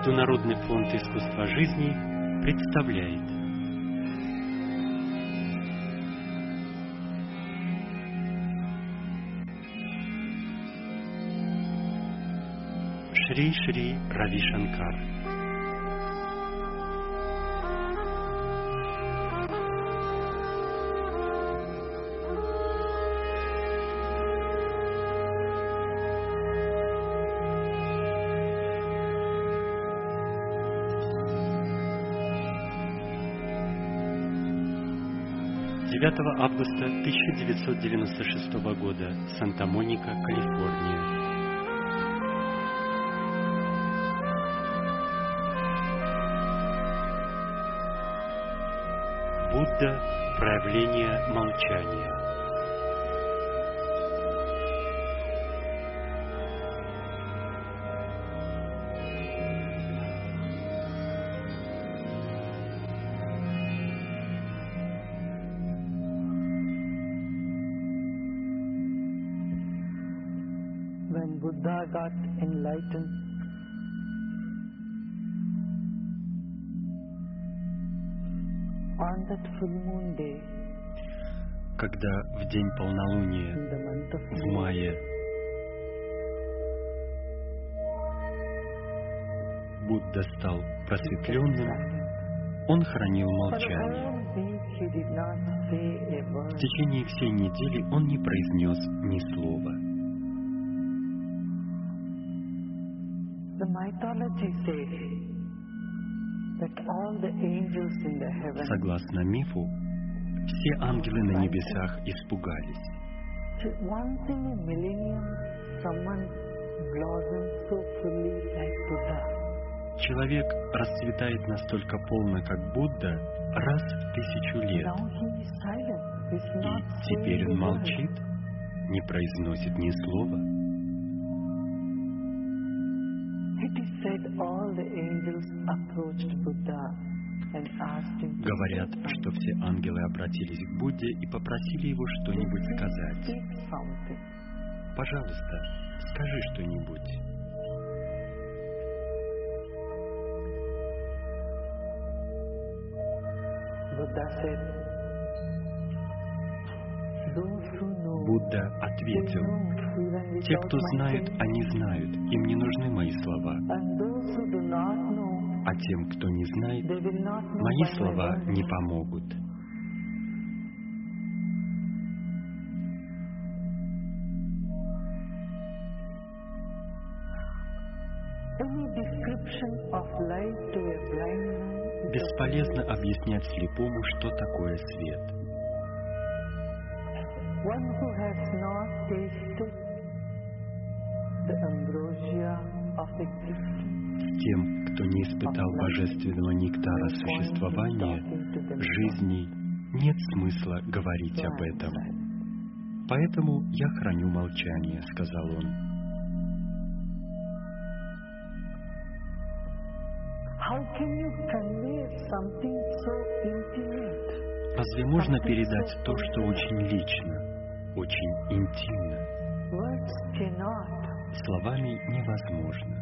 Международный фонд искусства жизни представляет. Шри Шри Рави Шанкар Девятого августа 1996 года, Санта-Моника, Калифорния. Будда – проявление молчания. День полнолуния в мае Будда стал просветленным, он хранил молчание. В течение всей недели он не произнес ни слова. Согласно мифу, все ангелы на небесах испугались. Человек расцветает настолько полно, как Будда, раз в тысячу лет. И теперь он молчит, не произносит ни слова. It is said all the angels approached Buddha Говорят, что все ангелы обратились к Будде и попросили его что-нибудь сказать. Пожалуйста, скажи что-нибудь. Будда ответил, те, кто знают, они знают, им не нужны мои слова. А тем, кто не знает, мои слова не помогут. Бесполезно объяснять слепому, что такое свет. one who has not tasted the ambrosia. Тем, кто не испытал божественного нектара существования, жизни, нет смысла говорить об этом. Поэтому я храню молчание, сказал он. Разве можно передать то, что очень лично, очень интимно? Словами невозможно.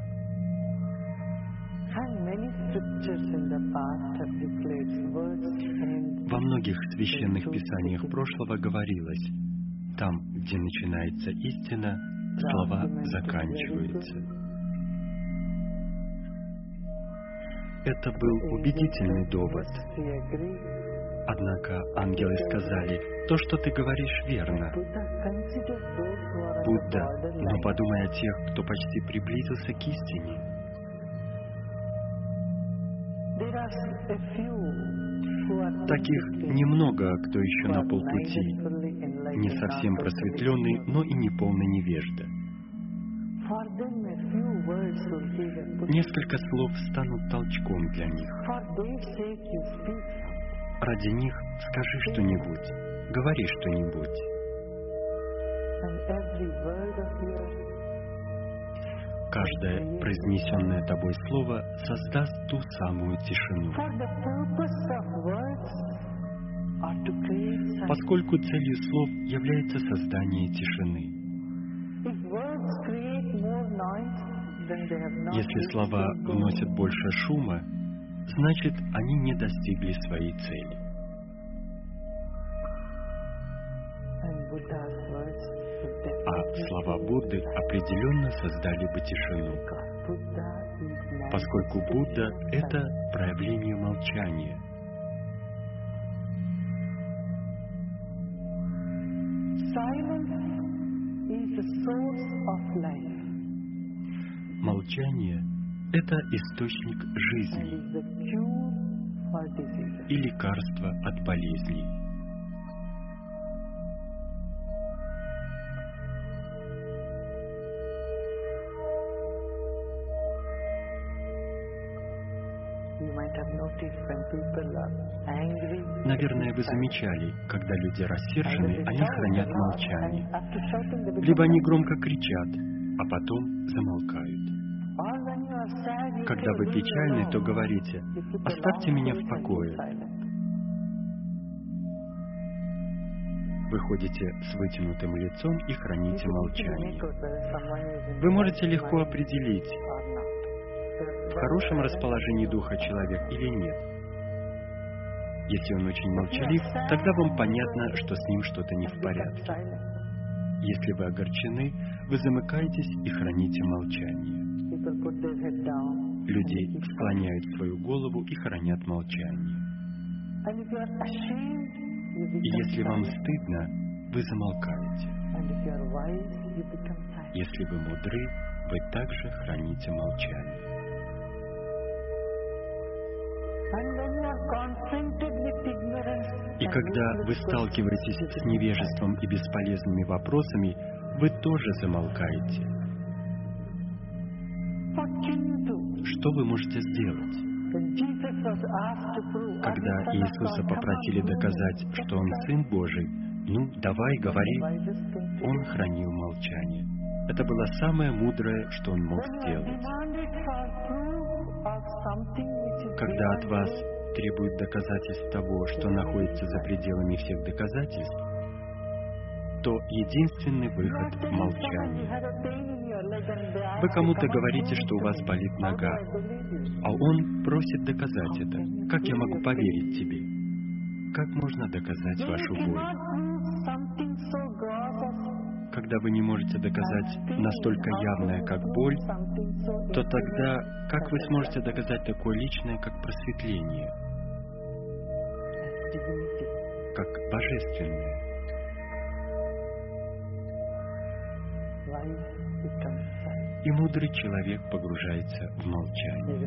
Во многих священных писаниях прошлого говорилось, там, где начинается истина, слова заканчиваются. Это был убедительный довод. Однако ангелы сказали, то, что ты говоришь, верно. Будда, но подумай о тех, кто почти приблизился к истине. Таких немного, кто еще на полпути, не совсем просветленный, но и не полный невежда. Несколько слов станут толчком для них. Ради них скажи что-нибудь, говори что-нибудь. Каждое произнесенное тобой слово создаст ту самую тишину. Поскольку целью слов является создание тишины. Если слова вносят больше шума, значит, они не достигли своей цели. А слова Будды определенно создали бы тишину, поскольку Будда — это проявление молчания. Молчание — это источник жизни и лекарство от болезней. Наверное, вы замечали, когда люди рассержены, они хранят молчание. Либо они громко кричат, а потом замолкают. Когда вы "Leave me печальны, то alone." говорите, «Оставьте меня в покое». Вы ходите с вытянутым лицом и храните молчание. Вы можете легко определить. В хорошем расположении духа человек или нет. Если он очень молчалив, тогда вам понятно, что с ним что-то не в порядке. Если вы огорчены, вы замыкаетесь и храните молчание. Люди склоняют свою голову и хранят молчание. И если вам стыдно, вы замолкаете. Если вы мудры, вы также храните молчание. И когда вы сталкиваетесь с невежеством и бесполезными вопросами, вы тоже замолкаете. Что вы можете сделать? Когда "Are you son of Иисуса попросили доказать, prove it." что Он Сын Божий, ну, давай, говори, Он хранил молчание. Это было самое мудрое, что Он мог сделать. Когда от вас требуют доказательств того, что находится за пределами всех доказательств, то единственный выход – молчание. Вы кому-то "Come on, говорите, что у вас me." болит нога, а он просит доказать это. Как я могу поверить тебе? Как можно доказать вашу боль? Когда вы не можете доказать настолько явное, как боль, то тогда как вы сможете доказать такое личное, как просветление, как божественное? И мудрый человек погружается в молчание.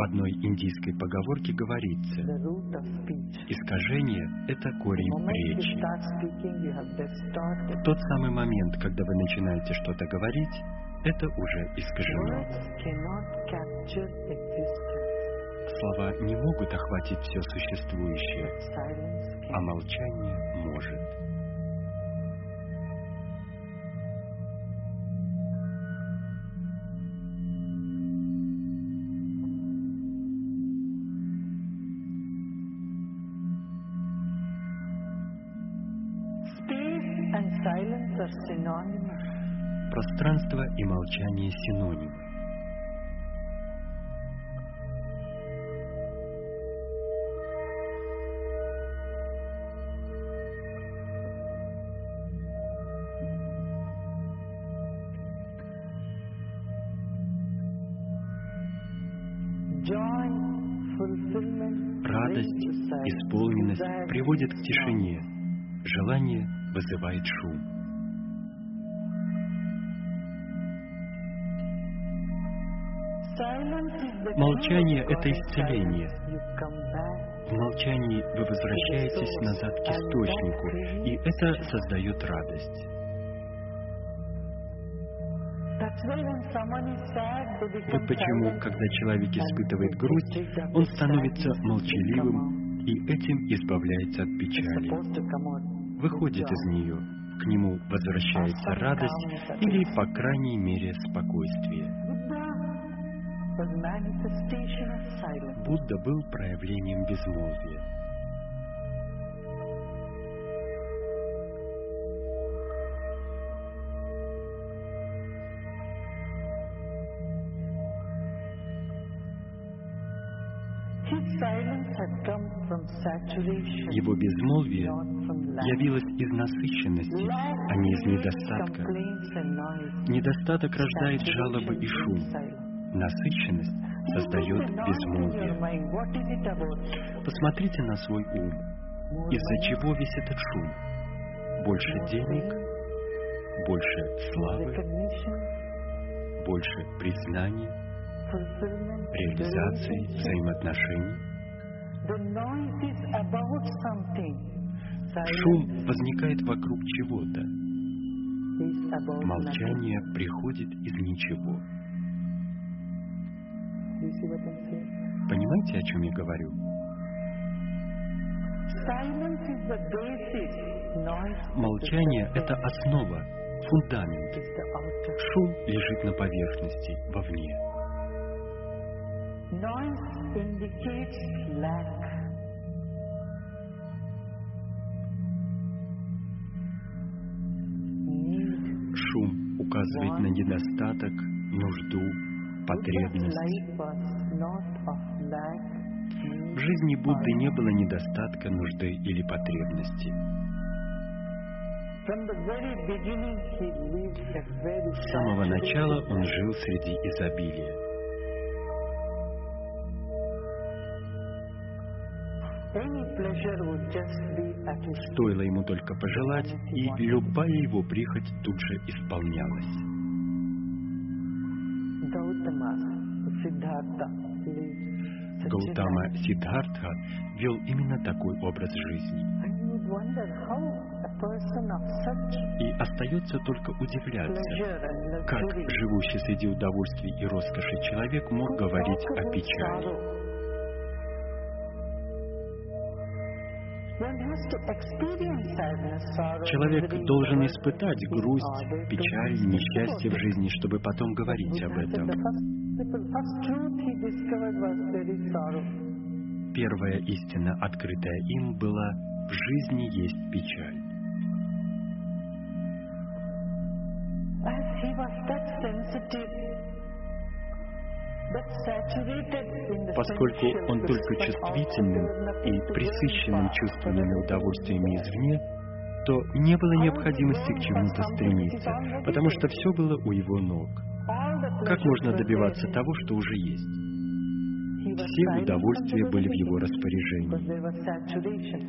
В одной индийской поговорке говорится, искажение – это корень речи. В тот самый момент, когда вы начинаете что-то говорить, это уже искажено. Слова не могут охватить все существующее, а молчание synonymous. Пространство и молчание синонимы. Радость, исполненность приводит к тишине. Желание вызывает шум. Молчание это исцеление. В молчании вы возвращаетесь назад к источнику, и это создает радость. Вот почему, когда человек испытывает грусть, он становится молчаливым и этим избавляется от печали. Выходит из нее, к нему возвращается радость или, по крайней мере, спокойствие. Будда был проявлением безмолвия. Его безмолвие явилось из насыщенности, а не из недостатка. Недостаток рождает жалобы и шум. Насыщенность создает безмолвие. Посмотрите на свой ум. Из-за чего весь этот шум? Больше денег, больше славы, больше признания, реализации взаимоотношений. Шум возникает вокруг чего-то. Молчание приходит из ничего. Понимаете, о чем я говорю? Молчание — это основа, фундамент. Шум лежит на поверхности, вовне. Шум указывает на недостаток, нужду, потребность. В жизни Будды не было недостатка, нужды или потребности. С самого начала он жил среди изобилия. Стоило ему только пожелать, и любая его прихоть тут же исполнялась. Гаутама Сиддхартха вел именно такой образ жизни. И остается только удивляться, как живущий среди удовольствий и роскоши человек мог говорить о печали. Человек должен испытать грусть, печаль, несчастье в жизни, чтобы потом говорить об этом. Первая истина, открытая им, была «в жизни есть печаль». Поскольку он только чувствительным и присыщенным чувственными удовольствиями извне, то не было необходимости к чему-то стремиться, потому что все было у его ног. Как можно добиваться того, что уже есть? Все удовольствия были в его распоряжении.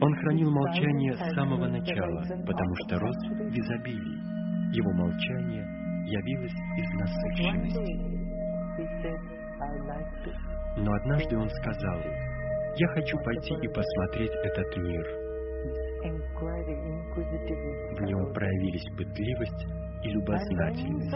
Он хранил молчание с самого начала, потому что рос в изобилии. Его молчание явилось из насыщенности. Но однажды он сказал, «Я хочу пойти и посмотреть этот мир». В нем проявились пытливость и любознательность.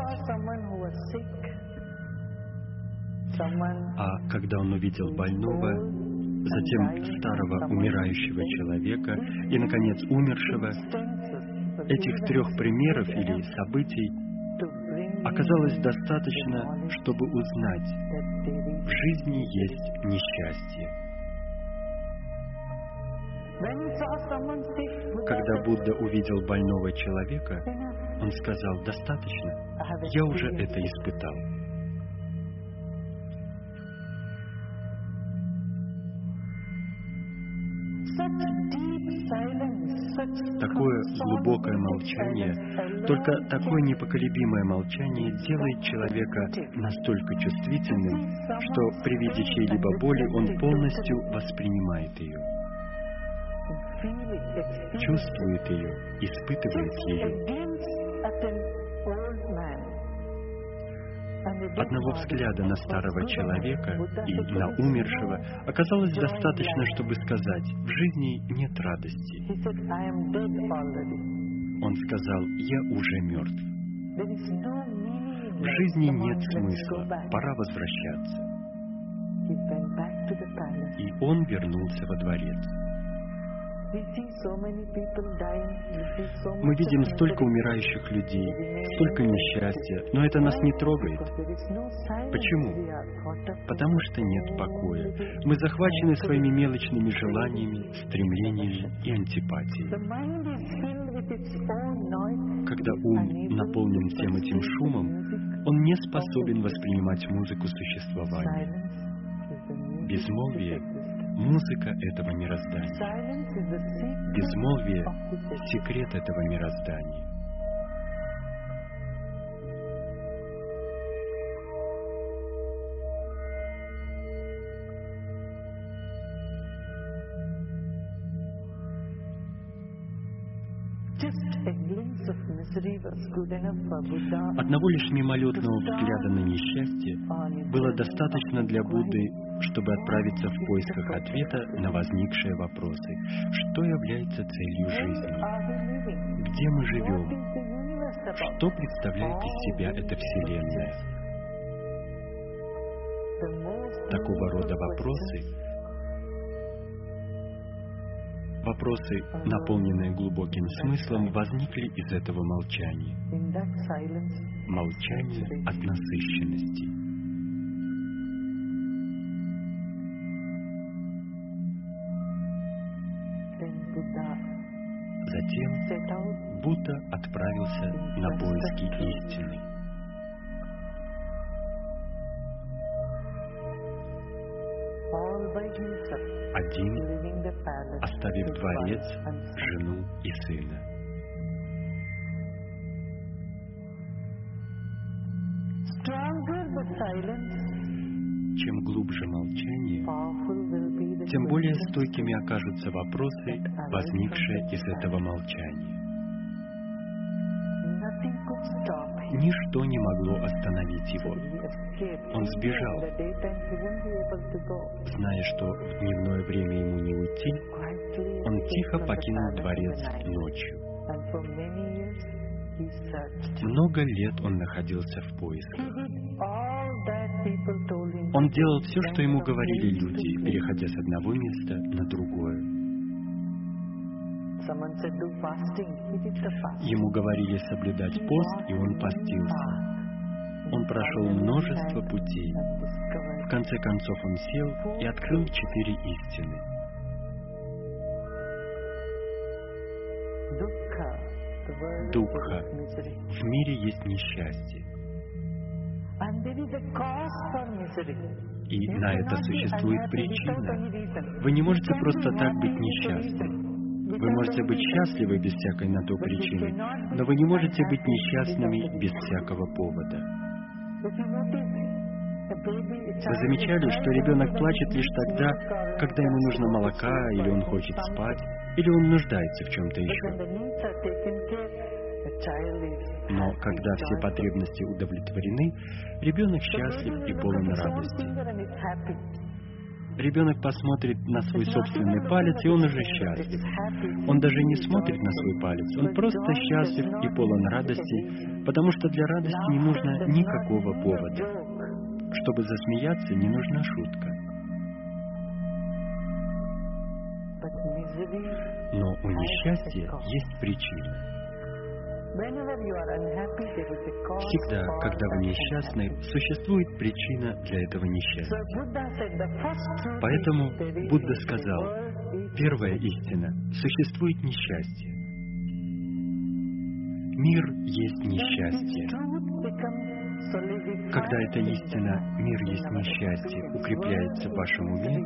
А когда он увидел больного, затем старого умирающего человека и, наконец, умершего, этих трех примеров или событий оказалось достаточно, чтобы узнать, в жизни есть несчастье. Когда Будда увидел больного человека, он сказал, достаточно, я уже это испытал. Такое глубокое молчание, только такое непоколебимое молчание делает человека настолько чувствительным, что при виде чьей-либо боли он полностью воспринимает ее, чувствует ее, испытывает ее. Одного взгляда на старого человека и на умершего оказалось достаточно, чтобы сказать, в жизни нет радости. Он сказал, я уже мертв. В жизни нет смысла, пора возвращаться. И он вернулся во дворец. Мы видим столько умирающих людей, столько несчастья, но это нас не трогает. Почему? Потому что нет покоя. Мы захвачены своими мелочными желаниями, стремлениями и антипатией. Когда ум наполнен всем этим шумом, он не способен воспринимать музыку существования. Безмолвие музыка этого мироздания. Безмолвие секрет этого мироздания. Одного лишь мимолетного взгляда на несчастье было достаточно для Будды, чтобы отправиться в поисках ответа на возникшие вопросы. Что является целью жизни? Где мы живем? Что представляет из себя эта Вселенная? Такого рода вопросы, вопросы, наполненные глубоким смыслом, возникли из этого молчания. Молчание от насыщенности. Затем Будда отправился на поиски истины. Один, оставив дворец, жену и сына. Чем глубже молчание, тем более стойкими окажутся вопросы, возникшие из этого молчания. Ничто не могло остановить его. Он сбежал. Зная, что в дневное время ему не уйти, он тихо покинул дворец ночью. Много лет он находился в поисках. Он делал все, что ему говорили люди, переходя с одного места на другое. Ему говорили соблюдать пост, и он постился. Он прошел множество путей. В конце концов он сел и открыл четыре истины. Misery. В мире есть несчастье, и на это существует причина. Вы не можете просто так быть несчастным. Вы можете быть счастливы без всякой на то причины, но вы не можете быть несчастными без всякого повода. Вы замечали, что ребенок плачет лишь тогда, когда ему нужно молока, или он хочет спать, или он нуждается в чем-то еще. Но когда все потребности удовлетворены, ребенок счастлив и полон радости. Ребенок посмотрит на свой собственный палец, и он уже счастлив. Он даже не смотрит на свой палец, он просто счастлив и полон радости, потому что для радости не нужно никакого повода. Чтобы засмеяться, не нужна шутка. Но у несчастья есть причина. Всегда, когда вы несчастны, существует причина для этого несчастья. Поэтому Будда сказал, Первая истина – существует несчастье. Мир есть несчастье. Когда эта истина «мир есть несчастье» укрепляется в вашем уме,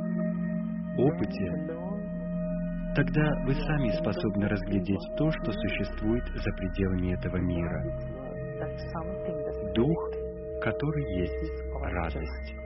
опыте, тогда вы сами способны разглядеть то, что существует за пределами этого мира. Дух, который есть радость.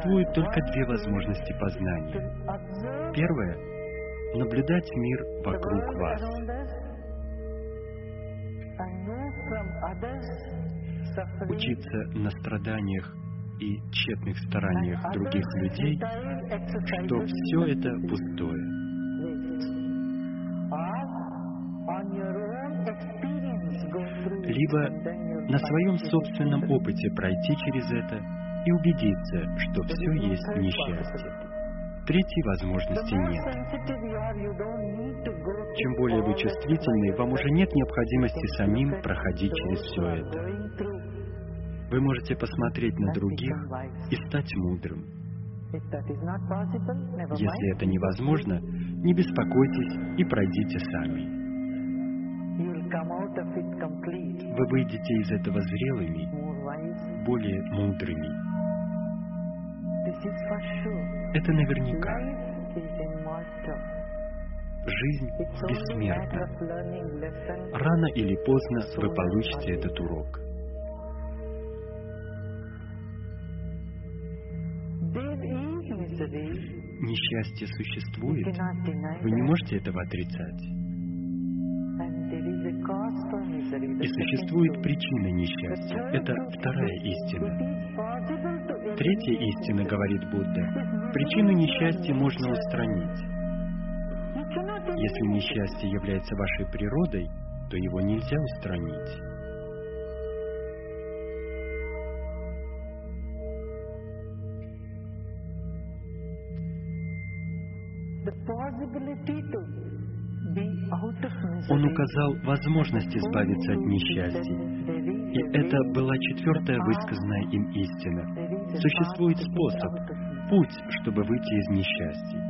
Существует только две возможности познания. Первое – наблюдать мир вокруг вас, учиться на страданиях и тщетных стараниях других людей, что все это пустое. Либо на своем собственном опыте пройти через это и убедиться, что все есть несчастье. третьей возможности нет. Чем более вы чувствительны, вам уже нет необходимости самим проходить через все это. Вы можете посмотреть на других и стать мудрым. Если это невозможно, не беспокойтесь и пройдите сами. Вы выйдете из этого зрелыми, более мудрыми. Это наверняка. Жизнь бессмертна. Рано или поздно вы получите этот урок. Несчастье существует. Вы не можете этого отрицать. И существует причина несчастья. Это вторая истина. Третья истина, говорит Будда, причину несчастья можно устранить. Если несчастье является вашей природой, то его нельзя устранить. Он указал возможность избавиться от несчастья. И это была четвертая высказанная им истина. Существует способ, путь, чтобы выйти из несчастья.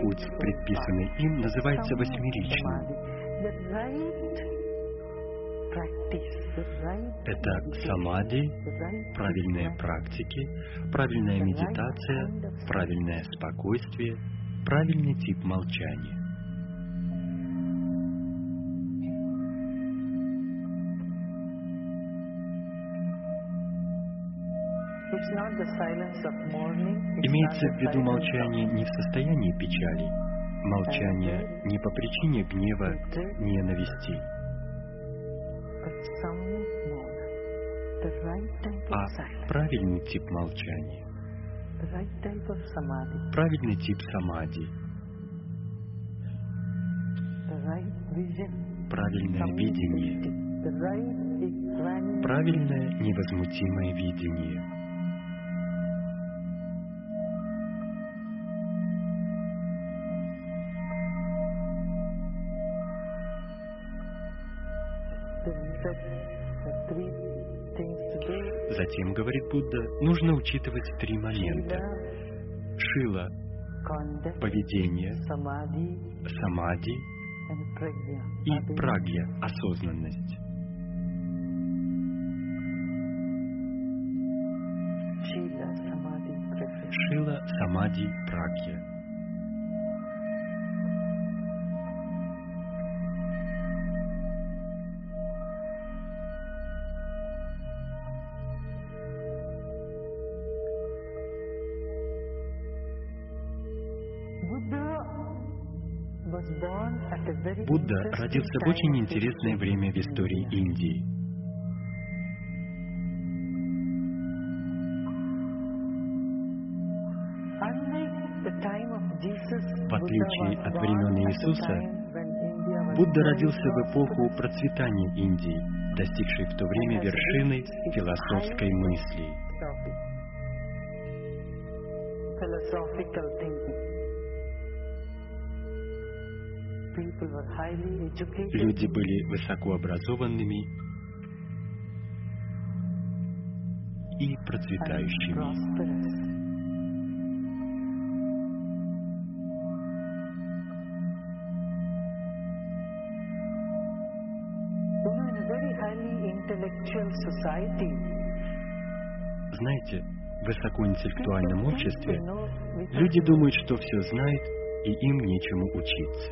Путь, предписанный им, называется восьмеричным. Это самади, правильные практики, правильная медитация, правильное спокойствие, правильный тип молчания. Имеется в виду молчание не в состоянии печали, молчание не по причине гнева, ненависти, а правильный тип молчания, правильный тип самади, правильное видение, правильное невозмутимое видение. Затем, говорит Будда, нужно учитывать три момента. Шила – поведение, самади и прагья – осознанность. Шила, самади, прагья – Будда родился в очень интересное время в истории Индии. В отличие от времен Иисуса, Будда родился в эпоху процветания Индии, достигшей в то время вершины философской мысли. Люди были высокообразованными и процветающими. Знаете, в высокоинтеллектуальном обществе люди думают, что все знают, и им нечему учиться.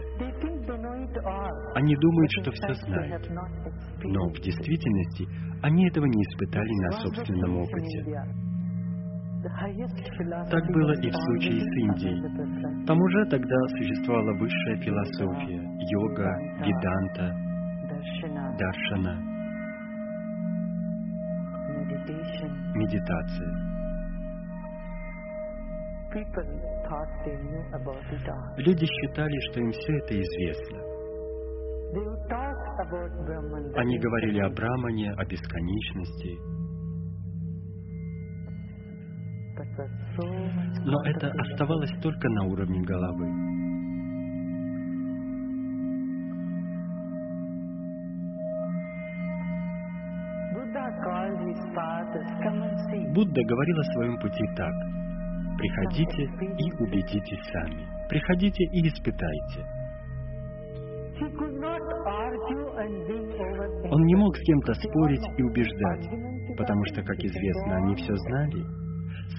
Они думают, что все знают, но в действительности они этого не испытали на собственном опыте. Так было и в случае с Индией. Там уже тогда существовала высшая философия, йога, веданта, даршана, медитация. Люди считали, что им все это известно. Они говорили о Брамане, о бесконечности. Но это оставалось только на уровне головы. Будда говорил о своем пути так. Приходите и убедитесь сами. Приходите и испытайте. Он не мог с кем-то спорить и убеждать, потому что, как известно, они все знали.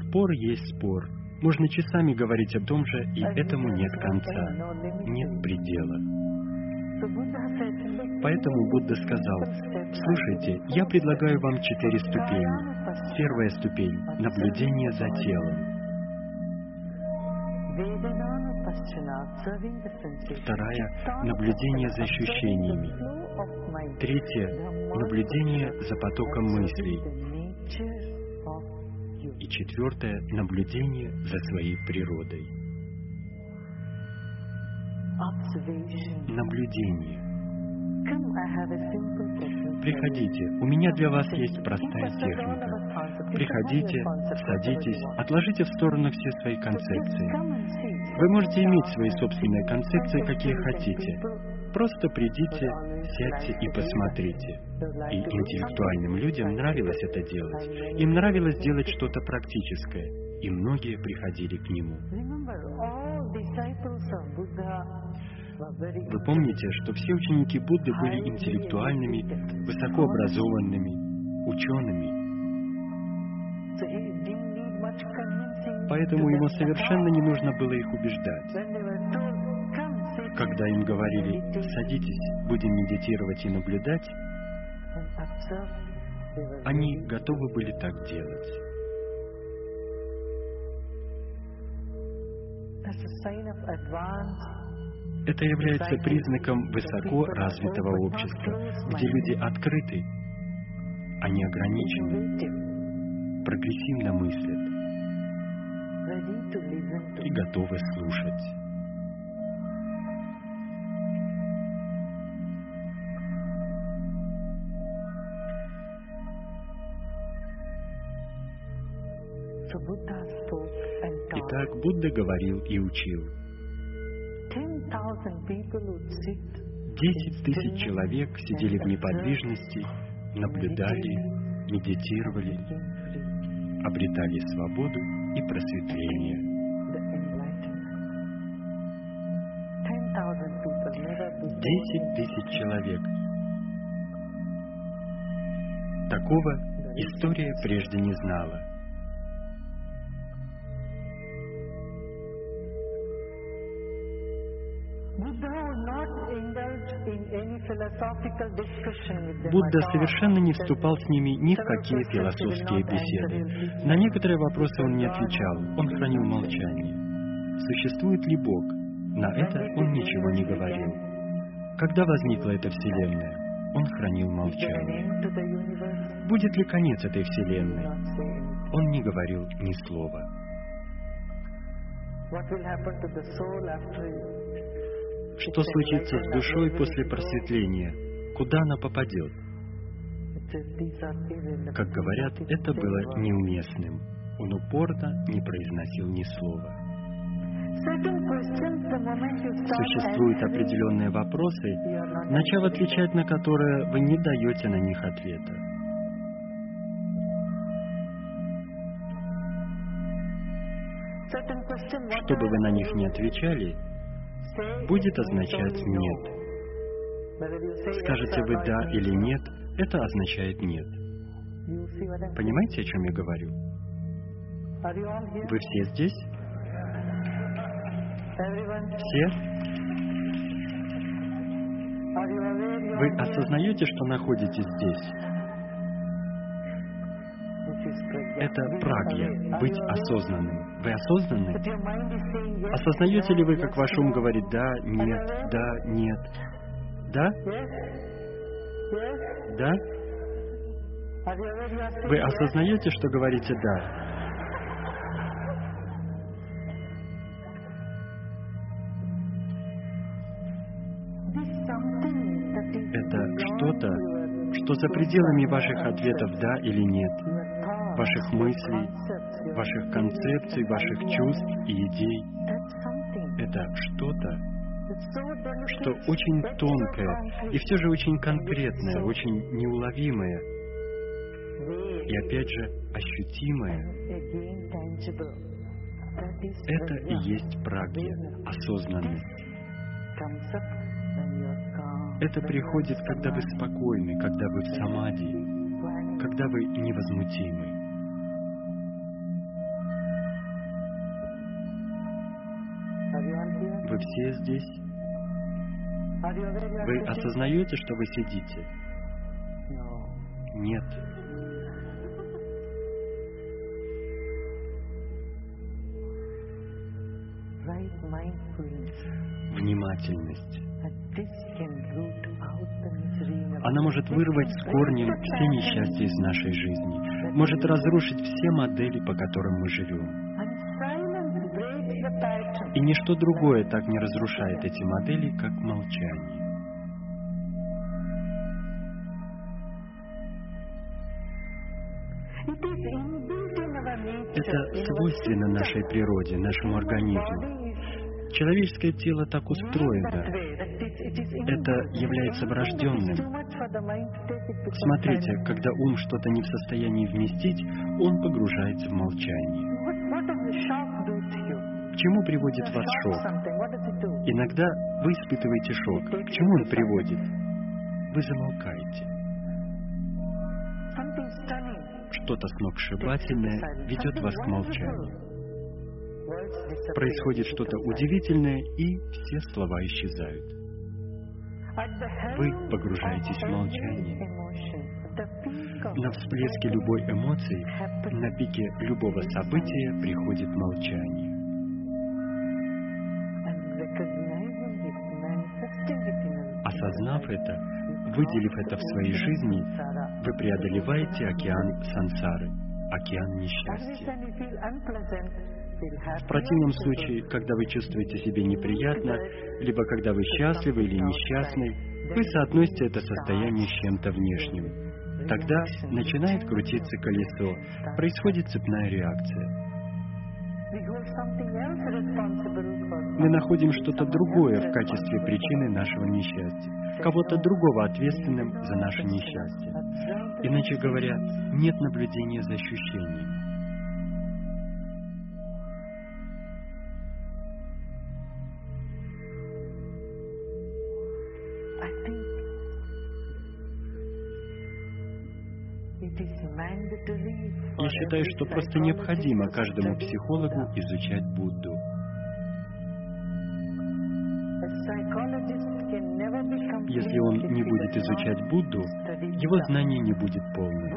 Спор есть спор. Можно часами говорить о том же, и этому нет конца, нет предела. So Buddha said, "Look, Поэтому Будда сказал, слушайте, я предлагаю вам четыре ступени. Первая ступень – наблюдение за телом. Вторая – наблюдение за ощущениями. Третье – наблюдение за потоком мыслей. И четвертое – наблюдение за своей природой. Наблюдение. Приходите, у меня для вас есть простая техника. Приходите, садитесь, отложите в сторону все свои концепции. Вы можете иметь свои собственные концепции, какие хотите. Просто придите, сядьте и посмотрите. И интеллектуальным людям нравилось это делать. Им нравилось делать что-то практическое. И многие приходили к нему. Вы помните, что все ученики Будды были интеллектуальными, высокообразованными, учеными. Поэтому ему совершенно не нужно было их убеждать. Когда им говорили «садитесь, будем медитировать и наблюдать», они готовы были так делать. Это является признаком высоко развитого общества, где люди открыты, они ограничены, прогрессивно мыслят и готовы слушать. Итак, Будда говорил и учил. Десять тысяч человек сидели в неподвижности, наблюдали, медитировали, обретали свободу и просветление. Десять тысяч человек. Такого история прежде не знала. Будда совершенно не вступал с ними ни в какие философские беседы. На некоторые вопросы он не отвечал, он хранил молчание. Существует ли Бог? На это он ничего не говорил. Когда возникла эта Вселенная? Он хранил молчание. Будет ли конец этой Вселенной? Он не говорил ни слова. Что случится с душой после просветления? Куда она попадет? Как говорят, это было неуместным. Он упорно не произносил ни слова. Существуют определенные вопросы, начав отвечать на которые вы не даете на них ответа. Что бы вы на них не отвечали, будет означать «нет». Скажете вы «да» или «нет», это означает «нет». Понимаете, о чем я говорю? Вы все здесь? Все? Вы осознаете, что находитесь здесь? Это прагья, быть осознанным. Вы осознанны? Осознаете ли вы, как ваш ум говорит «да», «нет», «да», «нет»? Да? Да? Вы осознаете, что говорите «да»? Это что-то, что за пределами ваших ответов «да» или «нет», ваших мыслей, ваших концепций, ваших чувств и идей. Это что-то, что очень тонкое и все же очень конкретное, очень неуловимое и опять же ощутимое. Это и есть прагья, осознанность. Это приходит, когда вы спокойны, когда вы в самади, когда вы невозмутимы. Вы все здесь? Вы осознаете, что вы сидите? Нет. Внимательность. Она может вырвать с корнем все несчастья из нашей жизни, может разрушить все модели, по которым мы живем. И ничто другое так не разрушает эти модели, как молчание. Это свойственно нашей природе, нашему организму. Человеческое тело так устроено. Это является врожденным. Смотрите, когда ум что-то не в состоянии вместить, он погружается в молчание. К чему приводит shock шок? Иногда вы испытываете шок. К чему он приводит? Вы замолкаете. Что-то сногсшибательное ведет вас к молчанию. Происходит что-то удивительное, и все слова исчезают. Вы погружаетесь в молчание. На всплеске любой эмоции, на пике любого события приходит молчание. Осознав это, выделив это в своей жизни, вы преодолеваете океан сансары, океан несчастья. В противном случае, когда вы чувствуете себя неприятно, либо когда вы счастливы или несчастны, вы соотносите это состояние с чем-то внешним. Тогда начинает крутиться колесо, происходит цепная реакция. Мы находим что-то другое в качестве причины нашего несчастья, кого-то другого ответственным за наше несчастье. Иначе говоря, нет наблюдения за ощущениями. It is mandatory for Я считаю, что просто необходимо каждому психологу изучать Будду. Если он не будет изучать Будду, его знание не будет полным.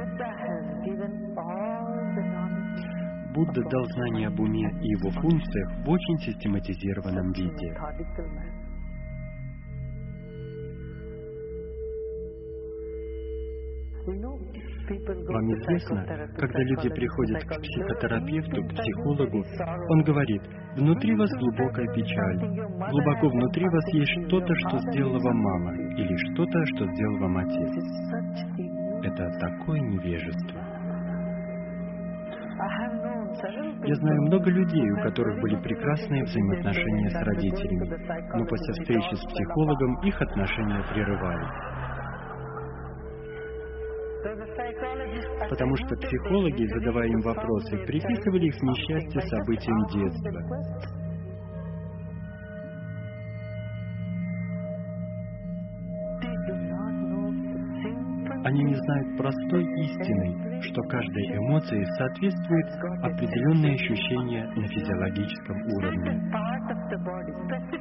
Будда дал знания об уме и его функциях в очень систематизированном виде. Вам известно, когда люди приходят к психотерапевту, к психологу, он говорит, внутри вас глубокая печаль, глубоко внутри вас есть что-то, что сделала вам мама, или что-то, что сделал вам отец. Это такое невежество. Я знаю много людей, у которых были прекрасные взаимоотношения с родителями, но после встречи с психологом их отношения прерывались. Потому что психологи, задавая им вопросы, приписывали их несчастье событиям детства. Они не знают простой истины, что каждой эмоции соответствует определенное ощущение на физиологическом уровне.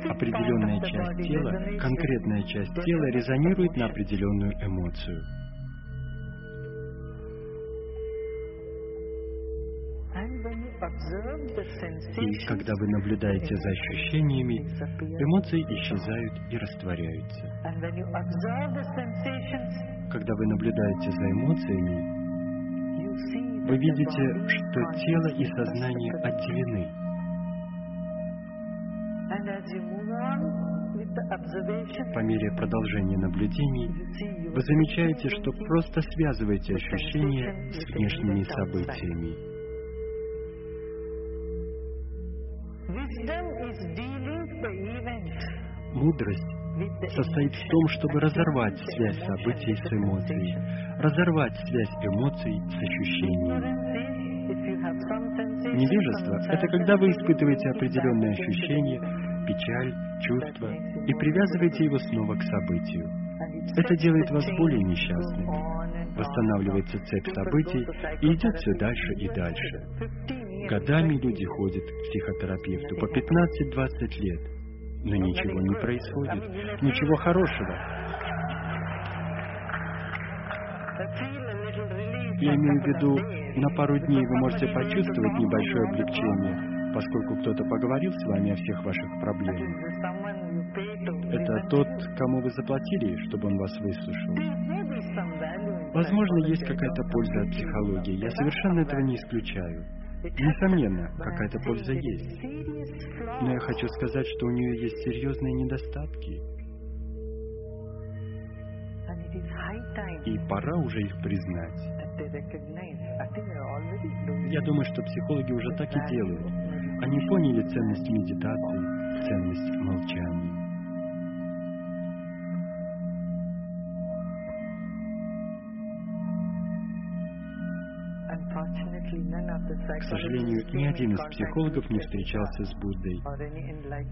Определенная часть тела, конкретная часть тела резонирует на определенную эмоцию. И когда вы наблюдаете за ощущениями, эмоции исчезают и растворяются. Когда вы наблюдаете за эмоциями, вы видите, что тело и сознание отделены. По мере продолжения наблюдений вы замечаете, что просто связываете ощущения с внешними событиями. Мудрость состоит в том, чтобы разорвать связь событий с эмоцией, разорвать связь эмоций с ощущениями. Невежество это когда вы испытываете определенные ощущения, печаль, чувства и привязываете его снова к событию. Это делает вас более несчастными. Восстанавливается цепь событий и идет все дальше и дальше. 15 years, Годами 20 люди ходят к психотерапевту. По 15-20 лет, но ничего не происходит, ничего хорошего. Я имею в виду, на пару дней вы можете почувствовать небольшое облегчение, поскольку кто-то поговорил с вами о всех ваших проблемах. Это тот, кому вы заплатили, чтобы он вас выслушал. Возможно, есть какая-то польза от психологии. Я совершенно этого не исключаю. Несомненно, какая-то польза есть. Но я хочу сказать, что у нее есть серьезные недостатки, и пора уже их признать. Я думаю, что психологи уже так и делают. Они поняли ценность медитации, ценность молчания. К сожалению, ни один из психологов не встречался с Буддой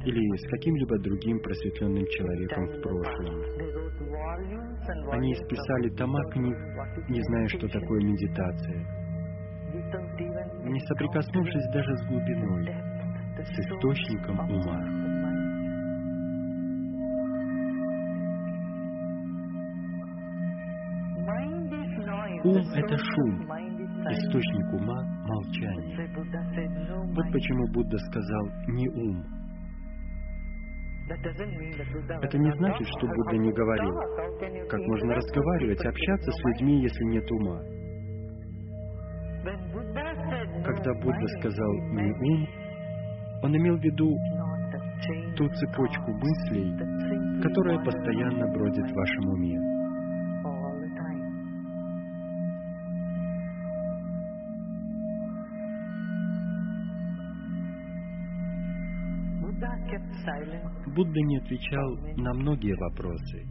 или с каким-либо другим просветленным человеком в прошлом. Они исписали тома книг, не зная, что такое медитация, не соприкоснувшись даже с глубиной, с источником ума. Ум это шум. Источник ума — молчание. Вот почему Будда сказал «не ум». Это не значит, что Будда не говорил. Как можно разговаривать, общаться с людьми, если нет ума? Когда Будда сказал «не ум», он имел в виду ту цепочку мыслей, которая постоянно бродит в вашем уме. Будда не отвечал на многие вопросы.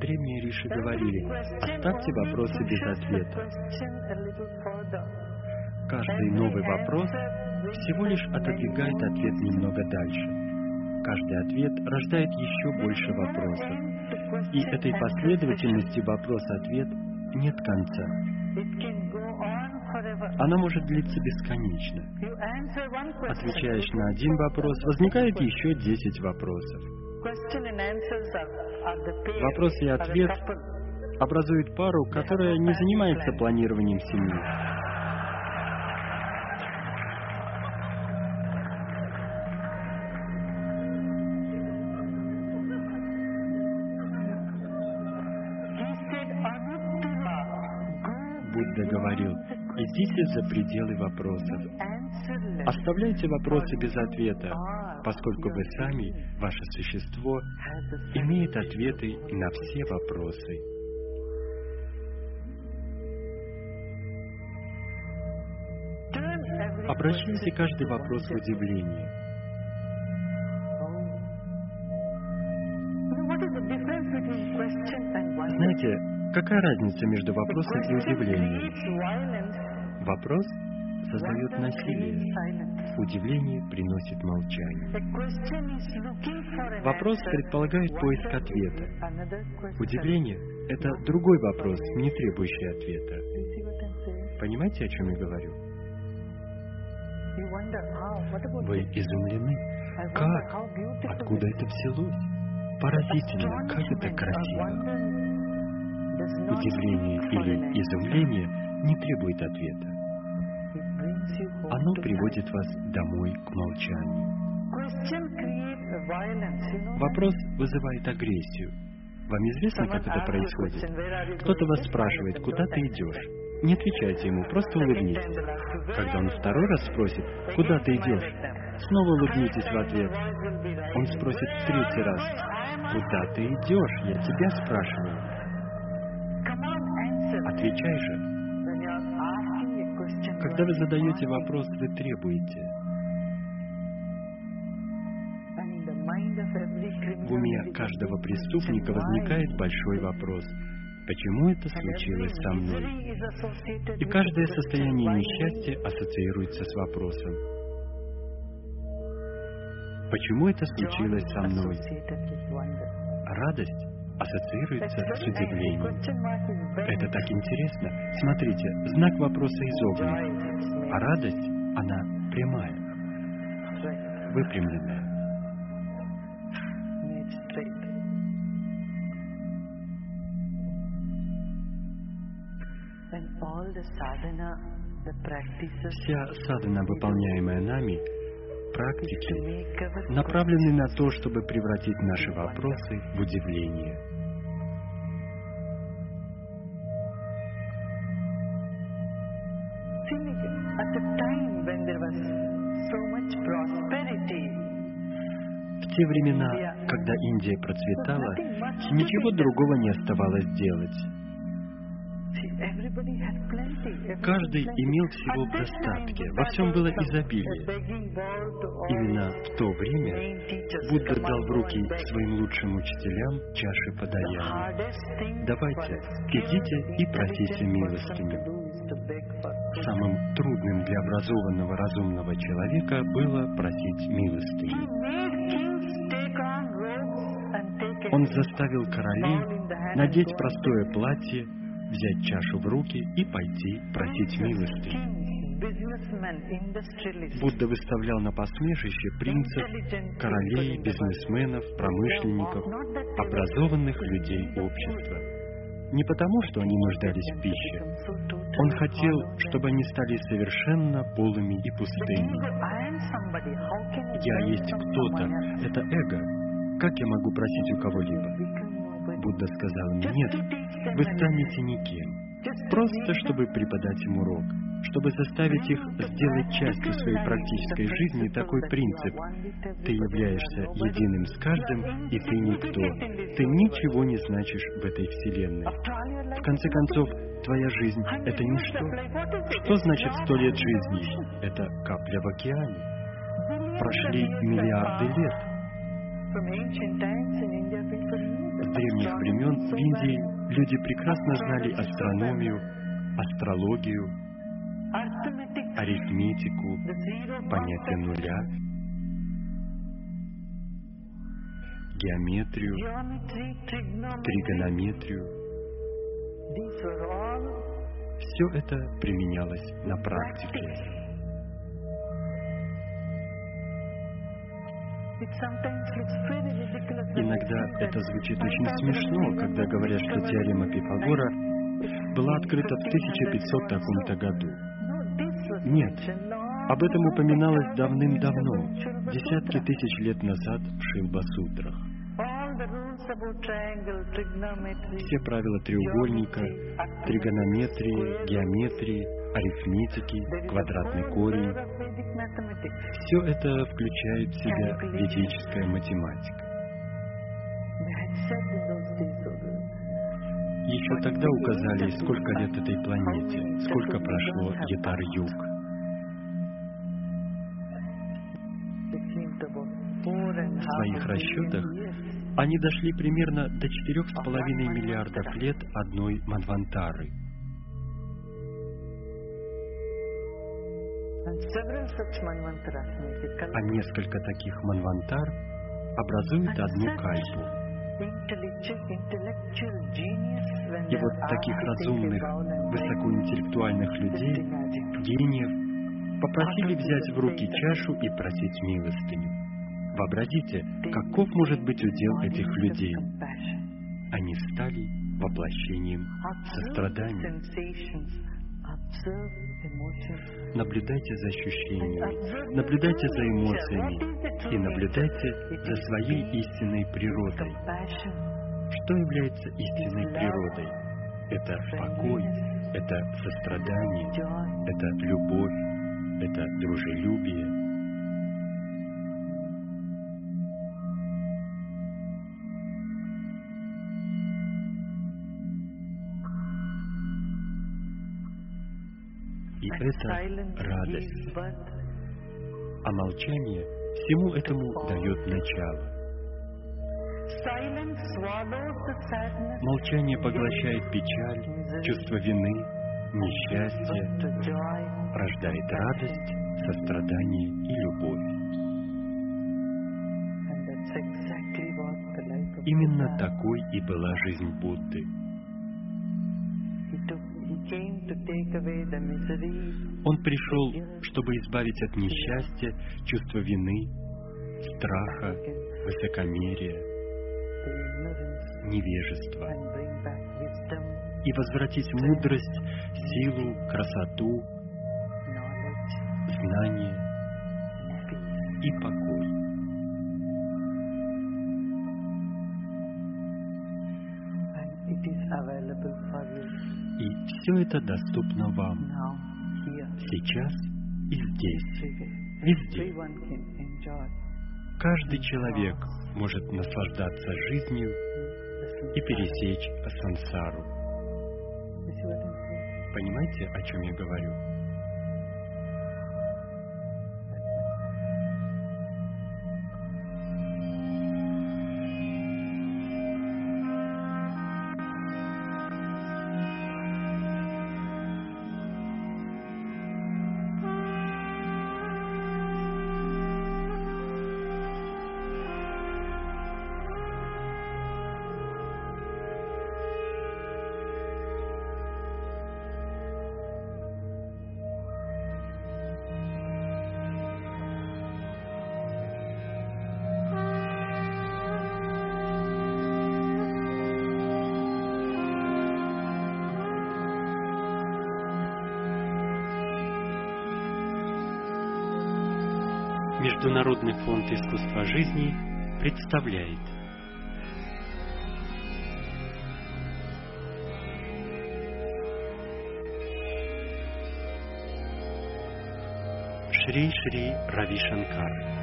Древние риши говорили, оставьте вопросы без ответа. Каждый новый вопрос всего лишь отодвигает ответ немного дальше. Каждый ответ рождает еще больше вопросов. И этой последовательности вопрос-ответ нет конца. Она может длиться бесконечно. Отвечаешь на один вопрос, возникает еще 10 вопросов. Вопрос и ответ образуют пару, которая не занимается планированием семьи. Будда говорил, идите за пределы вопросов. Оставляйте вопросы без ответа, поскольку вы сами, ваше существо, имеет ответы на все вопросы. Обращайте каждый вопрос в удивление. Знаете, какая разница между вопросом и удивлением? Вопрос создает насилие. Удивление приносит молчание. Вопрос предполагает поиск ответа. Удивление — это другой вопрос, не требующий ответа. Понимаете, о чем я говорю? Вы изумлены. Как? Откуда это взялось? Поразительно, как это красиво. Удивление или изумление не требует ответа. Оно приводит вас домой к молчанию. Вопрос вызывает агрессию. Вам известно, как это происходит? Кто-то вас спрашивает, куда ты идешь? Не отвечайте ему, просто улыбнитесь. Когда он второй раз спросит, куда ты идешь, снова улыбнитесь в ответ. Он спросит в третий раз, куда ты идешь? Я тебя спрашиваю. Отвечай же. Когда вы задаете вопрос, вы требуете. В уме каждого преступника возникает большой вопрос. Почему это случилось со мной? И каждое состояние несчастья ассоциируется с вопросом. Почему это случилось со мной? Радость ассоциируется с удивлением. Это так интересно. Смотрите, знак вопроса изогнут, а радость, она прямая, выпрямленная. Вся садхана, выполняемая нами, практики, направлены на то, чтобы превратить наши вопросы в удивление. В те времена, когда Индия процветала, ничего другого не оставалось делать. Каждый имел всего в достатке, во всем было изобилие. Именно в то время Будда дал в руки своим лучшим учителям чаши подаяния. Давайте, идите и просите милостыню. Самым трудным для образованного разумного человека было просить милостыню. Он заставил королей надеть простое платье, взять чашу в руки и пойти просить милости. Будда выставлял на посмешище принцев, королей, бизнесменов, промышленников, образованных людей общества. Не потому, что они нуждались в пище. Он хотел, чтобы они стали совершенно полыми и пустыми. «Я есть кто-то» — это эго. Как я могу просить у кого-либо? Будда сказал им, нет, вы станете никем. Просто, чтобы преподать им урок, чтобы заставить их сделать частью своей практической жизни такой принцип. Ты являешься единым с каждым, и ты никто. Ты ничего не значишь в этой вселенной. В конце концов, твоя жизнь — это ничто. Что значит сто лет жизни? Это капля в океане. Прошли миллиарды лет. С древних времен в Индии люди прекрасно знали астрономию, астрологию, арифметику, понятие нуля, геометрию, тригонометрию. Все это применялось на практике. Иногда это звучит очень смешно, когда говорят, что теорема Пифагора была открыта в 1500 таком-то году. Нет, об этом упоминалось давным-давно, десятки тысяч лет назад в Шилба-сутрах. Все правила треугольника, тригонометрии, геометрии, арифметики, квадратный корень. Все это включает в себя ведическая математика. Еще тогда указали, сколько лет этой планете, сколько прошло Етар-Юг. В своих расчетах они дошли примерно до 4,5 миллиардов лет одной Манвантары. А несколько таких Манвантар образуют одну кальпу. И вот таких разумных, высокоинтеллектуальных людей, гениев, попросили взять в руки чашу и просить милостыню. Вообразите, каков может быть удел этих людей. Они стали воплощением сострадания. Наблюдайте за ощущениями, наблюдайте за эмоциями и наблюдайте за своей истинной природой. Что является истинной природой? Это покой, это сострадание, это любовь, это дружелюбие, И это радость. А молчание всему этому дает начало. Молчание поглощает печаль, чувство вины, несчастье, рождает радость, сострадание и любовь. Именно такой и была жизнь Будды. Он пришел, чтобы избавить от несчастья, чувства вины, страха, высокомерия, wisdom, и возвратить мудрость, силу, красоту, знание и покой. И все это доступно вам сейчас и здесь. Везде. Каждый человек может наслаждаться жизнью и пересечь сансару. Понимаете, о чем я говорю? Представляет. Шри Шри Рави Шанкар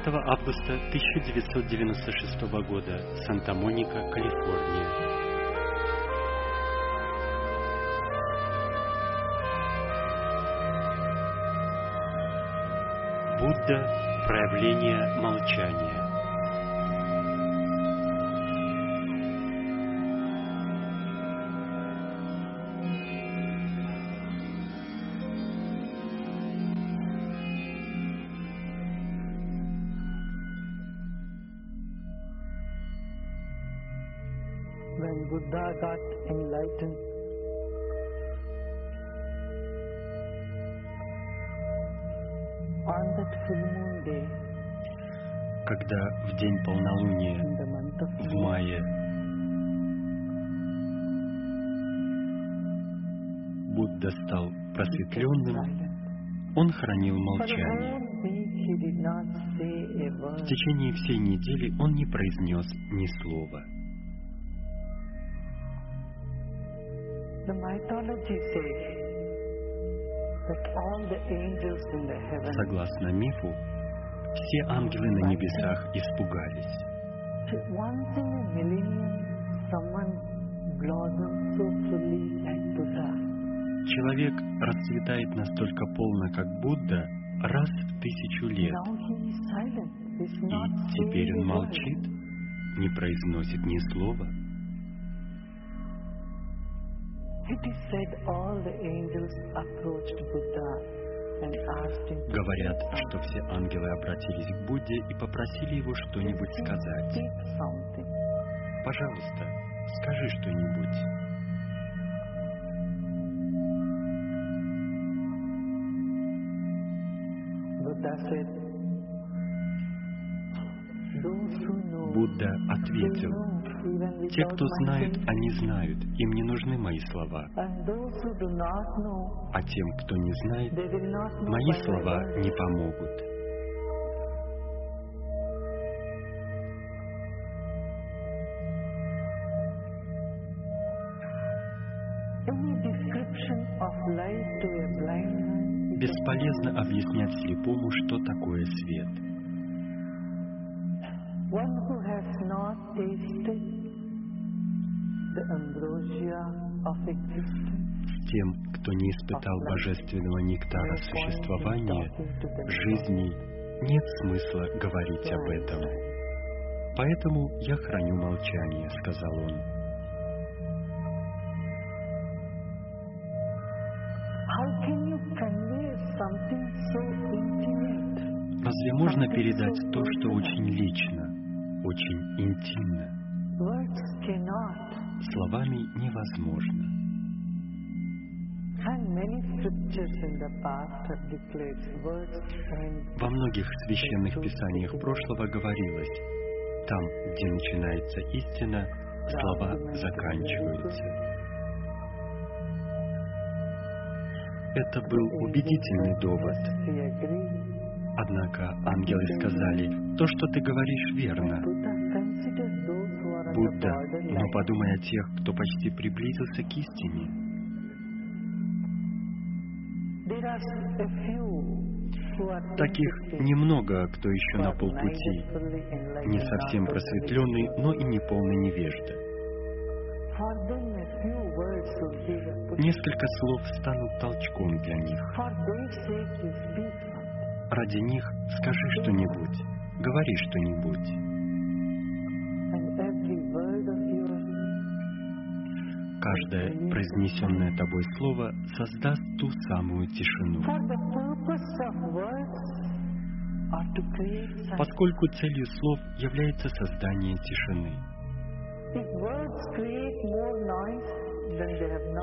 Девятого августа 1996 года, Санта-Моника, Калифорния. Будда – проявление молчания. Молчание. В течение всей недели он не произнес ни слова. Согласно мифу, все ангелы на небесах испугались. Человек расцветает настолько полно, как Будда, раз в тысячу лет. И теперь он молчит, не произносит ни слова. Говорят, что все ангелы обратились к Будде и попросили его что-нибудь сказать. Пожалуйста, скажи что-нибудь. Будда ответил, «Те, кто знает, они знают, им не нужны мои слова. А тем, кто не знает, мои слова не помогут». Any description of light to a blind Бесполезно объяснять слепому, что такое свет. One who has not tasted the ambrosia of existence С тем, кто не испытал божественного нектара существования, жизни, нет смысла говорить об этом. Поэтому я храню молчание, сказал он. Разве можно передать то, что очень лично, очень интимно? Словами невозможно. Во многих священных писаниях прошлого говорилось, там, где начинается истина, слова заканчиваются. Это был убедительный довод. Однако ангелы сказали, то, что ты говоришь, верно. Будда, но подумай о тех, кто почти приблизился к истине. Таких немного, кто еще на полпути, не совсем просветленный, но и не полный push. Несколько слов станут толчком для них. Ради них скажи что-нибудь, говори что-нибудь. Каждое произнесенное тобой слово создаст ту самую тишину. Поскольку целью слов является создание тишины.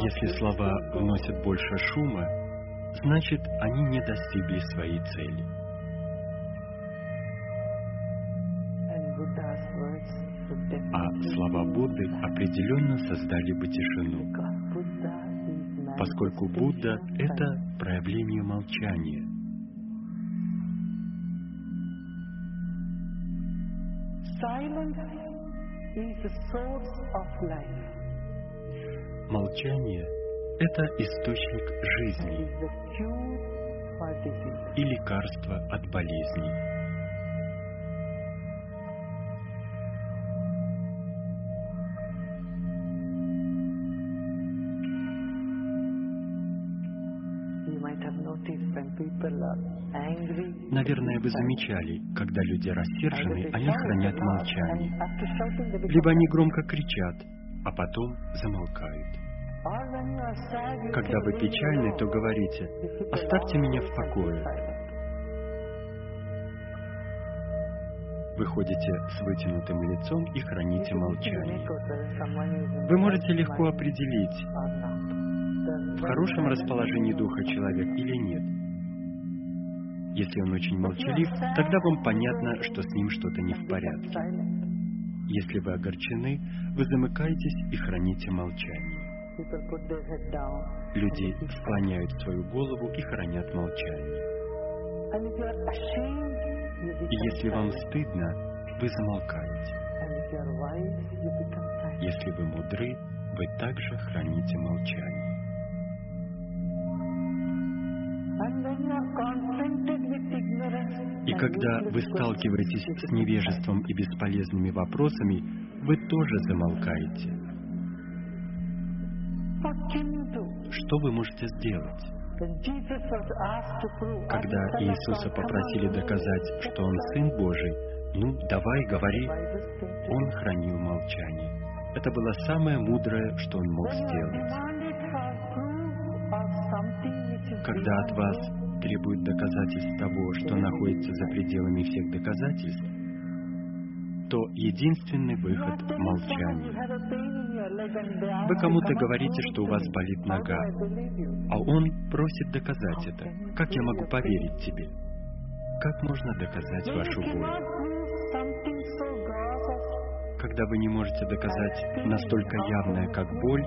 Если слова вносят больше шума, значит, они не достигли своей цели. А слова Будды определенно создали бы тишину, поскольку Будда — это проявление молчания. Silence is the source of life. Молчание — это источник жизни и лекарство от болезней. Наверное, вы замечали, когда люди рассержены, они хранят молчание. Либо они громко кричат, а потом замолкают. Когда вы "Leave me печальны, alone." то говорите, оставьте меня в покое. silent. Вы ходите с вытянутым лицом и храните молчание. Вы можете легко определить, в хорошем расположении духа человек или нет. Если он очень молчалив, тогда вам понятно, что с ним что-то не в порядке. Если вы огорчены, вы замыкаетесь и храните молчание. Люди склоняют свою голову и хранят молчание. И если вам стыдно, вы замолкаете. Если вы мудры, вы также храните молчание. И когда вы сталкиваетесь с невежеством и бесполезными вопросами, вы тоже замолкаете. silent. What can you do? Что вы можете сделать? Когда "Are you son of Иисуса God?" попросили доказать, что Он Сын Божий, ну, давай, говори, Он хранил молчание. Это было самое мудрое, что Он мог сделать. Когда от вас требуют доказательств того, что находится за пределами всех доказательств, то единственный выход молчание. Вы кому-то "Come on, говорите, что у вас to me." болит нога, а он просит доказать это. Как я могу поверить тебе? Как можно доказать вашу боль? Когда вы не можете доказать настолько явное, как боль,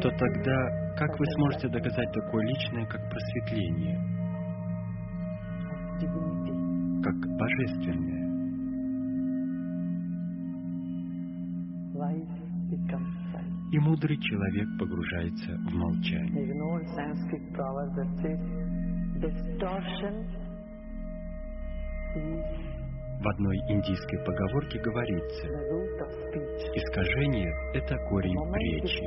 то тогда как вы сможете доказать такое личное, как просветление, как божественное? И мудрый человек погружается в молчание. В одной индийской поговорке говорится, искажение – это корень речи.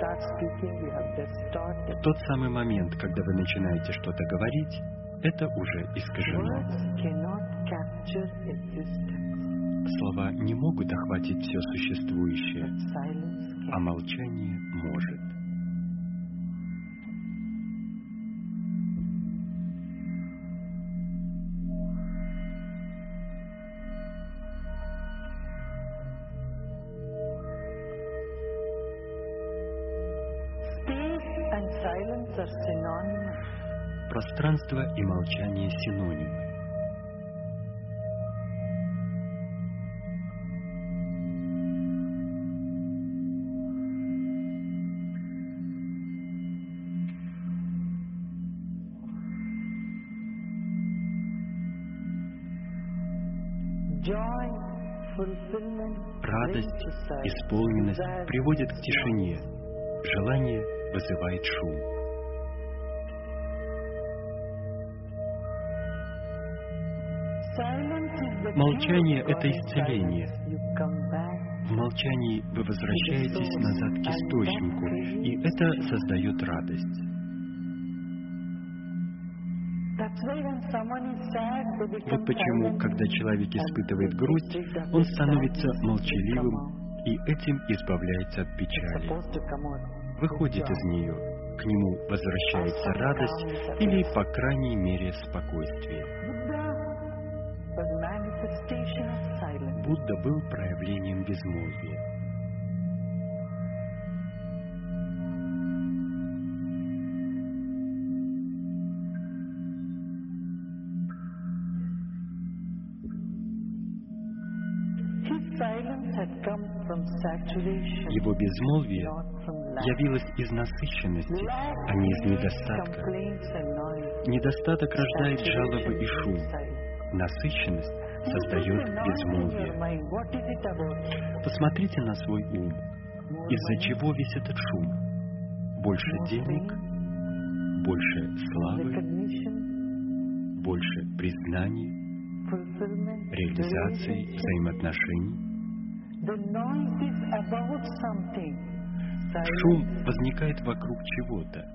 distorted. Тот самый момент, когда вы начинаете что-то говорить, это уже искажено. Слова не могут охватить все существующее, а молчание может. Пространство и молчание синонимы. Радость, исполненность приводит к тишине. Желание вызывает шум. Молчание это исцеление. В молчании вы возвращаетесь назад к источнику, и это создает радость. Вот почему, когда человек испытывает грусть, он становится молчаливым и этим избавляется от печали. Выходит из нее, к нему возвращается радость или, по крайней мере, спокойствие. Будда был проявлением безмолвия. Его безмолвие явилось из насыщенности, а не из недостатка. Недостаток рождает жалобы и шум. Насыщенность создает безмолвие. Посмотрите на свой ум. Из-за чего весь этот шум? Больше денег, больше славы, больше fulfillment, реализации, взаимоотношений. Шум возникает вокруг чего-то.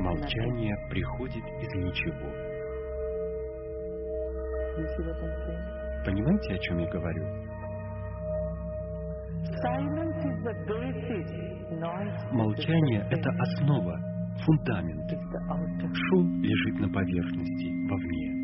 Молчание приходит из ничего. Понимаете, о чем я говорю? Молчание — это основа, фундамент. Шум лежит на поверхности, вовне.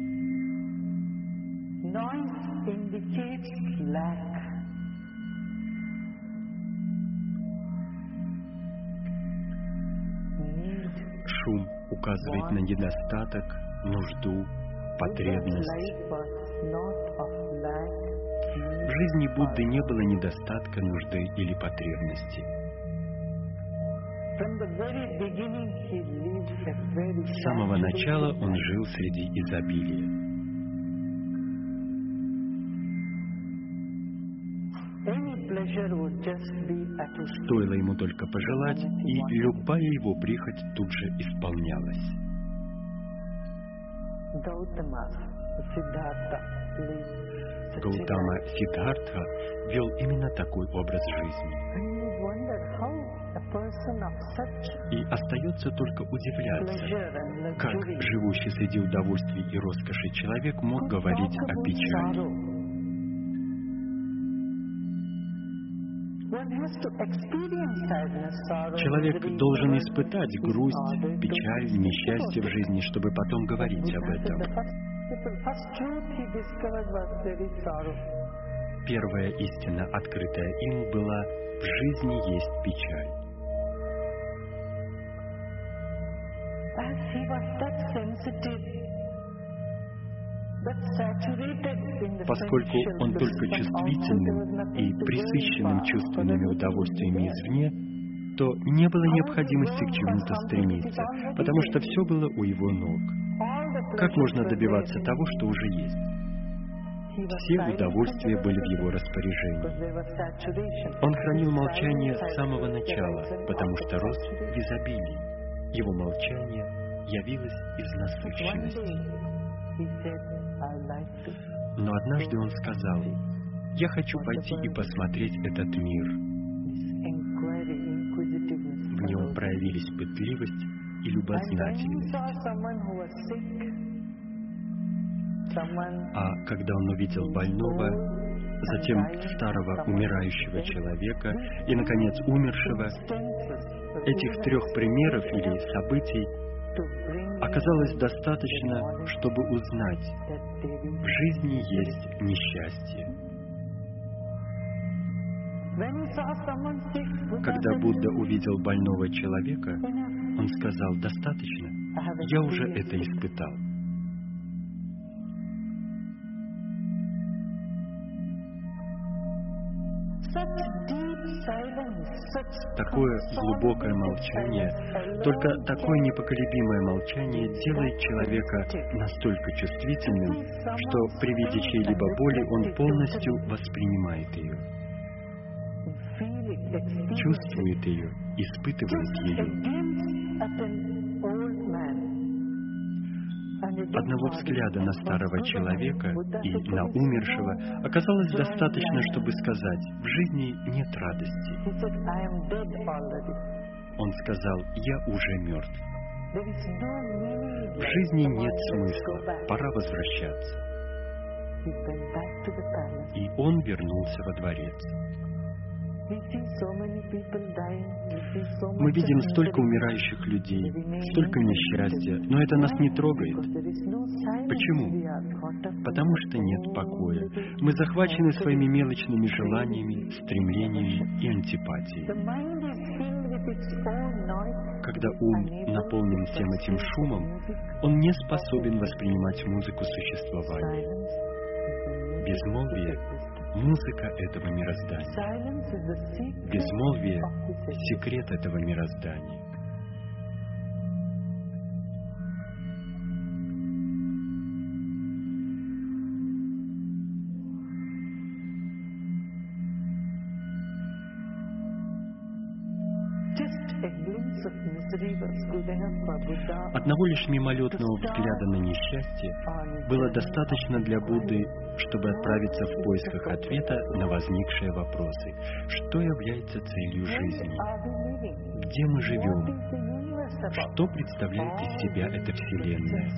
Шум указывает на недостаток, нужду, потребность. В жизни Будды не было недостатка, нужды или потребности. С самого начала он жил среди изобилия. Стоило ему только пожелать, и любая его прихоть тут же исполнялась. Гаутама. Сиддхартха вел именно такой образ жизни. И остается только удивляться, как живущий среди удовольствий и роскоши человек мог говорить о печали. Человек должен испытать грусть, печаль, несчастье в жизни, чтобы потом говорить об этом. Первая истина, открытая им, была «в жизни есть печаль». As he was that sensitive, Поскольку он только чувствительным и присыщенным чувственными удовольствиями извне, то не было необходимости к чему-то стремиться, потому что все было у его ног. Как можно добиваться того, что уже есть? Все удовольствия были в его распоряжении. Он хранил молчание с самого начала, потому что рос в изобилии. Его молчание явилось из насыщенности. Но однажды он сказал, «Я хочу пойти и посмотреть этот мир». В нем проявились пытливость и любознательность. А когда он увидел больного, затем старого умирающего человека и, наконец, умершего, этих трех примеров или событий оказалось достаточно, чтобы узнать, в жизни есть несчастье. Когда Будда увидел больного человека, он сказал, достаточно, я уже это испытал. Такое глубокое молчание, только такое непоколебимое молчание делает человека настолько чувствительным, что при виде чьей-либо боли он полностью воспринимает ее, чувствует ее, испытывает ее. Одного взгляда на старого человека и на умершего оказалось достаточно, чтобы сказать, в жизни нет радости. Он сказал, я уже мертв. В жизни нет смысла, пора возвращаться. И он вернулся во дворец. Мы видим столько умирающих людей, столько несчастья, но это нас не трогает. Почему? Потому что нет покоя. Мы захвачены своими мелочными желаниями, стремлениями и антипатией. Когда ум наполнен всем этим шумом, он не способен воспринимать музыку существования. Безмолвие музыка этого мироздания. Безмолвие — секрет этого мироздания. Одного лишь мимолетного взгляда на несчастье было достаточно для Будды, чтобы отправиться в поисках ответа на возникшие вопросы. Что является целью жизни? Где мы живем? Что представляет из себя эта Вселенная?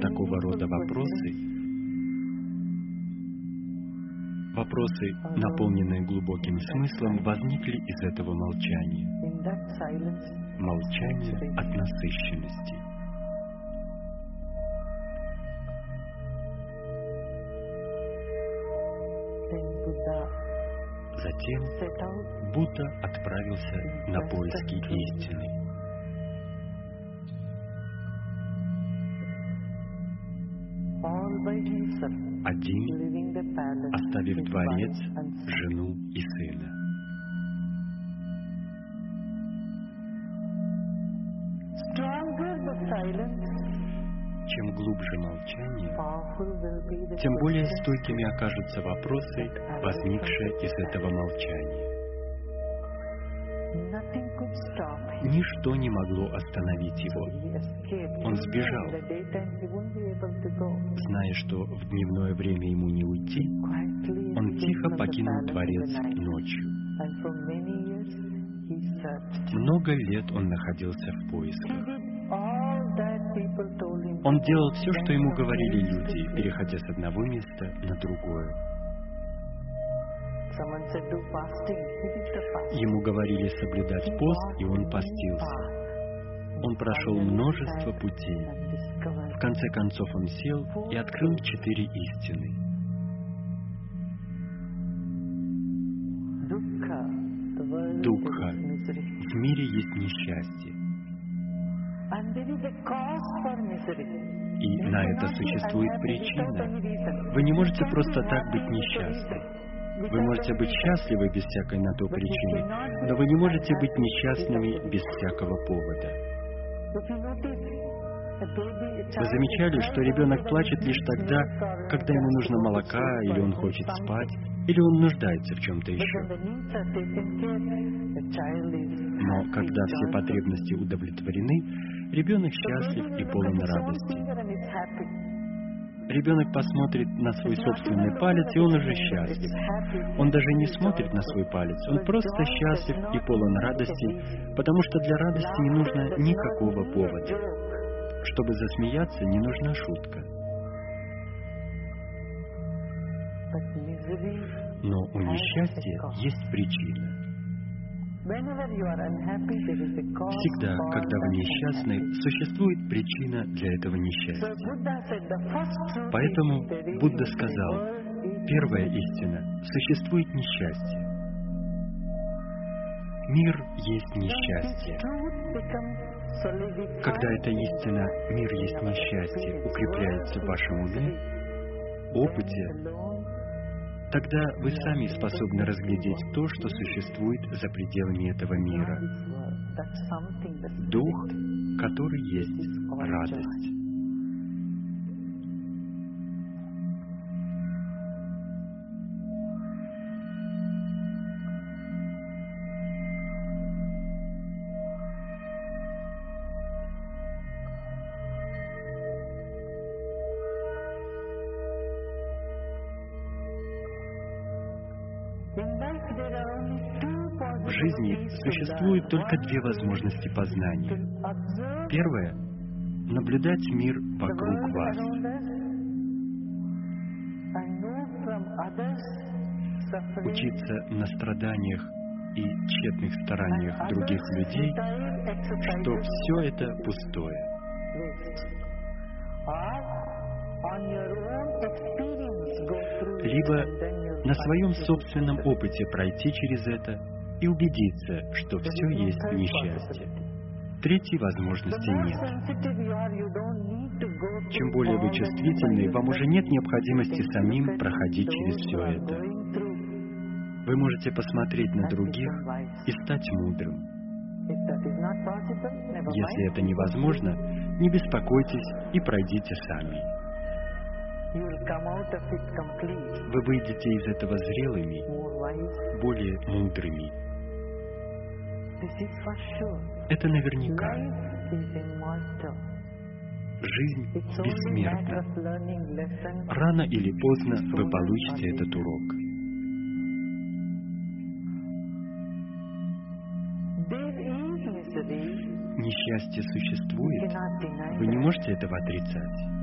Такого рода вопросы Вопросы, наполненные глубоким смыслом, возникли из этого молчания. Молчание от насыщенности. Затем Будда отправился на поиски истины. Один, оставив дворец, жену и сына. Чем глубже молчание, тем более стойкими окажутся вопросы, возникшие из этого молчания. Ничто не могло остановить его. Он сбежал, зная, что в дневное время ему не уйти, он тихо покинул дворец ночью. Много лет он находился в поисках. Он делал все, что ему говорили люди, переходя с одного места на другое. Ему говорили соблюдать пост, и он постился. Он прошел множество путей. В конце концов он сел и открыл четыре истины. Дукха. Мире есть несчастье. И на это существует причина. Вы не можете просто так быть несчастны. Вы можете быть счастливы без всякой на то причины, но вы не можете быть несчастными без всякого повода. Вы замечали, что ребенок плачет лишь тогда, когда ему нужно молока, или он хочет спать, или он нуждается в чем-то еще. Но когда все потребности удовлетворены, ребенок счастлив и полон радости. Ребенок посмотрит на свой собственный палец, и он уже счастлив. Он даже не смотрит на свой палец, он просто счастлив и полон радости, потому что для радости не нужно никакого повода. Чтобы засмеяться, не нужна шутка. Но у несчастья есть причина. Всегда, когда вы несчастны, существует причина для этого несчастья. Поэтому Будда сказал, первая истина – существует несчастье. Мир есть несчастье. Когда эта истина «мир есть несчастье» укрепляется в вашем уме, опыте, Тогда вы сами способны разглядеть то, что существует за пределами этого мира. Дух, который есть радость. В жизни существует только две возможности познания. Первое — наблюдать мир вокруг вас. Учиться на страданиях и тщетных стараниях других людей, что все это пустое либо на своем собственном опыте пройти через это и убедиться, что все есть несчастье. Третьей возможности нет. Чем более вы чувствительны, вам уже нет необходимости самим проходить через все это. Вы можете посмотреть на других и стать мудрым. Если это невозможно, не беспокойтесь и пройдите сами. Вы выйдете из этого зрелыми, более мудрыми. Это наверняка. Жизнь бессмертна. Рано или поздно вы получите этот урок. Несчастье существует. Вы не можете этого отрицать.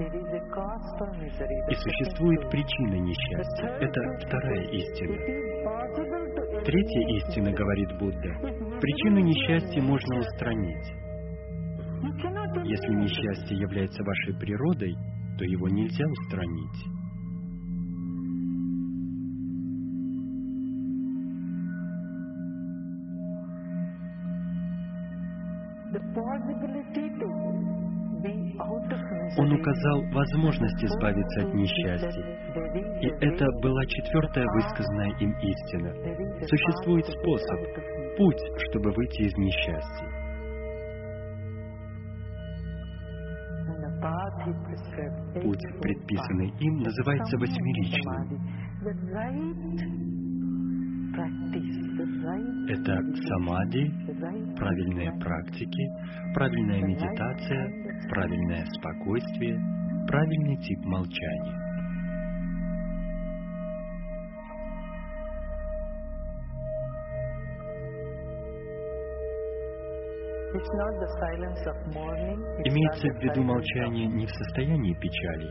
И существует причина несчастья. Это вторая истина. Третья истина, говорит Будда, причину несчастья можно устранить. Если несчастье является вашей природой, то его нельзя устранить. The possibility он указал возможность избавиться от несчастья. И это была четвертая высказанная им истина. Существует способ, путь, чтобы выйти из несчастья. Путь, предписанный им, называется восьмеричным. Это самади, правильные практики, правильная медитация, правильное спокойствие, правильный тип молчания. Имеется в виду молчание не в состоянии печали,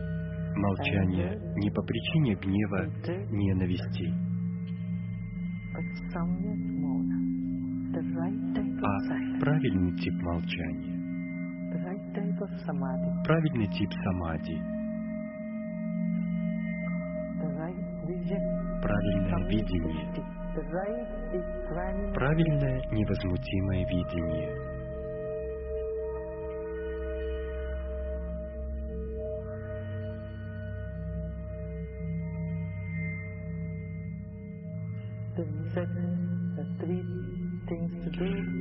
молчание не по причине гнева, ненависти, а правильный тип молчания, правильный тип самади, правильное видение, правильное невозмутимое видение.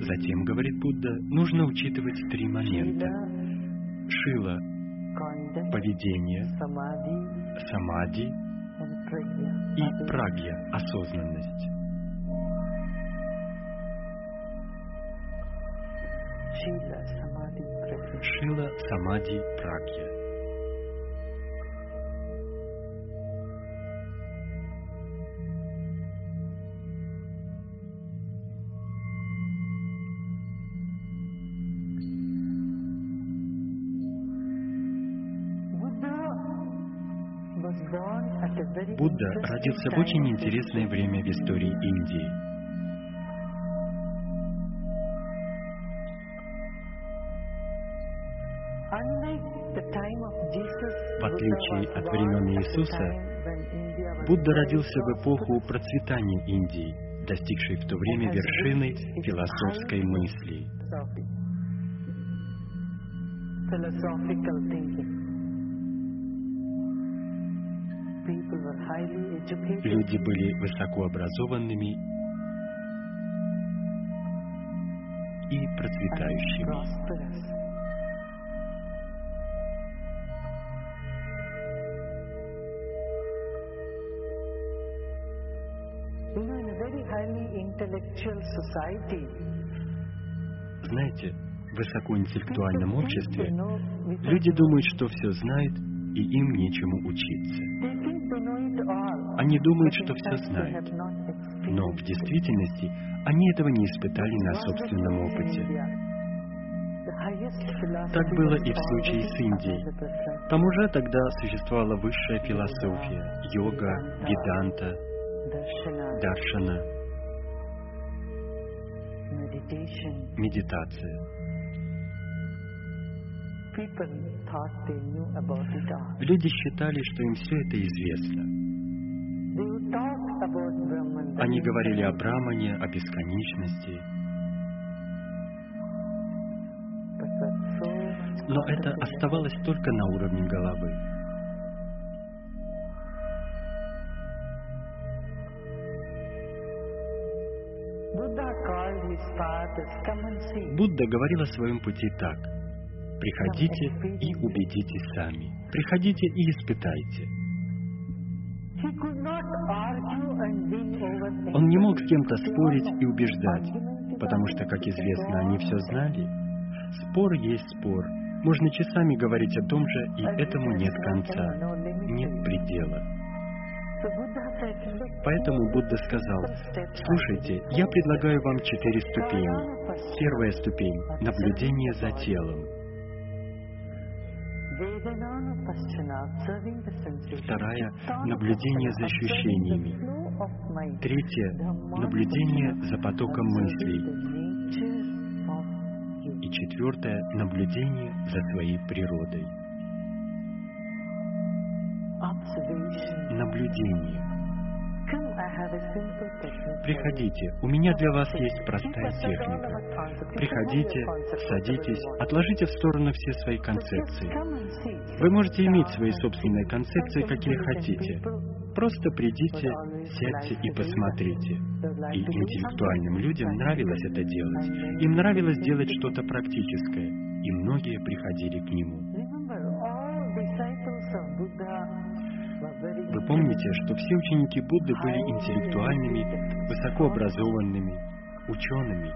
Затем, говорит Будда, нужно учитывать три момента. Шила поведение, самади и прагья – осознанность. Шила, самади, прагья. Будда родился в очень интересное время в истории Индии. В отличие от времен Иисуса, Будда родился в эпоху процветания Индии, достигшей в то время вершины философской мысли. Люди были высокообразованными и процветающими. Знаете, в высокоинтеллектуальном обществе люди думают, что все знают, и им нечему учиться. Они думают, что все знают. Но в действительности они этого не испытали на собственном опыте. Так было и в случае с Индией. Там уже тогда существовала высшая философия, йога, веданта, даршана, медитация. Люди считали, что им все это известно. Они говорили о Брамане, о бесконечности, но это оставалось только на уровне головы. Будда говорил о своем пути так. Приходите и убедитесь сами. Приходите и испытайте. Он не мог с кем-то спорить и убеждать, потому что, как известно, они все знали. Спор есть спор. Можно часами говорить о том же, и этому нет конца, нет предела. So Buddha said, "Look, Поэтому Будда сказал, слушайте, я предлагаю вам четыре ступени. Первая ступень – наблюдение за телом. Вторая наблюдение за ощущениями. Третье – наблюдение за потоком мыслей. И четвертое – наблюдение за своей природой. Наблюдение. Приходите, у меня для вас есть простая техника. Приходите, садитесь, отложите в сторону все свои концепции. Вы можете иметь свои собственные концепции, какие хотите. Просто придите, сядьте и посмотрите. И интеллектуальным людям нравилось это делать. Им нравилось делать что-то практическое, и многие приходили к нему. Вы помните, что все ученики Будды были интеллектуальными, высокообразованными, учеными.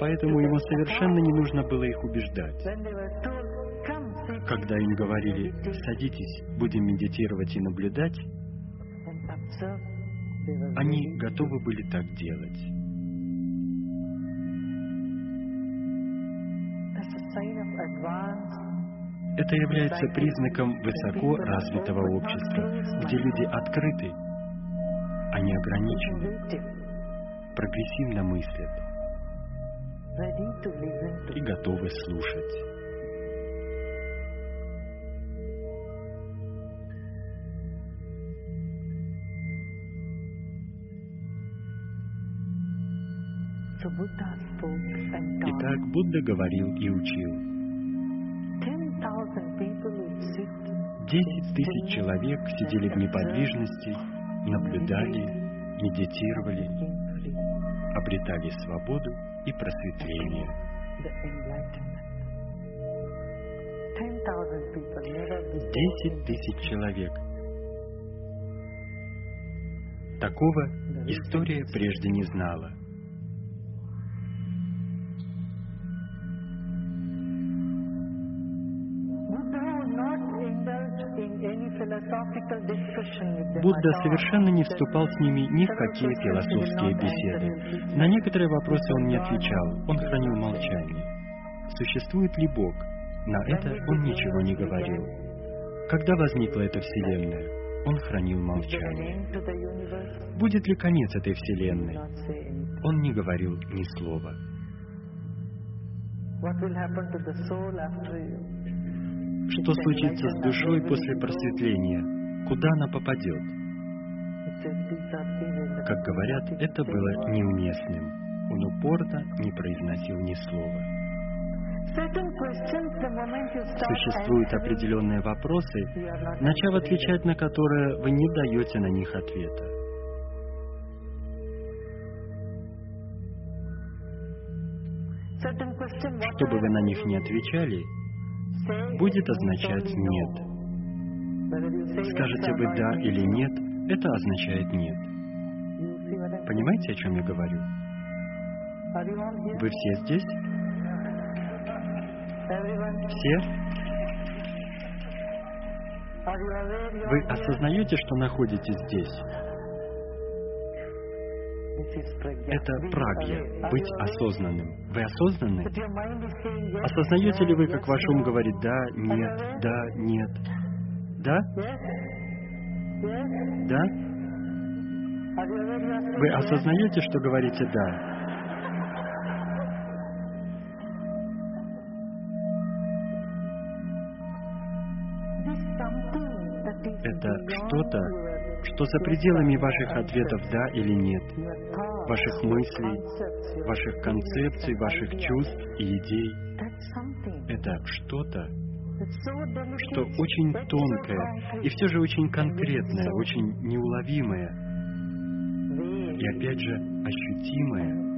Поэтому ему совершенно не нужно было их убеждать. Когда им говорили «садитесь, будем медитировать и наблюдать», они готовы были так делать. Это является признаком высоко развитого общества, где люди открыты, они ограничены, прогрессивно мыслят и готовы слушать. Итак, Будда говорил и учил. Десять тысяч человек сидели в неподвижности, наблюдали, медитировали, обретали свободу и просветление. Десять тысяч человек. Такого история прежде не знала. Будда совершенно не вступал с ними ни в какие философские беседы. На некоторые вопросы он не отвечал, он хранил молчание. Существует ли Бог? На это он ничего не говорил. Когда возникла эта Вселенная, он хранил молчание. Будет ли конец этой Вселенной? Он не говорил ни слова. Что случится с душой после просветления? Куда она попадет? Как говорят, это было неуместным. Он упорно не произносил ни слова. Существуют определенные вопросы, начав отвечать на которые, вы не даете на них ответа. Чтобы вы на них не отвечали, будет означать «нет». Скажете вы «да» или «нет», это означает «нет». Понимаете, о чем я говорю? Вы все здесь? Все? Вы осознаете, что находитесь здесь? Это прагья, быть осознанным. Вы осознанны? Осознаете ли вы, как ваш ум говорит «да», «нет», «да», «нет»? Да? Да? Вы осознаете, что говорите «да»? Это что-то, что за пределами ваших ответов «да» или «нет», ваших мыслей, ваших концепций, ваших чувств и идей. Это что-то, что очень тонкое и все же очень конкретное, очень неуловимое и опять же ощутимое.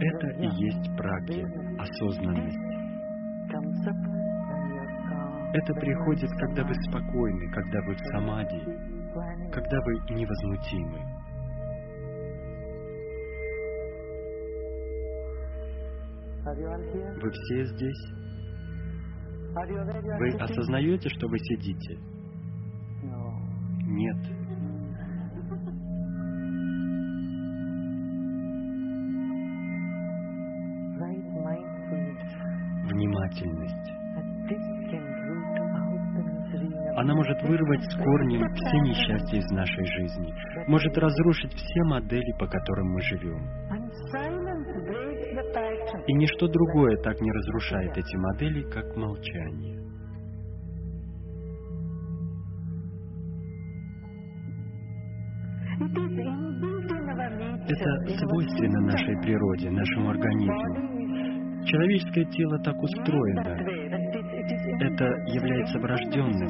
Это и есть практика, осознанность. Это приходит, когда вы спокойны, когда вы в самади, когда вы невозмутимы. Вы все здесь? Вы осознаете, что вы сидите? Нет. Внимательность. Она может вырвать с корнем все несчастья из нашей жизни, может разрушить все модели, по которым мы живем. И ничто другое так не разрушает эти модели, как молчание. Это свойственно нашей природе, нашему организму. Человеческое тело так устроено. Это является врожденным.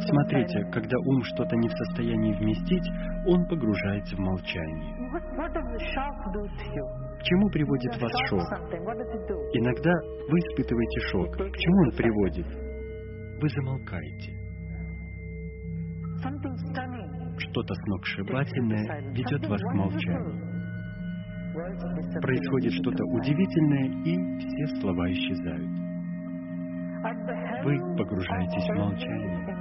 Смотрите, когда ум что-то не в состоянии вместить, он погружается в молчание. К чему приводит вас шок? Иногда вы испытываете шок. К чему он приводит? Вы замолкаете. Что-то сногсшибательное ведет вас к молчанию. Происходит что-то удивительное, и все слова исчезают. Вы погружаетесь в молчание.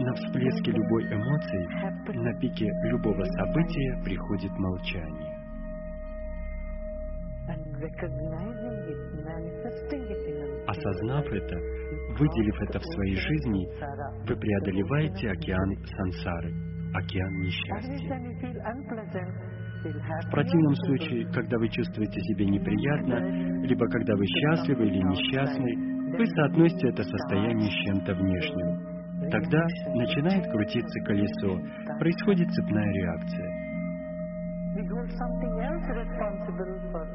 На всплеске любой эмоции, на пике любого события приходит молчание. Осознав это, выделив это в своей жизни, вы преодолеваете океан сансары, океан несчастья. В противном случае, когда вы чувствуете себя неприятно, либо когда вы счастливы или несчастны, вы соотносите это состояние с чем-то внешним. Тогда начинает крутиться колесо, происходит цепная реакция.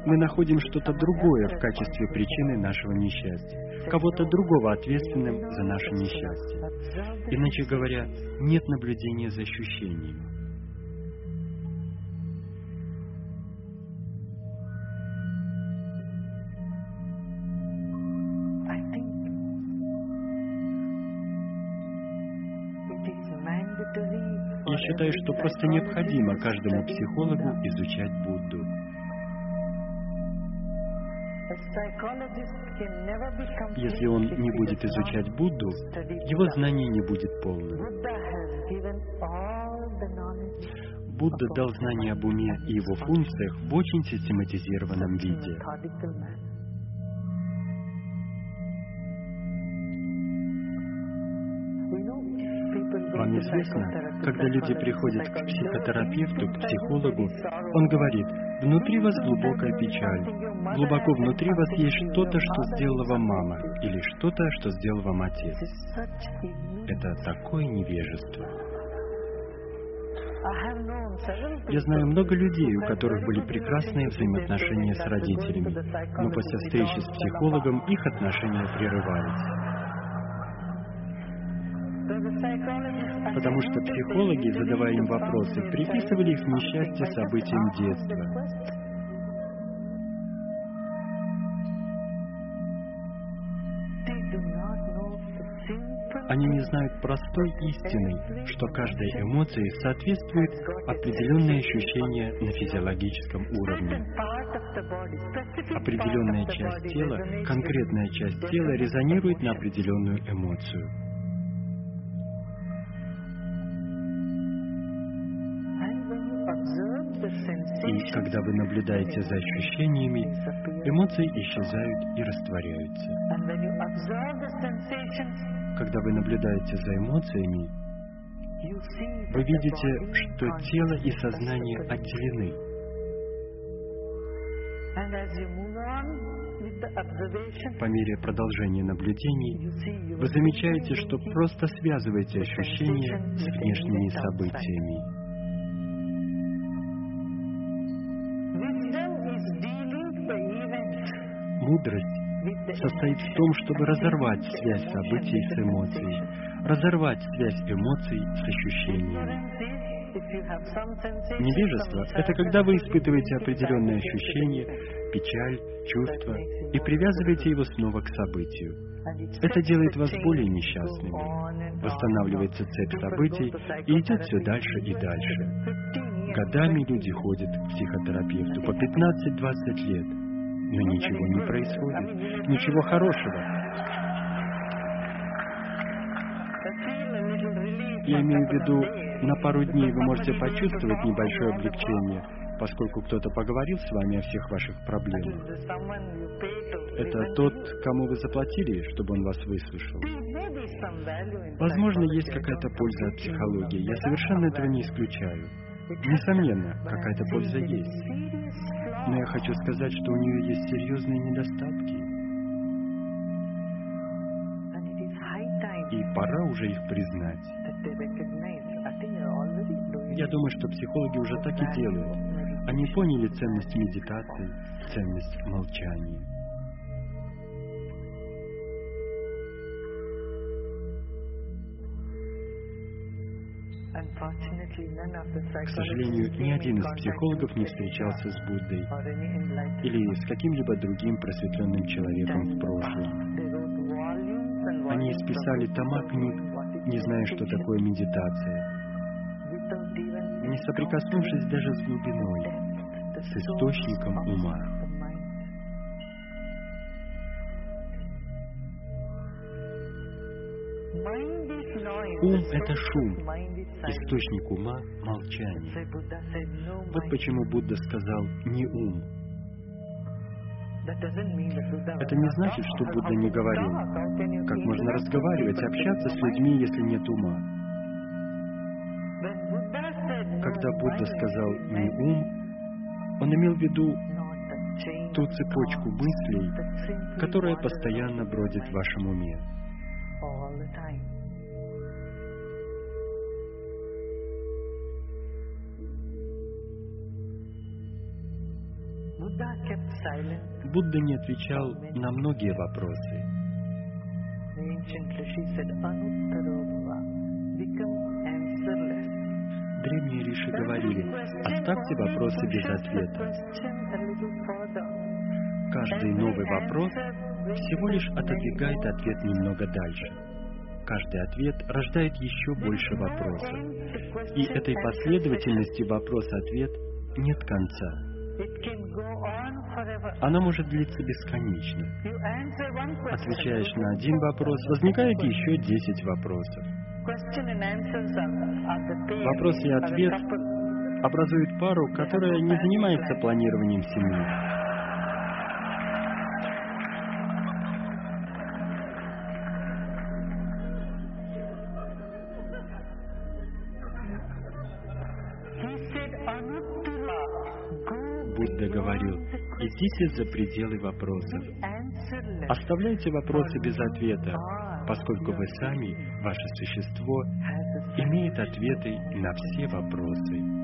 Мы находим что-то другое в качестве причины нашего несчастья, кого-то другого ответственным за наше несчастье. Иначе говоря, нет наблюдения за ощущениями. Считаю, что просто необходимо каждому психологу изучать Будду. Если он не будет изучать Будду, его знание не будет полным. Будда дал знания об уме и его функциях в очень систематизированном виде. Вам известно, когда люди приходят к психотерапевту, к психологу, он говорит, внутри вас глубокая печаль, глубоко внутри вас есть что-то, что сделала вам мама, или что-то, что сделал вам отец. Это такое невежество. Я знаю много людей, у которых были прекрасные взаимоотношения с родителями, но после встречи с психологом их отношения прерывались. Потому что психологи, задавая им вопросы, приписывали их несчастье событиям детства. Они не знают простой истины, что каждой эмоции соответствует определенные ощущения на физиологическом уровне. Определенная часть тела, конкретная часть тела резонирует на определенную эмоцию. И когда вы наблюдаете за ощущениями, эмоции исчезают и растворяются. Когда вы наблюдаете за эмоциями, вы видите, что тело и сознание отделены. По мере продолжения наблюдений вы замечаете, что просто связываете ощущения с внешними событиями. Мудрость состоит в том, чтобы разорвать связь событий с эмоцией, разорвать связь эмоций с ощущениями. Невежество это когда вы испытываете определенное ощущение, печаль, чувство, и привязываете его снова к событию. Это делает вас более несчастными. Восстанавливается цепь событий и идет все дальше и дальше. 15 years, Годами 20 люди ходят к психотерапевту по 15-20 лет, но ничего не происходит, ничего хорошего. Я имею в виду, на пару дней вы можете почувствовать небольшое облегчение, поскольку кто-то поговорил с вами о всех ваших проблемах. Это тот, кому вы заплатили, чтобы он вас выслушал. Возможно, есть какая-то польза от психологии. Я совершенно этого не исключаю. Несомненно, какая-то польза есть. Но я хочу сказать, что у нее есть серьезные недостатки. И пора уже их признать. Я думаю, что психологи уже так и делают. Они поняли ценность медитации, ценность молчания. К сожалению, ни один из психологов не встречался с Буддой или с каким-либо другим просветленным человеком в прошлом. Они исписали тома книг, не зная, что такое медитация, не соприкоснувшись даже с глубиной, с источником ума. Ум — это шум, источник ума — молчание. Вот почему Будда сказал «не ум». Это не значит, что Будда не говорил. Как можно разговаривать, общаться с людьми, если нет ума? Когда Будда сказал «не ум», он имел в виду ту цепочку мыслей, которая постоянно бродит в вашем уме. Будда не отвечал на многие вопросы. Древние риши говорили, оставьте вопросы без ответа. Каждый новый вопрос всего лишь отодвигает ответ немного дальше. Каждый ответ рождает еще больше вопросов. И этой последовательности вопрос-ответ нет конца. Она может длиться бесконечно. Отвечаешь на один вопрос, возникает еще 10 вопросов. Вопрос и ответ образуют пару, которая не занимается планированием семьи. Идите за пределы вопросов. Оставляйте вопросы без ответа, поскольку вы сами, ваше существо, имеет ответы на все вопросы.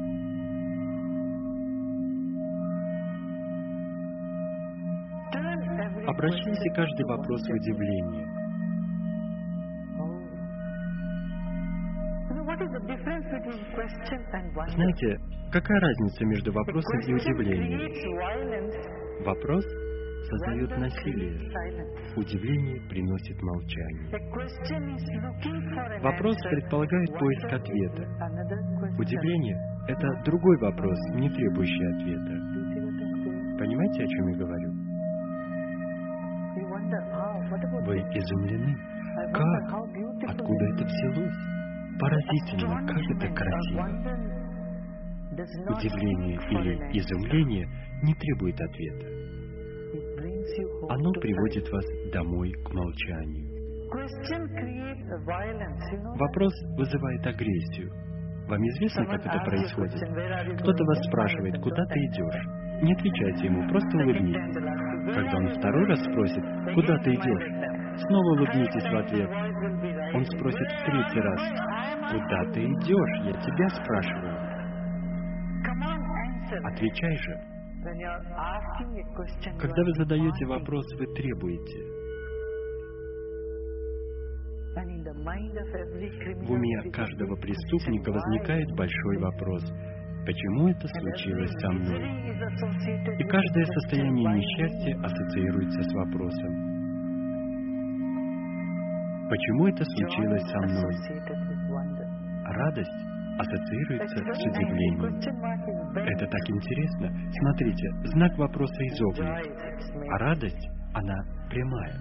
Обращайте каждый вопрос в удивление. Oh. Знаете, какая разница между вопросом и удивлением? Вопрос создает насилие, удивление приносит молчание. Вопрос предполагает поиск ответа. Удивление — это другой вопрос, не требующий ответа. Понимаете, о чем я говорю? Вы изумлены. Как? Откуда это взялось? Поразительно, как это красиво. Удивление или изумление не требует ответа. Оно приводит вас домой к молчанию. Вопрос вызывает агрессию. Вам известно, как это происходит? question, "Where are you Кто-то going?" вас спрашивает, куда ты идешь? Не отвечайте ему, просто улыбнитесь. time they'll ask you, "Where Когда он второй раз going?" спросит, куда ты идешь? Снова улыбнитесь в ответ. Он спросит в "Where третий раз, куда ты you." идешь? Я тебя спрашиваю. Отвечай же. Когда вы задаете вопрос, вы требуете. В уме каждого преступника возникает большой вопрос. Почему это случилось со мной? И каждое состояние несчастья ассоциируется с вопросом. Почему это случилось со мной? Радость ассоциируется с удивлением. Это так интересно. Смотрите, знак вопроса изогнут, а радость, она прямая,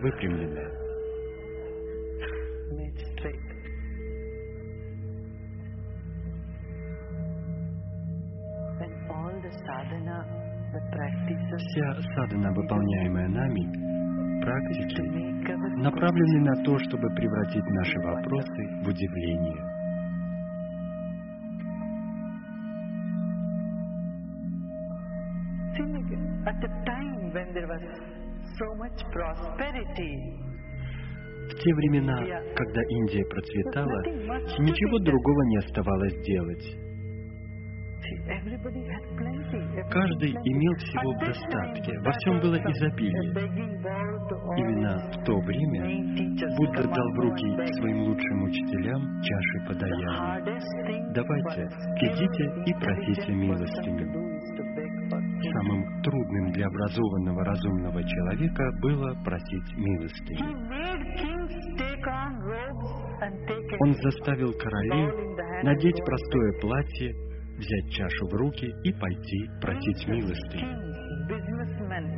выпрямленная. Вся садхана, выполняемая нами, практики, направлены на то, чтобы превратить наши вопросы в удивление. At the time when there was so much prosperity, В те времена, когда Индия процветала, ничего другого не оставалось делать. Каждый имел всего в достатке, во всем было изобилие. Именно в то время Будда "Come дал в руки and beg." своим лучшим учителям чаши подаяния. Давайте, a идите и просите милостыню. Самым трудным для образованного разумного человека было просить a Он заставил королей надеть простое платье, взять чашу в руки и пойти просить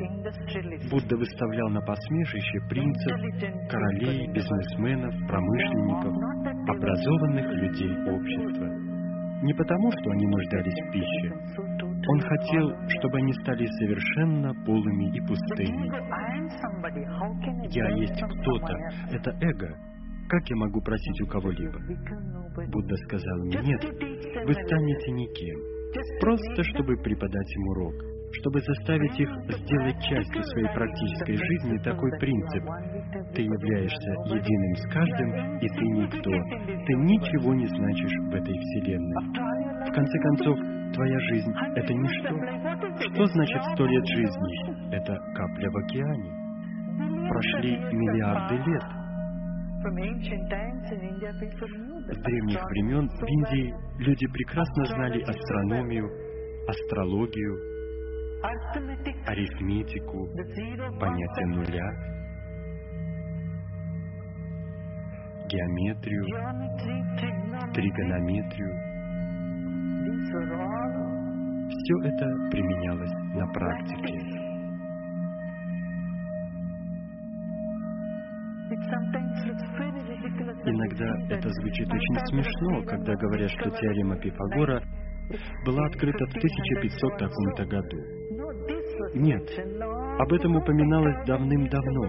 industrialists, Будда выставлял на посмешище принцев, королей, бизнесменов, промышленников, образованных людей общества. Не потому, что они нуждались в пище. Он хотел, чтобы они стали совершенно полыми и пустыми. Я есть кто-то. Это эго. Как я могу просить у кого-либо? Будда сказал мне, нет, вы станете никем. Просто чтобы преподать им урок, чтобы заставить их сделать частью своей практической жизни такой принцип. Ты являешься единым с каждым, и ты никто. Ты ничего не значишь в этой вселенной. В конце концов, твоя жизнь — это ничто. Что значит сто лет жизни? Это капля в океане. Прошли миллиарды лет. С древних времен в Индии люди прекрасно знали астрономию, астрологию, арифметику, понятие нуля, геометрию, тригонометрию. Все это применялось на практике. Иногда это звучит очень смешно, когда говорят, что теорема Пифагора была открыта в 1500 таком-то году. Нет, об этом упоминалось давным-давно,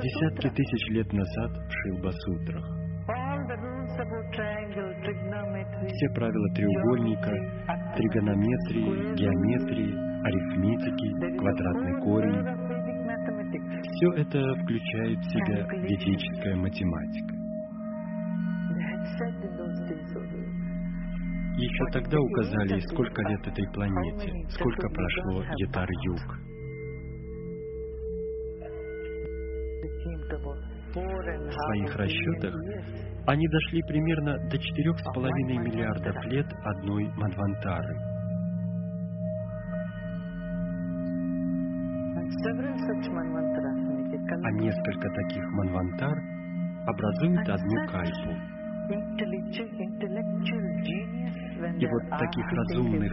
десятки тысяч лет назад в Шилба-сутрах. Все правила треугольника, тригонометрии, геометрии, арифметики, квадратный корень, все это включает в себя ведическая математика. Еще тогда указали, сколько лет этой планете, сколько прошло Гетар-Юг. В своих расчетах они дошли примерно до четырех с половиной миллиардов лет одной Мадвантары. А несколько таких Манвантар образуют одну кальпу. И вот таких разумных,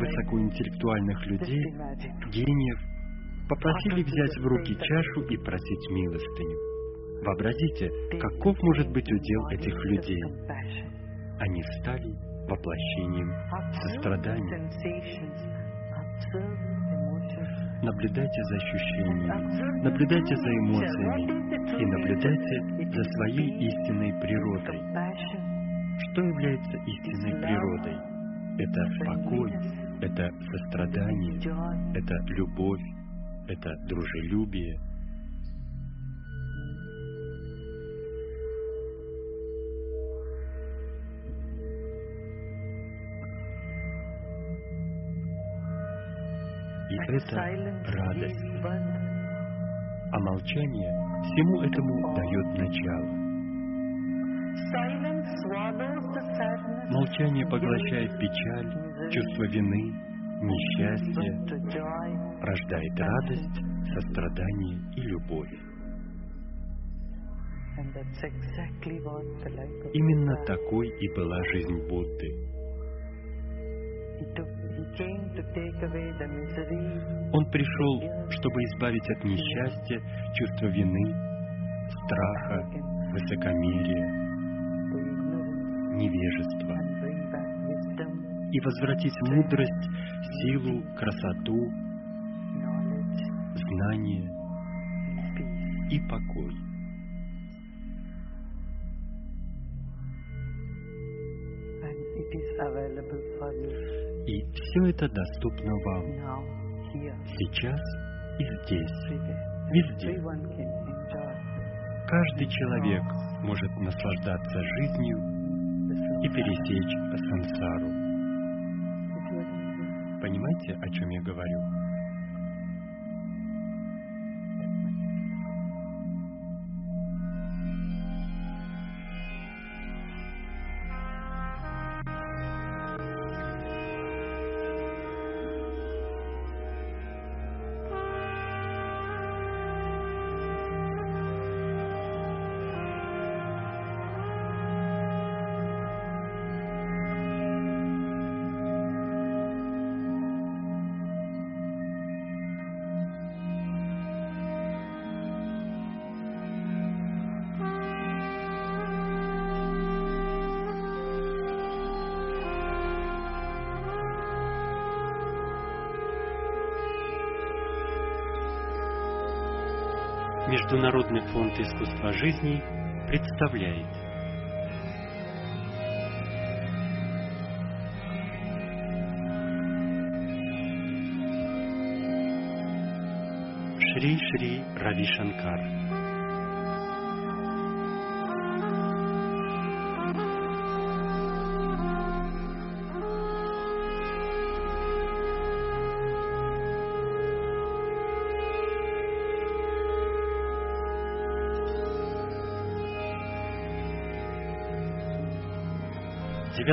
высокоинтеллектуальных людей, гениев, попросили взять в руки чашу и просить милостыню. Вообразите, каков может быть удел этих людей. Они стали воплощением сострадания. Наблюдайте за ощущениями, наблюдайте за эмоциями и наблюдайте за своей истинной природой. Что является истинной природой? Это покой, это сострадание, это любовь, это дружелюбие – И это радость. А молчание всему этому дает начало. Молчание поглощает печаль, чувство вины, несчастье, рождает радость, сострадание и любовь. Именно такой и была жизнь Будды. Он пришел, чтобы избавить от несчастья, чувства вины, страха, высокомерия, невежества и возвратить мудрость, силу, красоту, знание и покой. И все это доступно вам. Сейчас и здесь, везде. Каждый человек может наслаждаться жизнью и пересечь сансару. Понимаете, о чем я говорю? Международный фонд искусства жизни представляет. Шри Шри Рави Шанкар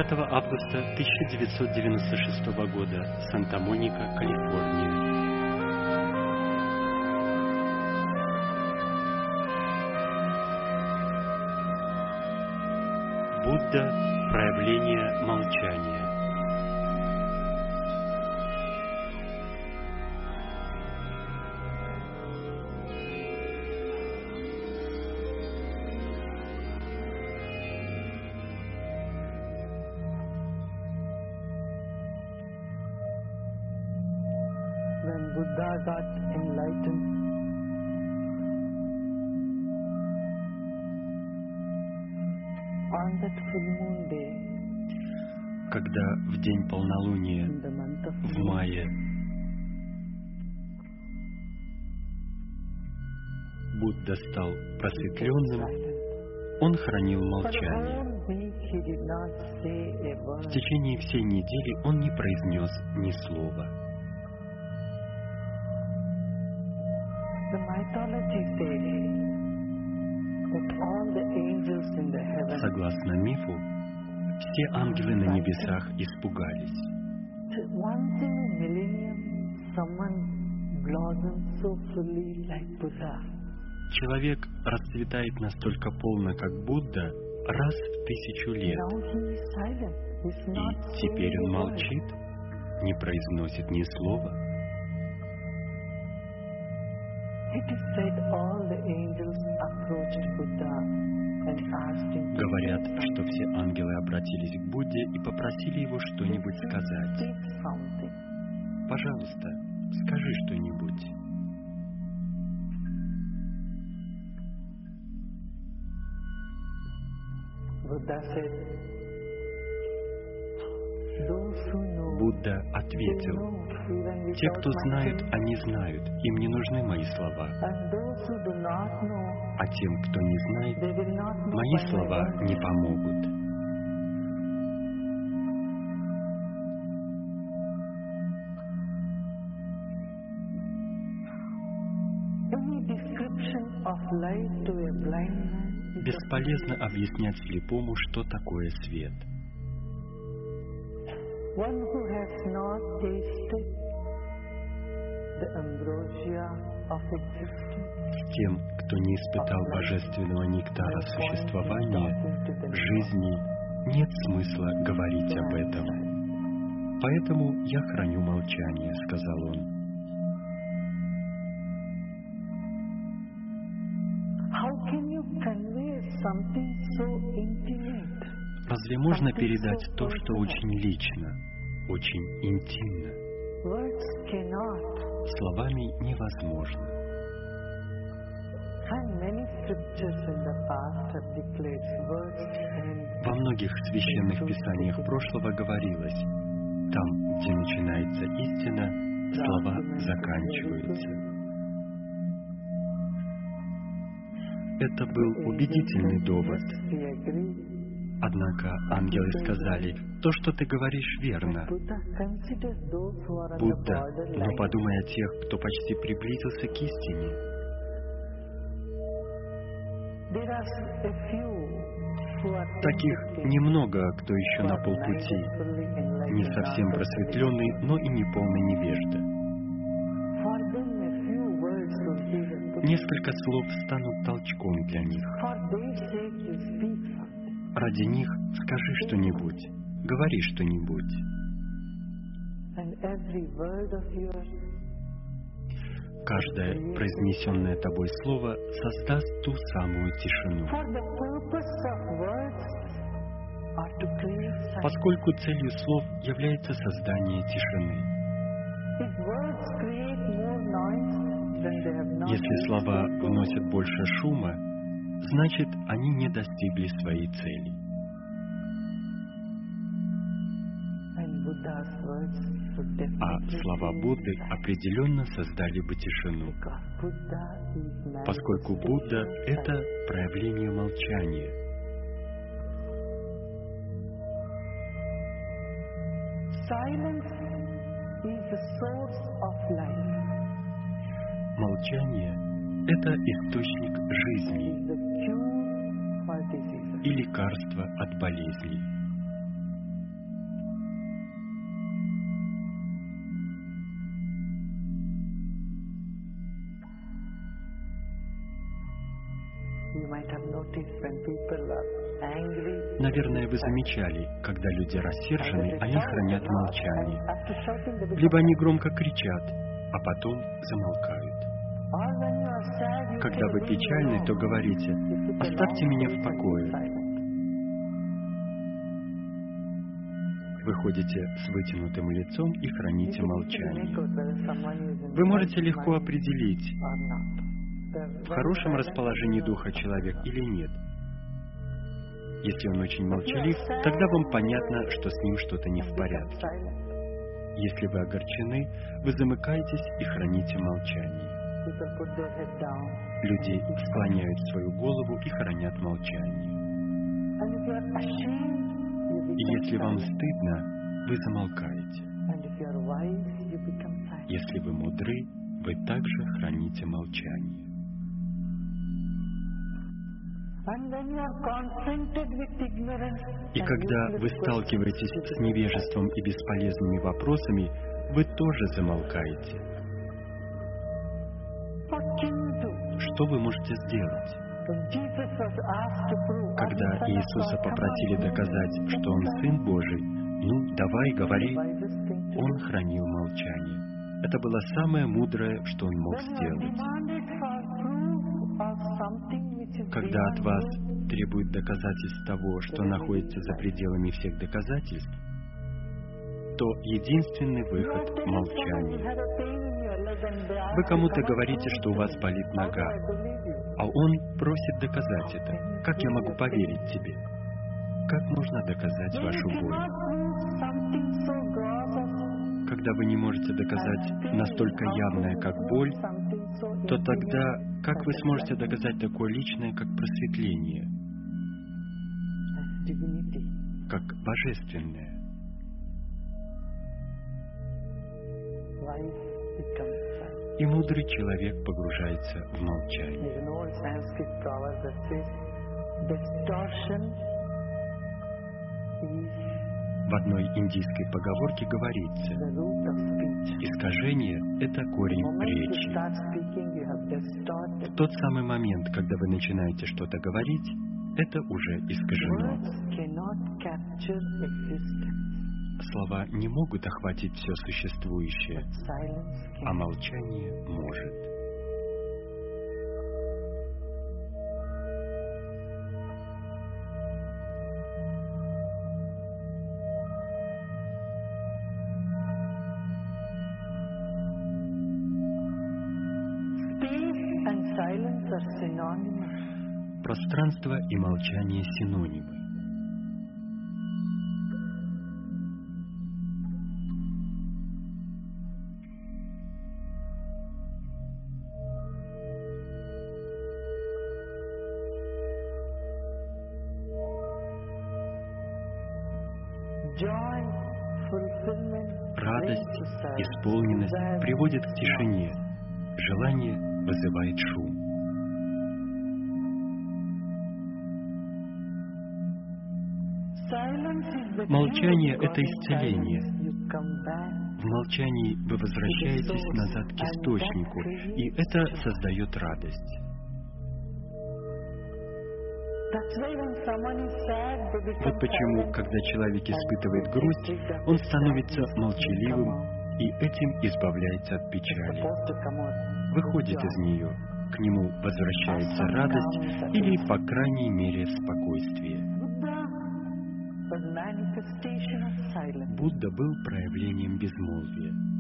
5 августа 1996 года, Санта-Моника, Калифорния. Будда – проявление молчания. Всей недели он не произнес ни слова. Согласно мифу, все ангелы на небесах испугались. Человек расцветает настолько полно, как Будда, раз в тысячу лет. И теперь он молчит, не произносит ни слова. Говорят, что все ангелы обратились к Будде и попросили его что-нибудь сказать. Пожалуйста, скажи что-нибудь. Будда ответил, те, кто знают, saying. они знают, им не нужны мои слова. А тем, кто не знает, мои слова не помогут. Any description of light to a blind man Бесполезно объяснять слепому, что такое свет. one who has not tasted the ambrosia of existence. Тем, кто не испытал божественного нектара существования, жизни, нет смысла говорить об этом. Поэтому я храню молчание, сказал он. Разве можно передать то, что очень лично, очень интимно? Словами невозможно. Во многих священных писаниях прошлого говорилось, там, где начинается истина, слова заканчиваются. Это был убедительный довод. Однако ангелы сказали, то, что ты говоришь, верно. Будда, но подумай о тех, кто почти приблизился к истине. Таких немного, кто еще на полпути, не совсем просветленный, но и не полный невежда. Несколько слов станут толчком для них. Ради них скажи что-нибудь, говори что-нибудь. Каждое произнесенное тобой слово создаст ту самую тишину. Поскольку целью слов является создание тишины. Если слова вносят больше шума, значит, они не достигли своей цели. А слова Будды определенно создали бы тишину, поскольку Будда — это проявление молчания. Silence is the source of life. Молчание – это источник жизни и лекарство от болезней. Наверное, вы замечали, когда люди рассержены, они хранят молчание. Либо они громко кричат, а потом замолкают. Когда вы печальны, то говорите, оставьте меня в покое. Вы ходите с вытянутым лицом и храните молчание. Вы можете легко определить, в хорошем расположении духа человек или нет. Если он очень молчалив, тогда вам понятно, что с ним что-то не в порядке. Если вы огорчены, вы замыкаетесь и храните молчание. Люди склоняют свою голову и хранят молчание. И если вам стыдно, вы замолкаете. Если вы мудры, вы также храните молчание. И когда вы сталкиваетесь с невежеством и бесполезными вопросами, вы тоже замолкаете. Что вы можете сделать? Когда Иисуса попросили доказать, что Он Сын Божий, ну, давай, говори, Он хранил молчание. Это было самое мудрое, что Он мог сделать. Когда от вас требует доказательств того, что находится за пределами всех доказательств, то единственный выход — молчание. Вы кому-то говорите, что у вас болит нога, а он просит доказать это. Как я могу поверить тебе? Как можно доказать вашу боль? Когда вы не можете доказать настолько явное, как боль, то тогда как вы сможете доказать такое личное, как просветление, как божественное? И мудрый человек погружается в молчание. В одной индийской поговорке говорится, искажение — это корень речи. В тот самый момент, когда вы начинаете что-то говорить, это уже искажено. Слова не могут охватить все существующее, а молчание может. Пространство и молчание синонимы. Приводит к тишине. Желание вызывает шум. Молчание — это исцеление. В молчании вы возвращаетесь назад к источнику, и это создает радость. Вот почему, когда человек испытывает грусть, он становится молчаливым и этим избавляется от печали. Выходит из нее, к нему возвращается радость или, по крайней мере, спокойствие. Будда был проявлением безмолвия.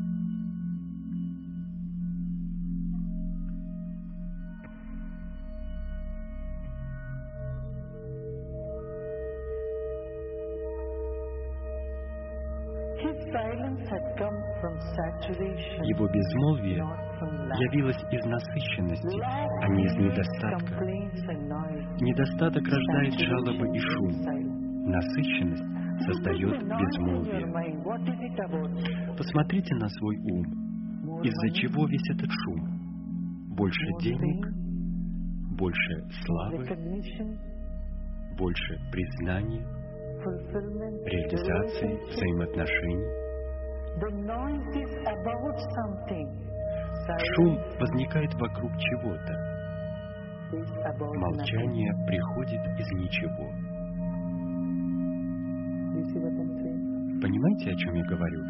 Его безмолвие явилось из насыщенности, а не из недостатка. Недостаток рождает жалобы и шум. Насыщенность создает безмолвие. Посмотрите на свой ум. Из-за чего весь этот шум? Больше денег? Больше славы? Больше признания? реализации взаимоотношений. Шум возникает вокруг чего-то. Молчание приходит из ничего. Понимаете, о чем я говорю?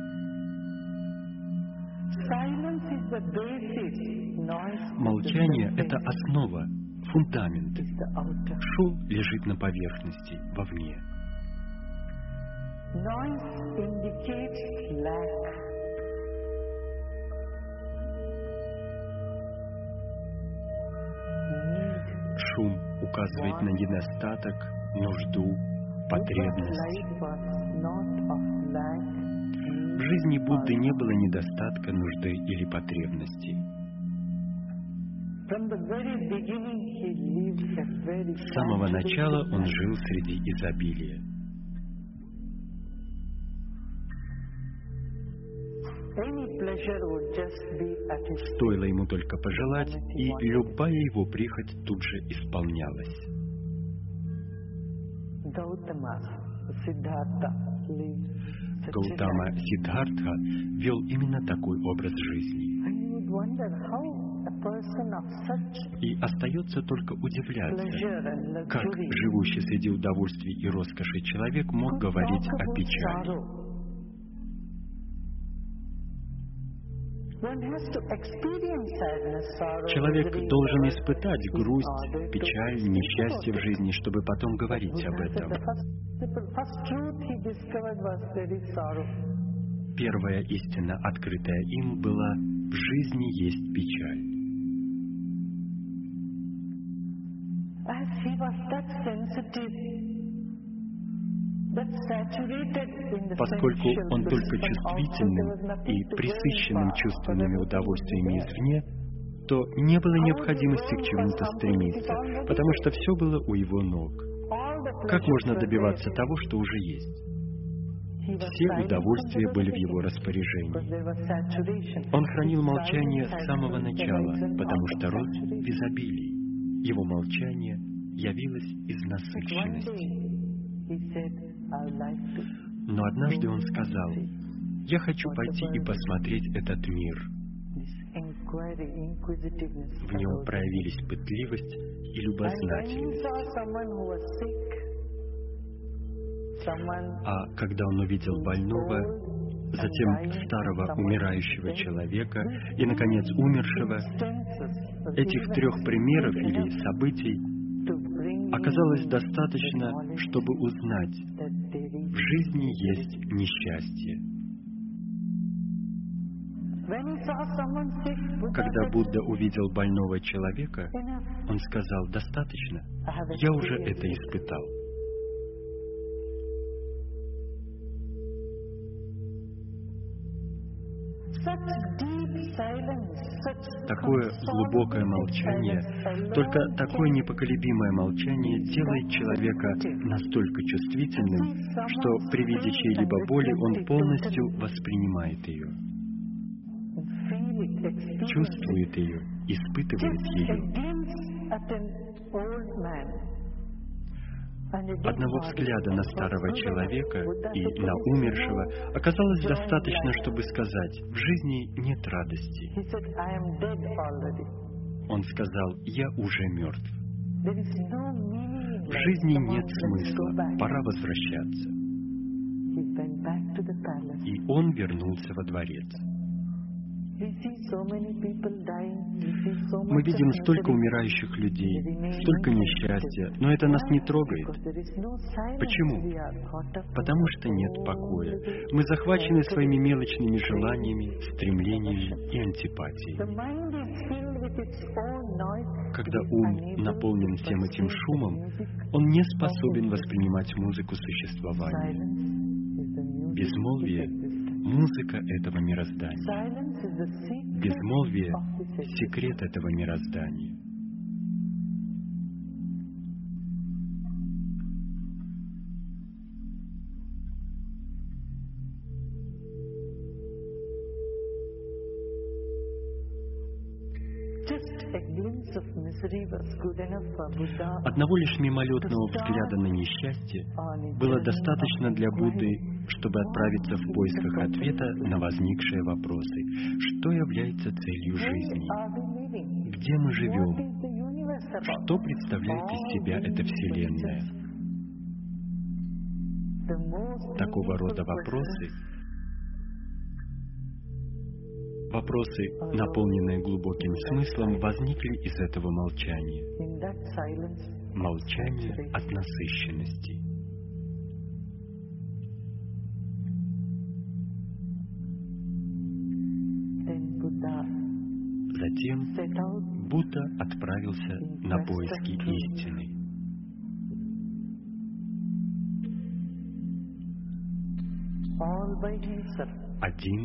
Молчание — это основа, фундамент. Шум лежит на поверхности, вовне. Noise indicates lack. Шум указывает на недостаток, нужду, потребность. В жизни Будды не было недостатка, нужды или потребностей. С самого начала он жил среди изобилия. Стоило ему только пожелать, и любая его прихоть тут же исполнялась. Гаутама. Сиддхартха вел именно такой образ жизни. И остается только удивляться, как живущий среди удовольствий и роскоши человек мог говорить о печали. Человек должен испытать грусть, печаль, несчастье в жизни, чтобы потом говорить об этом. Первая истина, открытая им, была «в жизни есть печаль». As he was that sensitive, Поскольку он только чувствительным и присыщенным чувственными удовольствиями извне, то не было необходимости к чему-то стремиться, потому что все было у его ног. Как можно добиваться того, что уже есть? Все удовольствия были в его распоряжении. Он хранил молчание с самого начала, потому что saturation. в изобилии. Его молчание явилось из насыщенности. Но однажды он сказал, «Я хочу пойти и посмотреть этот мир». В нем проявились пытливость и любознательность. А когда он увидел больного, затем старого умирающего человека и, наконец, умершего, этих трех примеров или событий оказалось достаточно, чтобы узнать, в жизни есть несчастье. Когда Будда увидел больного человека, он сказал, достаточно, я уже это испытал. Такое глубокое молчание, только такое непоколебимое молчание делает человека настолько чувствительным, что при виде чьей-либо боли он полностью воспринимает ее, чувствует ее, испытывает ее. Одного взгляда на старого человека и на умершего оказалось достаточно, чтобы сказать, в жизни нет радости. Он сказал, я уже мертв. В жизни нет смысла, пора возвращаться. И он вернулся во дворец. Мы видим столько умирающих людей, столько несчастья, но это нас не трогает. Почему? Потому что нет покоя. Мы захвачены своими мелочными желаниями, стремлениями и антипатией. Когда ум наполнен всем этим шумом, он не способен воспринимать музыку существования. Безмолвие музыка этого мироздания. Безмолвие — секрет этого мироздания. Одного лишь мимолетного взгляда на несчастье было достаточно для Будды, чтобы отправиться в поисках ответа на возникшие вопросы. Что является целью жизни? Где мы живем? что представляет из себя эта Вселенная. Такого рода вопросы Вопросы, наполненные глубоким смыслом, возникли из этого молчания. Молчание от насыщенности. Затем Будда отправился на поиски истины. Один,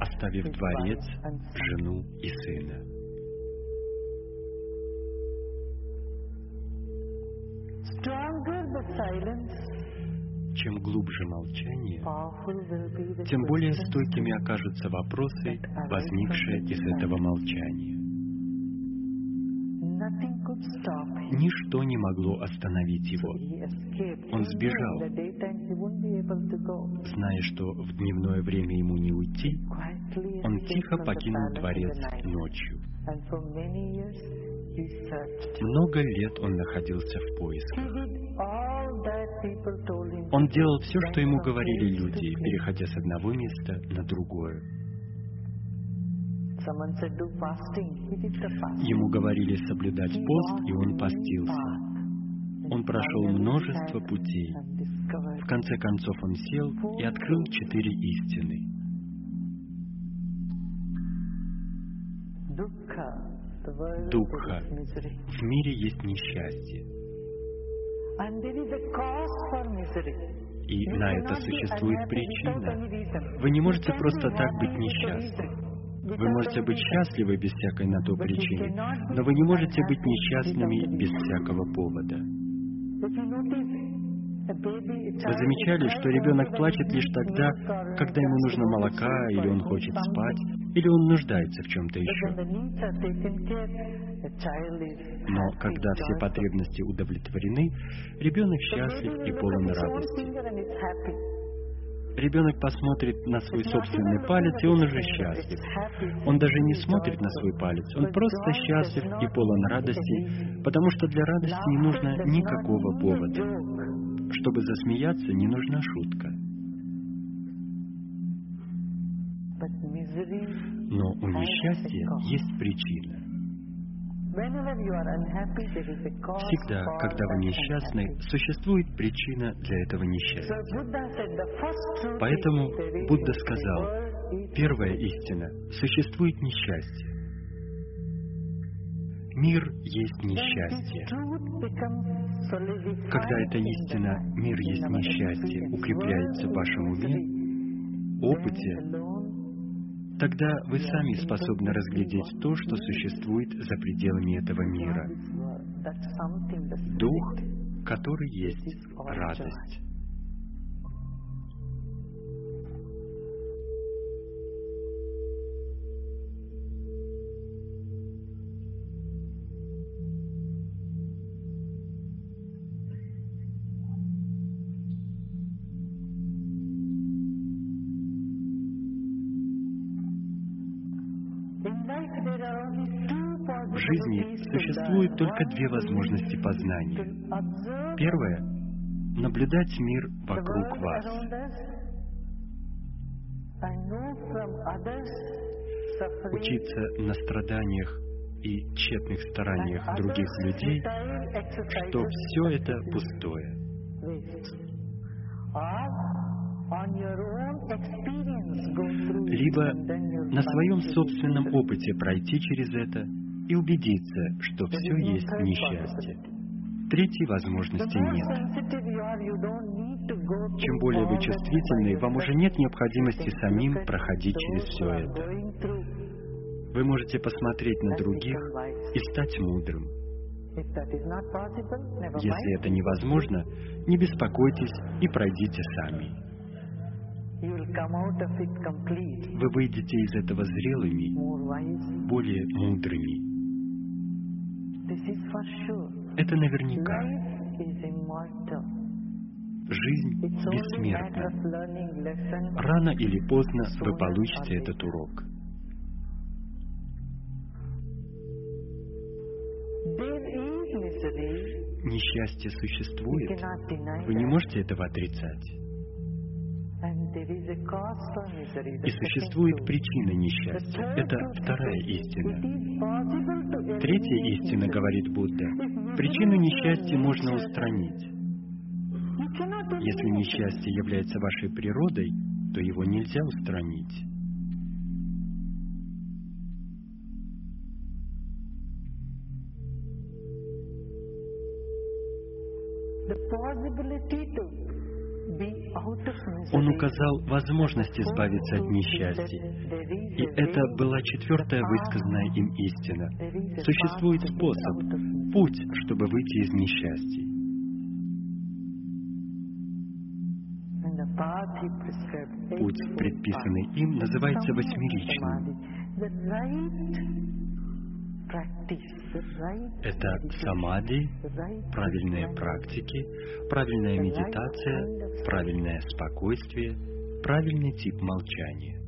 оставив дворец, жену и сына. Чем глубже молчание, тем более стойкими окажутся вопросы, возникшие из этого молчания. Ничто не могло остановить его. Он сбежал, зная, что в дневное время ему не уйти, он тихо покинул дворец ночью. Много лет он находился в поисках. Он делал все, что ему говорили люди, переходя с одного места на другое. Ему говорили соблюдать пост, и он постился. Он прошел множество путей. В конце концов он сел и открыл четыре истины. Дукха. В мире есть несчастье. И на это существует причина. Вы не можете просто так быть несчастны. Вы можете быть счастливы без всякой на то причины, но вы не можете быть несчастными без всякого повода. Вы замечали, что ребенок плачет лишь тогда, когда ему нужно молока, или он хочет спать, или он нуждается в чем-то еще. Но когда все потребности удовлетворены, ребенок счастлив и полон радости. Ребенок посмотрит на свой собственный палец, и он уже счастлив. Он даже не смотрит на свой палец, он просто счастлив и полон радости, потому что для радости не нужно никакого повода. Чтобы засмеяться, не нужна шутка. Но у несчастья есть причина. Всегда, когда вы несчастны, существует причина для этого несчастья. Поэтому Будда сказал, первая истина – существует несчастье. Мир есть несчастье. Когда эта истина «мир есть несчастье» укрепляется в вашем уме, опыте, тогда вы сами способны разглядеть то, что существует за пределами этого мира. Дух, который есть радость. Жизни существует только две возможности познания. Первое — наблюдать мир вокруг вас. Учиться на страданиях и тщетных стараниях других людей, что все это пустое. Либо на своем собственном опыте пройти через это и убедиться, что все есть несчастье. Третьей возможности нет. Чем более вы чувствительны, вам уже нет необходимости самим проходить через все это. Вы можете посмотреть на других и стать мудрым. Если это невозможно, не беспокойтесь и пройдите сами. Вы выйдете из этого зрелыми, более мудрыми. Это наверняка. Жизнь бессмертна. Рано или поздно вы получите этот урок. Несчастье существует. Вы не можете этого отрицать. И существует причина несчастья. Это вторая истина. Третья истина, говорит Будда, причину несчастья можно устранить. Если несчастье является вашей природой, то его нельзя устранить. The possibility to Он указал возможность избавиться от несчастья. И это была четвертая высказанная им истина. Существует способ, путь, чтобы выйти из несчастья. Путь, предписанный им, называется восьмеричным. Это самади, правильные практики, правильная медитация, правильное спокойствие, правильный тип молчания.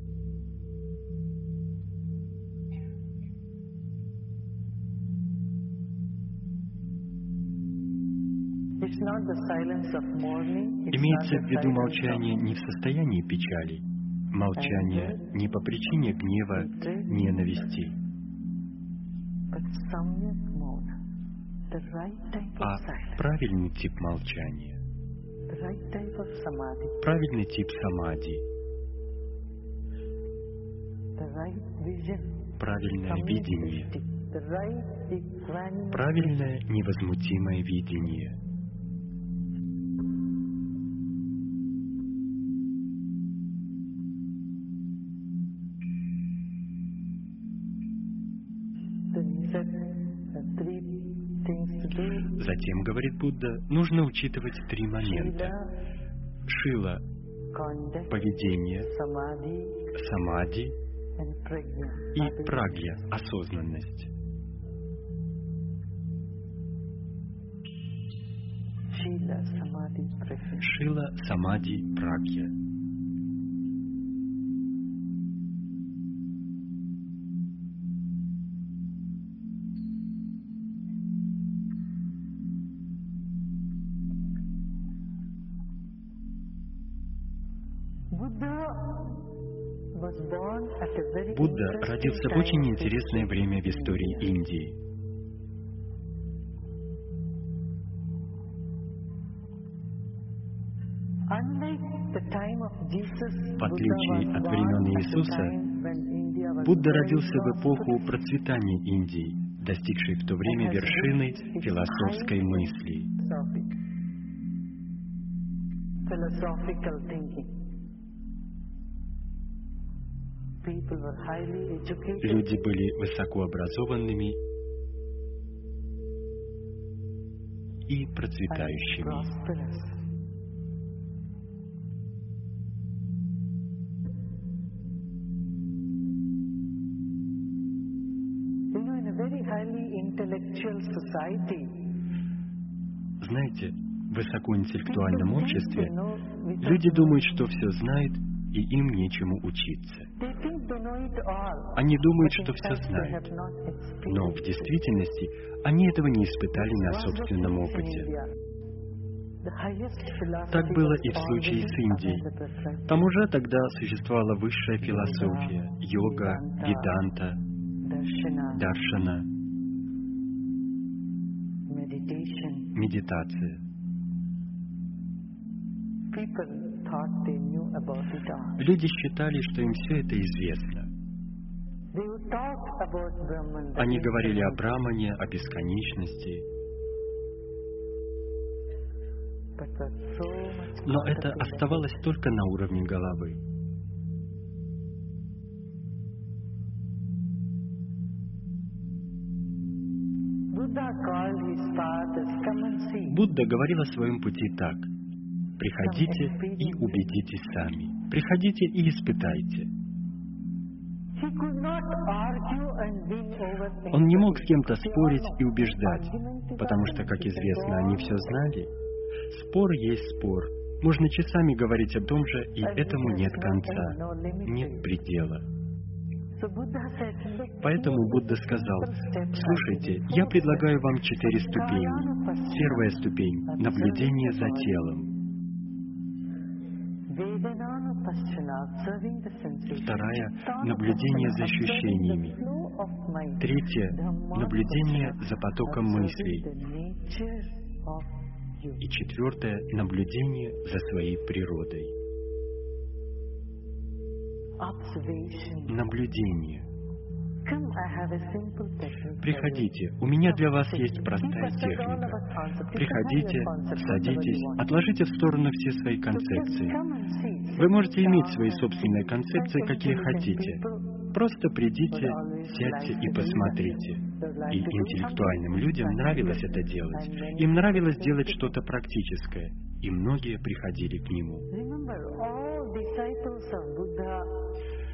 Имеется в виду молчание не в состоянии печали, молчание не по причине гнева, ненависти, а правильный тип молчания, правильный тип самади, правильное видение, правильное невозмутимое видение. Говорит Будда, нужно учитывать три момента. Шила – поведение, самади и прагья – осознанность. Шила, самади, прагья. Будда родился в очень интересное время в истории Индии. В отличие от времен Иисуса, Будда родился в эпоху процветания Индии, достигшей в то время вершины философской мысли. Люди были высокообразованными и процветающими. Знаете, в высокоинтеллектуальном обществе люди думают, что все знают, и им нечему учиться. Они думают, что все знают, но в действительности они этого не испытали на собственном опыте. Так было и в случае с Индией. Там уже тогда существовала высшая философия, йога, веданта, даршана, медитация. Люди считали, что им все это известно. Они говорили о Брамане, о бесконечности. Но это оставалось только на уровне головы. Будда говорил о своем пути так. Приходите и убедитесь сами. Приходите и испытайте. Он не мог с кем-то спорить и убеждать, потому что, как известно, они все знали. Спор есть спор. Можно часами говорить о том же, и этому нет конца, нет предела. Поэтому Будда сказал, слушайте, я предлагаю вам четыре ступени. Первая ступень — наблюдение за телом. Вторая — наблюдение за ощущениями. Третье — наблюдение за потоком мыслей. И четвертое — наблюдение за своей природой. Наблюдение. Приходите, у меня для вас есть простая техника. Приходите, садитесь, отложите в сторону все свои концепции. Вы можете иметь свои собственные концепции, какие хотите. Просто придите, сядьте и посмотрите. И интеллектуальным людям нравилось это делать. Им нравилось делать что-то практическое, и многие приходили к нему.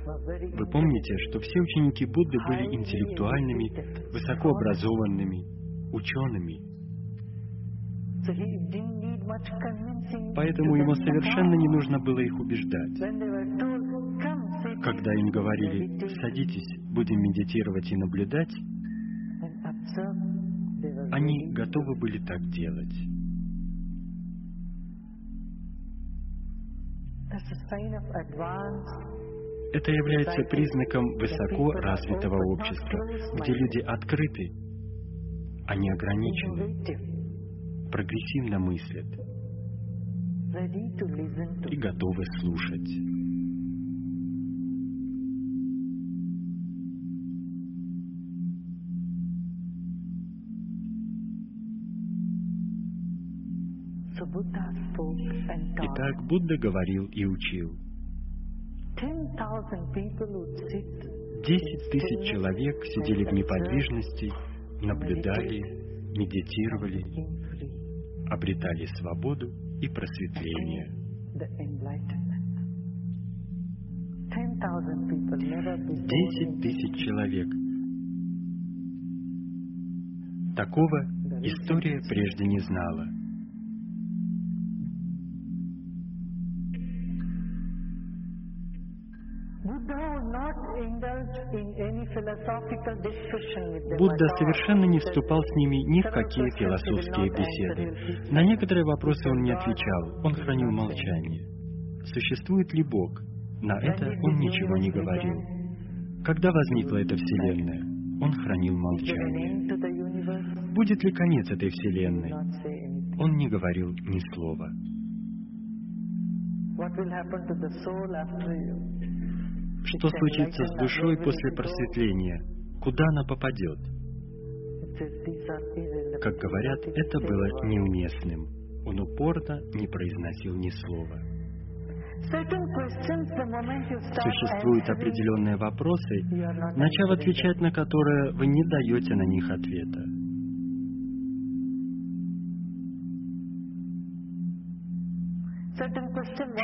Вы помните, что все ученики Будды были интеллектуальными, высокообразованными, учеными. Поэтому ему совершенно не нужно было их убеждать. Когда им говорили, садитесь, будем медитировать и наблюдать, они готовы были так делать. Это является признаком высоко развитого общества, где люди открыты, они ограничены, прогрессивно мыслят и готовы слушать. Итак, Будда говорил и учил. Десять тысяч человек сидели в неподвижности, наблюдали, медитировали, обретали свободу и просветление. Десять тысяч человек. Такого история прежде не знала. Будда совершенно не вступал с ними ни в какие философские беседы. На некоторые вопросы он не отвечал, он хранил молчание. Существует ли Бог? На это он ничего не говорил. Когда возникла эта Вселенная? Он хранил молчание. Будет ли конец этой Вселенной? Он не говорил ни слова. Что случится с душой после просветления? Куда она попадет? Как говорят, это было неуместным. Он упорно не произносил ни слова. Существуют определенные вопросы, начав отвечать на которые, вы не даете на них ответа.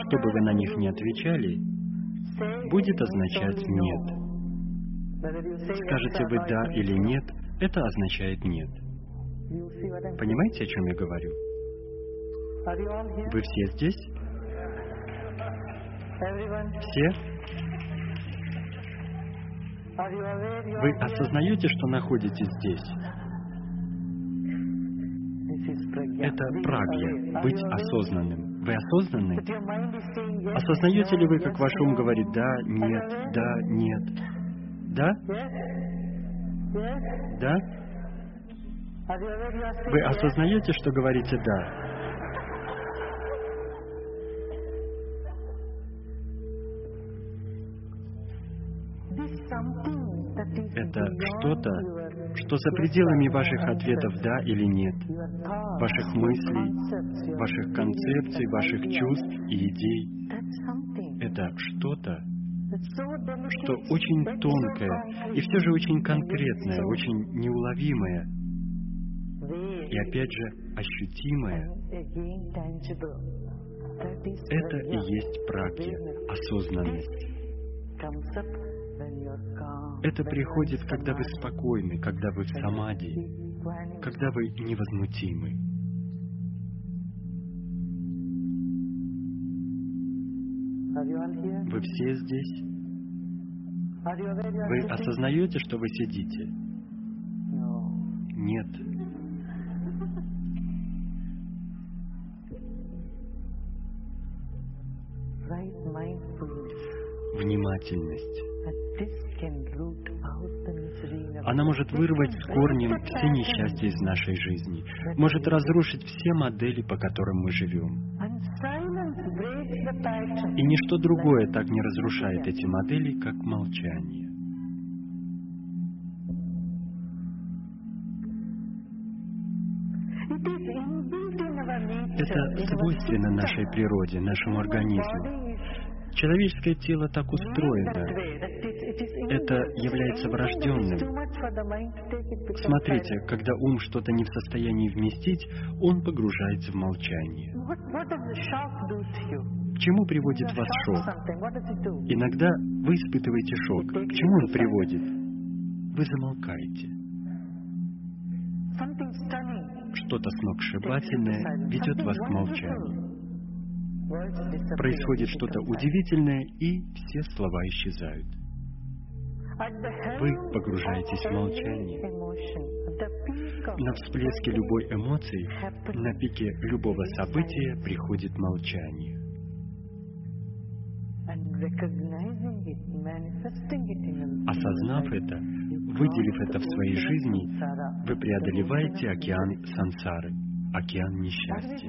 Чтобы вы на них не отвечали, будет означать «нет». Скажете вы «да» или «нет», это означает «нет». Понимаете, о чем я говорю? Вы все здесь? Все? Вы осознаете, что находитесь здесь? Это прагья, быть осознанным. Вы осознанны? Осознаете ли вы, как ваш ум говорит «да», «нет», «да», «нет»? Да? Да? Вы осознаете, что говорите «да»? Это что-то, что за пределами ваших ответов «да» или «нет», ваших мыслей, ваших концепций, ваших чувств и идей. Это что-то, что очень тонкое и все же очень конкретное, очень неуловимое и опять же ощутимое. Это и есть практика, осознанность. Это приходит, когда вы спокойны, когда вы в самади, когда вы невозмутимы. Вы все здесь? Вы осознаете, что вы сидите? Нет. Внимательность. Она может вырвать с корнем все несчастья из нашей жизни, может разрушить все модели, по которым мы живем. И ничто другое так не разрушает эти модели, как молчание. Это свойственно нашей природе, нашему организму. Человеческое тело так устроено. Это является врожденным. Смотрите, когда ум что-то не в состоянии вместить, он погружается в молчание. К чему приводит вас шок? Иногда вы испытываете шок. К чему он приводит? Вы замолкаете. Что-то сногсшибательное ведет вас к молчанию. Происходит что-то удивительное, и все слова исчезают. Вы погружаетесь в молчание. На всплеске любой эмоции, на пике любого события приходит молчание. Осознав это, выделив это в своей жизни, вы преодолеваете океан сансары, океан несчастья.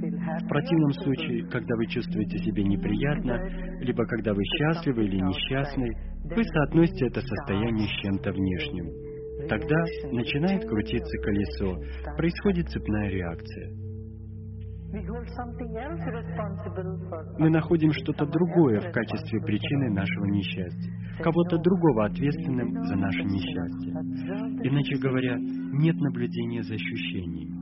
В противном or случае, когда вы чувствуете себя неприятно, либо когда вы счастливы или несчастны, вы соотносите это состояние с чем-то внешним. Тогда начинает крутиться колесо, происходит цепная реакция. Мы находим что-то другое в качестве причины нашего несчастья, кого-то другого ответственным за наше несчастье. Иначе говоря, нет наблюдения за ощущениями.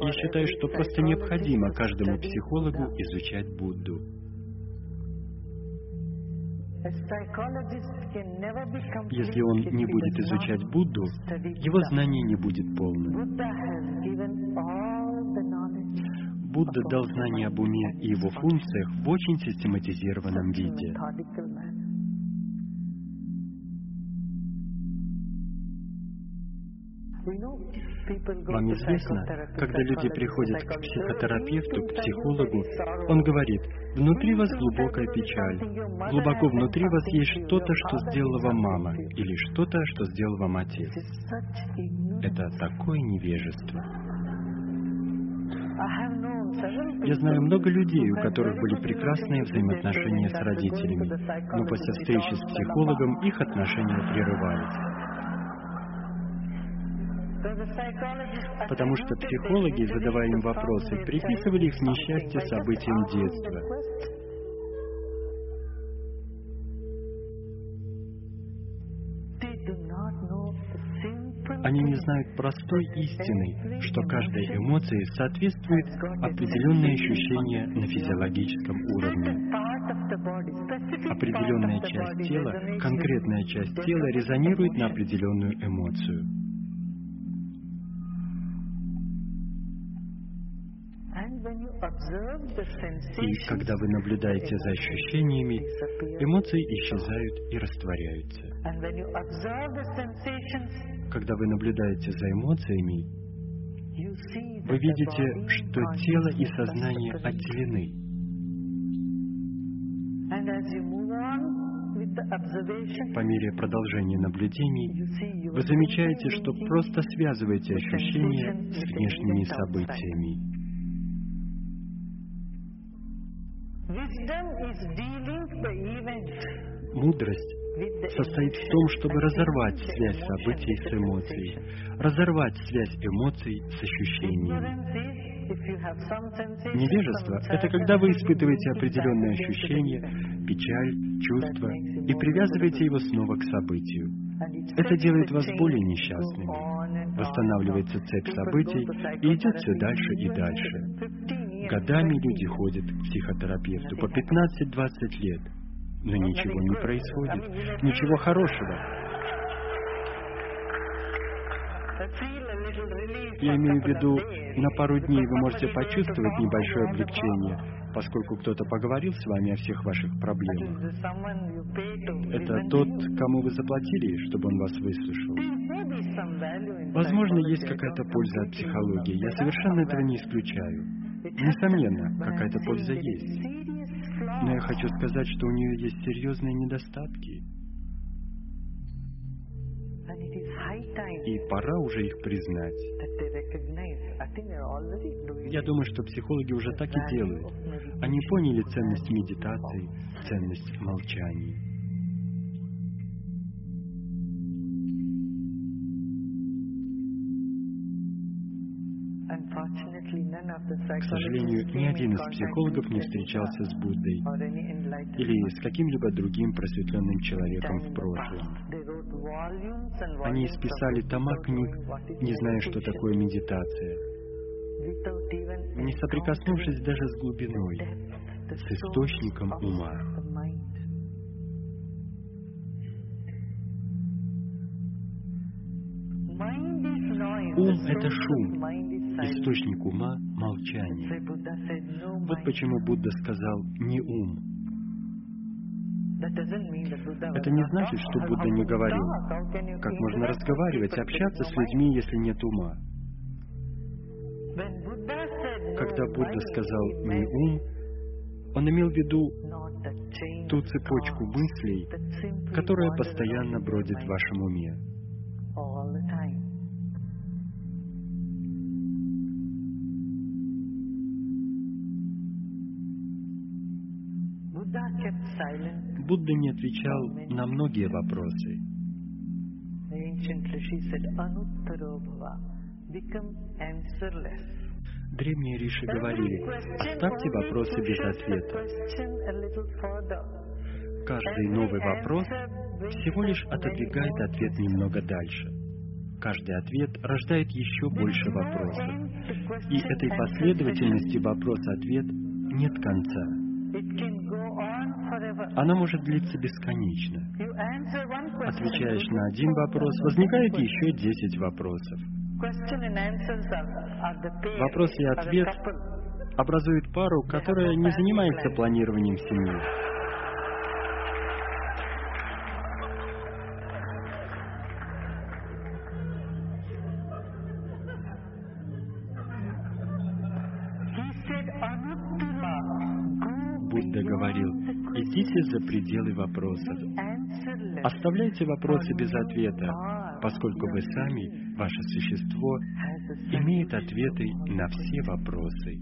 Я считаю, что просто необходимо каждому психологу изучать Будду. Если он не будет изучать Будду, его знание не будет полным. Будда дал знания об уме и его функциях в очень систематизированном виде. Вам известно, когда люди приходят к психотерапевту, к "Deep inside психологу, он говорит, внутри вас глубокая печаль, глубоко внутри вас есть что-то, что сделала вам мама, или что-то, что сделал вам отец. Это такое невежество. Я знаю много людей, у которых были прекрасные взаимоотношения с родителями, но после встречи с психологом их отношения прерывались. Потому что психологи, задавая им вопросы, приписывали их несчастье событиям детства. Они не знают простой истины, что каждой эмоции соответствует определенное ощущение на физиологическом уровне. Определенная часть тела, конкретная часть тела резонирует на определенную эмоцию. И когда вы наблюдаете за ощущениями, эмоции исчезают и растворяются. Когда вы наблюдаете за эмоциями, вы видите, что тело и сознание отделены. По мере продолжения наблюдений вы замечаете, что просто связываете ощущения с внешними событиями. Мудрость состоит в том, чтобы разорвать связь событий с эмоцией, разорвать связь эмоций с ощущениями. Невежество это когда вы испытываете ощущение, event. печаль, чувство, и привязываете его снова к событию. Это делает вас более несчастными. Восстанавливается цепь событий и идет все дальше и дальше. 15 years, Годами 20 люди ходят к психотерапевту по 15-20 лет. Но ничего не происходит, ничего хорошего. Я имею в виду, на пару дней вы можете почувствовать небольшое облегчение, поскольку кто-то поговорил с вами о всех ваших проблемах. Это тот, кому вы заплатили, чтобы он вас выслушал. Возможно, есть какая-то польза от психологии. Я совершенно этого не исключаю. Несомненно, какая-то польза есть. Но я хочу сказать, что у нее есть серьезные недостатки. И пора уже их признать. Я думаю, что психологи уже так и делают. Они поняли ценность медитации, ценность молчания. К сожалению, ни один из психологов не встречался с Буддой или с каким-либо другим просветленным человеком в прошлом. Они исписали тома книг, не зная, что такое медитация, не соприкоснувшись даже с глубиной, с источником ума. Ум — это шум, источник ума — молчание. Вот почему Будда сказал «не ум». Это не значит, что Будда не говорил. Как можно разговаривать, общаться с людьми, если нет ума? Когда Будда сказал «не ум», он имел в виду ту цепочку мыслей, которая постоянно бродит в вашем уме. Будда не отвечал на многие вопросы. Древние риши говорили, оставьте вопросы без ответа. Каждый новый вопрос всего лишь отодвигает ответ немного дальше. Каждый ответ рождает еще больше вопросов. И этой последовательности вопрос-ответ нет конца. Она может длиться бесконечно. Отвечаешь на один вопрос, возникает еще десять вопросов. Вопрос и ответ образуют пару, которая не занимается планированием семьи. Идите за пределы вопросов. Оставляйте вопросы без ответа, поскольку вы сами, ваше существо, имеет ответы на все вопросы.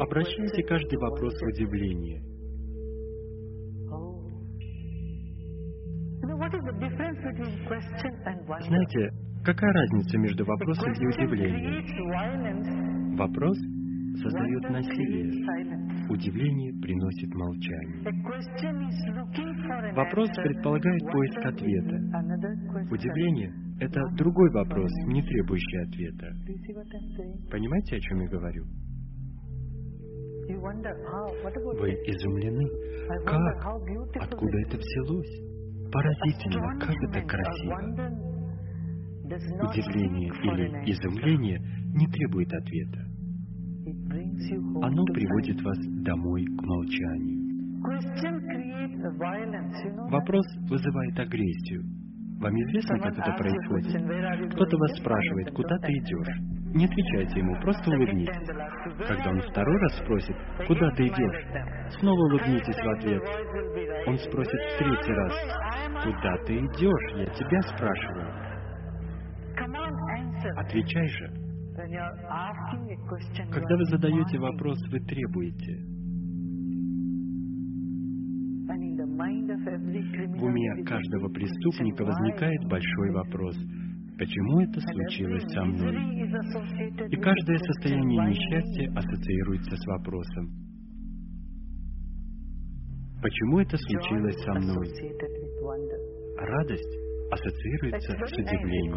Обращайте каждый вопрос в удивление. Знаете, Какая разница между вопросом и удивлением? Вопрос создает насилие. Удивление приносит молчание. Вопрос предполагает поиск ответа. Удивление — это другой вопрос, не требующий ответа. Понимаете, о чем я говорю? Вы изумлены? Как? Откуда это взялось? Поразительно, как это красиво. Удивление или изумление не требует ответа. Оно приводит вас домой к молчанию. Вопрос вызывает агрессию. Вам известно, как это происходит? Кто-то вас спрашивает, куда ты идешь? Не отвечайте ему, просто улыбнитесь. Когда он второй раз спросит, куда ты идешь? Снова улыбнитесь в ответ. Он спросит в третий раз, куда ты идешь? Я тебя спрашиваю. Отвечай же. Когда вы задаете вопрос, вы требуете. В уме каждого преступника возникает большой вопрос. Почему это случилось со мной? И каждое состояние несчастья ассоциируется с вопросом. Почему это случилось со мной? Радость ассоциируется с удивлением.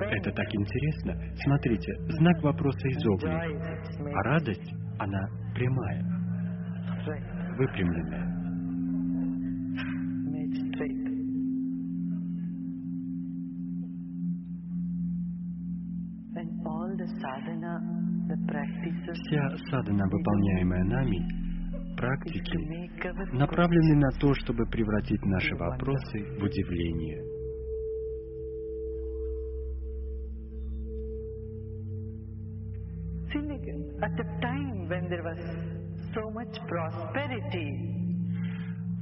Это так интересно. Смотрите, знак вопроса изогнут, а радость, она прямая, выпрямленная. Вся садхана, выполняемая нами, практики, направлены на то, чтобы превратить наши вопросы в удивление.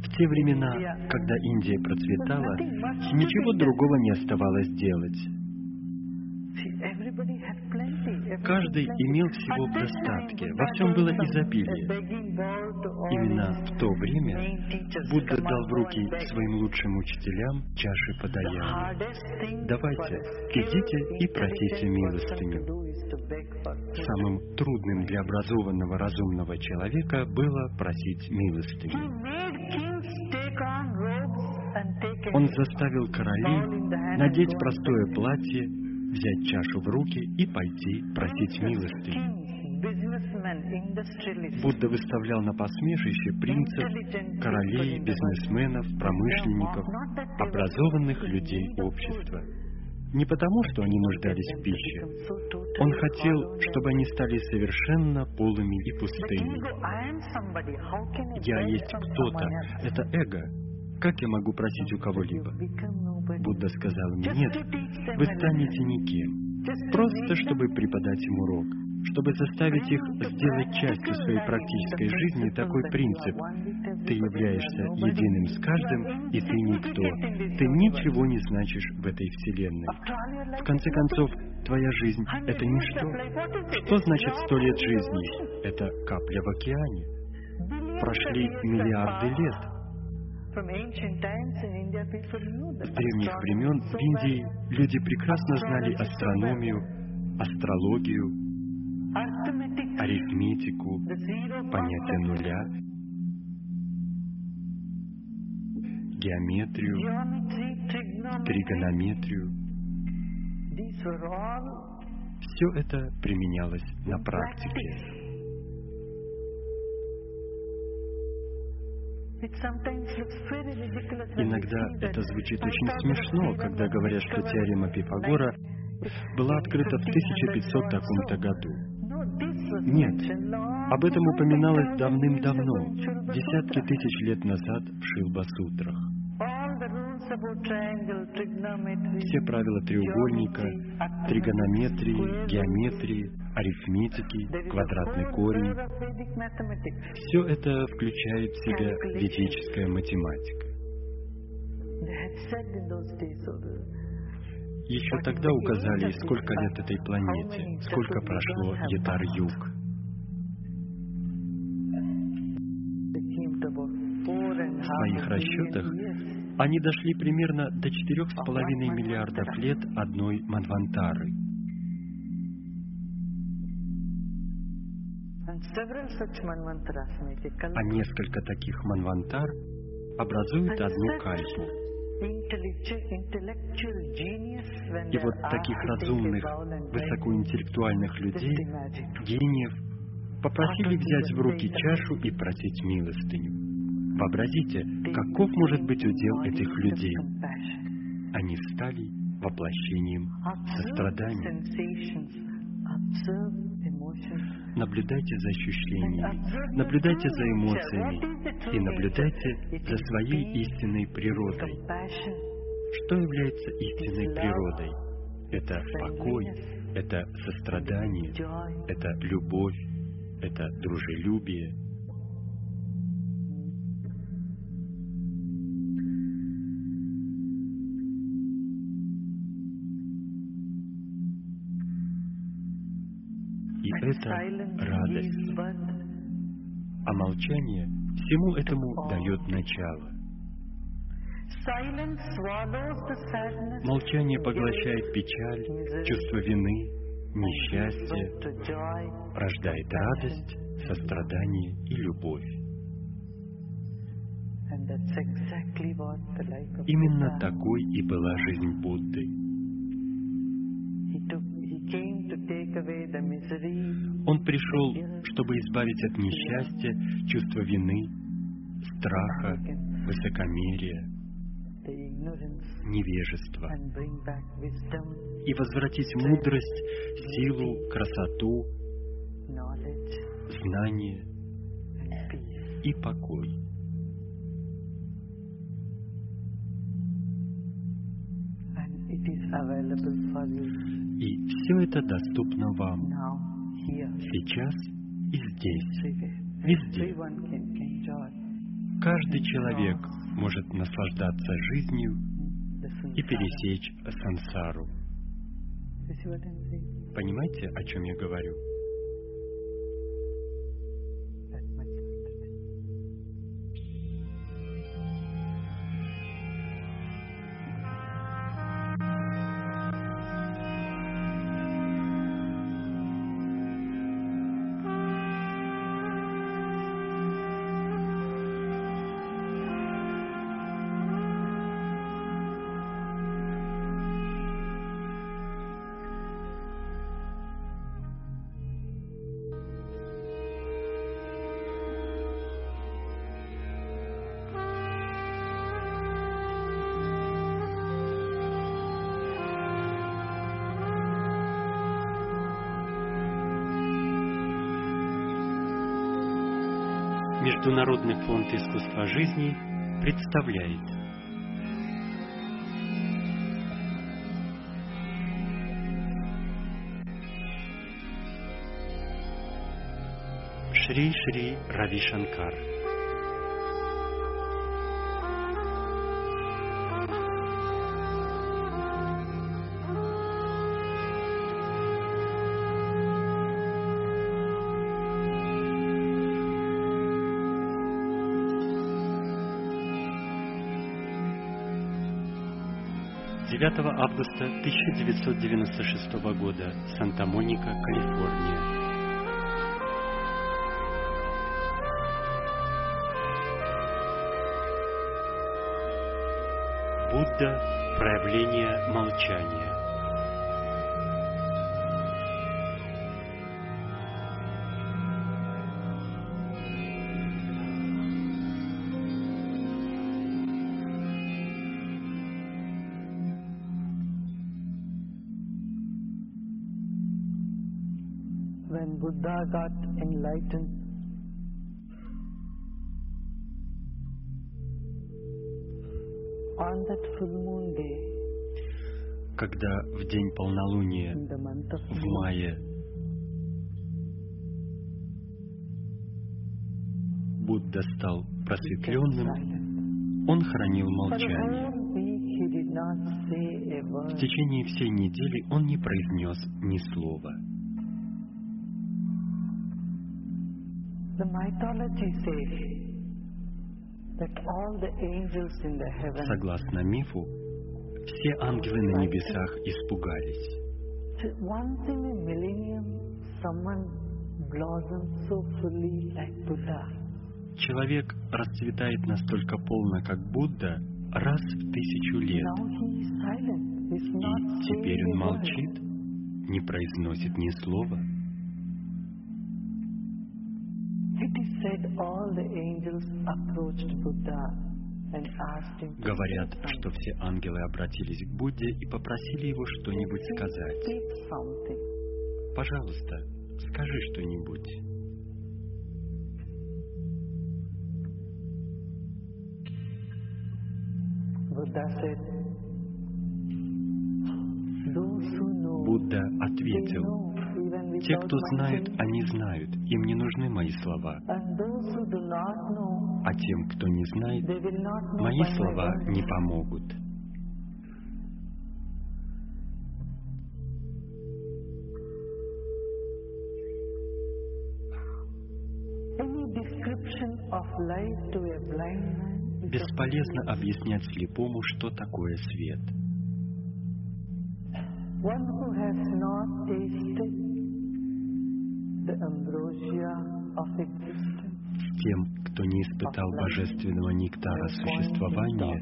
В те времена, когда Индия процветала, ничего другого не оставалось делать. Каждый имел всего в достатке, во всем было изобилие. Именно в то время Будда дал в руки своим лучшим учителям чаши подаяния. Давайте, идите и просите милостыню. Самым трудным для образованного разумного человека было просить милостыню. Он заставил королей надеть простое платье, взять чашу в руки и пойти просить industrialists, Будда выставлял на посмешище принцев, королей, бизнесменов, промышленников, образованных людей общества. Не потому, что они нуждались в пище. Он хотел, чтобы они стали совершенно полыми и пустыми. Я есть кто-то. Это эго. Как я могу просить у кого-либо? Будда сказал мне, нет, вы станете никем. Просто, чтобы преподать им урок, чтобы заставить их сделать частью своей практической жизни такой принцип. Ты являешься единым с каждым, и ты никто. Ты ничего не значишь в этой вселенной. В конце концов, твоя жизнь — это ничто. Что значит сто лет жизни? Это капля в океане. Прошли миллиарды лет. С древних времен в Индии люди прекрасно знали астрономию, астрологию, арифметику, понятие нуля, геометрию, тригонометрию. Все это применялось на практике. Иногда это звучит очень смешно, когда говорят, что теорема Пифагора была открыта в 1500 таком-то году. Нет, об этом упоминалось давным-давно, десятки тысяч лет назад в Шилба-сутрах. Все правила треугольника, тригонометрии, геометрии, арифметики, квадратный корень, все это включает в себя ведическая математика. Еще тогда указали, сколько лет этой планете, сколько прошло Ятар-Юг. В своих расчетах они дошли примерно до 4,5 миллиардов лет одной Манвантары. А несколько таких Манвантар образуют одну кальпу. И вот таких разумных, высокоинтеллектуальных людей, гениев, попросили взять в руки чашу и просить милостыню. Вообразите, каков может быть удел этих людей. Они стали воплощением сострадания. Наблюдайте за ощущениями, наблюдайте за эмоциями и наблюдайте за своей истинной природой. Что является истинной природой? Это покой, это сострадание, это любовь, это дружелюбие. Это радость. А молчание всему этому дает начало. Молчание поглощает печаль, чувство вины, несчастье, рождает радость, сострадание и любовь. Именно такой и была жизнь Будды. Он пришел, чтобы избавить от несчастья, чувства вины, страха, высокомерия, невежества и возвратить мудрость, силу, красоту, знание и покой. И все это доступно вам сейчас и здесь. Везде. Каждый человек может наслаждаться жизнью и пересечь сансару. Понимаете, о чем я говорю? Международный фонд искусства жизни представляет. Шри Шри Рави Шанкар августа 1996 года, Санта-Моника, Калифорния. Будда – проявление молчания. Будда стал просветленным, он хранил молчание. В течение всей недели он не произнес ни слова. Согласно мифу, все ангелы на небесах испугались. Человек расцветает настолько полно, как Будда, раз в тысячу лет. И теперь он молчит, не произносит ни слова. Говорят, что все ангелы обратились к Будде и попросили его что-нибудь сказать. Пожалуйста, скажи что-нибудь. Будда ответил, те, кто знают, saying. они знают, им не нужны мои слова. А тем, кто не знает, мои слова не помогут. Any description of light to a blind man Бесполезно объяснять слепому, что такое свет. тем, кто не испытал божественного нектара существования,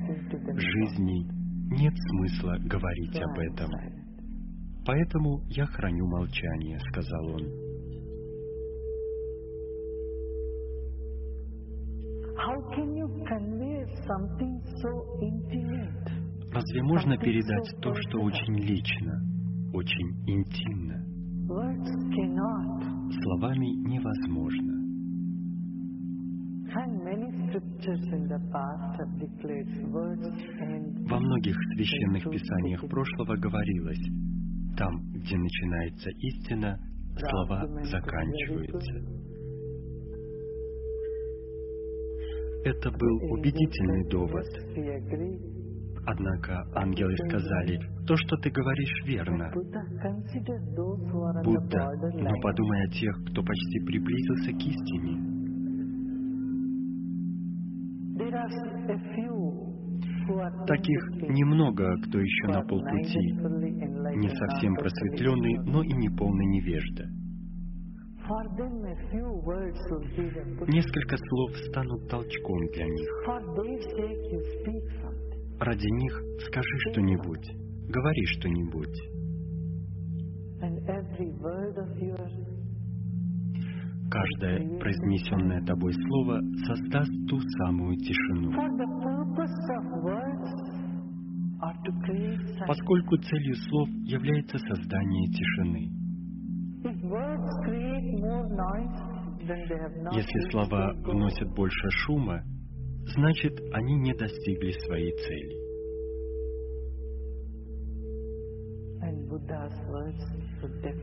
жизни, нет смысла говорить об этом. Поэтому я храню молчание, сказал он. Разве можно передать то, что очень лично, очень интимно? Словами невозможно. Во многих священных писаниях прошлого говорилось, там, где начинается истина, слова заканчиваются. Это был убедительный довод. Однако ангелы сказали, то, что ты говоришь, верно. Будда, но подумай о тех, кто почти приблизился к истине. Таких немного, кто еще на полпути, не совсем просветленный, но и не полный невежда. Несколько слов станут толчком для них. Ради них скажи что-нибудь, говори что-нибудь. Каждое произнесенное тобой слово создаст ту самую тишину. Поскольку целью слов является создание тишины. Если слова вносят больше шума, значит, они не достигли своей цели.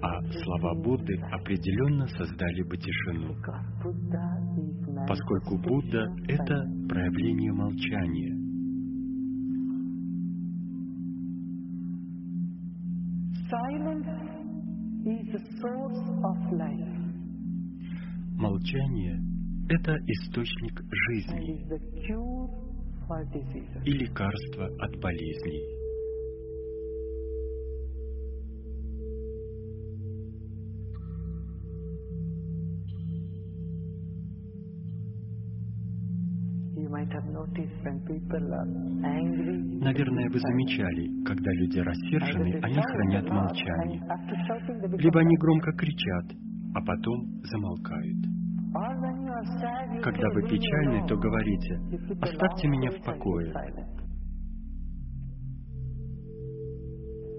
А слова Будды определенно создали бы тишину, поскольку Будда — это проявление молчания. Молчание — это источник жизни и лекарство от болезней. Наверное, вы замечали, когда люди рассержены, они хранят молчание. Либо они громко кричат, а потом замолкают. Когда вы печальны, то говорите, оставьте меня в покое.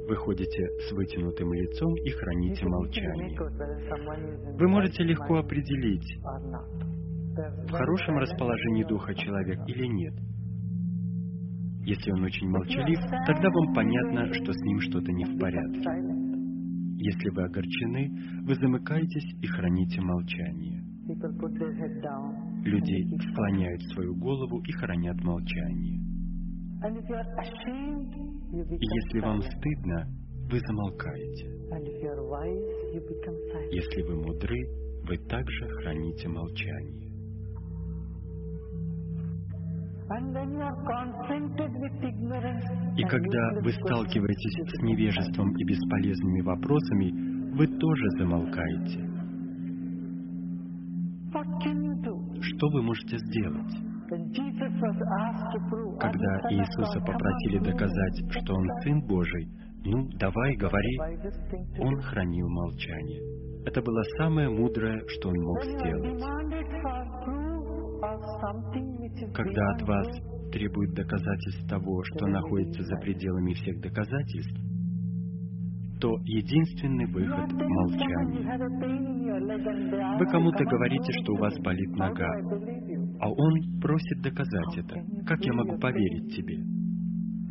Вы ходите с вытянутым лицом и храните молчание. Вы можете легко определить, в хорошем расположении духа человек или нет. Если он очень молчалив, тогда вам понятно, что с ним что-то не в порядке. Если вы огорчены, вы замыкаетесь и храните молчание. Люди склоняют свою голову и хранят молчание. И если вам стыдно, вы замолкаете. Если вы мудры, вы также храните молчание. И когда вы сталкиваетесь с невежеством и бесполезными вопросами, вы тоже замолкаете. Что вы можете сделать? Когда Иисуса попросили доказать, что Он Сын Божий, ну, давай, говори, Он хранил молчание. Это было самое мудрое, что Он мог сделать. Когда от вас требуют доказательств того, что находится за пределами всех доказательств, то единственный выход — молчание. Вы кому-то говорите, что у вас болит нога, а он просит доказать это. Как я могу поверить тебе?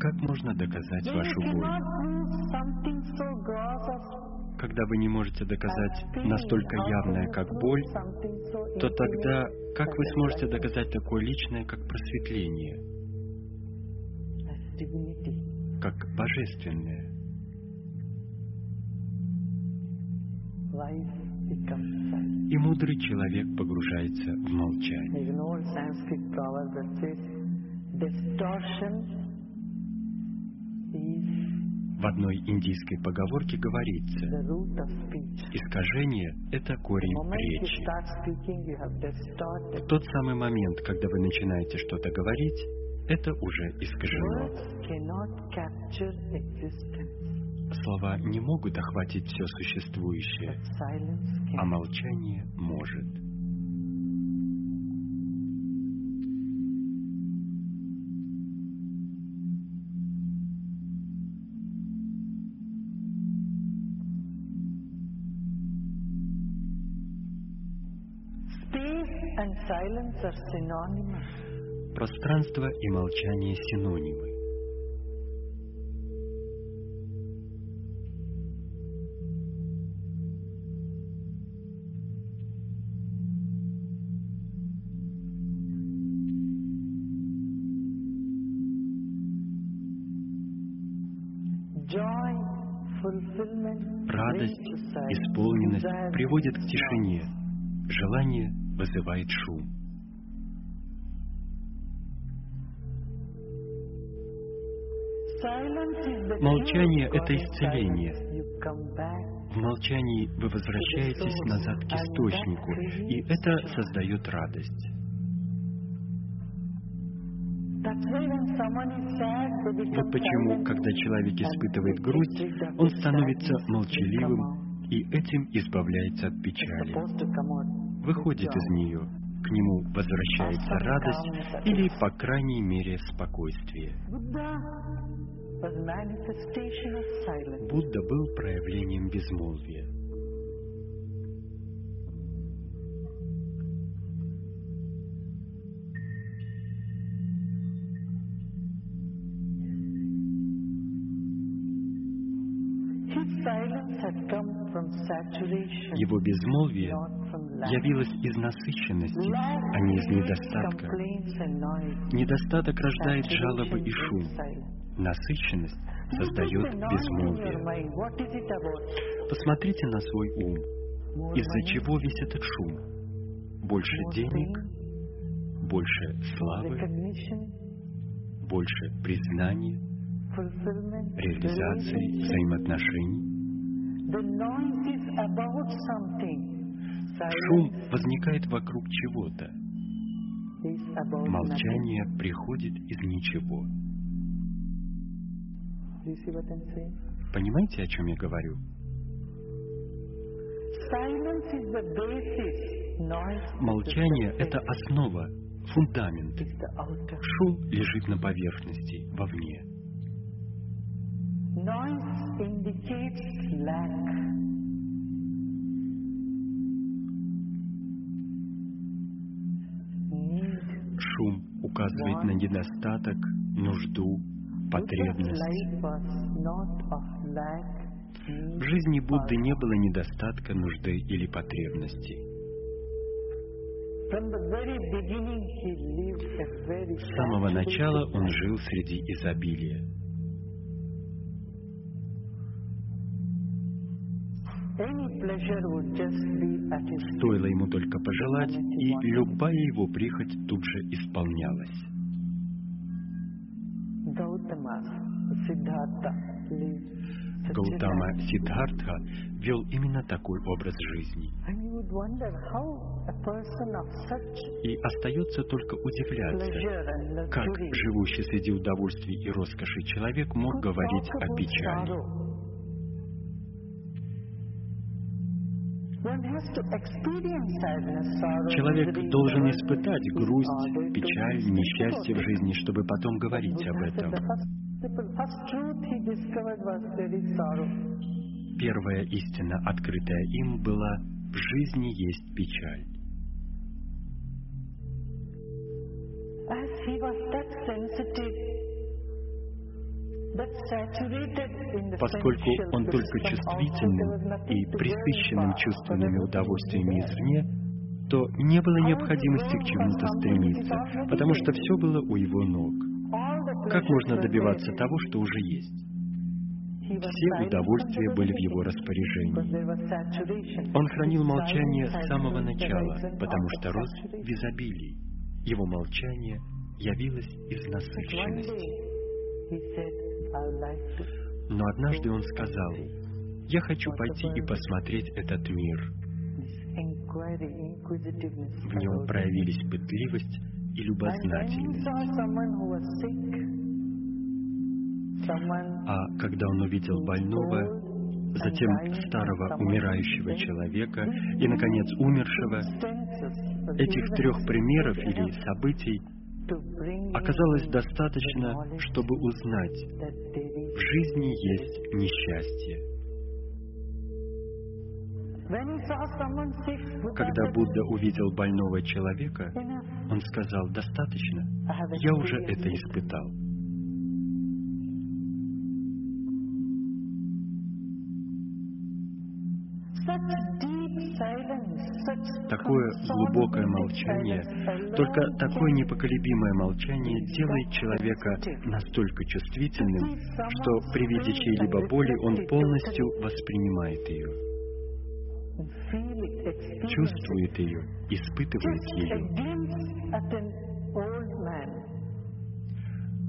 Как можно доказать вашу боль? Когда вы не можете доказать настолько явное, как боль, то тогда как вы сможете доказать такое личное, как просветление, как божественное? И мудрый человек погружается в молчание. В одной индийской поговорке говорится, искажение – это корень речи. В тот самый момент, когда вы начинаете что-то говорить, это уже искажено. Слова не могут охватить все существующее, а молчание может. Пространство и молчание синонимы. Радость, исполненность приводит к тишине. Желание вызывает шум. Молчание это исцеление. В молчании вы возвращаетесь назад к источнику, и это создает радость. Вот почему, когда человек испытывает грусть, он становится молчаливым и этим избавляется от печали. Выходит из нее, к нему возвращается радость или, по крайней мере, спокойствие. Будда был проявлением безмолвия. Его безмолвие явилось из насыщенности, а не из недостатка. Недостаток рождает жалобы и шум. Насыщенность создает безмолвие. Посмотрите на свой ум. Из-за чего весь этот шум? Больше денег, больше славы, больше признания, реализации, взаимоотношений. Шум возникает вокруг чего-то. Молчание приходит из ничего. Понимаете, о чем я говорю? Молчание — это основа, фундамент. Шум лежит на поверхности, вовне. Noise indicates lack. Шум указывает на недостаток, нужду, потребность. В жизни Будды не было недостатка, нужды или very С самого начала он жил среди изобилия. Стоило ему только пожелать, и любая его прихоть тут же исполнялась. Гаутама. Сиддхартха вел именно такой образ жизни. И остается только удивляться, как живущий среди удовольствий и роскоши человек мог говорить о печали. Человек должен испытать грусть, печаль, несчастье в жизни, чтобы потом говорить об этом. Первая истина, открытая им, была «в жизни есть печаль». As he was that sensitive, Поскольку он только чувствительным и присыщенным чувственными удовольствиями извне, то не было необходимости к чему-то стремиться, потому что все было у его ног. Как можно добиваться того, что уже есть? Все удовольствия были в его распоряжении. Он хранил молчание с самого начала, потому что рос в изобилии. Его молчание явилось из насыщенности. Но однажды он сказал, «Я хочу пойти и посмотреть этот мир». В нем проявились пытливость и любознательность. А когда он увидел больного, затем старого умирающего человека и, наконец, умершего, этих трех примеров или событий оказалось достаточно, чтобы узнать, в жизни есть несчастье. Когда Будда увидел больного человека, он сказал, достаточно, я уже это испытал. Такое глубокое молчание, только такое непоколебимое молчание делает человека настолько чувствительным, что при виде чьей-либо боли он полностью воспринимает ее, чувствует ее, испытывает ее.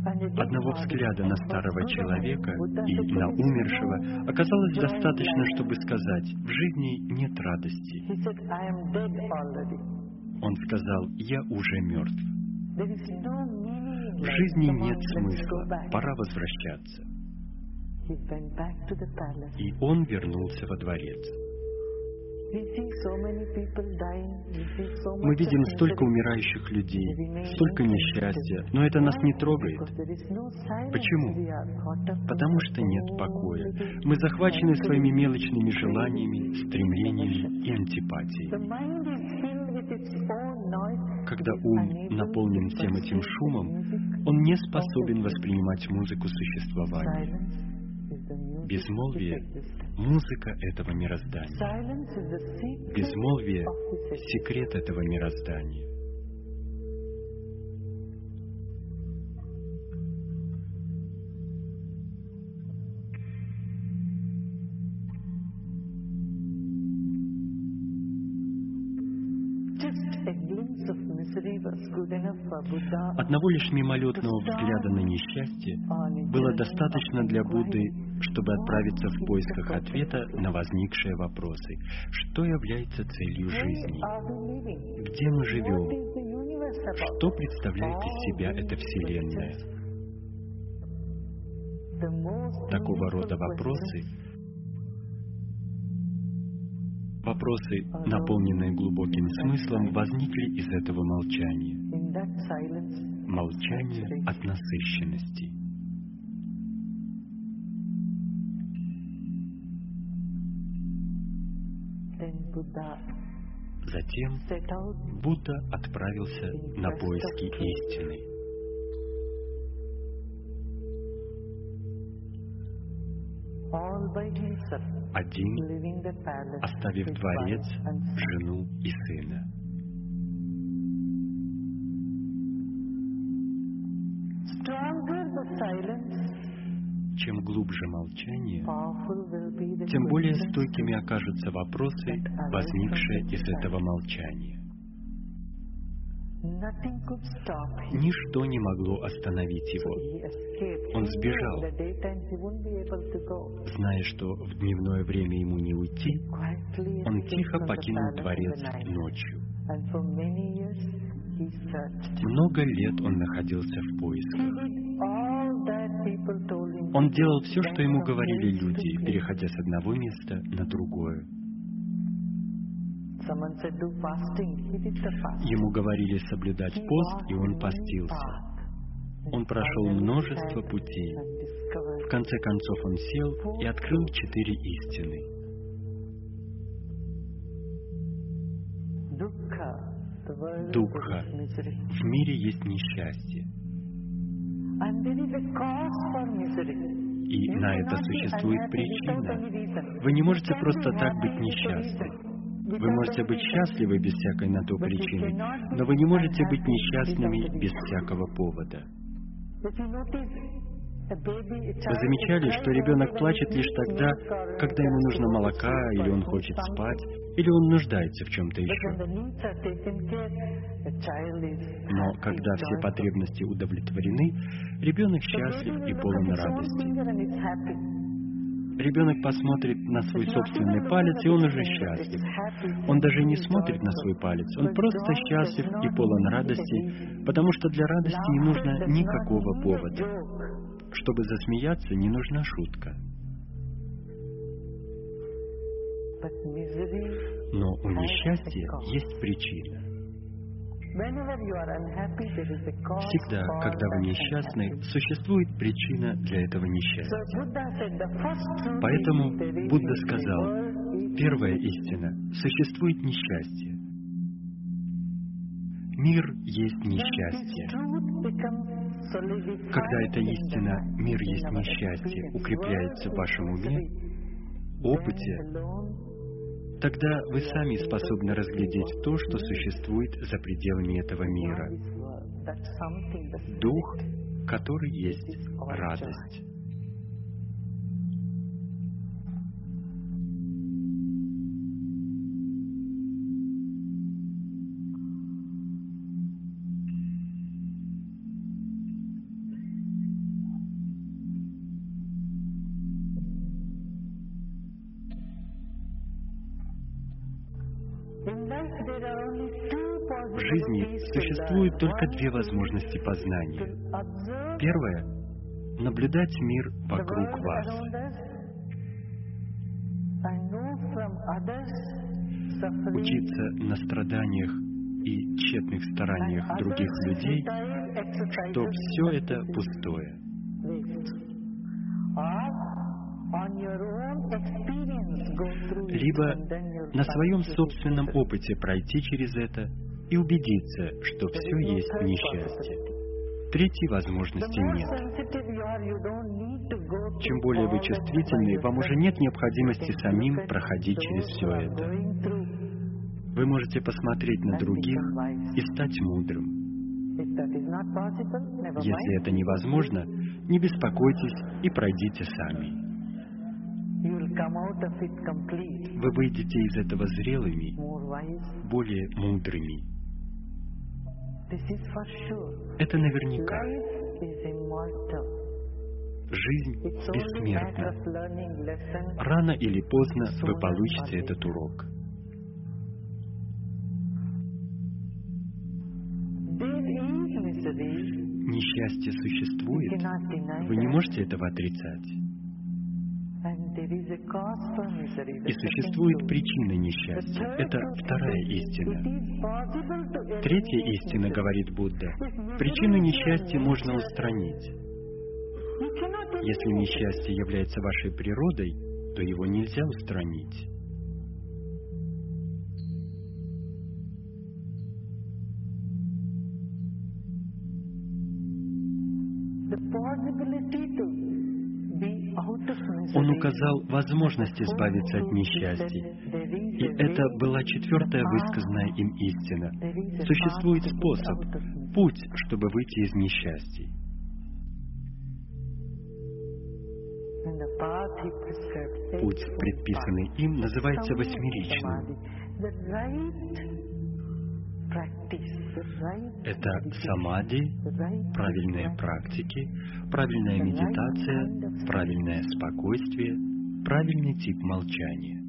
Одного взгляда на старого человека и на умершего оказалось достаточно, чтобы сказать, в жизни нет радости. Он сказал, я уже мертв. В жизни нет смысла, пора возвращаться. И он вернулся во дворец. Мы видим столько умирающих людей, столько несчастья, но это нас не трогает. Почему? Потому что нет покоя. Мы захвачены своими мелочными желаниями, стремлениями и антипатией. Когда ум наполнен всем этим шумом, он не способен воспринимать музыку существования. Безмолвие музыка этого мироздания. Безмолвие — секрет этого мироздания. Одного лишь мимолетного взгляда на несчастье было достаточно для Будды, чтобы отправиться в поисках ответа на возникшие вопросы. Что является целью жизни? Где мы живем? Что представляет из себя эта Вселенная? Такого рода вопросы Вопросы, наполненные глубоким смыслом, возникли из этого молчания. Молчание от насыщенности. Затем Будда отправился на поиски истины. Один, оставив дворец, жену и сына. Чем глубже молчание, тем более стойкими окажутся вопросы, возникшие из этого молчания. Ничто не могло остановить его. Он сбежал, зная, что в дневное время ему не уйти, он тихо покинул дворец ночью. Много лет он находился в поисках. Он делал все, что ему говорили люди, переходя с одного места на другое. Ему говорили соблюдать пост, и он постился. Он прошел множество путей. В конце концов он сел и открыл четыре истины. Дукха. В мире есть несчастье. И на это существует причина. Вы не можете просто так быть несчастны. Вы можете быть счастливы без всякой на то причины, но вы не можете быть несчастными без всякого повода. Вы замечали, что ребенок плачет лишь тогда, когда ему нужно молока, или он хочет спать, или он нуждается в чем-то еще. Но когда все потребности удовлетворены, ребенок счастлив и полон радости. Ребенок посмотрит на свой собственный палец, и он уже счастлив. Он даже не смотрит на свой палец, он просто счастлив и полон радости, потому что для радости не нужно никакого повода. Чтобы засмеяться, не нужна шутка. Но у несчастья есть причина. Всегда, когда вы несчастны, существует причина для этого несчастья. Поэтому Будда сказал, первая истина – существует несчастье. Мир есть несчастье. Когда эта истина «мир есть несчастье» укрепляется в вашем уме, опыте, тогда вы сами способны разглядеть то, что существует за пределами этого мира. Дух, который есть радость. Существует только две возможности познания. Первое — наблюдать мир вокруг вас. Учиться на страданиях и тщетных стараниях других людей, что все это пустое. Либо на своем собственном опыте пройти через это и убедиться, что все есть несчастье. Третьей возможности нет. Чем более вы чувствительны, вам уже нет необходимости самим проходить через все это. Вы можете посмотреть на других и стать мудрым. Если это невозможно, не беспокойтесь и пройдите сами. Вы выйдете из этого зрелыми, более мудрыми. Это наверняка. Жизнь бессмертна. Рано или поздно вы получите этот урок. Несчастье существует. Вы не можете этого отрицать. И существует причина несчастья. Это вторая истина. Третья истина, говорит Будда, причину несчастья можно устранить. Если несчастье является вашей природой, то его нельзя устранить. Он указал возможность избавиться от несчастья. И это была четвертая высказанная им истина. Существует способ, путь, чтобы выйти из несчастий. Путь, предписанный им, называется восьмеричным. Это самади, правильные практики, правильная медитация, правильное спокойствие, правильный тип молчания.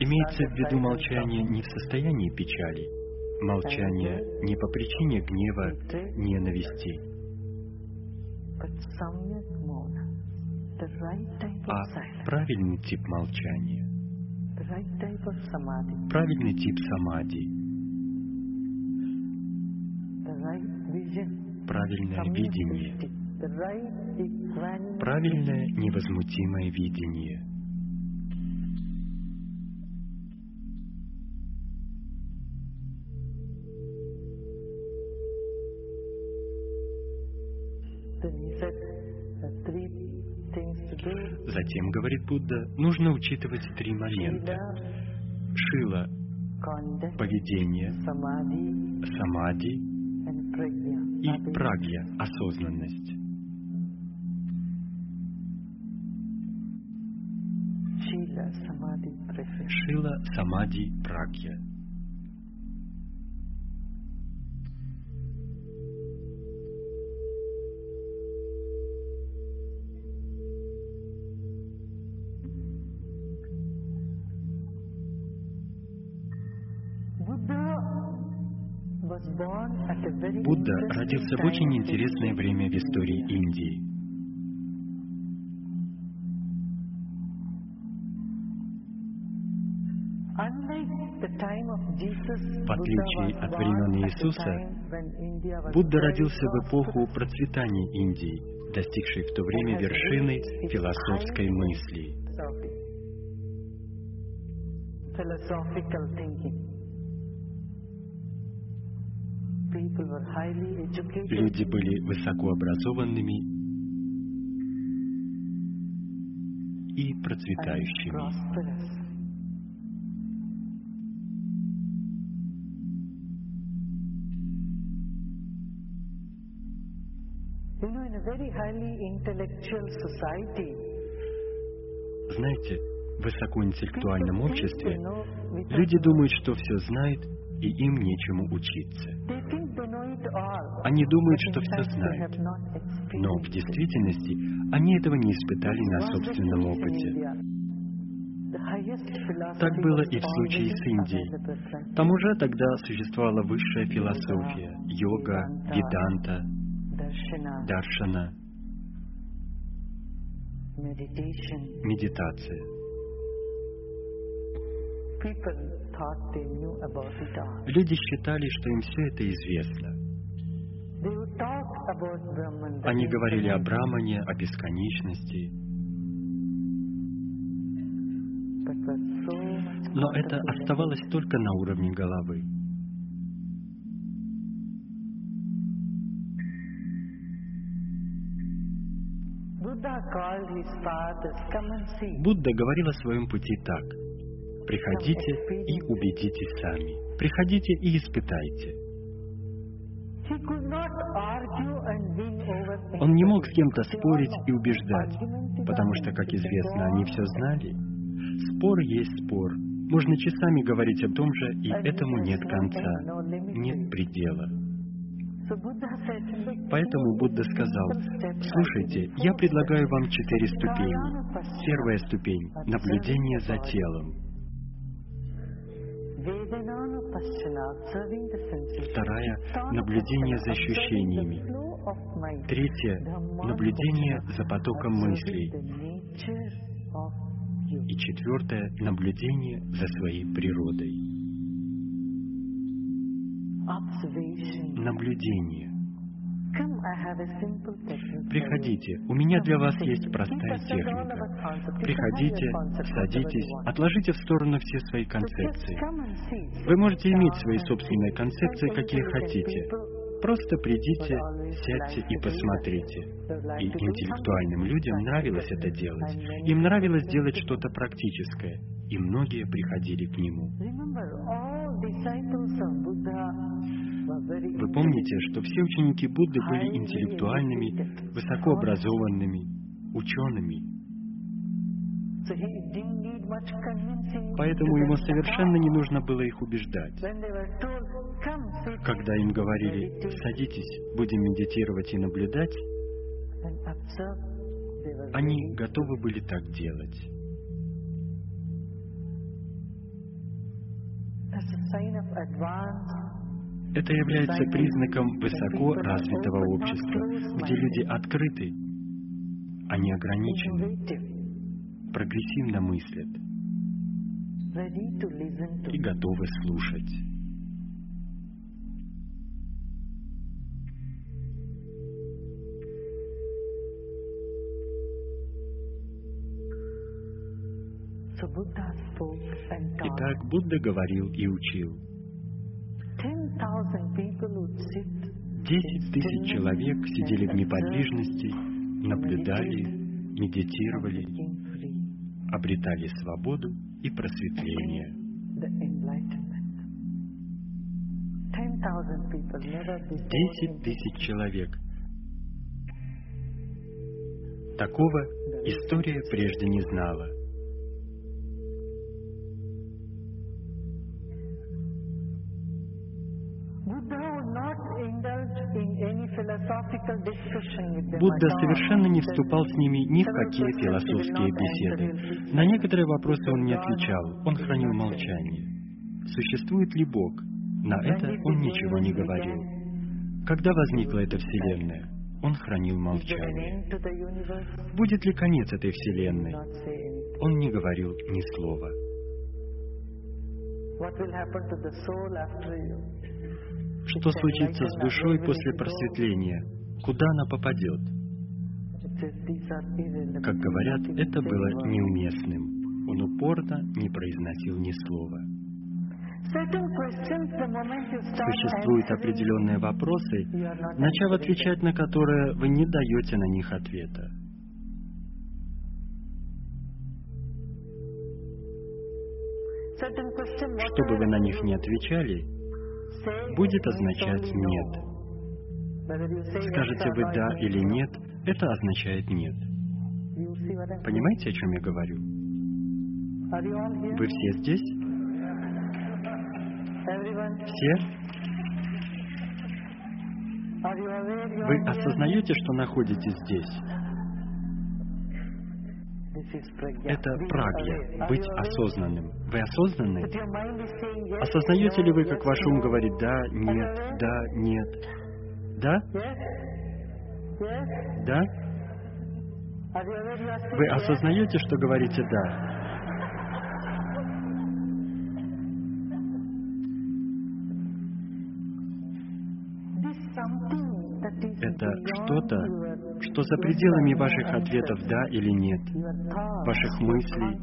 Имеется в виду молчание не в состоянии печали, молчание не по причине гнева, ненависти, а правильный тип молчания, правильный тип самади, правильное видение, правильное невозмутимое видение. Затем, говорит Будда, нужно учитывать три момента. Шила – поведение, самади и прагья – осознанность. Шила, самади, прагья. Родился в очень интересное время в истории Индии. В отличие от времен Иисуса, Будда родился в эпоху процветания Индии, достигшей в то время вершины философской мысли. Люди были высокообразованными и процветающими. Знаете, в высокоинтеллектуальном обществе люди думают, что все знают, и им нечему учиться. Они думают, что все знают, но в действительности они этого не испытали на собственном опыте. Так было и в случае с Индией. Там уже тогда существовала высшая философия, йога, веданта, даршана, медитация. Люди считали, что им все это известно. Они говорили о Брамане, о бесконечности. Но это оставалось только на уровне головы. Будда говорил о своем пути так. Приходите и убедитесь сами. Приходите и испытайте. Он не мог с кем-то спорить и убеждать, потому что, как известно, они все знали. Спор есть спор. Можно часами говорить о том же, и этому нет конца, нет предела. Поэтому Будда сказал, слушайте, я предлагаю вам четыре ступени. Первая ступень — наблюдение за телом. Вторая — наблюдение за ощущениями. Третья — наблюдение за потоком мыслей. И четвертое — наблюдение за своей природой наблюдение. Приходите, у меня для вас есть простая техника. Приходите, садитесь, отложите в сторону все свои концепции. Вы можете иметь свои собственные концепции, какие хотите. Просто придите, сядьте и посмотрите. И интеллектуальным людям нравилось это делать. Им нравилось делать что-то практическое, и многие приходили к нему. Вы помните, что все ученики Будды были интеллектуальными, высокообразованными, учеными. Поэтому ему совершенно не нужно было их убеждать. Когда им говорили, садитесь, будем медитировать и наблюдать, они готовы были так делать. Это является признаком высоко развитого общества, где люди открыты, они ограничены, прогрессивно мыслят и готовы слушать. Итак, Будда говорил и учил. Десять тысяч человек сидели в неподвижности, наблюдали, медитировали, обретали свободу и просветление. Десять тысяч человек. Такого история прежде не знала. Будда совершенно не вступал с ними ни в какие философские беседы. На некоторые вопросы он не отвечал, он хранил молчание. Существует ли Бог? На это он ничего не говорил. Когда возникла эта Вселенная, он хранил молчание. Будет ли конец этой Вселенной? Он не говорил ни слова. Что случится с душой после просветления? Куда она попадет? Как говорят, это было неуместным. Он упорно не произносил ни слова. Существуют определенные вопросы, начав отвечать на которые, вы не даете на них ответа. Что бы вы на них не отвечали, будет означать «нет». Скажете вы «да» или «нет», это означает «нет». Понимаете, о чем я говорю? Вы все здесь? Все? Вы осознаете, что находитесь здесь? Это прагья, быть осознанным. Вы осознанны? Осознаете ли вы, как ваш ум говорит «да», «нет», «да», «нет»? Да? Да? Вы осознаете, что говорите «да»? Это что-то, что за пределами ваших ответов «да» или «нет», ваших мыслей,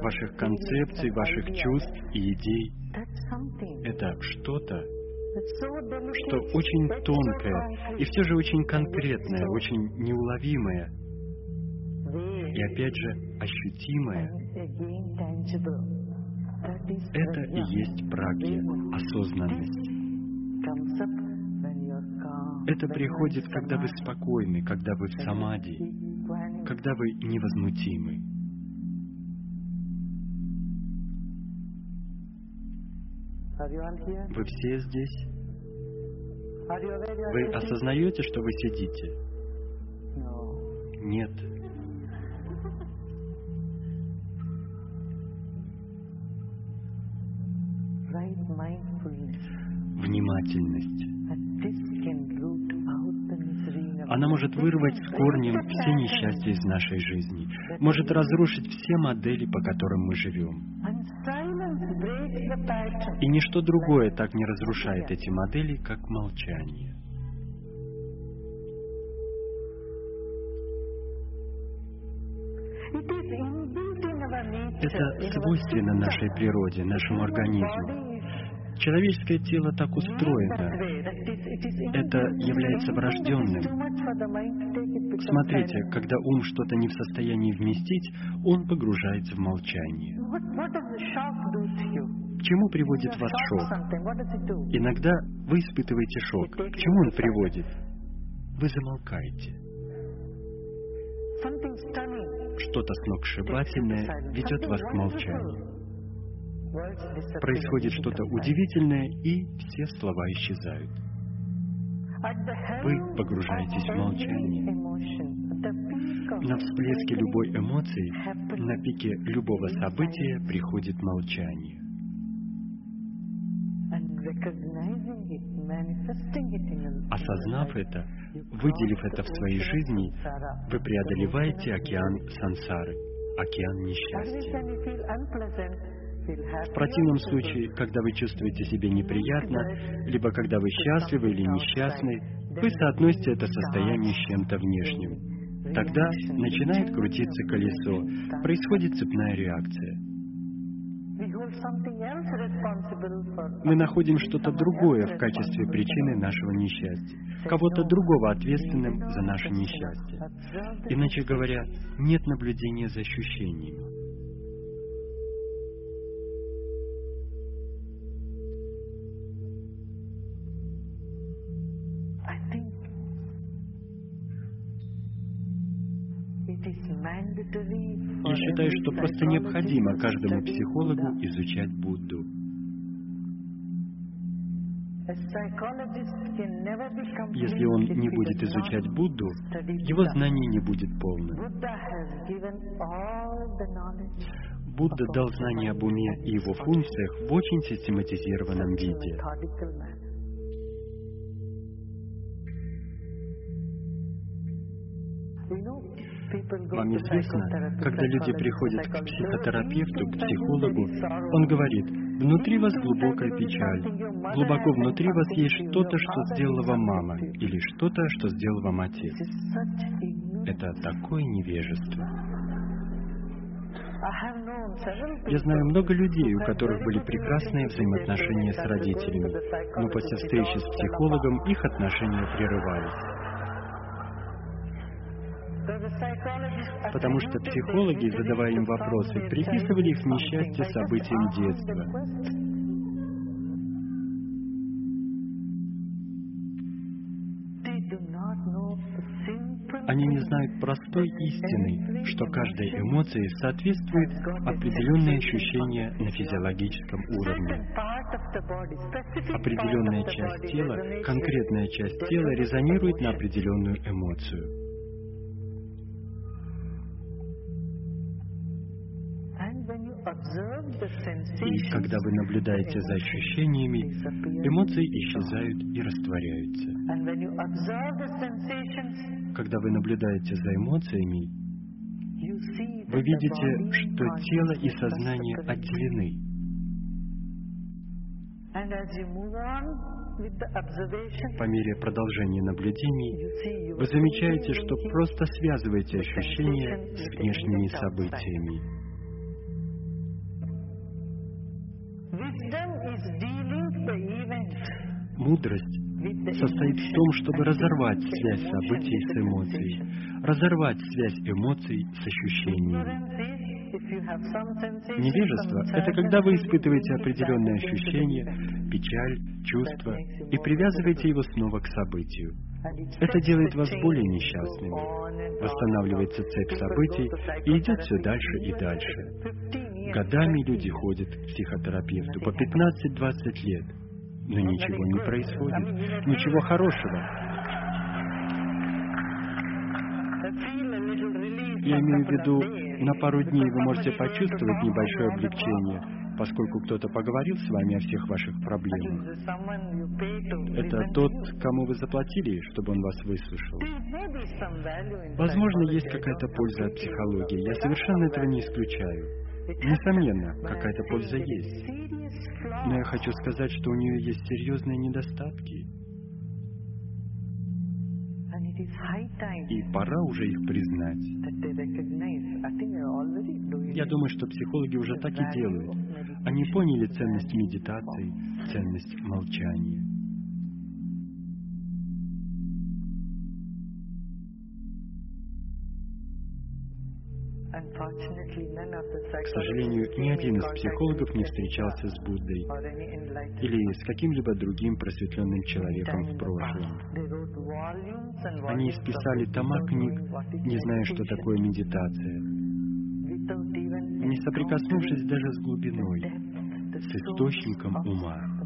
ваших концепций, ваших чувств и идей. Это что-то, что очень тонкое и все же очень конкретное, очень неуловимое и опять же ощутимое. Это и есть прагья, осознанность. Это приходит, когда вы спокойны, когда вы в самади, когда вы невозмутимы. Вы все здесь? Вы осознаете, что вы сидите? Нет. Внимательность. Она может вырвать с корнем все несчастья из нашей жизни, может разрушить все модели, по которым мы живем. И ничто другое так не разрушает эти модели, как молчание. Это свойственно нашей природе, нашему организму. Человеческое тело так устроено. Это является врожденным. Смотрите, когда ум что-то не в состоянии вместить, он погружается в молчание. К чему приводит вас шок? Иногда вы испытываете шок. К чему он приводит? Вы замолкаете. Что-то сногсшибательное ведет вас к молчанию. Происходит что-то удивительное, и все слова исчезают. Вы погружаетесь в молчание. На всплеске любой эмоции, на пике любого события приходит молчание. Осознав это, выделив это в своей жизни, вы преодолеваете океан сансары, океан несчастья. В противном случае, когда вы чувствуете себя неприятно, либо когда вы счастливы или несчастны, вы соотносите это состояние с чем-то внешним. Тогда начинает крутиться колесо, происходит цепная реакция. Мы находим что-то другое в качестве причины нашего несчастья, кого-то другого ответственным за наше несчастье. Иначе говоря, нет наблюдения за ощущениями. Я считаю, что просто необходимо каждому психологу изучать Будду. Если он не будет изучать Будду, его знание не будет полным. Будда дал знания об уме и его функциях в очень систематизированном виде. Вам известно, когда люди приходят к психотерапевту, к психологу, он говорит, внутри вас глубокая печаль, глубоко внутри вас есть что-то, что сделала вам мама, или что-то, что сделал вам отец. Это такое невежество. Я знаю много людей, у которых были прекрасные взаимоотношения с родителями, но после встречи с психологом их отношения прерывались. Потому что психологи, задавая им вопросы, приписывали их несчастье событиям детства. Они не знают простой истины, что каждой эмоции соответствует определенное ощущение на физиологическом уровне. Определенная часть тела, конкретная часть тела резонирует на определенную эмоцию. И когда вы наблюдаете за ощущениями, эмоции исчезают и растворяются. Когда вы наблюдаете за эмоциями, вы видите, что тело и сознание отделены. По мере продолжения наблюдений вы замечаете, что просто связываете ощущения с внешними событиями. Мудрость состоит в том, чтобы разорвать связь событий с эмоцией, разорвать связь эмоций с ощущениями. Невежество — это когда вы испытываете определенные ощущения, печаль, чувства, и привязываете его снова к событию. Это делает вас более несчастными. Восстанавливается цепь событий и идет все дальше и дальше. Годами люди ходят к психотерапевту по 15-20 лет, но ничего не происходит, ничего хорошего. Я имею в виду, на пару дней вы можете почувствовать небольшое облегчение, поскольку кто-то поговорил с вами о всех ваших проблемах. Это тот, кому вы заплатили, чтобы он вас выслушал. Возможно, есть какая-то польза от психологии. Я совершенно этого не исключаю. Несомненно, какая-то польза есть. Но я хочу сказать, что у нее есть серьезные недостатки. И пора уже их признать. Я думаю, что психологи уже так и делают. Они поняли ценность медитации, ценность молчания. К сожалению, ни один из психологов не встречался с Буддой или с каким-либо другим просветленным человеком в прошлом. Они исписали тома книг, не зная, что такое медитация, не соприкоснувшись даже с глубиной, с источником ума.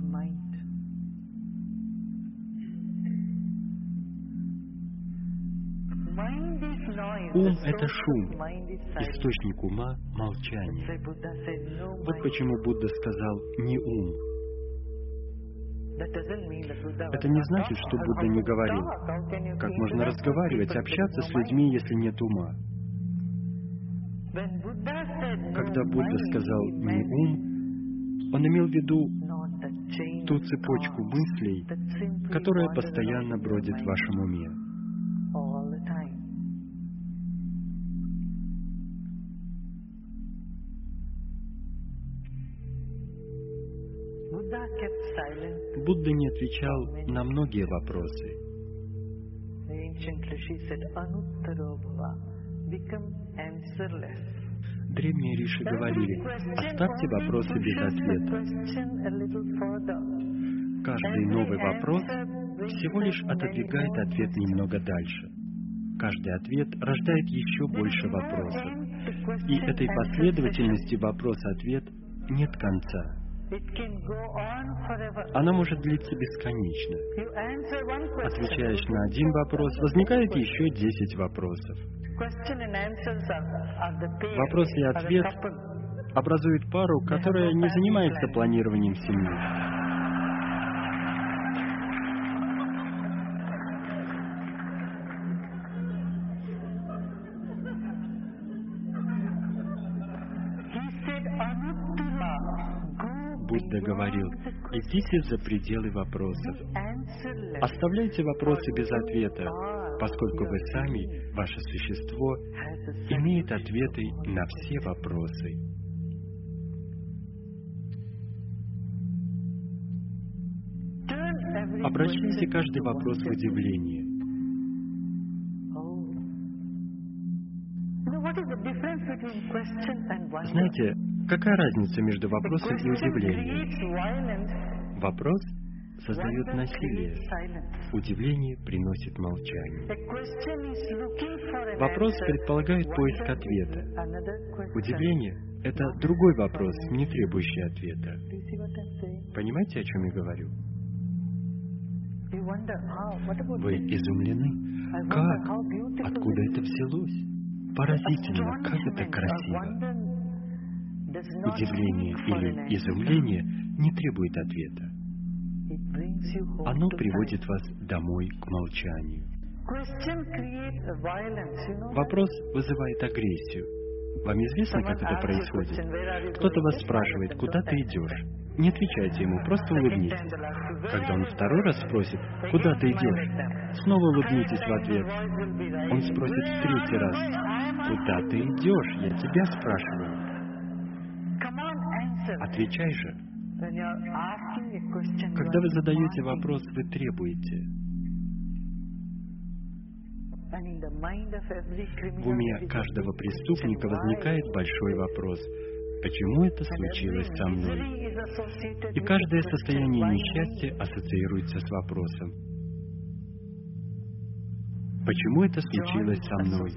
Ум — это шум, источник ума — молчание. Вот почему Будда сказал «не ум». Это не значит, что Будда не говорил. Как можно разговаривать, общаться с людьми, если нет ума? Когда Будда сказал «не ум», он имел в виду ту цепочку мыслей, которая постоянно бродит в вашем уме. Будда не отвечал на многие вопросы. Древние риши говорили, оставьте вопросы без ответа. Каждый новый вопрос всего лишь отодвигает ответ немного дальше. Каждый ответ рождает еще больше вопросов. И этой последовательности вопрос-ответ нет конца. Она может длиться бесконечно. Отвечаешь на один вопрос, возникает еще десять вопросов. Вопрос и ответ couple. образует пару, которая не занимается планированием семьи. Говорил, идите за пределы вопросов. Оставляйте вопросы без ответа, поскольку вы сами, ваше существо, имеет ответы на все вопросы. Обращайте каждый вопрос в удивление. Знаете, какая разница между вопросом и удивлением? Вопрос создает насилие, удивление приносит молчание. Вопрос предполагает поиск ответа. Удивление — это другой вопрос, не требующий ответа. Понимаете, о чем я говорю? Вы изумлены. Как? Откуда это взялось? Поразительно, как это красиво. Удивление или изумление не требует ответа. Оно приводит вас домой к молчанию. Вопрос вызывает агрессию. Вам известно, как это происходит? Кто-то вас спрашивает, куда ты идешь. Не отвечайте ему, просто улыбнитесь. Когда он второй раз спросит, куда ты идешь, снова улыбнитесь в ответ. Он спросит в третий раз, куда ты идешь, я тебя спрашиваю. Отвечай же. You Когда вы задаете вопрос, вы требуете. В уме каждого преступника возникает большой вопрос. Почему это случилось со мной? И каждое состояние несчастья ассоциируется с вопросом. Почему это случилось со мной?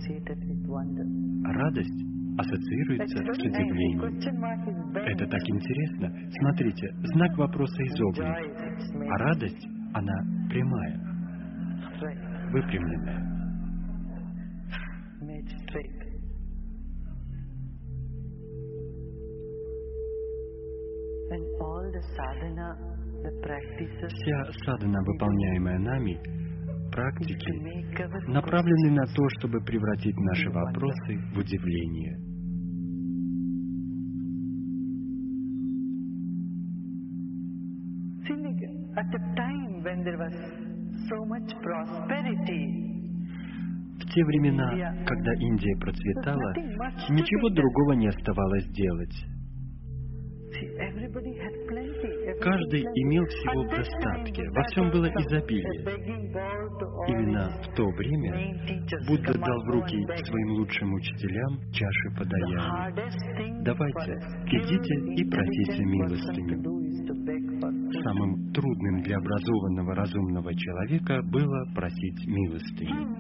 А радость ассоциируется с удивлением. Это так интересно. Смотрите, знак вопроса изогнут, а радость, она прямая, выпрямленная. Вся садхана, выполняемая нами, практики, направлены на то, чтобы превратить наши вопросы в удивление. В те времена, когда Индия процветала, ничего другого не оставалось делать. Каждый имел всего в достатке, во всем было изобилие. Именно в то время. Будда дал в руки своим лучшим учителям чаши подаяния. Давайте, идите и просите милостыню. Самым трудным для образованного разумного человека было просить милостыню.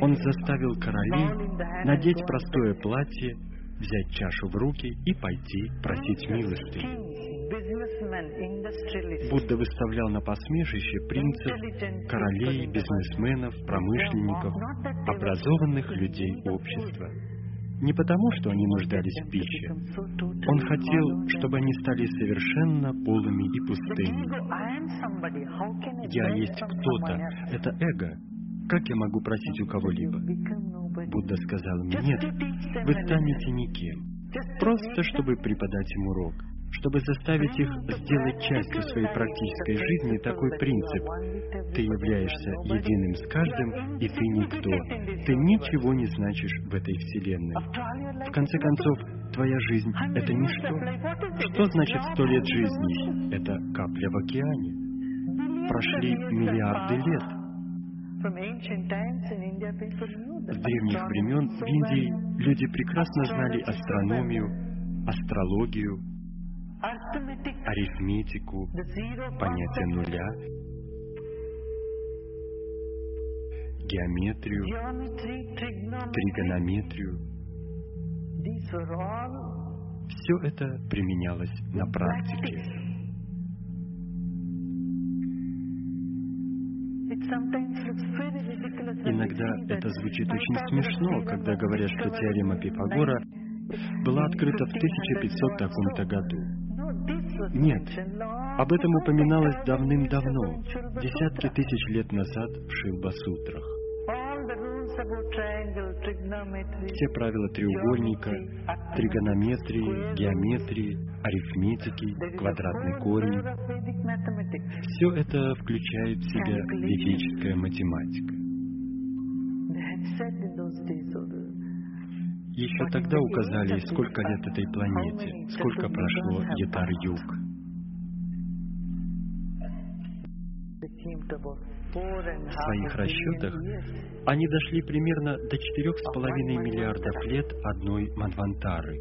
Он заставил королей надеть простое платье, взять чашу в руки и пойти просить industrialists, Будда выставлял на посмешище принцев, королей, бизнесменов, промышленников, образованных людей общества. Не потому, что они нуждались в пище. Он хотел, чтобы они стали совершенно полыми и пустыми. Я есть кто-то. Это эго. Как я могу просить у кого-либо? Будда сказал мне, нет, вы станете никем. Просто, чтобы преподать им урок. Чтобы заставить их сделать частью своей практической жизни такой принцип. Ты являешься единым с каждым, и ты никто. Ты ничего не значишь в этой вселенной. В конце концов, твоя жизнь — это ничто. Что значит сто лет жизни? Это капля в океане. Прошли миллиарды лет. С древних времен в Индии люди прекрасно знали астрономию, астрологию, арифметику, понятие нуля, геометрию, тригонометрию. Все это применялось на практике. Иногда это звучит очень смешно, когда говорят, что теорема Пифагора была открыта в 1500 таком-то году. Нет, об этом упоминалось давным-давно, десятки тысяч лет назад в Шилба-сутрах. Все правила треугольника, тригонометрии, геометрии, арифметики, квадратный корень, все это включает в себя ведическая математика. Еще тогда указали, сколько лет этой планете, сколько прошло Ятар-Юг. В своих расчетах они дошли примерно до четырех с половиной миллиардов лет одной Манвантары.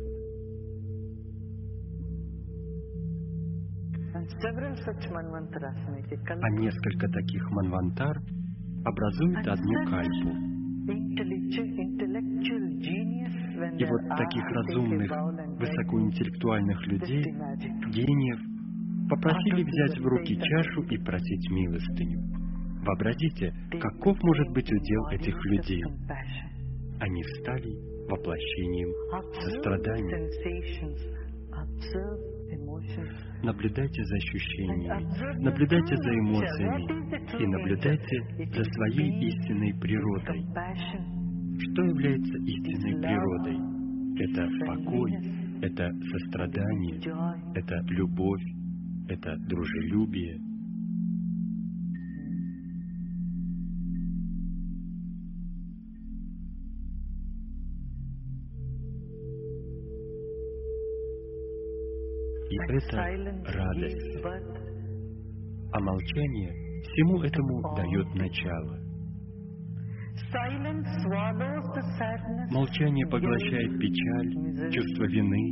А несколько таких Манвантар образуют одну кальпу. И вот таких разумных, высокоинтеллектуальных людей, гениев, попросили взять в руки чашу и просить милостыню. Вообразите, каков может быть удел этих людей. Они стали воплощением сострадания. Наблюдайте за ощущениями, наблюдайте за эмоциями и наблюдайте за своей истинной природой. Что является истинной природой? Это покой, это сострадание, это любовь, это дружелюбие. И это радость. А молчание всему этому дает начало. Молчание поглощает печаль, чувство вины,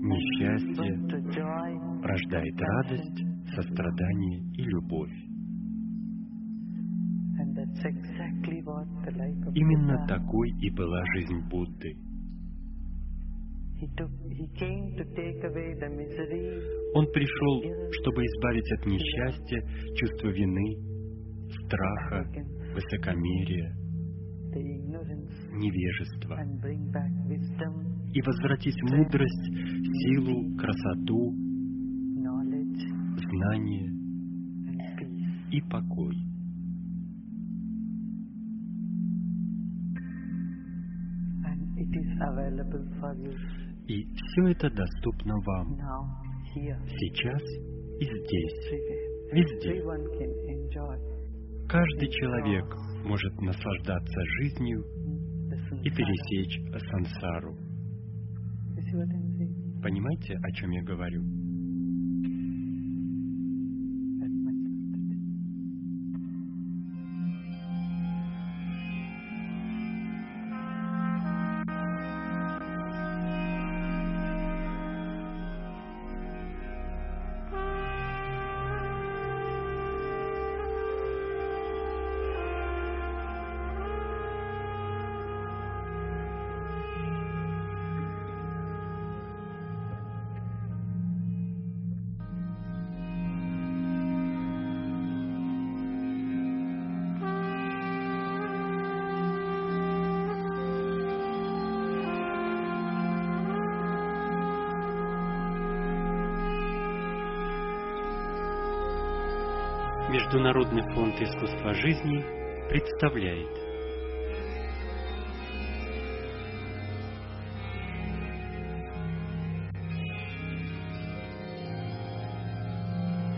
несчастье, рождает радость, сострадание и любовь. Именно такой и была жизнь Будды. Он пришел, чтобы избавить от несчастья, чувства вины, страха, высокомерия, невежества и возвратить мудрость, силу, красоту, знание и покой. И все это доступно вам. Сейчас и здесь, везде. Каждый человек может наслаждаться жизнью и пересечь сансару. Понимаете, о чем я говорю? Международный фонд искусства жизни представляет.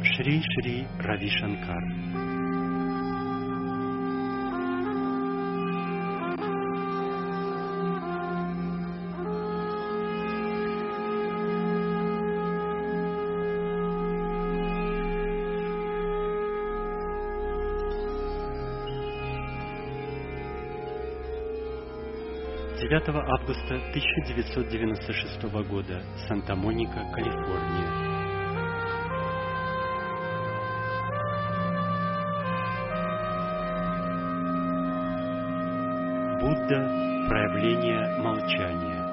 Шри Шри Рави Шанкар Девятого августа 1996 года, Санта-Моника, Калифорния. Будда – проявление молчания.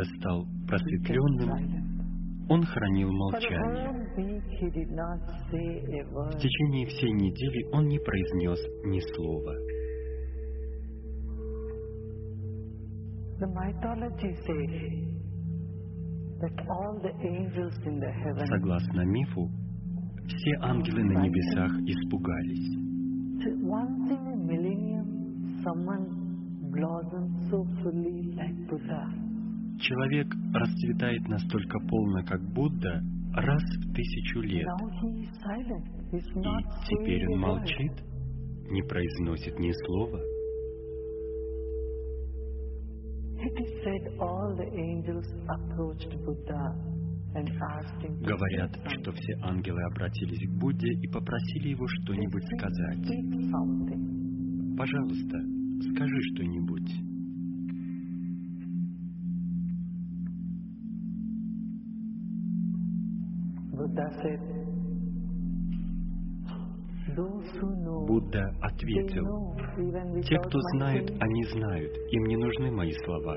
Будда стал просветленным, он хранил молчание. В течение всей недели он не произнес ни слова. Согласно мифу, все ангелы на небесах испугались. So once in a millennium, someone blossoms so fully like Buddha. Человек расцветает настолько полно, как Будда, раз в тысячу лет. И теперь он молчит, не произносит ни слова. Говорят, что все ангелы обратились к Будде и попросили его что-нибудь сказать. Пожалуйста, скажи что-нибудь. Будда ответил, те, кто saying. они знают, им не нужны мои слова,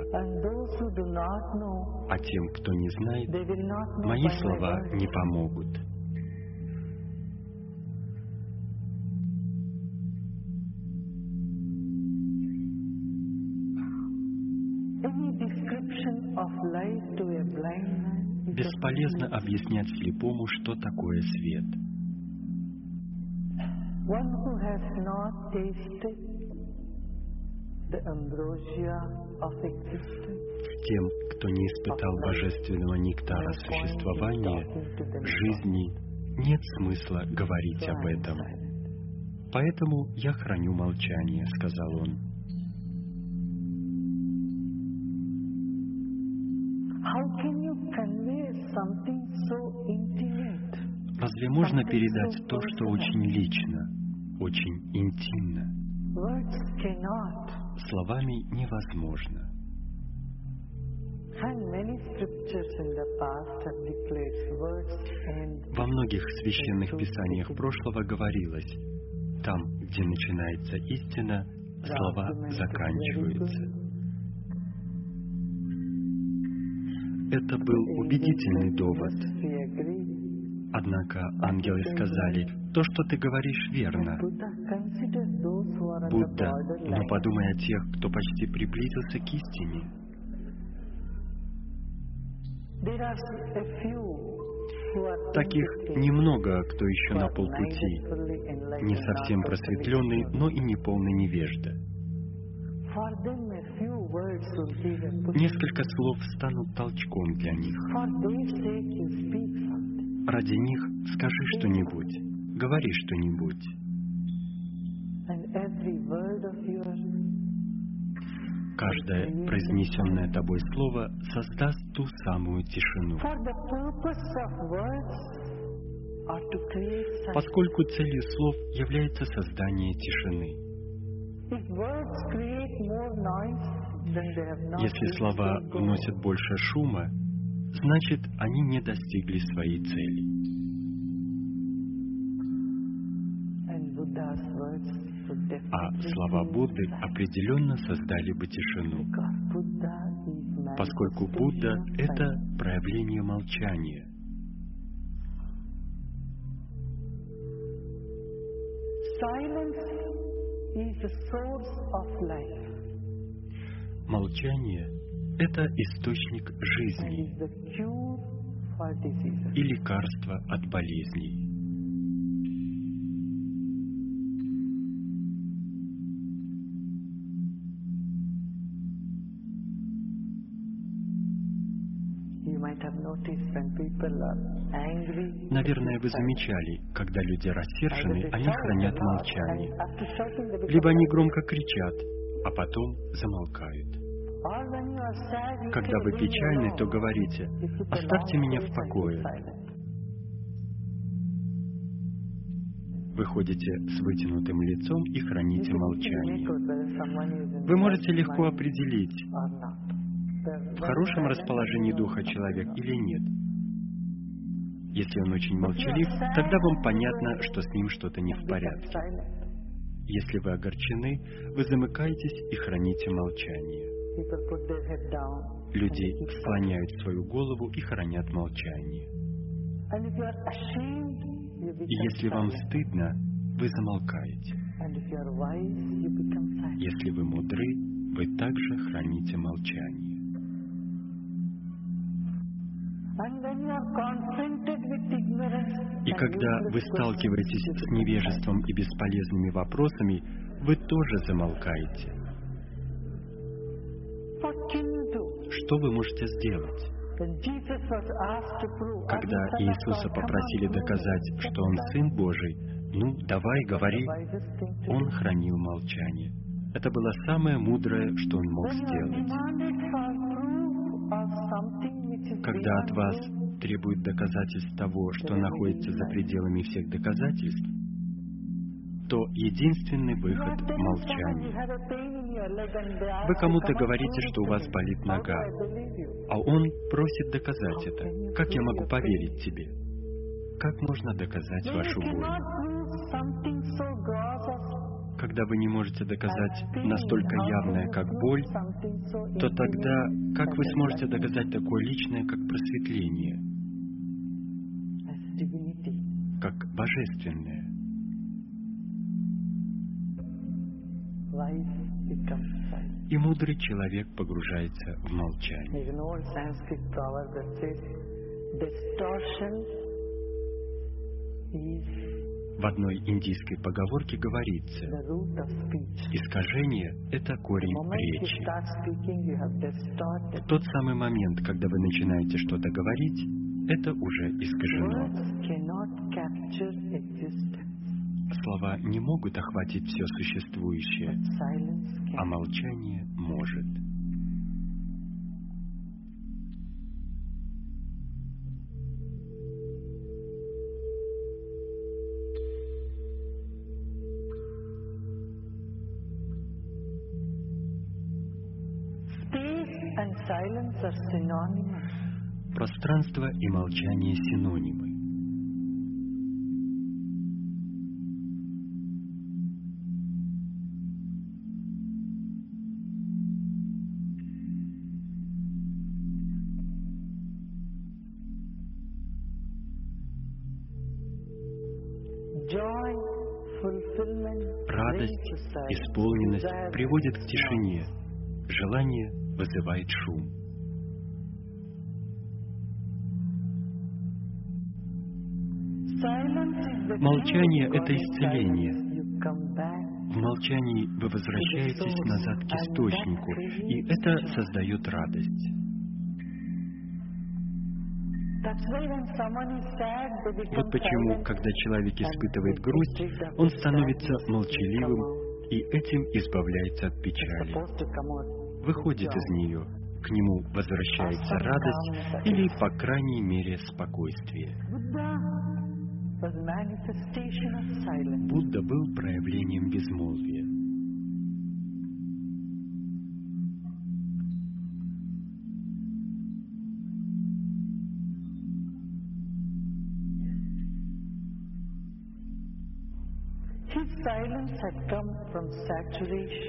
а тем, кто не знает, мои слова не помогут. Бесполезно объяснять слепому, что такое свет. One who has not tasted the ambrosia of existence Тем, кто не испытал божественного нектара существования, жизни, нет смысла говорить об этом. Поэтому я храню молчание, сказал он. Разве можно передать то, что очень лично, очень интимно? Словами невозможно. Во многих священных писаниях прошлого говорилось, там, где начинается истина, слова заканчиваются. Это был убедительный довод. Однако ангелы сказали, то, что ты говоришь, верно. Будда, но подумай о тех, кто почти приблизился к истине. Таких немного, кто еще на полпути, не совсем просветленный, но и не полный невежда. Несколько слов станут толчком для них. Ради них скажи что-нибудь, говори что-нибудь. Каждое произнесенное тобой слово создаст ту самую тишину. Поскольку целью слов является создание тишины. Если слова вносят больше шума, значит, они не достигли своей цели. А слова Будды определенно создали бы тишину, поскольку Будда — это проявление молчания. Молчание — это источник жизни и лекарство от болезней. Наверное, вы замечали, когда люди рассержены, они хранят молчание. Либо они громко кричат, а потом замолкают. Когда вы "Leave me печальны, alone." то говорите, «Оставьте меня в покое». Вы ходите с вытянутым лицом и храните молчание. Вы можете легко определить, в хорошем расположении духа человек или нет. Если он очень молчалив, тогда вам понятно, что с ним что-то не в порядке. Если вы огорчены, вы замыкаетесь и храните молчание. Люди склоняют свою голову и хранят молчание. И если вам стыдно, вы замолкаете. Если вы мудры, вы также храните молчание. И когда вы сталкиваетесь с невежеством и бесполезными вопросами, вы тоже замолкаете. Что вы можете сделать? Когда "Are you son of Иисуса попросили доказать, it." что Он Сын Божий, ну, давай, говори, Он хранил молчание. Это было самое мудрое, что Он мог сделать. Когда от вас proof, требуют доказательств того, что находится за пределами всех доказательств, то единственный выход молчание. Вы кому-то "Come on, говорите, что у вас me." болит нога, а он просит доказать это. Как я могу поверить тебе? Как можно доказать вашу боль? Когда вы не можете доказать настолько явное, как боль, то тогда как вы сможете доказать такое личное, как просветление, как божественное? И мудрый человек погружается в молчание. В одной индийской поговорке говорится, искажение — это корень речи. В тот самый момент, когда вы начинаете что-то говорить, это уже искажено. Слова не могут охватить все существующее, а молчание может. Пространство и молчание синонимы. Приводит к тишине. Желание вызывает шум. Молчание это исцеление. В молчании вы возвращаетесь назад к источнику, и это создает радость. Вот почему, когда человек испытывает грусть, он становится молчаливым. И этим избавляется от печали. Выходит из нее, к нему возвращается радость или, по крайней мере, спокойствие. Будда был проявлением безмолвия.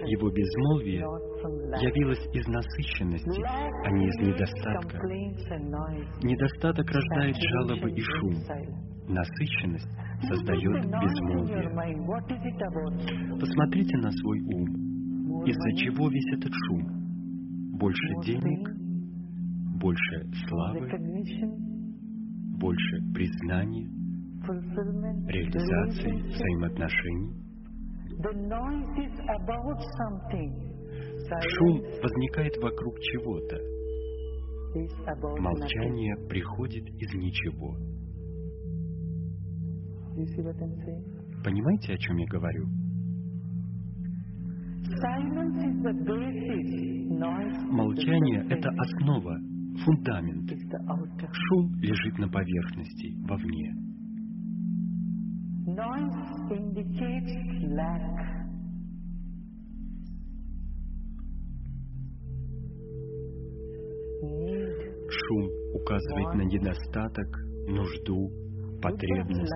Его безмолвие явилось из насыщенности, а не из недостатка. Недостаток рождает жалобы и шум. Насыщенность создает безмолвие. Посмотрите на свой ум. Из-за чего весь этот шум? Больше денег, больше славы, больше признания, реализации, взаимоотношений. Шум возникает вокруг чего-то. Молчание приходит из ничего. Понимаете, о чем я говорю? Молчание — это основа, фундамент. Шум лежит на поверхности, вовне. Noise indicates lack. Шум указывает на недостаток, нужду, потребность.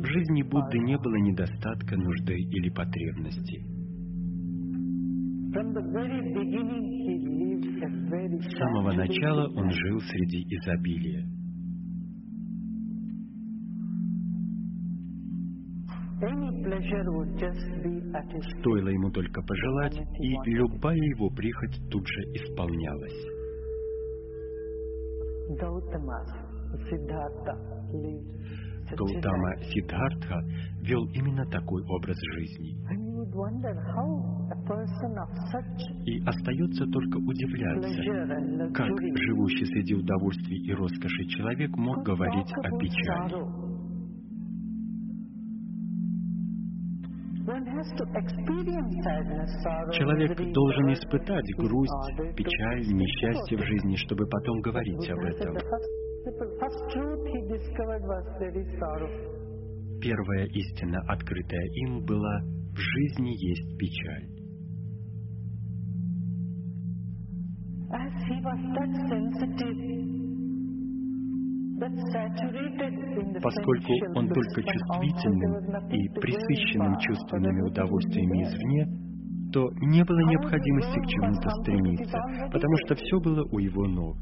В жизни Будды не было недостатка, нужды или потребности. С самого начала он жил среди изобилия. Стоило ему только пожелать, и любая его прихоть тут же исполнялась. Гаутама. Сиддхартха вел именно такой образ жизни. И остается только удивляться, как живущий среди удовольствий и роскоши человек мог говорить о печали. Человек должен испытать грусть, печаль, несчастье в жизни, чтобы потом говорить об этом. Первая истина, открытая им, была «в жизни есть печаль». As he was that sensitive, Поскольку он только чувствительным и присыщенным чувственными удовольствиями извне, то не было необходимости к чему-то стремиться, потому что все было у его ног.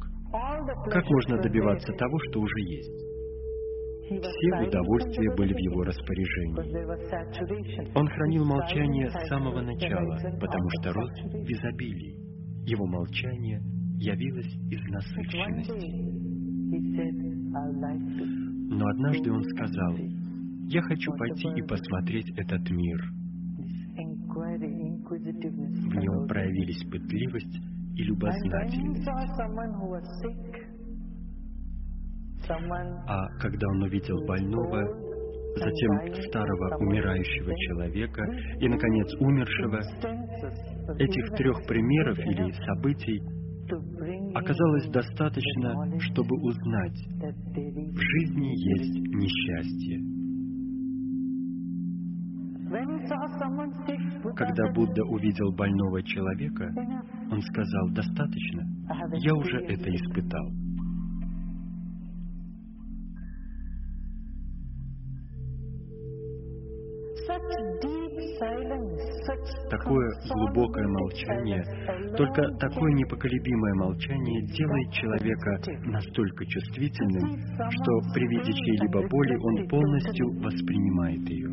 Как можно добиваться того, что уже есть? Все удовольствия были в его распоряжении. Он хранил молчание с самого начала, потому что рос в изобилии. Его молчание явилось из насыщенности. Но однажды он сказал, «Я хочу пойти и посмотреть этот мир». В нем проявились пытливость и любознательность. А когда он увидел больного, затем старого умирающего человека и, наконец, умершего, этих трех примеров или событий оказалось достаточно, чтобы узнать, в жизни есть несчастье. Когда Будда увидел больного человека, он сказал, достаточно, я уже это испытал. Такое глубокое молчание, только такое непоколебимое молчание делает человека настолько чувствительным, что при виде чьей-либо боли он полностью воспринимает ее,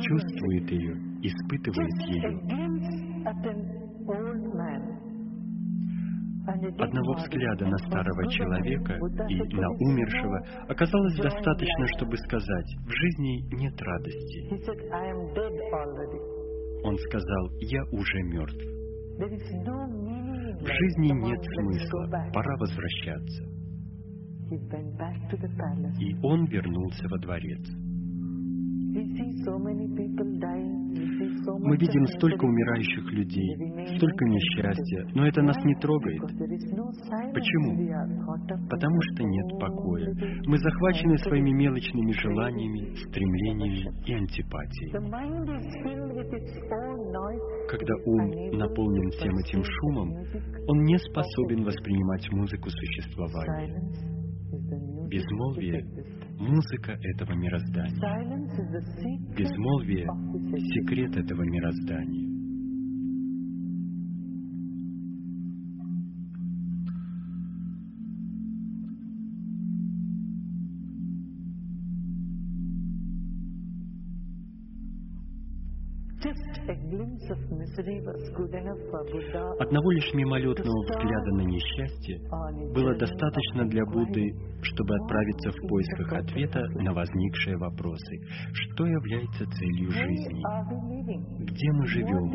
чувствует ее, испытывает ее. Одного взгляда на старого человека и на умершего оказалось достаточно, чтобы сказать, в жизни нет радости. Он сказал, я уже мертв. В жизни нет смысла, пора возвращаться. И он вернулся во дворец. Мы видим столько умирающих людей, столько несчастья, но это нас не трогает. Почему? Потому что нет покоя. Мы захвачены своими мелочными желаниями, стремлениями и антипатией. Когда ум наполнен всем этим шумом, он не способен воспринимать музыку существования. Безмолвие — музыка этого мироздания. Безмолвие — секрет этого мироздания. Одного лишь мимолетного взгляда на несчастье было достаточно для Будды, чтобы отправиться в поисках ответа на возникшие вопросы. Что является целью жизни? Где мы живем?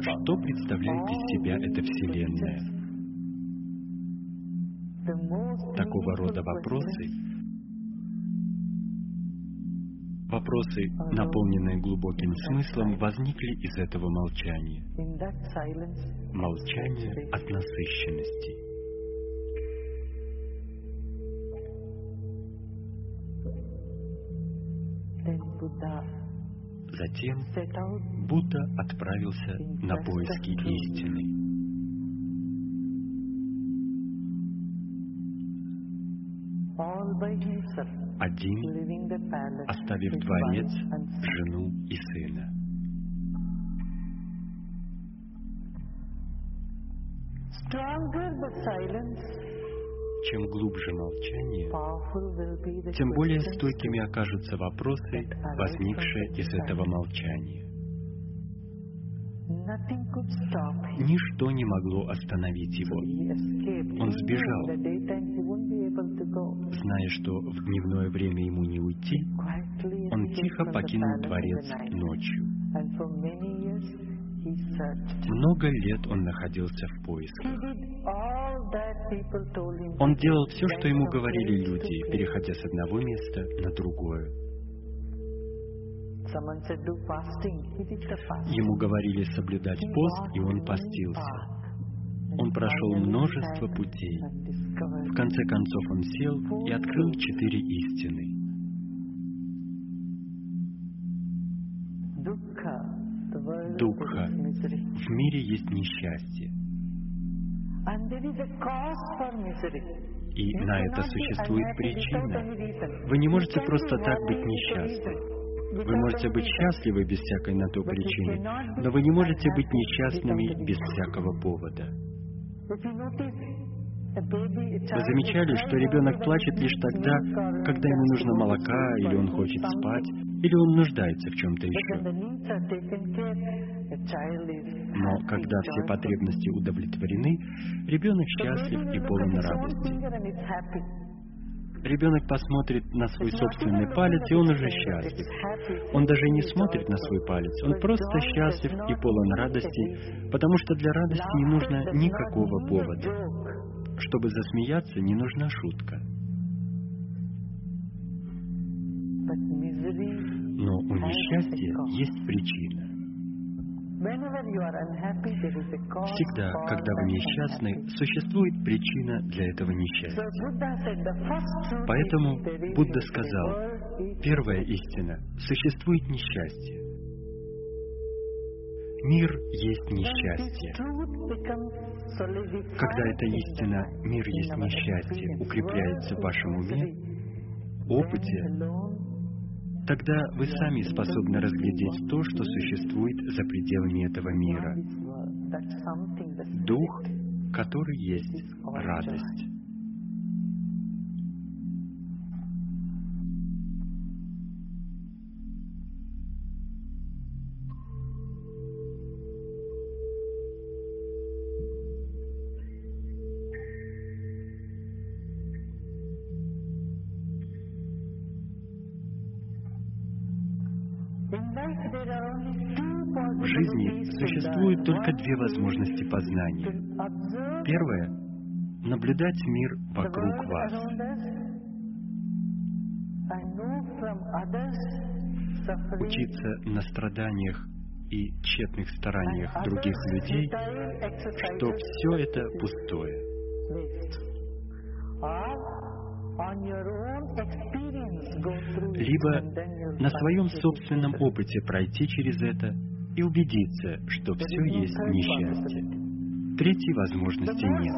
Что представляет из себя эта Вселенная? Такого рода вопросы Вопросы, наполненные глубоким смыслом, возникли из этого молчания. Молчание от насыщенности. Затем Будда отправился на поиски истины. All by himself. Один, оставив дворец, жену и сына. Чем глубже молчание, тем более стойкими окажутся вопросы, возникшие из этого молчания. Ничто не могло остановить его. Он сбежал. Зная, что в дневное время ему не уйти, он тихо покинул дворец ночью. Много лет он находился в поисках. Он делал все, что ему говорили люди, переходя с одного места на другое. Ему говорили соблюдать пост, и он постился. Он прошел множество путей. В конце концов он сел и открыл четыре истины. Misery. В мире есть несчастье, и на это существует причина. Вы не можете просто так быть несчастны. Вы можете быть счастливы без всякой на то причины, но вы не можете быть несчастными без всякого повода. Вы замечали, что ребенок плачет лишь тогда, когда ему нужно молока, или он хочет спать, или он нуждается в чем-то еще. Но когда все потребности удовлетворены, ребенок счастлив и полон радости. Ребенок посмотрит на свой собственный палец, и он уже счастлив. Он даже не смотрит на свой палец, он просто счастлив и полон радости, потому что для радости не нужно никакого повода. Чтобы засмеяться, не нужна шутка. Но у несчастья есть причина. Всегда, когда вы несчастны, существует причина для этого несчастья. Поэтому Будда сказал, Первая истина – существует несчастье. Мир есть несчастье. Когда эта истина «мир есть несчастье» укрепляется в вашем уме, опыте, тогда вы сами способны разглядеть то, что существует за пределами этого мира. Дух, который есть радость. В жизни learn. только две возможности познания. Первое – наблюдать мир вокруг вас. учиться на страданиях и тщетных стараниях других людей, что все это пустое. Либо на своем собственном опыте пройти через это и убедиться, что все есть несчастье. Третьей возможности нет.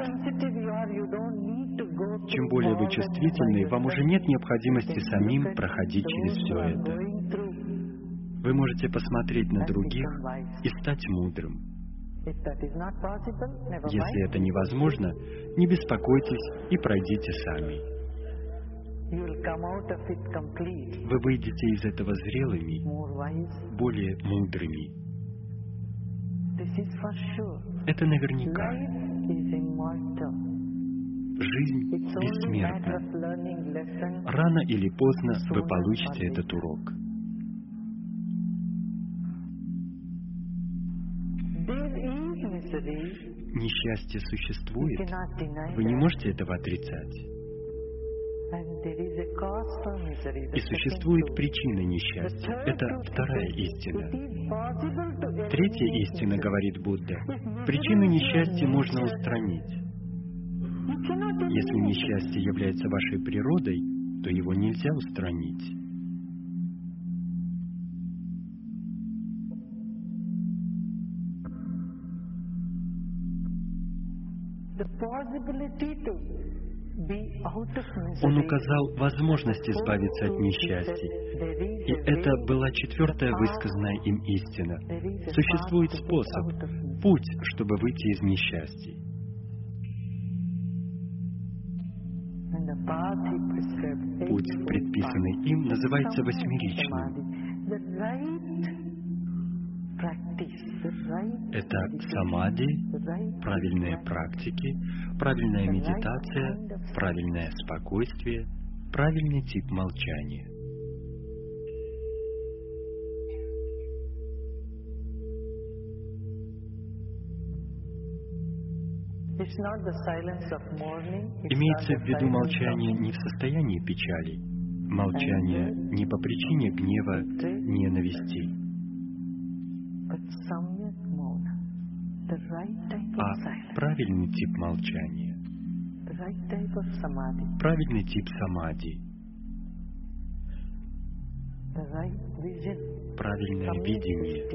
Чем более вы чувствительны, вам уже нет необходимости самим проходить через все это. Вы можете посмотреть на других и стать мудрым. Если это невозможно, не беспокойтесь и пройдите сами. Вы выйдете из этого зрелыми, более мудрыми. Это наверняка. Жизнь бессмертна. Рано или поздно вы получите этот урок. Несчастье существует. Вы не можете этого отрицать. И существует причина несчастья. Это вторая истина. Третья истина, говорит Будда, причины несчастья можно устранить. Если несчастье является вашей природой, то его нельзя устранить. The possibility to он указал возможность избавиться от несчастий. И это была четвертая высказанная им истина. Существует способ, путь, чтобы выйти из prescribed, Путь, предписанный им, называется восьмеричным. Это самади, правильные практики, правильная медитация, правильное спокойствие, правильный тип молчания. Имеется в виду молчание не в состоянии печали, молчание не по причине гнева, ненависти, а правильный тип молчания, the right type of samadhi, правильный тип vision, правильное видение,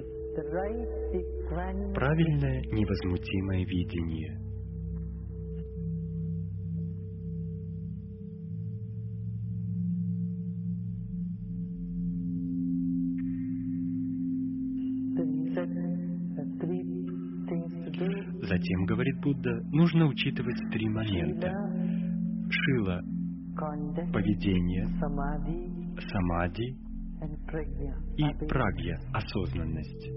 правильное невозмутимое видение. Говорит Будда, нужно учитывать три момента. Шила, поведение, самади и прагья, осознанность.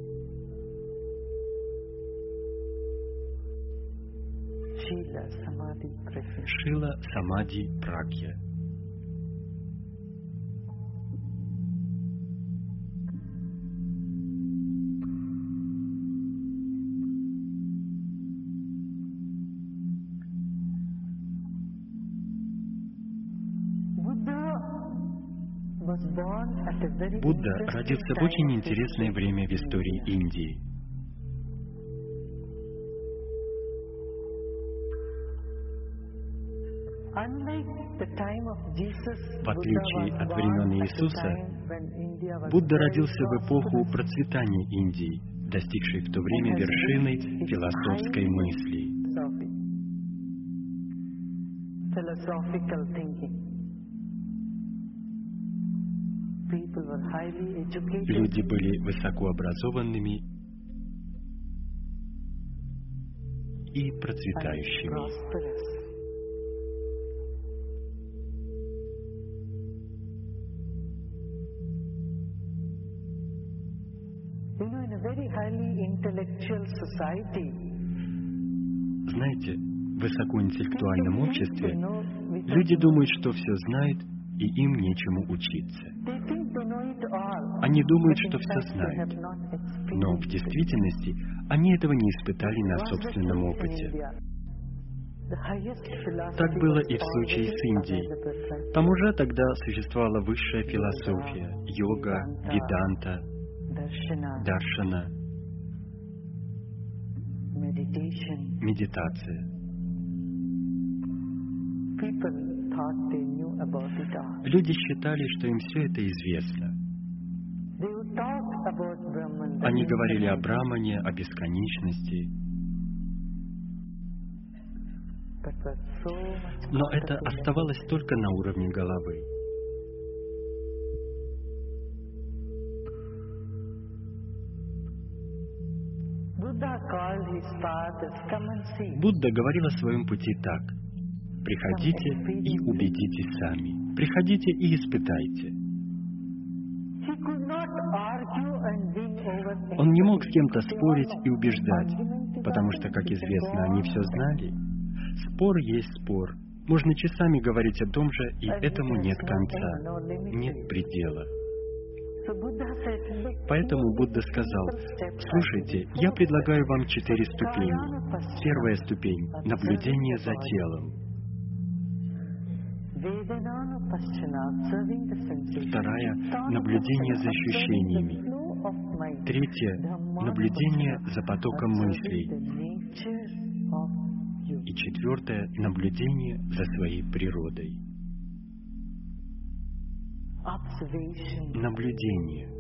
Шила, самади, прагья. Будда родился в очень интересное время в истории. Индии. В отличие от времен Иисуса, Будда родился в эпоху процветания Индии, достигшей в то время вершиной философской мысли. Люди были высокообразованными и процветающими. Знаете, в высокоинтеллектуальном обществе люди думают, что все знают, и им нечему учиться. Они думают, что все знают. Но в действительности они этого не испытали на собственном опыте. Так было и в случае с Индией. Там уже тогда существовала высшая философия, йога, веданта, даршана, медитация. Люди считали, что им все это известно. Они говорили о Брамане, о бесконечности, но это оставалось только на уровне головы. Будда говорил о своем пути так. Приходите и убедитесь сами. Приходите и испытайте. Он не мог с кем-то спорить и убеждать, потому что, как известно, они все знали. Спор есть спор. Можно часами говорить о том же, и этому нет конца, нет предела. So Buddha said, "Look, Поэтому Будда сказал, слушайте, я предлагаю вам четыре ступени. Первая ступень – наблюдение за телом. Вторая наблюдение за ощущениями. Третье наблюдение за потоком мыслей. И четвертое – наблюдение за своей природой. Наблюдение.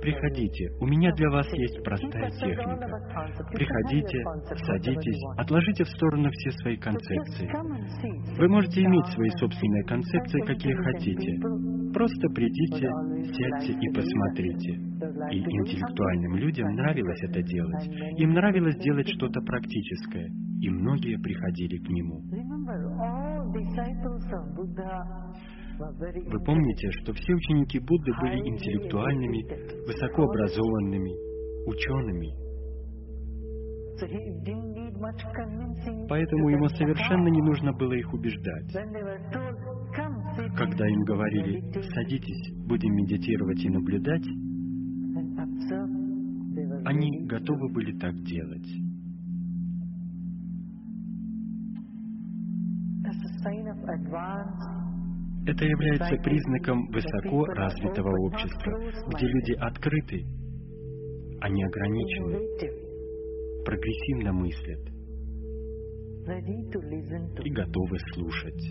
Приходите, у меня для вас есть простая техника. Приходите, садитесь, отложите в сторону все свои концепции. Вы можете иметь свои собственные концепции, какие хотите. Просто придите, сядьте и посмотрите. И интеллектуальным людям нравилось это делать. Им нравилось делать что-то практическое, и многие приходили к нему. Вы помните, что все ученики Будды были интеллектуальными, высокообразованными, учеными. Поэтому ему совершенно не нужно было их убеждать. Когда им говорили «садитесь, будем медитировать и наблюдать», они готовы были так делать. Это является признаком высоко развитого общества, где люди открыты, они ограничены, прогрессивно мыслят и готовы слушать.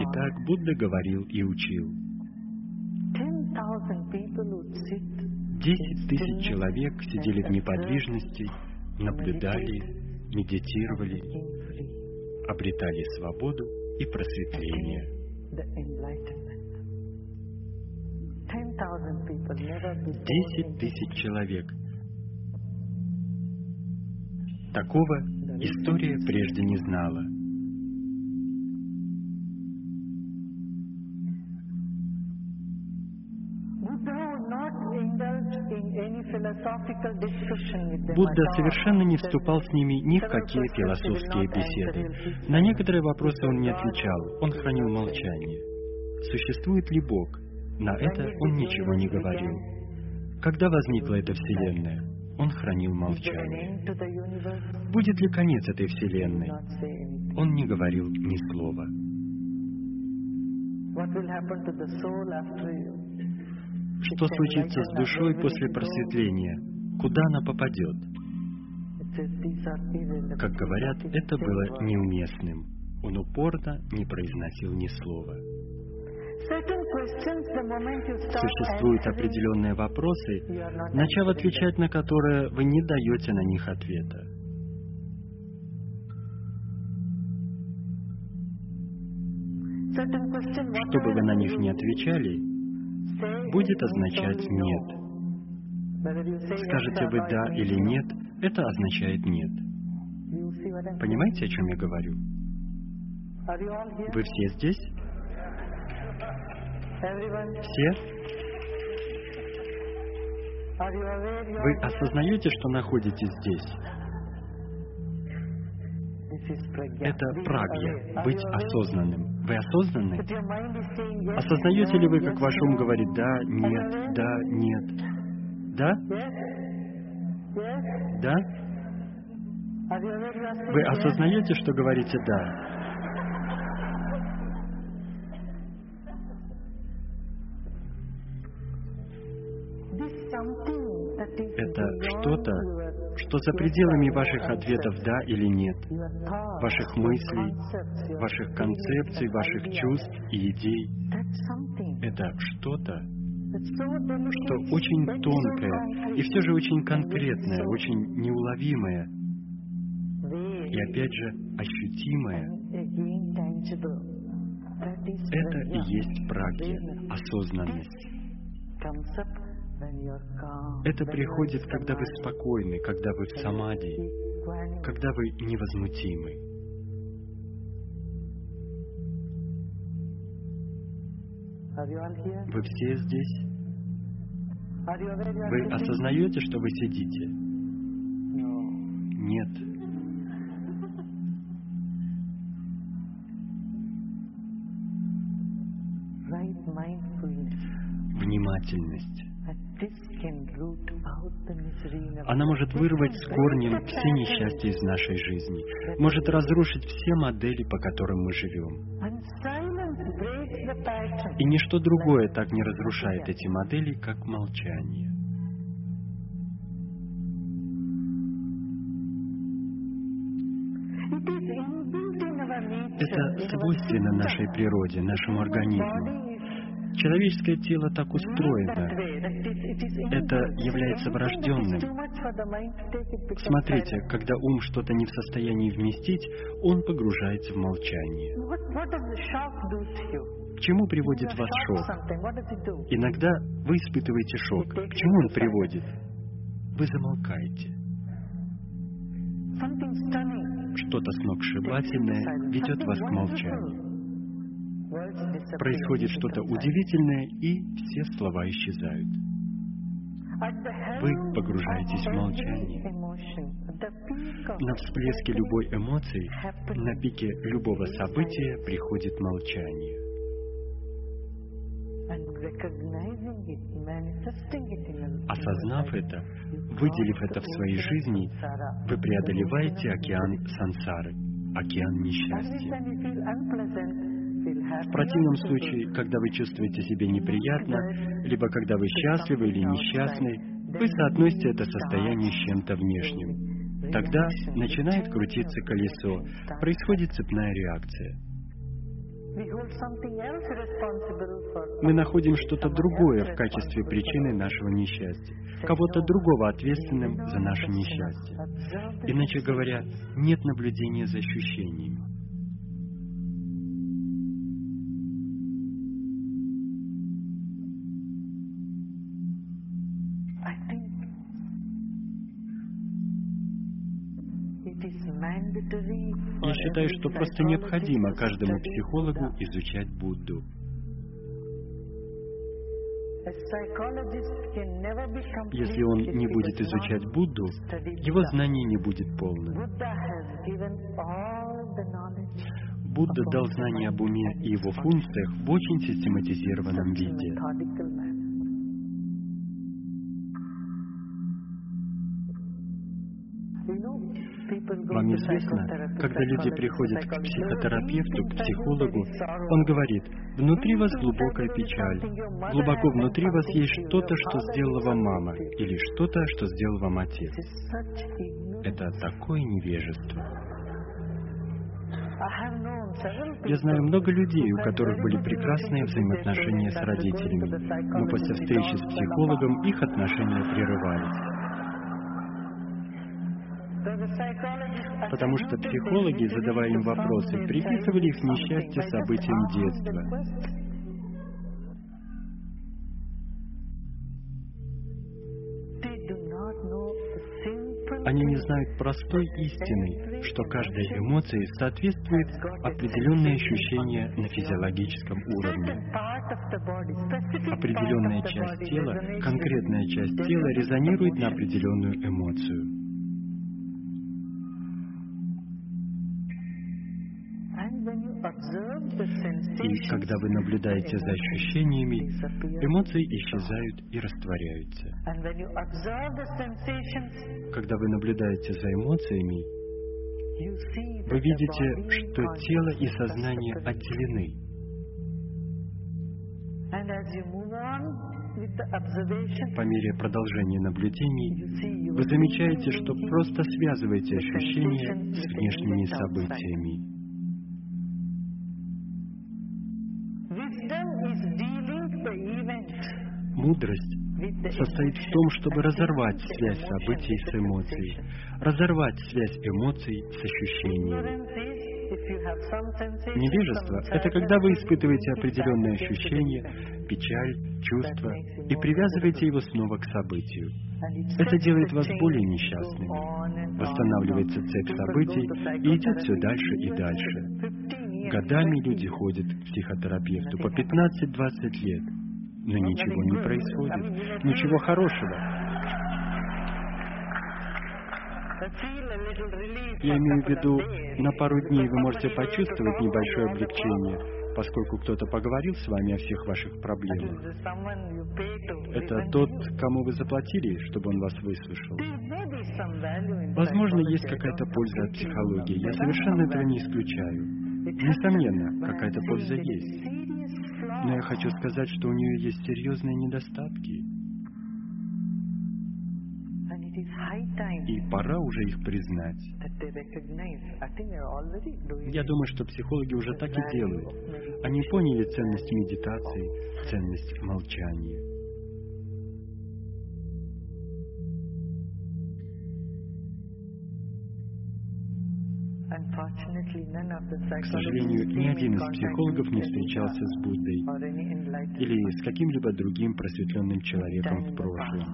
Итак, Будда говорил и учил. Десять тысяч человек сидели в неподвижности, наблюдали, медитировали, обретали свободу и просветление. Десять тысяч человек. Такого история прежде не знала. Будда совершенно не вступал с ними ни в какие философские беседы. На некоторые вопросы он не отвечал, он хранил молчание. Существует ли Бог? На это он ничего не говорил. Когда возникла эта Вселенная? Он хранил молчание. Будет ли конец этой Вселенной? Он не говорил ни слова. Что случится с душой после просветления? Куда она попадет? Как говорят, это было неуместным. Он упорно не произносил ни слова. Существуют определенные вопросы, начав отвечать на которые, вы не даете на них ответа. Что бы вы на них не отвечали, будет означать «нет». Скажете вы «да» или «нет», это означает «нет». Понимаете, о чем я говорю? Вы все здесь? Все? Вы осознаете, что находитесь здесь? Это прагья, быть осознанным. Вы осознанны? Осознаете ли вы, как ваш ум говорит «да», «нет», «да», «нет»? Да? Да? Вы осознаете, что говорите «да»? Это что-то, что за пределами ваших ответов «да» или «нет», ваших мыслей, ваших концепций, ваших чувств и идей. Это что-то, что очень тонкое и все же очень конкретное, очень неуловимое и опять же ощутимое. Это и есть практика, осознанность. Это приходит, когда вы спокойны, когда вы в самади, когда вы невозмутимы. Вы все здесь? Вы осознаете, что вы сидите? Нет. Внимательность. Она может вырвать с корнем все несчастья из нашей жизни, может разрушить все модели, по которым мы живем. И ничто другое так не разрушает эти модели, как молчание. Это свойственно нашей природе, нашему организму. Человеческое тело так устроено. Это является врожденным. Смотрите, когда ум что-то не в состоянии вместить, он погружается в молчание. К чему приводит вас шок? Иногда вы испытываете шок. К чему он приводит? Вы замолкаете. Что-то сногсшибательное ведет вас к молчанию. Происходит что-то удивительное, и все слова исчезают. Вы погружаетесь в молчание. На всплеске любой эмоции, на пике любого события приходит молчание. Осознав это, выделив это в своей жизни, вы преодолеваете океан сансары, океан несчастья. В противном случае, когда вы чувствуете себя неприятно, либо когда вы счастливы или несчастны, вы соотносите это состояние с чем-то внешним. Тогда начинает крутиться колесо, происходит цепная реакция. Мы находим что-то другое в качестве причины нашего несчастья, кого-то другого ответственным за наше несчастье. Иначе говоря, нет наблюдения за ощущениями. Я считаю, что просто необходимо каждому психологу изучать Будду. Если он не будет изучать Будду, его знание не будет полным. Будда дал знания об уме и его функциях в очень систематизированном виде. Вам известно, когда люди приходят к психотерапевту, к психологу, он говорит, внутри вас глубокая печаль, глубоко внутри вас есть что-то, что сделала вам мама, или что-то, что сделал вам отец. Это такое невежество. Я знаю много людей, у которых были прекрасные взаимоотношения с родителями, но после встречи с психологом их отношения прерывались. Потому что психологи, задавая им вопросы, приписывали их несчастье событиям детства. Они не знают простой истины, что каждой эмоции соответствует определенное ощущение на физиологическом уровне. Определенная часть тела, конкретная часть тела резонирует на определенную эмоцию. И когда вы наблюдаете за ощущениями, эмоции исчезают и растворяются. Когда вы наблюдаете за эмоциями, вы видите, что тело и сознание отделены. По мере продолжения наблюдений вы замечаете, что просто связываете ощущения с внешними событиями. Мудрость состоит в том, чтобы разорвать связь событий с эмоцией, разорвать связь эмоций с ощущениями. Невежество — это когда вы испытываете определенные ощущения, печаль, чувства, и привязываете его снова к событию. Это делает вас более несчастными. Восстанавливается цепь событий и идет все дальше и дальше. Годами люди ходят к психотерапевту по 15-20 лет — но ничего не происходит, ничего хорошего. Я имею в виду, на пару дней вы можете почувствовать небольшое облегчение, поскольку кто-то поговорил с вами о всех ваших проблемах. Это тот, кому вы заплатили, чтобы он вас выслушал. Возможно, есть какая-то польза от психологии. Я совершенно этого не исключаю. Несомненно, какая-то польза есть. Но я хочу сказать, что у нее есть серьезные недостатки. И пора уже их признать. Я думаю, что психологи уже так и делают. Они поняли ценность медитации, ценность молчания. К сожалению, ни один из психологов не встречался с Буддой или с каким-либо другим просветленным человеком в прошлом.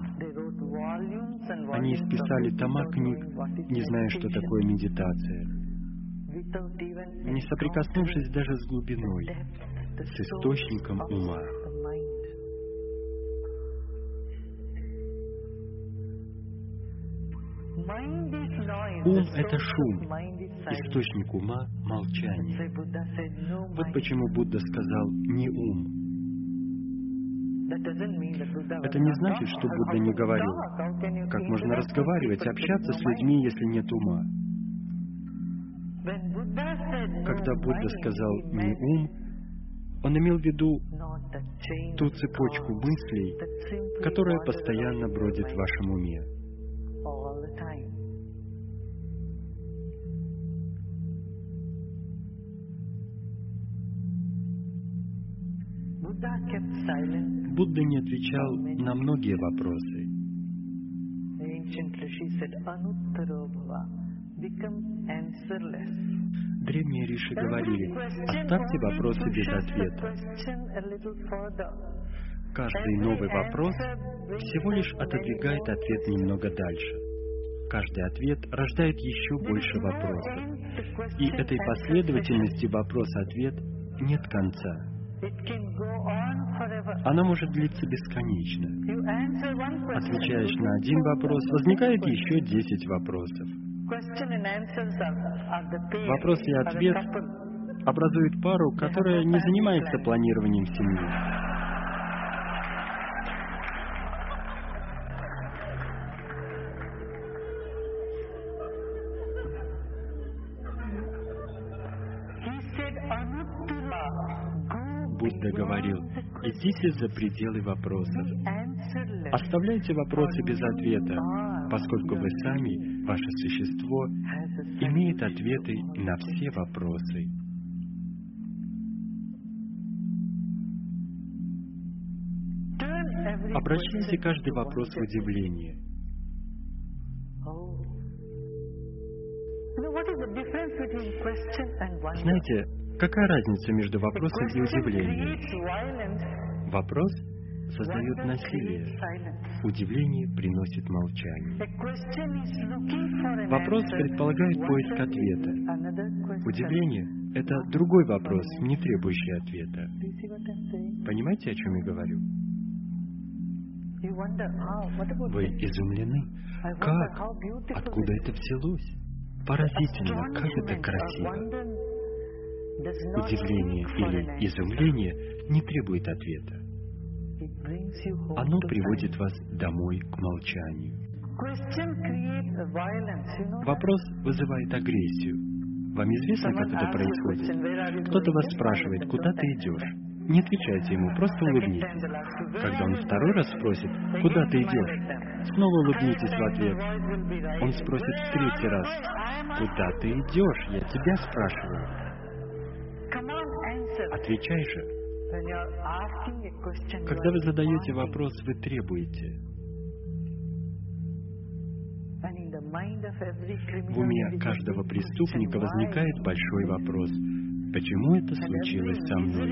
Они books тома книг, не зная, что такое медитация, не соприкоснувшись даже с глубиной, с источником ума. Ум это шум, источник ума — молчание. That's why Buddha said, "No Вот mind." почему Будда сказал «не ум». Это не значит, что Будда не говорил. Как можно разговаривать, общаться с людьми, если нет ума? When Buddha said, "No Когда Будда mind," сказал «не ум», он имел в виду ту цепочку мыслей, которая постоянно бродит в вашем уме. Будда не отвечал на многие вопросы. Древние риши говорили, оставьте вопросы без ответа. Каждый новый вопрос всего лишь отодвигает ответ немного дальше. Каждый ответ рождает еще больше вопросов. И этой последовательности вопрос-ответ нет конца. Она может длиться бесконечно. Отвечаешь на один вопрос, возникает еще десять вопросов. Вопрос и ответ образуют пару, которая не занимается планированием семьи. Будда говорил, идите за пределы вопросов. Оставляйте вопросы без ответа, поскольку вы сами, ваше существо, имеет ответы на все вопросы. Обращайте каждый вопрос в удивление. Знаете, какая разница между вопросом и удивлением? Вопрос создает насилие. Удивление приносит молчание. Вопрос предполагает поиск ответа. Удивление — это другой вопрос, не требующий ответа. Понимаете, о чем я говорю? Вы изумлены? Как? Откуда это взялось? Поразительно, как это красиво. Удивление или изумление не требует ответа. Оно приводит вас домой к молчанию. Вопрос вызывает агрессию. Вам известно, как это происходит? Кто-то вас спрашивает, куда ты идешь? Не отвечайте ему, просто улыбнитесь. Когда он второй раз спросит, куда ты идешь, снова улыбнитесь в ответ. Он спросит в третий раз, куда ты идешь? Я тебя спрашиваю. Отвечай же. Когда вы задаете вопрос, вы требуете. В уме каждого преступника возникает большой вопрос. Почему это случилось со мной?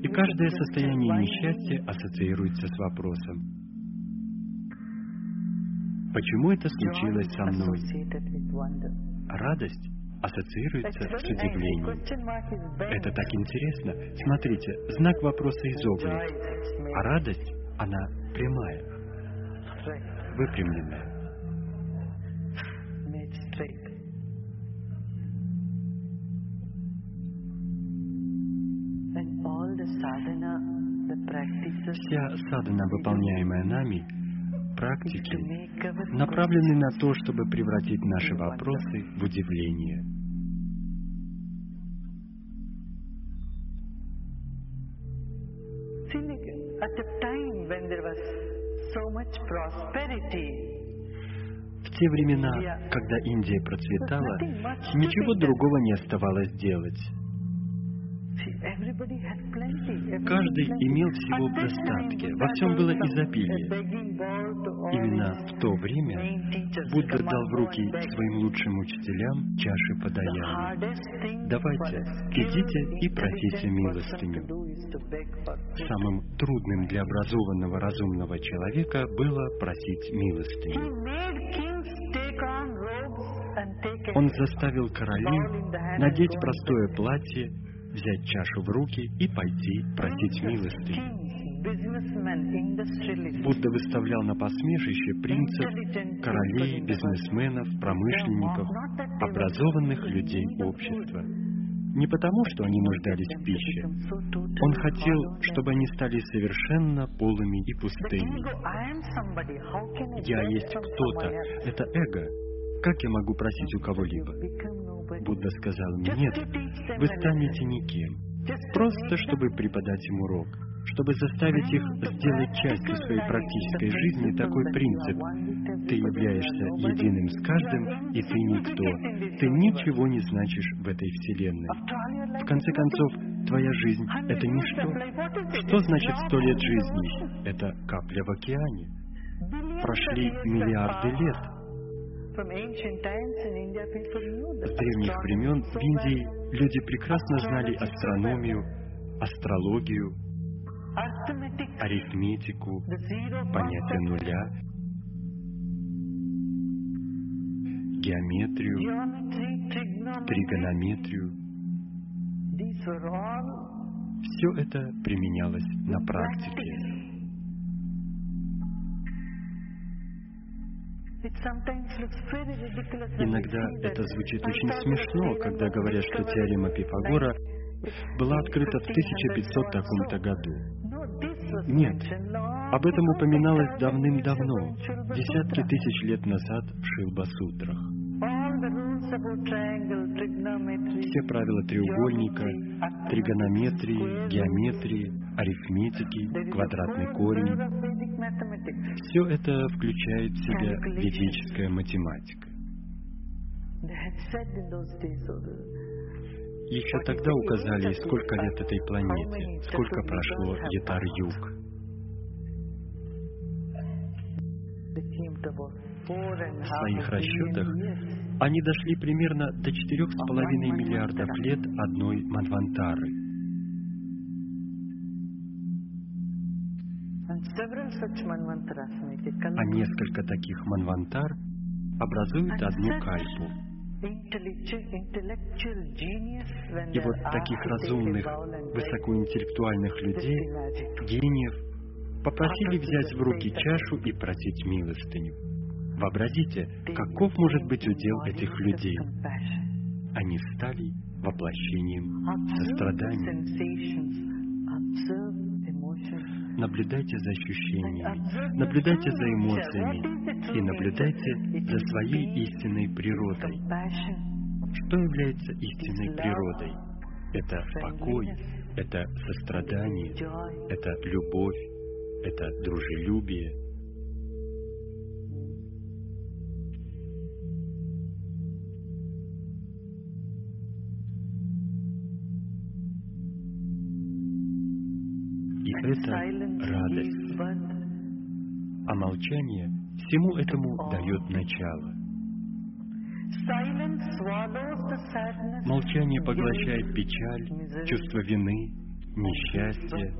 И каждое состояние несчастья ассоциируется с вопросом. Почему это случилось со мной? Радость ассоциируется с удивлением. Это так интересно. Смотрите, знак вопроса изогнут, а радость, она прямая, выпрямленная. Вся садхана, выполняемая нами, практики, направлены на то, чтобы превратить наши вопросы в удивление. В те времена, когда Индия процветала, ничего другого не оставалось делать. Каждый имел всего в достатке, во всем было изобилие. Именно в то время Будда дал в руки своим лучшим учителям чаши подаяния. Давайте, идите и просите милостыню. Самым трудным для образованного разумного человека было просить милостыню. Он заставил королей надеть простое платье, взять чашу в руки и пойти просить милостыню. Будда выставлял на посмешище принцев, королей, бизнесменов, промышленников, образованных людей общества. Не потому, что они нуждались в пище. Он хотел, чтобы они стали совершенно полыми и пустыми. «Я есть кто-то» — это эго. Как я могу просить у кого-либо? Будда сказал, нет, вы станете никем. Просто, чтобы преподать им урок чтобы заставить их сделать частью своей практической жизни такой принцип. Ты являешься единым с каждым, и ты никто. Ты ничего не значишь в этой Вселенной. В конце концов, твоя жизнь — это ничто. Что значит сто лет жизни? Это капля в океане. Прошли миллиарды лет. С древних времен в Индии люди прекрасно знали астрономию, астрологию, арифметику, понятие нуля, геометрию, тригонометрию. Все это применялось на практике. Иногда это звучит очень смешно, когда говорят, что теорема Пифагора была открыта в 1500 таком-то году. Нет, об этом упоминалось давным-давно, десятки тысяч лет назад в Шилба-сутрах. Все правила треугольника, тригонометрии, геометрии, арифметики, квадратный корень, все это включает в себя ведическая математика. Еще тогда указали, сколько лет этой планете, сколько прошло Ятар-Юг. В своих расчетах они дошли примерно до четырех с половиной миллиардов лет одной Манвантары. А несколько таких Манвантар образуют одну кальпу. И вот таких разумных, высокоинтеллектуальных людей, гениев, попросили взять в руки чашу и просить милостыню. Вообразите, каков может быть удел этих людей. Они стали воплощением сострадания. Наблюдайте за ощущениями, наблюдайте за эмоциями и наблюдайте за своей истинной природой. Что является истинной природой? Это покой, это сострадание, это любовь, это дружелюбие, это радость. А молчание всему этому дает начало. Молчание поглощает печаль, чувство вины, несчастье,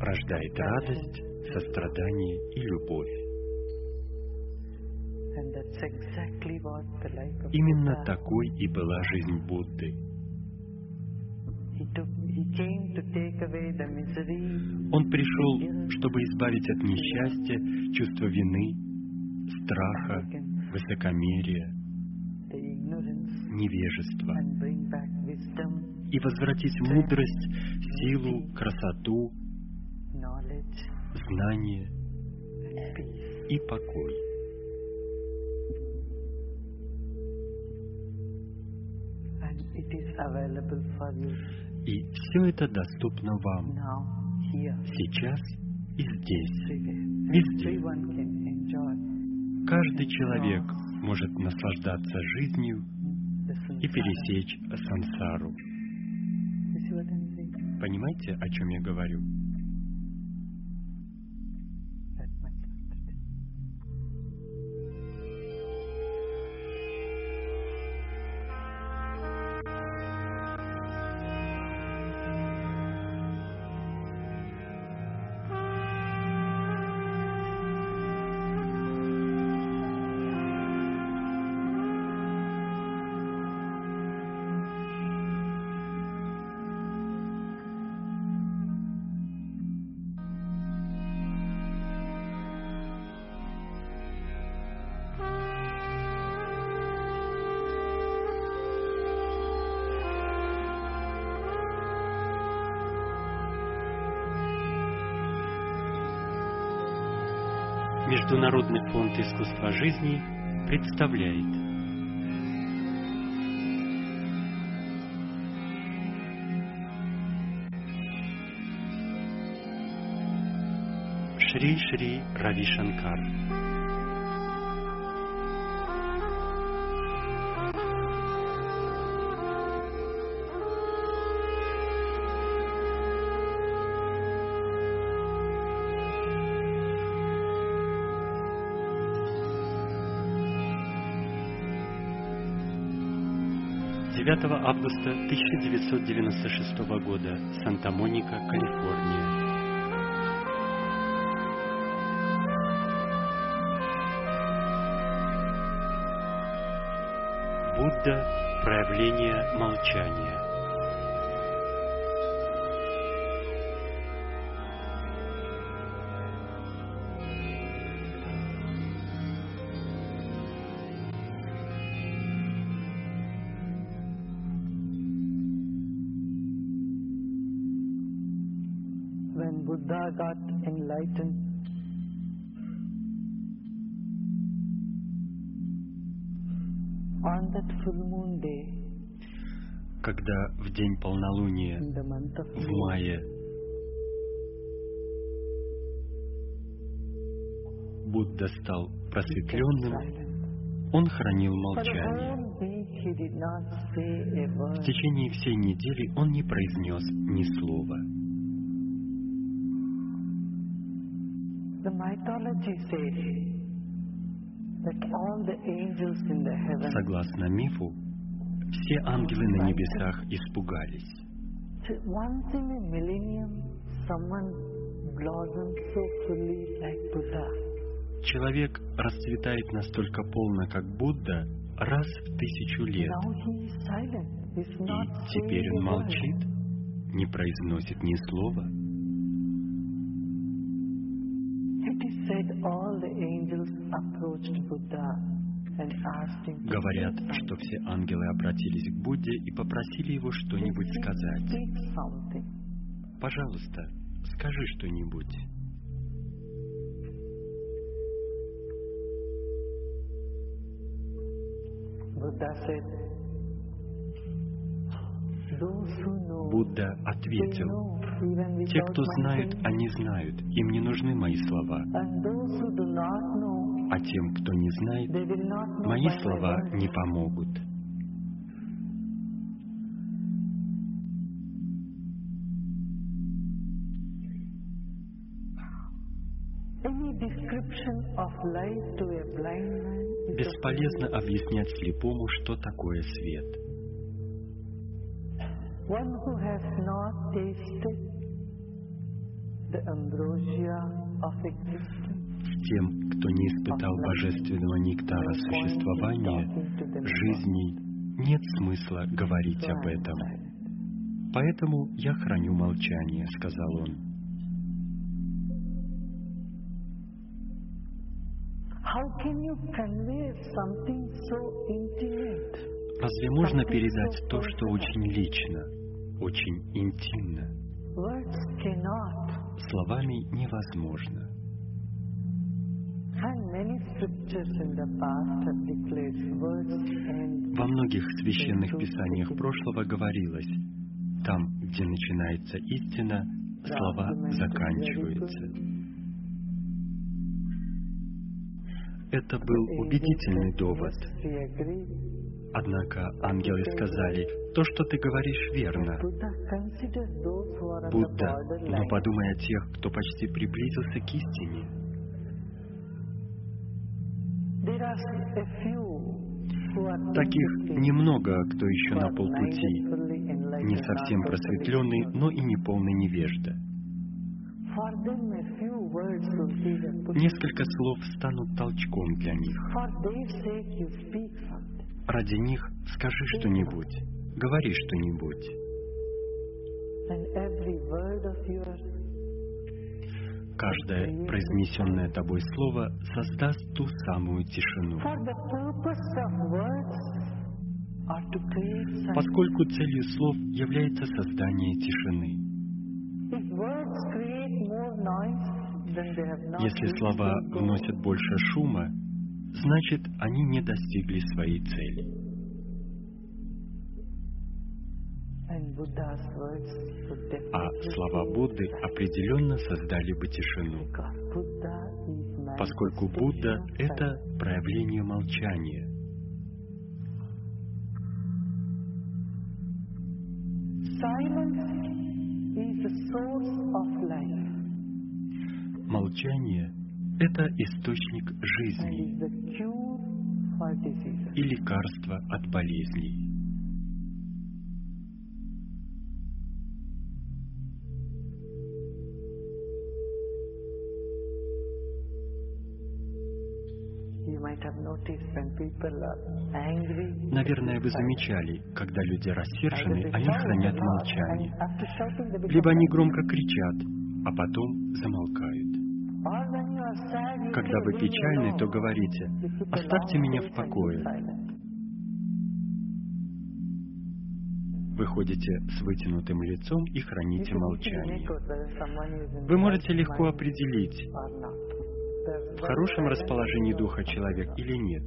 рождает радость, сострадание и любовь. Именно такой и была жизнь Будды. Он пришел, чтобы избавить от несчастья, чувства вины, страха, высокомерия, невежества и возвратить мудрость, силу, красоту, знание и покой. И все это доступно вам. Сейчас и здесь, везде. Каждый человек может наслаждаться жизнью и пересечь сансару. Понимаете, о чем я говорю? Фонд искусства жизни представляет. Шри Шри Рави Шанкар Девятого августа 1996 года, Санта-Моника, Калифорния. Будда – проявление молчания. Будда стал просветленным, он хранил молчание. В течение всей недели он не произнес ни слова. Согласно мифу, все ангелы на небесах испугались. See, once in a millennium, someone blossoms so fully like Buddha. Человек расцветает настолько полно, как Будда, раз в тысячу лет. И теперь он молчит, не произносит ни слова. Говорят, что все ангелы обратились к Будде и попросили его что-нибудь сказать. Пожалуйста, скажи что-нибудь. Будда they ответил, те, кто saying. они знают, им не нужны мои слова. А тем, кто не знает, мои слова не помогут. Бесполезно объяснять слепому, что такое свет. existence. Тем, кто не испытал божественного нектара существования, жизни, нет смысла говорить об этом. Поэтому я храню молчание, сказал он. How can you convey something so intimate? Разве можно передать то, что очень лично, очень интимно? Words cannot. Словами невозможно. Во многих священных писаниях прошлого говорилось, там, где начинается истина, слова заканчиваются. Это был убедительный довод. Однако ангелы сказали, то, что ты говоришь, верно. Будда, но подумай о тех, кто почти приблизился к истине. Таких немного, кто еще на полпути, не совсем просветленный, но и не полный невежда. Несколько слов станут толчком для них. Ради них скажи что-нибудь, говори что-нибудь. Каждое произнесенное тобой слово создаст ту самую тишину. Поскольку целью слов является создание тишины. Если слова вносят больше шума, значит, они не достигли своей цели. А слова Будды определенно создали бы тишину, поскольку Будда это проявление молчания. Silence is the source of life Молчание — это источник жизни и лекарство от болезней. Наверное, вы замечали, когда люди рассержены, они хранят молчание. Либо они громко кричат, а потом замолкают. Когда вы "Leave me печальны, alone." то говорите, «Оставьте меня в покое». keep silent. Вы ходите с вытянутым лицом и храните молчание. Вы можете легко определить, в хорошем расположении духа человек или нет.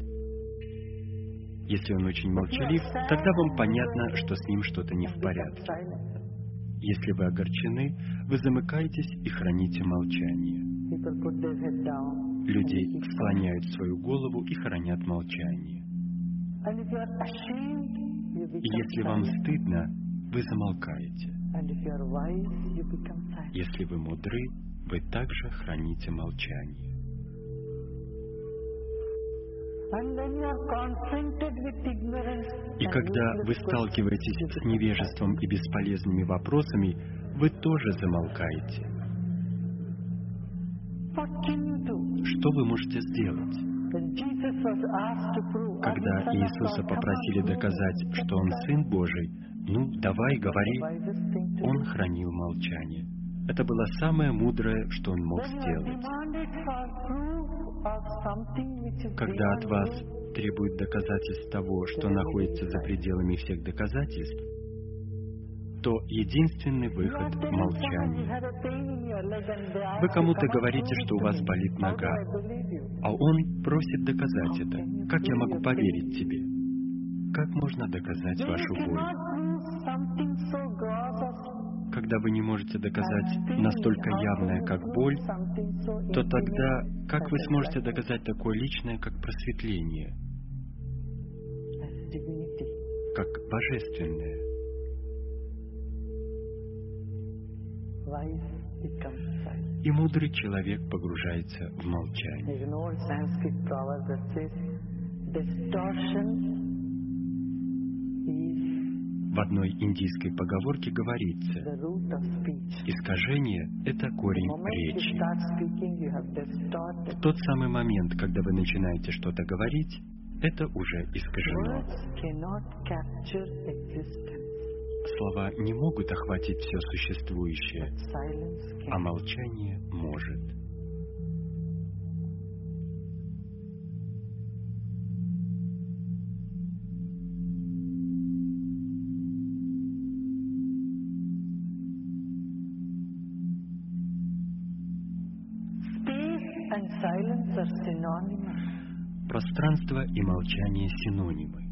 Если он очень молчалив, тогда вам понятно, что с ним что-то не в порядке. Если вы огорчены, вы замыкаетесь и храните молчание. Люди склоняют свою голову и хранят молчание. если вам стыдно, вы замолкаете. Если вы мудры, вы также храните молчание. И когда вы сталкиваетесь с невежеством и бесполезными вопросами, вы тоже замолкаете. silent. What can you do? Что вы можете сделать? Когда "Are you son of Иисуса God?" попросили доказать, что Он Сын Божий, ну, давай, говори, Он хранил молчание. Это было самое мудрое, что Он мог сделать. Когда от вас требует доказательств того, что находится за пределами всех доказательств, то единственный выход — молчание. Вы кому-то "Come on, говорите, что у вас me." болит нога, а он просит доказать это. Как я могу поверить тебе? Как можно доказать вашу боль? Когда вы не можете доказать настолько явное, как боль, то тогда как вы сможете доказать такое личное, как просветление, как божественное? И мудрый человек погружается в молчание. В одной индийской поговорке говорится, искажение — это корень речи. В тот самый момент, когда вы начинаете что-то говорить, это уже искажено. Слова не могут охватить все существующее, а молчание может. Пространство и молчание синонимы.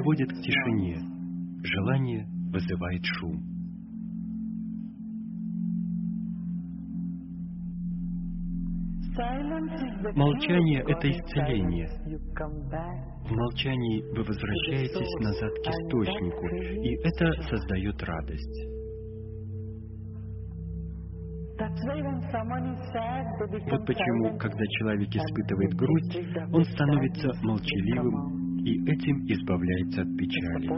Приводит к тишине. Желание вызывает шум. Молчание — это исцеление. В молчании вы возвращаетесь назад к источнику, и это создает радость. Вот почему, когда человек испытывает грусть, он становится молчаливым и этим избавляется от печали.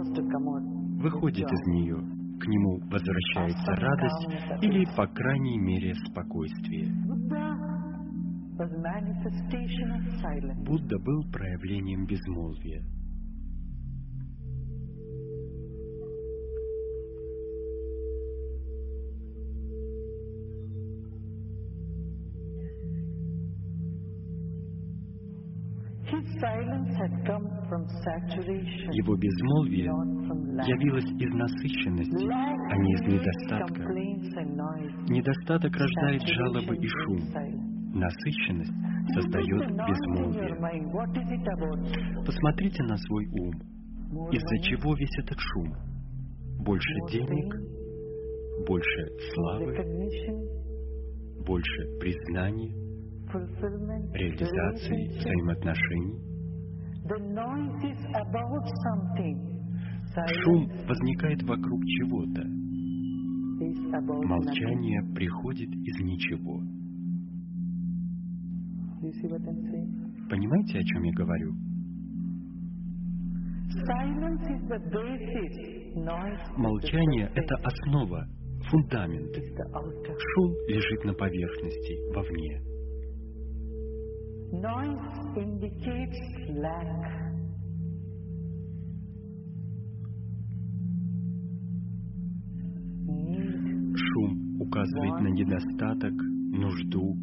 Выходит из нее, к нему возвращается радость или, по крайней мере, спокойствие. Будда был проявлением безмолвия. Его безмолвие явилось из насыщенности, а не из недостатка. Недостаток рождает жалобы и шум. Насыщенность создает безмолвие. Посмотрите на свой ум. Из-за чего весь этот шум? Больше денег? Больше славы? Больше признания? Реализации взаимоотношений? Шум возникает вокруг чего-то. Молчание приходит из ничего. Понимаете, о чем я говорю? Молчание — это основа, фундамент. Шум лежит на поверхности, вовне. Шум указывает на недостаток, нужду,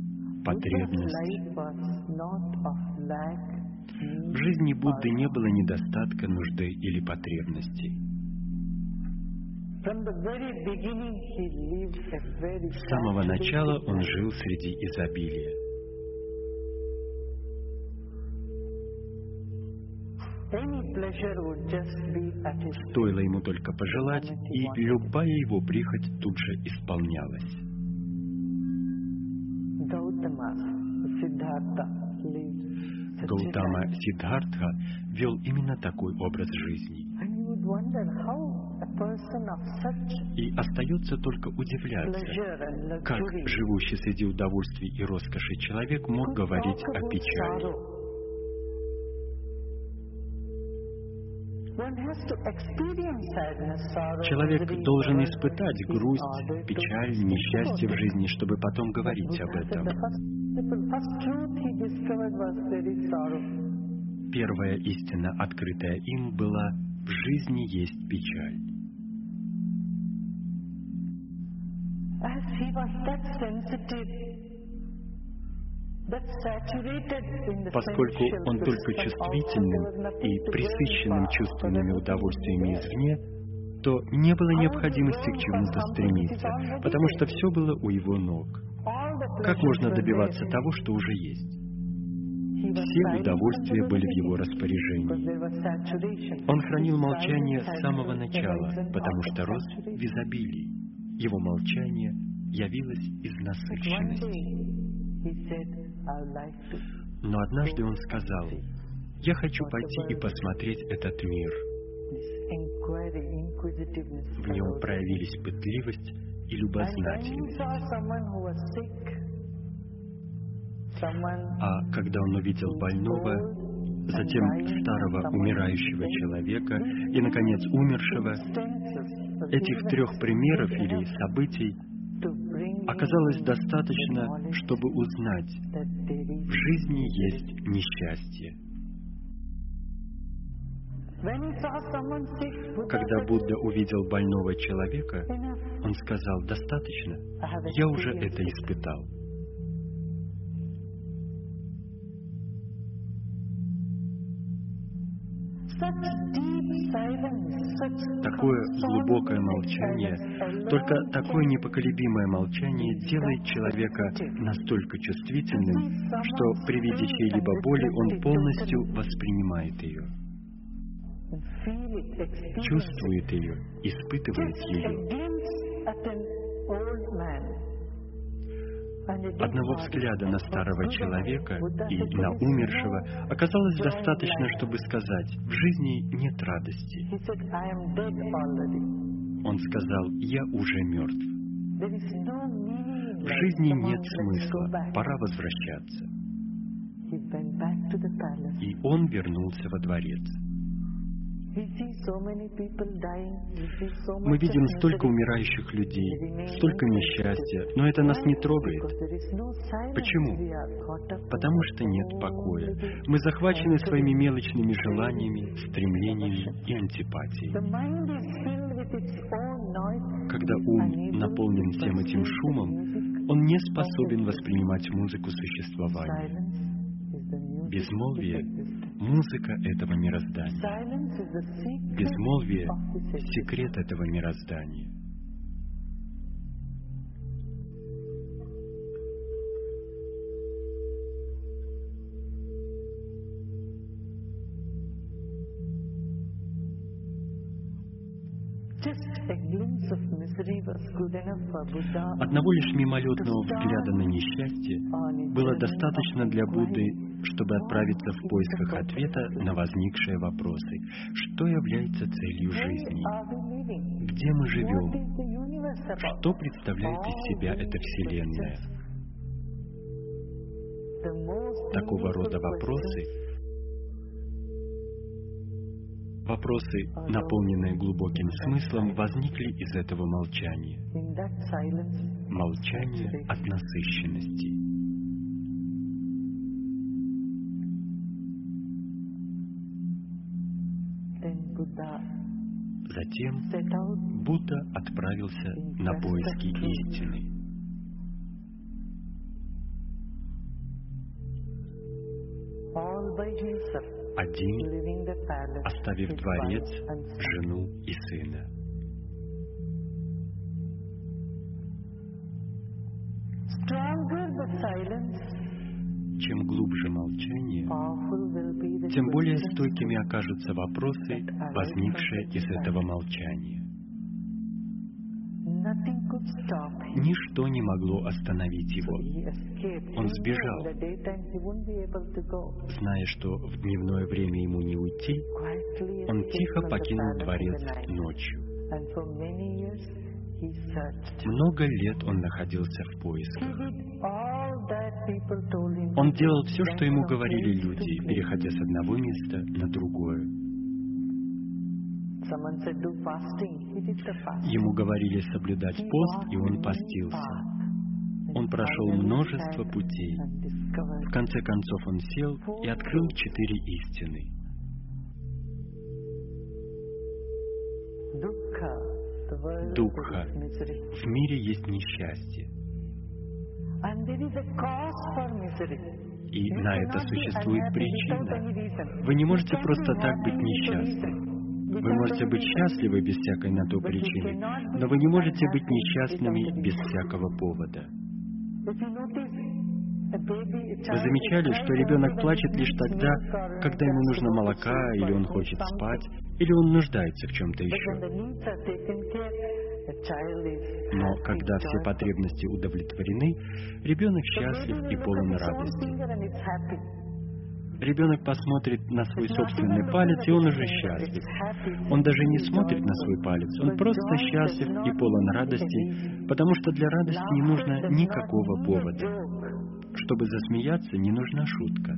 потребность. В жизни Будды не было недостатка, нужды или потребностей. С самого начала он жил среди изобилия. Стоило ему только пожелать, и любая его прихоть тут же исполнялась. Гаутама Сиддхартха вел именно такой образ жизни. И остается только удивляться, как живущий среди удовольствий и роскоши человек мог говорить о печали. Человек должен испытать грусть, печаль, несчастье в жизни, чтобы потом говорить об этом. Первая истина, открытая им, была «в жизни есть печаль». Поскольку он только чувствительным и присыщенным чувственными удовольствиями извне, то не было необходимости к чему-то стремиться, потому что все было у его ног. Как можно добиваться того, что уже есть? Все удовольствия были в его распоряжении. Он хранил молчание с самого начала, потому что рос в изобилии. Его молчание явилось из насыщенности. Но однажды он сказал, «Я хочу пойти и посмотреть этот мир». В нем проявились пытливость и любознательность. А когда он увидел больного, затем старого умирающего человека и, наконец, умершего, этих трех примеров или событий оказалось достаточно, чтобы узнать, в жизни есть несчастье. Когда Будда увидел больного человека, он сказал, достаточно, я уже это испытал. Такое глубокое молчание, только такое непоколебимое молчание делает человека настолько чувствительным, что при виде чьей-либо боли он полностью воспринимает ее, чувствует ее, испытывает ее. Одного взгляда на старого человека и на умершего оказалось достаточно, чтобы сказать, в жизни нет радости. Он сказал, я уже мертв. В жизни нет смысла, пора возвращаться. И он вернулся во дворец. Мы видим столько умирающих людей, столько несчастья, но это нас не трогает. Почему? Потому что нет покоя. Мы захвачены своими мелочными желаниями, стремлениями и антипатией. Когда ум наполнен всем этим шумом, он не способен воспринимать музыку существования. Безмолвие музыка этого мироздания. Безмолвие — секрет этого мироздания. Одного лишь мимолетного взгляда на несчастье было достаточно для Будды, чтобы отправиться в поисках ответа на возникшие вопросы. Что является целью жизни? Где мы живем? Что представляет из себя эта Вселенная? Такого рода вопросы Вопросы, наполненные глубоким смыслом, возникли из этого молчания. Молчание от насыщенности. Затем Будда отправился на поиски истины. Один, оставив дворец, жену и сына. Чем глубже молчание, тем более стойкими окажутся вопросы, возникшие из этого молчания. Ничто не могло остановить его. Он сбежал, зная, что в дневное время ему не уйти, он тихо покинул дворец ночью. Много лет он находился в поисках. Он делал все, что ему говорили люди, переходя с одного места на другое. Ему говорили соблюдать пост, и он постился. Он прошел множество путей. В конце концов он сел и открыл четыре истины. Дукха. В мире есть несчастье. И на это существует причина. Вы не можете просто так быть несчастны. Вы можете быть счастливы без всякой на то причины, но вы не можете быть несчастными без всякого повода. Вы замечали, что ребенок плачет лишь тогда, когда ему нужно молока, или он хочет спать, или он нуждается в чем-то еще. Но когда все потребности удовлетворены, ребенок счастлив и полон радости. Ребенок посмотрит на свой собственный палец, и он уже счастлив. Он даже не смотрит на свой палец, он просто счастлив и полон радости, потому что для радости не нужно никакого повода. Чтобы засмеяться, не нужна шутка.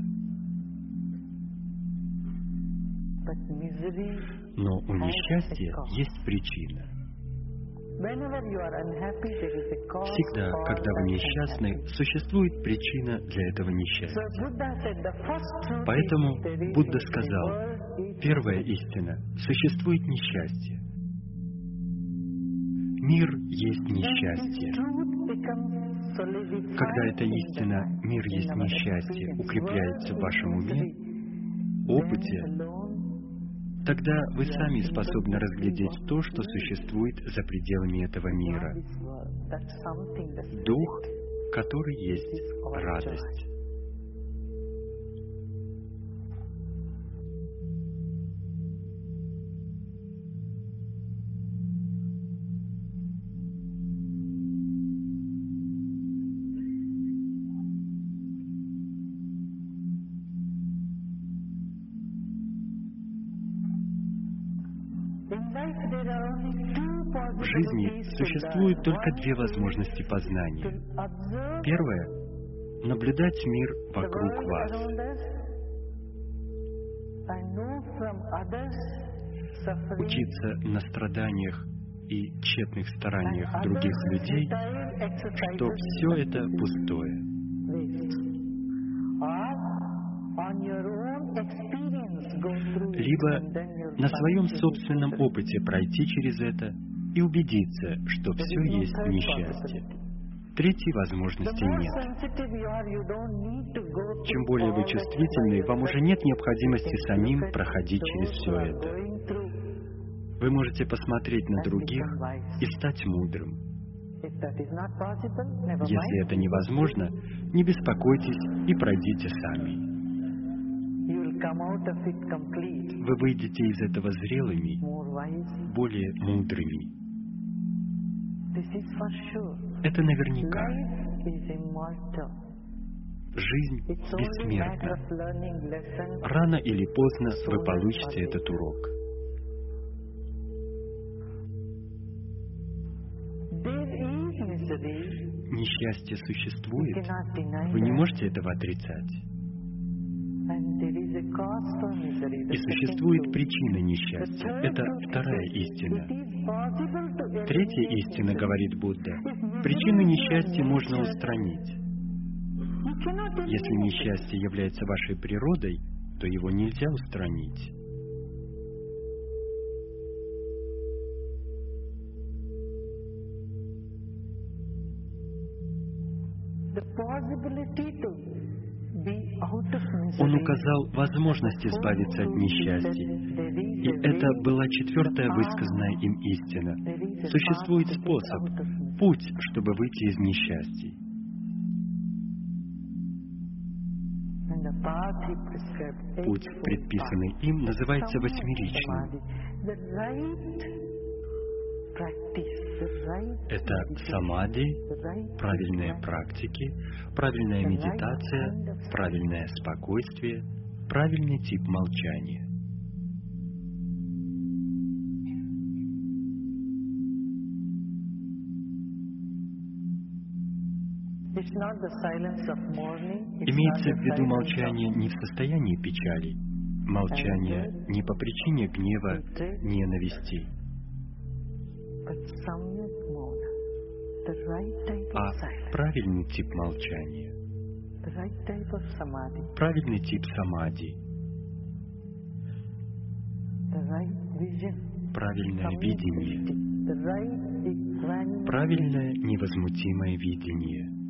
Но у несчастья есть причина. Всегда, когда вы несчастны, существует причина для этого несчастья. Поэтому Будда сказал, первая истина — существует несчастье. Мир есть несчастье. Когда эта истина «мир есть несчастье» укрепляется в вашем уме, опыте, тогда вы сами способны разглядеть то, что существует за пределами этого мира. Дух, который есть радость. Существует только две возможности познания. Первое — наблюдать мир вокруг вас. Учиться на страданиях и тщетных стараниях других людей, что все это пустое. Либо на своем собственном опыте пройти через это и убедиться, что все есть несчастье. Третьей возможности нет. Чем более вы чувствительны, вам уже нет необходимости самим проходить через все это. Вы можете посмотреть на других и стать мудрым. Если это невозможно, не беспокойтесь и пройдите сами. Вы выйдете из этого зрелыми, более мудрыми. Это наверняка. Жизнь бессмертна. Рано или поздно вы получите этот урок. Несчастье существует. Вы не можете этого отрицать. И существует причина несчастья. Это вторая истина. Третья истина, говорит Будда, причину несчастья можно устранить. Если несчастье является вашей природой, то его нельзя устранить. Possibility to он указал возможность избавиться от несчастья. И это была четвертая высказанная им истина. Существует способ, путь, чтобы выйти из несчастья. Путь, предписанный им, называется восьмеричным. Это самади, правильные практики, правильная медитация, правильное спокойствие, правильный тип молчания. Имеется в виду молчание не в состоянии печали, молчание не по причине гнева, ненависти, а правильный тип молчания, правильный тип самади, правильное видение, правильное невозмутимое видение —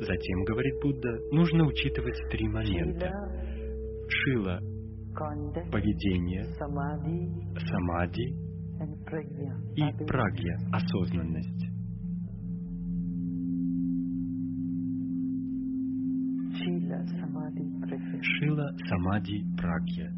Затем, говорит Будда, нужно учитывать три момента. Шила — поведение, самади. И прагья — осознанность. Шила, самади, прагья —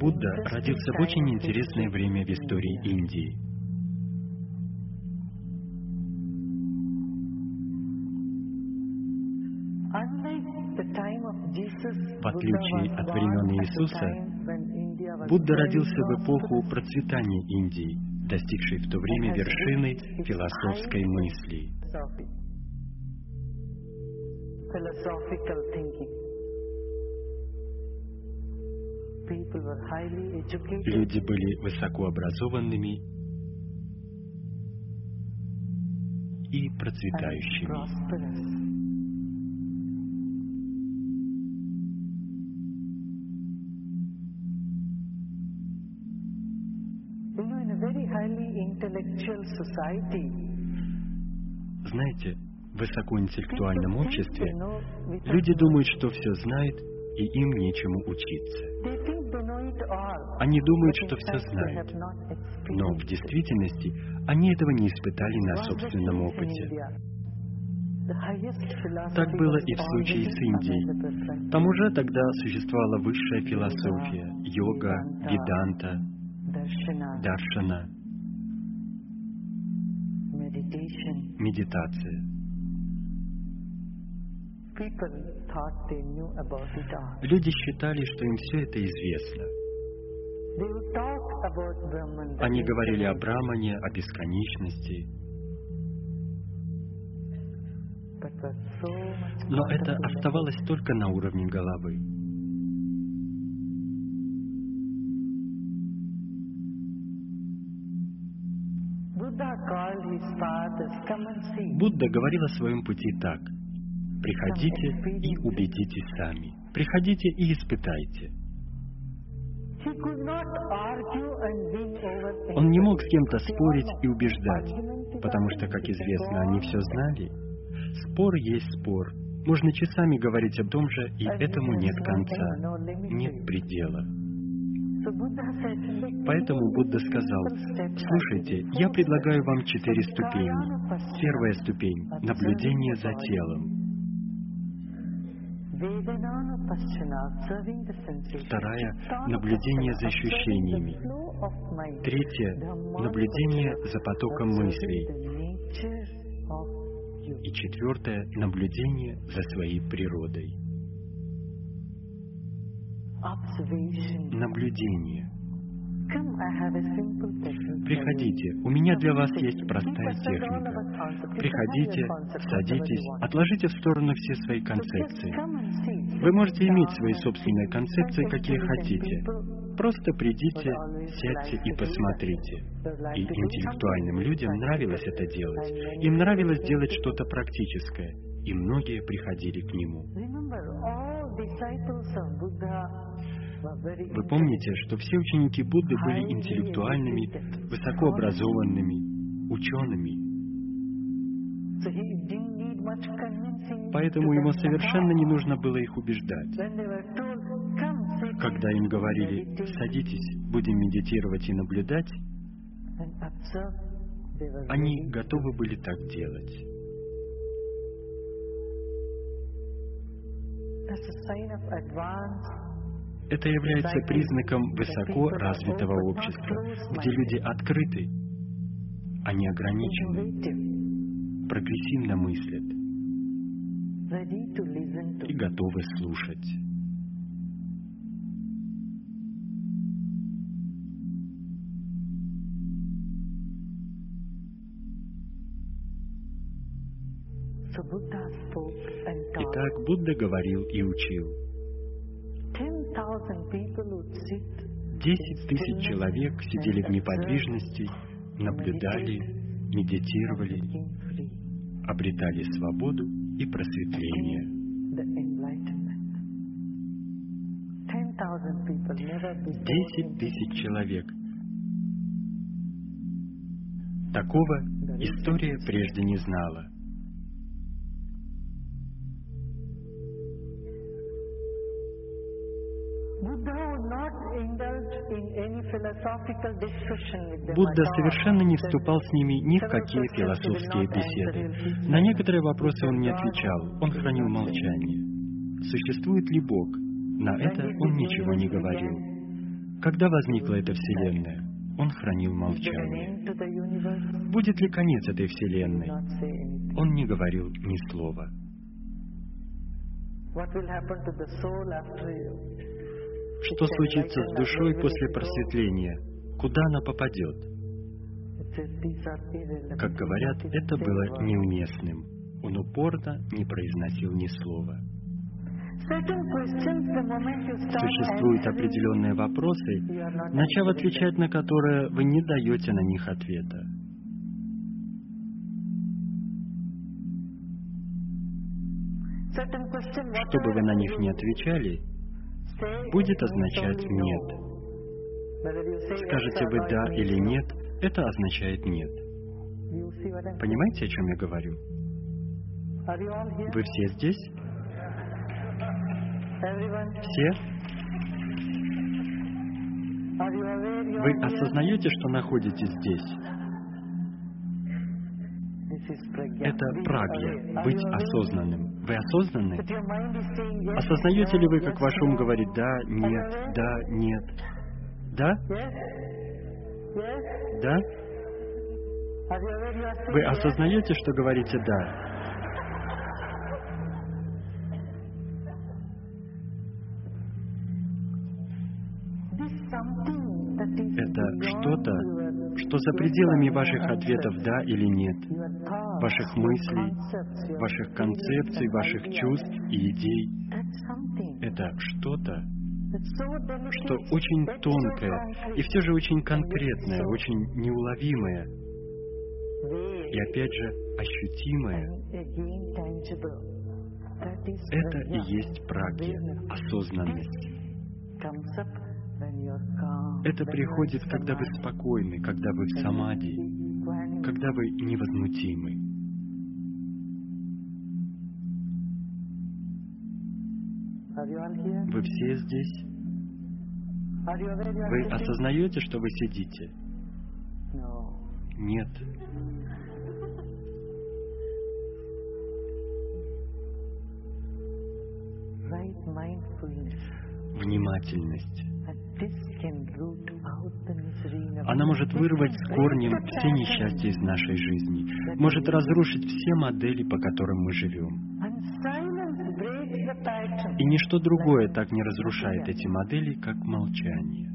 Будда родился в очень интересное время в истории Индии. В отличие от времен Иисуса, Будда родился в эпоху процветания Индии, достигшей в то время вершины философской мысли. Люди были высокообразованными и процветающими. Знаете, в высокоинтеллектуальном обществе люди думают, что все знают, и им нечему учиться. Они думают, что все знают, но в действительности они этого не испытали на собственном опыте. Так было и в случае с Индией. Там уже тогда существовала высшая философия, йога, веданта, даршана, медитация. Люди считали, что им все это известно. Они говорили о Брамане, о бесконечности, но это оставалось только на уровне головы. Будда говорил о своем пути так. Приходите и убедитесь сами. Приходите и испытайте. Он не мог с кем-то спорить и убеждать, потому что, как известно, они все знали. Спор есть спор. Можно часами говорить о том же, и этому нет конца, нет предела. So Buddha said, "Let me Поэтому Будда сказал, слушайте, я предлагаю вам четыре ступени. Первая ступень – наблюдение за телом. Вторая наблюдение за ощущениями. Третье наблюдение за потоком мыслей. И четвертое – наблюдение за своей природой. Наблюдение. Приходите, у меня для вас есть простая техника. Приходите, садитесь, отложите в сторону все свои концепции. Вы можете иметь свои собственные концепции, какие хотите. Просто придите, сядьте и посмотрите. И интеллектуальным людям нравилось это делать. Им нравилось делать что-то практическое, и многие приходили к нему. Вы помните, что все ученики Будды были интеллектуальными, высокообразованными, учеными. Поэтому ему совершенно не нужно было их убеждать. Когда им говорили, садитесь, будем медитировать и наблюдать, они готовы были так делать. That's a sign of advanced Это является признаком высоко развитого общества, где люди открыты, они ограничены, innovative, прогрессивно мыслят. И готовы слушать. Итак, Будда говорил и учил. Десять тысяч человек сидели в неподвижности, наблюдали, медитировали, обретали свободу и просветление. the enlightenment. 10,000 people never before Десять тысяч человек. Такого история прежде не знала. Будда совершенно не вступал с ними ни в какие философские беседы. На некоторые вопросы он не отвечал, он хранил молчание. Существует ли Бог? На это он ничего не говорил. Когда возникла эта Вселенная, он хранил молчание. Будет ли конец этой Вселенной? Он не говорил ни слова. What will happen to the soul after you? Что случится с душой после просветления? Куда она попадет? Как говорят, это было неуместным. Он упорно не произносил ни слова. Существуют определенные вопросы, начав отвечать на которые, вы не даете на них ответа. Что бы вы на них не отвечали, будет означать «нет». Скажете вы «да» или «нет», это означает «нет». Понимаете, о чем я говорю? Вы все здесь? Все? Вы осознаете, что находитесь здесь? Это прагья, быть осознанным. Вы осознанны? Осознаете ли вы, как ваш ум говорит «да», «нет», «да», «нет»? Да? Да? Вы осознаете, что говорите «да»? Это что-то, что за пределами ваших ответов «да» или «нет», ваших мыслей, ваших концепций, ваших чувств и идей. Это что-то, что очень тонкое и все же очень конкретное, очень неуловимое и опять же ощутимое. Это и есть прагья, осознанность. Это приходит, когда вы спокойны, когда вы в самади, когда вы невозмутимы. Вы все здесь? Вы осознаете, что вы сидите? Нет. Внимательность. Она может вырвать с корнем все несчастья из нашей жизни, может разрушить все модели, по которым мы живем. И ничто другое так не разрушает эти модели, как молчание.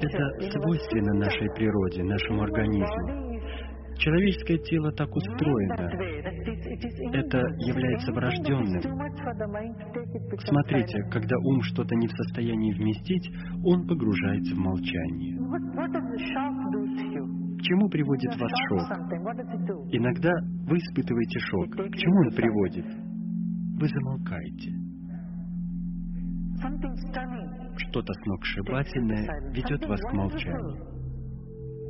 Это свойственно нашей природе, нашему организму. Человеческое тело так устроено. Это является врожденным. Смотрите, когда ум что-то не в состоянии вместить, он погружается в молчание. К чему приводит вас шок? Иногда вы испытываете шок. К чему он приводит? Вы замолкаете. Что-то сногсшибательное ведет вас к молчанию.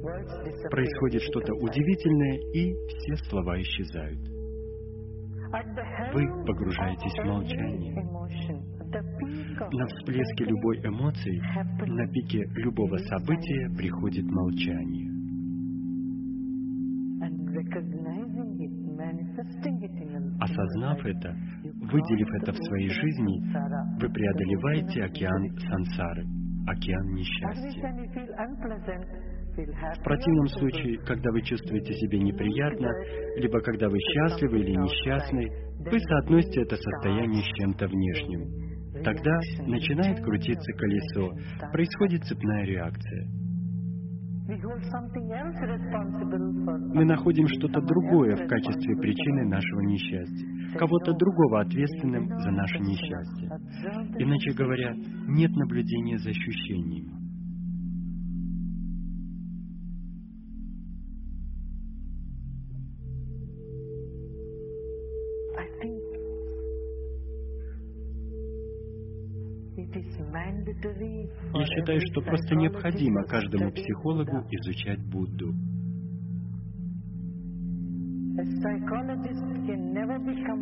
Происходит что-то удивительное, и все слова исчезают. Вы погружаетесь в молчание. На всплеске любой эмоции, на пике любого события приходит молчание. Осознав это, выделив это в своей жизни, вы преодолеваете океан сансары, океан несчастья. В противном случае, когда вы чувствуете себя неприятно, либо когда вы счастливы или несчастны, вы соотносите это состояние с чем-то внешним. Тогда начинает крутиться колесо, происходит цепная реакция. Мы находим что-то другое в качестве причины нашего несчастья, кого-то другого ответственным за наше несчастье. Иначе говоря, нет наблюдения за ощущениями. Я считаю, что просто необходимо каждому психологу изучать Будду.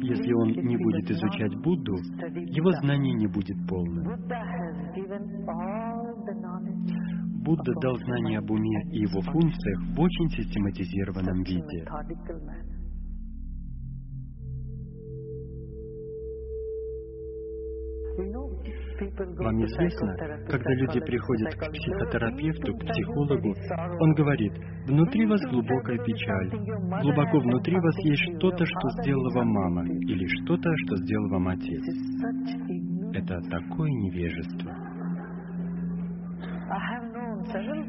Если он не будет изучать Будду, его знание не будет полным. Будда дал знания об уме и его функциях в очень систематизированном виде. Вам известно, когда люди приходят к психотерапевту, к психологу, он говорит, внутри вас глубокая печаль, глубоко внутри вас есть что-то, что сделала вам мама, или что-то, что сделал вам отец. Это такое невежество.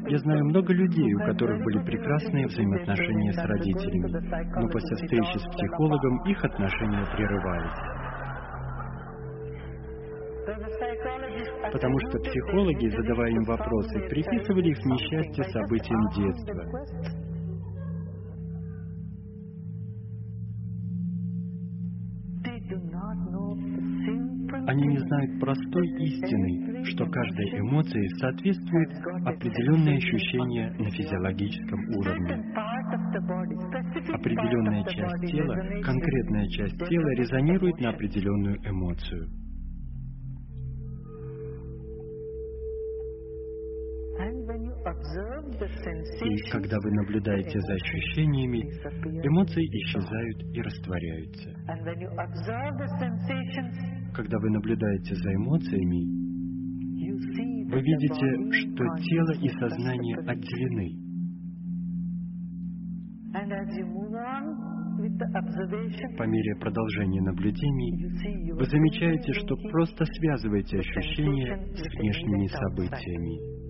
Я знаю много людей, у которых были прекрасные взаимоотношения с родителями, но после встречи с психологом их отношения прерывались. Потому что психологи, задавая им вопросы, приписывали их несчастье событиям детства. Они не знают простой истины, что каждой эмоции соответствует определенное ощущение на физиологическом уровне. Определенная часть тела, конкретная часть тела резонирует на определенную эмоцию. И когда вы наблюдаете за ощущениями, эмоции исчезают и растворяются. Когда вы наблюдаете за эмоциями, вы видите, что тело и сознание отделены. По мере продолжения наблюдений вы замечаете, что просто связываете ощущения с внешними событиями.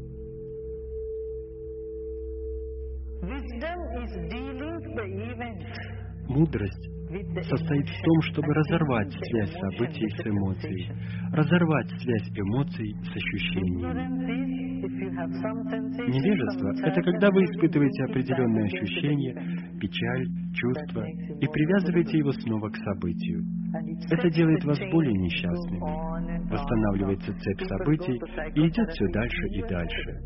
Мудрость состоит в том, чтобы разорвать связь событий с эмоцией, разорвать связь эмоций с ощущениями. Невежество — это когда вы испытываете определенное ощущение, печаль, чувство, и привязываете его снова к событию. Это делает вас более несчастными. Восстанавливается цепь событий и идет все дальше и дальше.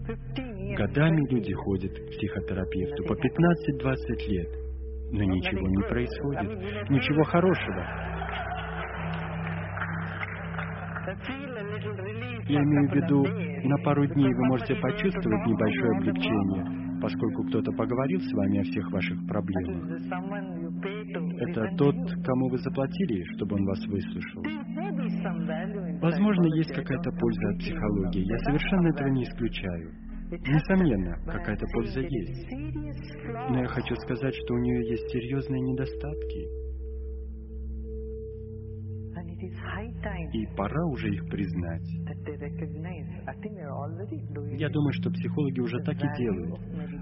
Годами люди ходят к психотерапевту по 15-20 лет, но ничего не происходит, ничего хорошего. Я имею в виду, на пару дней вы можете почувствовать небольшое облегчение, поскольку кто-то поговорил с вами о всех ваших проблемах. Это тот, кому вы заплатили, чтобы он вас выслушал. Возможно, есть какая-то польза от психологии. Я совершенно этого не исключаю. Несомненно, какая-то польза есть. Но я хочу сказать, что у нее есть серьезные недостатки. И пора уже их признать. Я думаю, что психологи уже так и делают.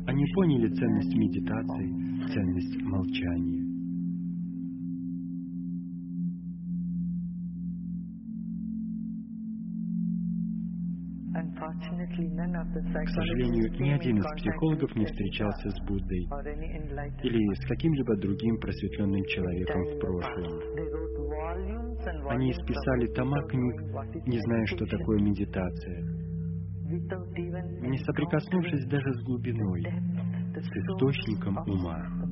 Они поняли ценность медитации, ценность молчания. К сожалению, ни один из психологов не встречался с Буддой или с каким-либо другим просветленным человеком в прошлом. Они исписали тома книг, не зная, что такое медитация, не соприкоснувшись даже с глубиной, с источником ума.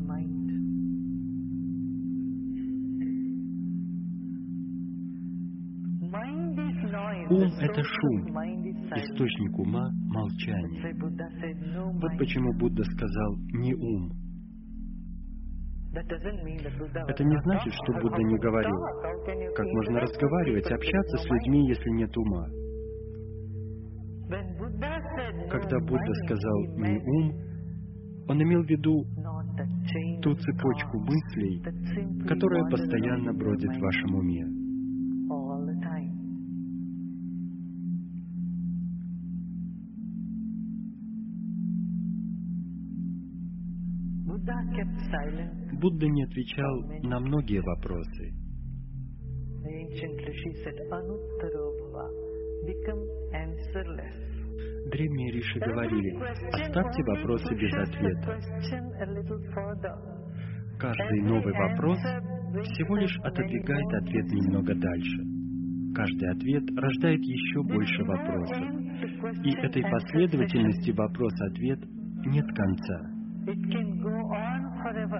Ум — это шум, источник ума — молчание. Вот почему Будда сказал «не ум». Это не значит, что Будда не говорил. Как можно разговаривать, общаться с людьми, если нет ума? Когда Будда сказал «не ум», он имел в виду ту цепочку мыслей, которая постоянно бродит в вашем уме. Будда не отвечал на многие вопросы. Древние риши говорили, оставьте вопросы без ответа. Каждый новый вопрос всего лишь отодвигает ответ немного дальше. Каждый ответ рождает еще больше вопросов. И этой последовательности вопрос-ответ нет конца.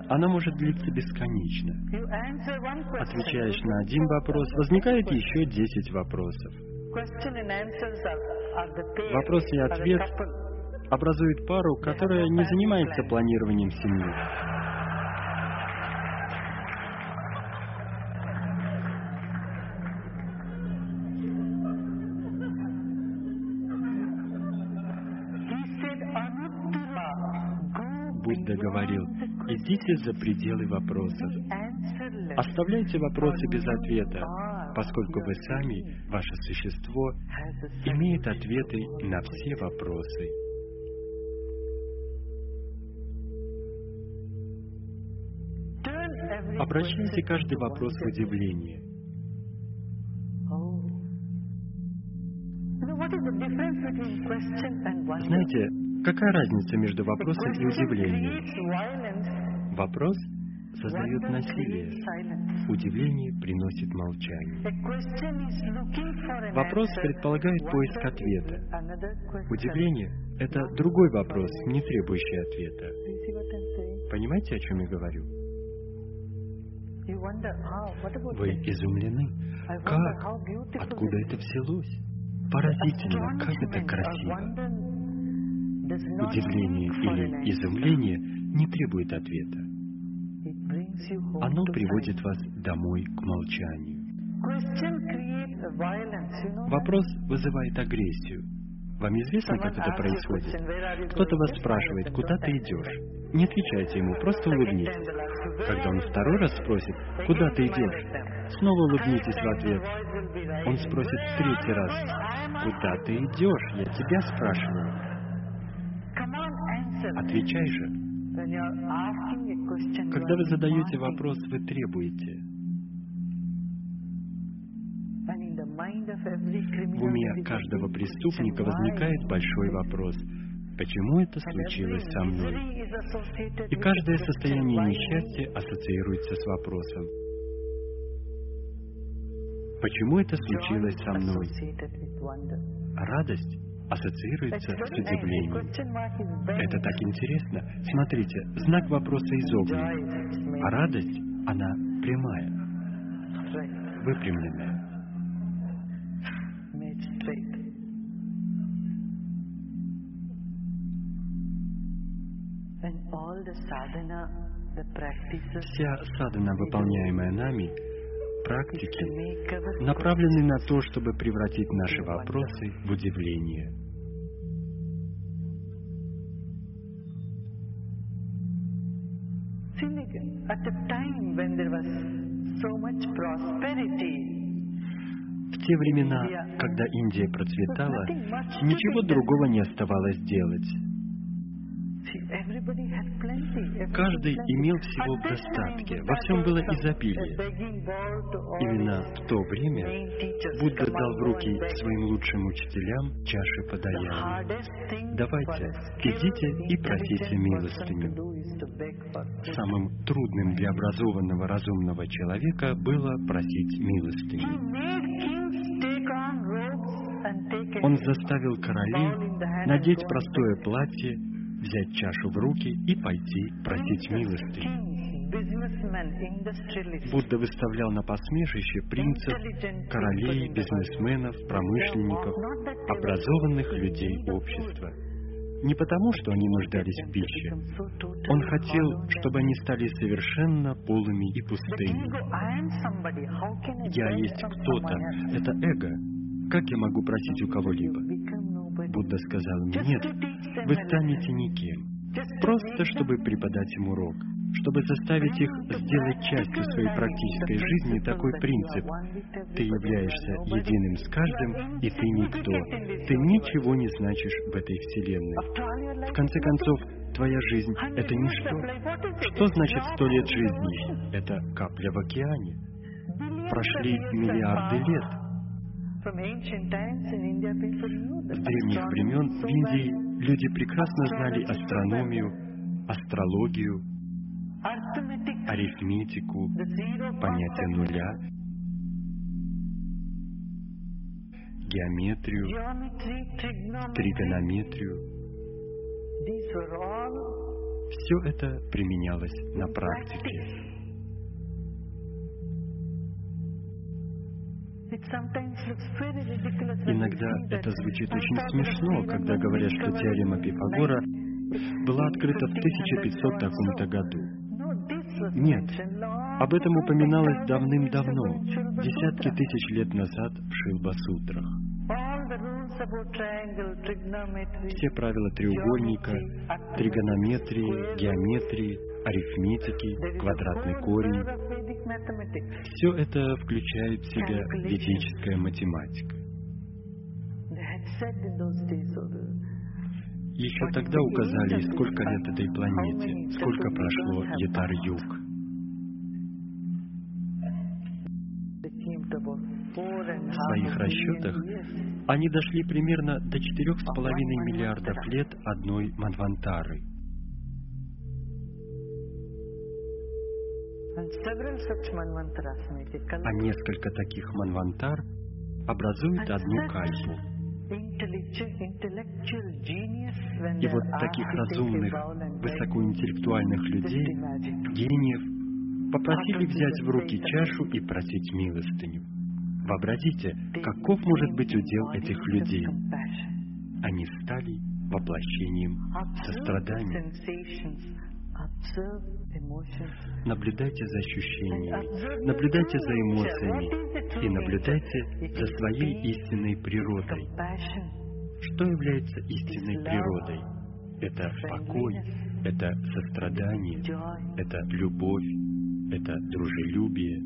Она может длиться бесконечно. Отвечаешь на один вопрос, возникает еще десять вопросов. Вопрос и ответ образуют пару, которая не занимается планированием семьи. Будда говорил, Выходите за пределы вопросов. Оставляйте вопросы без ответа, поскольку вы сами, ваше существо, имеет ответы на все вопросы. Обращайте каждый вопрос в удивление. Знаете, какая разница между вопросом и удивлением? Вопрос создает насилие. Удивление приносит молчание. Вопрос предполагает поиск ответа. Удивление — это другой вопрос, не требующий ответа. Понимаете, о чем я говорю? Вы изумлены. Как? Откуда это взялось? Поразительно, как это красиво. Удивление или изумление не требует ответа. Оно приводит вас домой к молчанию. Вопрос вызывает агрессию. Вам известно, как это происходит? Кто-то вас спрашивает, куда ты идешь. Не отвечайте ему, просто улыбнитесь. Когда он второй раз спросит, куда ты идешь, снова улыбнитесь в ответ. Он спросит в третий раз, куда ты идешь? Я тебя спрашиваю. Отвечай же. Когда вы задаете вопрос, вы требуете. В уме каждого преступника возникает большой вопрос. Почему это случилось со мной? И каждое состояние несчастья ассоциируется с вопросом. Почему это случилось со мной? Радость ассоциируется с удивлением. Это так интересно. Смотрите, знак вопроса изогнут, а радость, она прямая, выпрямленная. Вся садхана, выполняемая нами, практики, направлены на то, чтобы превратить наши вопросы в удивление. В те времена, когда Индия процветала, ничего другого не оставалось делать. Каждый имел всего в достатке, во всем было изобилие. Именно в то время Будда "Come дал в руки and beg." своим лучшим учителям чаши подаяния. Давайте, идите и просите милостыню. Самым трудным для образованного разумного человека было просить милостыню. Он заставил королей надеть простое платье, взять чашу в руки и пойти просить industrialists, Будда выставлял на посмешище принцев, королей, бизнесменов, промышленников, образованных людей общества. Не потому, что они нуждались в пище. Он хотел, чтобы они стали совершенно полыми и пустыми. Я есть кто-то. Это эго. Как я могу просить у кого-либо? Будда сказал мне, нет, вы станете никем. Просто, чтобы преподать им урок. Чтобы заставить их сделать частью своей практической жизни такой принцип. Ты являешься единым с каждым, и ты никто. Ты ничего не значишь в этой вселенной. В конце концов, твоя жизнь — это ничто. Что значит сто лет жизни? Это капля в океане. Прошли миллиарды лет. С древних времен в Индии люди прекрасно знали астрономию, астрологию, арифметику, понятие нуля, геометрию, тригонометрию. Все это применялось на практике. Иногда это звучит очень смешно, когда говорят, что теорема Пифагора была открыта в 1500 таком-то году. Нет, об этом упоминалось давным-давно, десятки тысяч лет назад в Шилба-сутрах. Все правила треугольника, тригонометрии, геометрии, арифметики, квадратный корень. Все это включает в себя ведическая математика. Еще тогда указали, сколько лет этой планете, сколько прошло Ятар-Юг. В своих расчетах они дошли примерно до 4,5 миллиардов лет одной Манвантары – А несколько таких Манвантар образуют одну кальпу. И вот таких разумных, высокоинтеллектуальных людей, гениев, попросили взять в руки чашу и просить милостыню. Вообразите, каков может быть удел этих людей? Они стали воплощением сострадания. Наблюдайте за ощущениями, наблюдайте за эмоциями и наблюдайте за своей истинной природой. Что является истинной природой? Это покой, это сострадание, это любовь, это дружелюбие,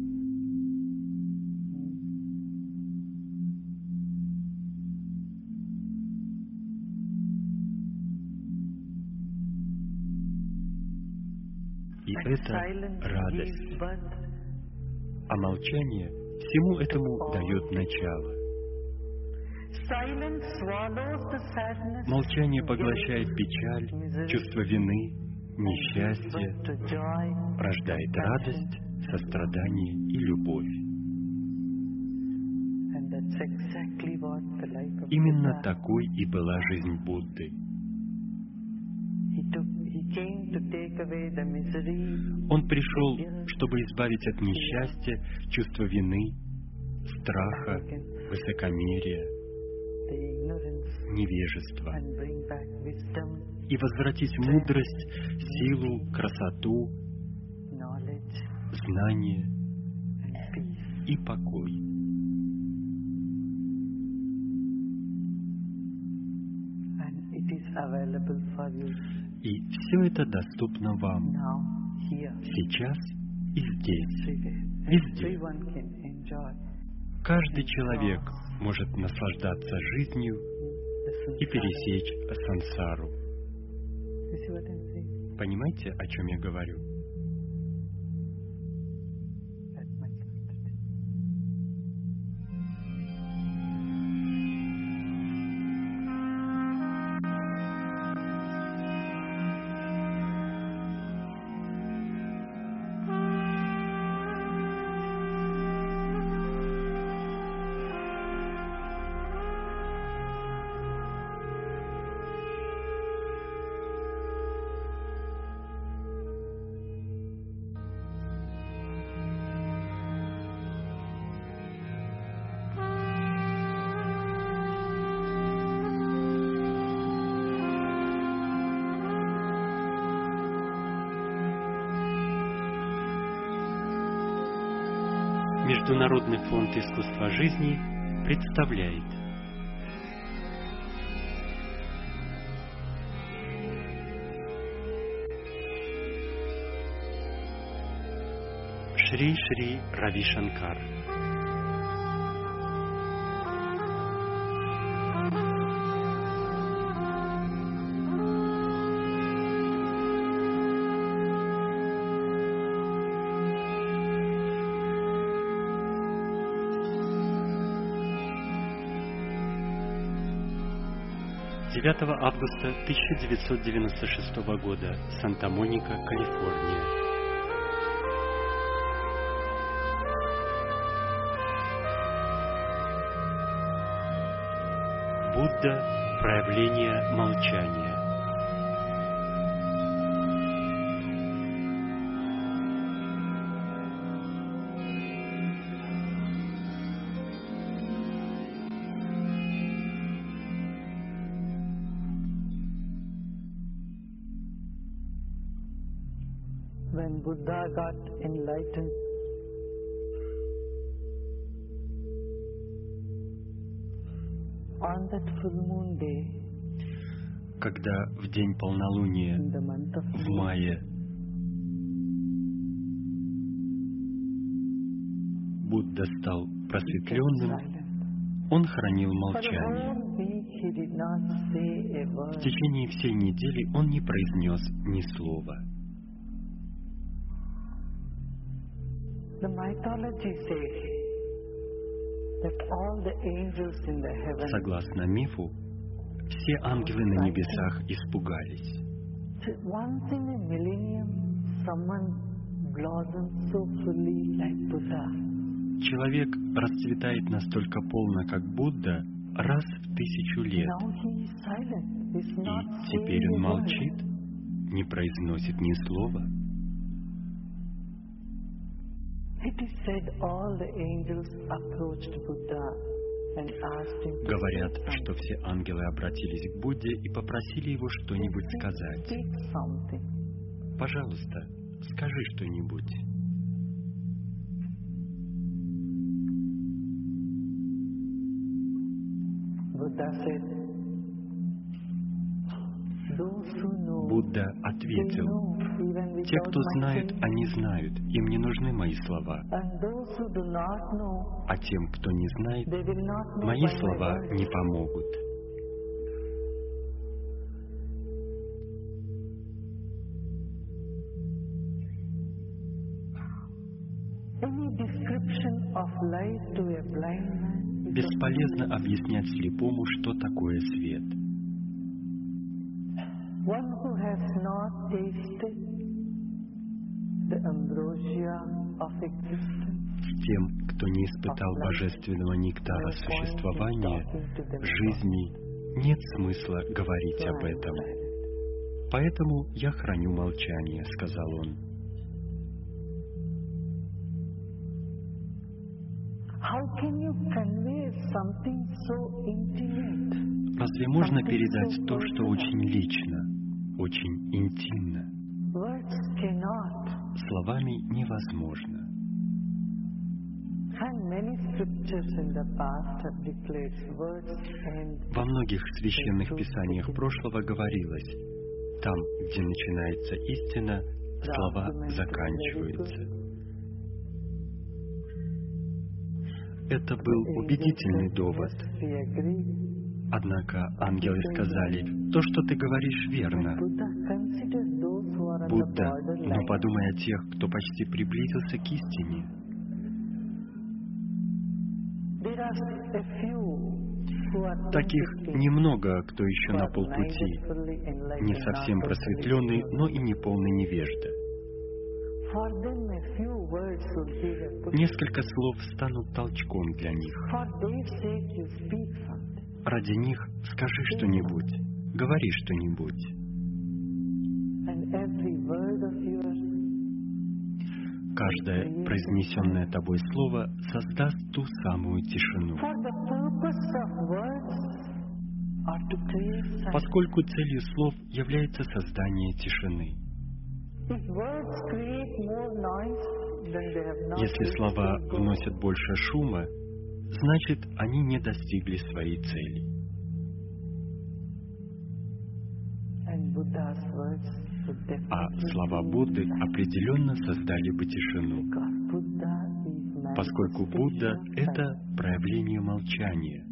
это радость. А молчание всему этому дает начало. Молчание поглощает печаль, чувство вины, несчастье, рождает радость, сострадание и любовь. Именно такой и была жизнь Будды. Он пришел, чтобы избавить от несчастья, чувства вины, страха, высокомерия, невежества и возвратить мудрость, силу, красоту, знание и покой. И все это доступно вам сейчас и здесь, везде. Каждый человек может наслаждаться жизнью и пересечь сансару. Понимаете, о чем я говорю? Искусства жизни представляет. Шри Шри Рави Шанкар Девятого августа 1996 года, Санта-Моника, Калифорния. Будда – проявление молчания. Buddha got enlightened, on that full moon day, когда в день полнолуния в мае Будда стал просветленным, он хранил молчание. В течение всей недели он не произнес ни слова. The mythology says that all the angels in the heaven Согласно мифу, все ангелы на небесах испугались. So once in a millennium, someone blossoms so fully like Buddha. Человек расцветает настолько полно, как Будда, раз в тысячу лет. И теперь он молчит, не произносит ни слова. It is said all the angels approached Buddha and asked him to Говорят, что все ангелы обратились к Будде и попросили его что-нибудь сказать. Пожалуйста, скажи что-нибудь. Buddha said, Будда ответил, те, кто saying. они знают, им не нужны мои слова. А тем, кто не знает, мои слова не помогут. Бесполезно объяснять слепому, что такое свет. One who has not tasted the ambrosia of existence. Тем, кто не испытал божественного нектара существования, жизни, нет смысла говорить об этом. Поэтому я храню молчание, сказал он. Разве можно передать то, что очень лично, очень интимно? Словами невозможно. Во многих священных писаниях прошлого говорилось, там, где начинается истина, слова заканчиваются. Это был убедительный довод. Однако ангелы сказали, то, что ты говоришь, верно. Будда, но подумай о тех, кто почти приблизился к истине. Таких немного, кто еще на полпути, не совсем просветленный, но и не полный невежда. Несколько слов станут толчком для них. Ради них скажи что-нибудь, говори что-нибудь. Каждое произнесенное тобой слово создаст ту самую тишину. Поскольку целью слов является создание тишины. Если слова вносят больше шума, значит, они не достигли своей цели. А слова Будды определенно создали бы тишину, поскольку Будда — это проявление молчания.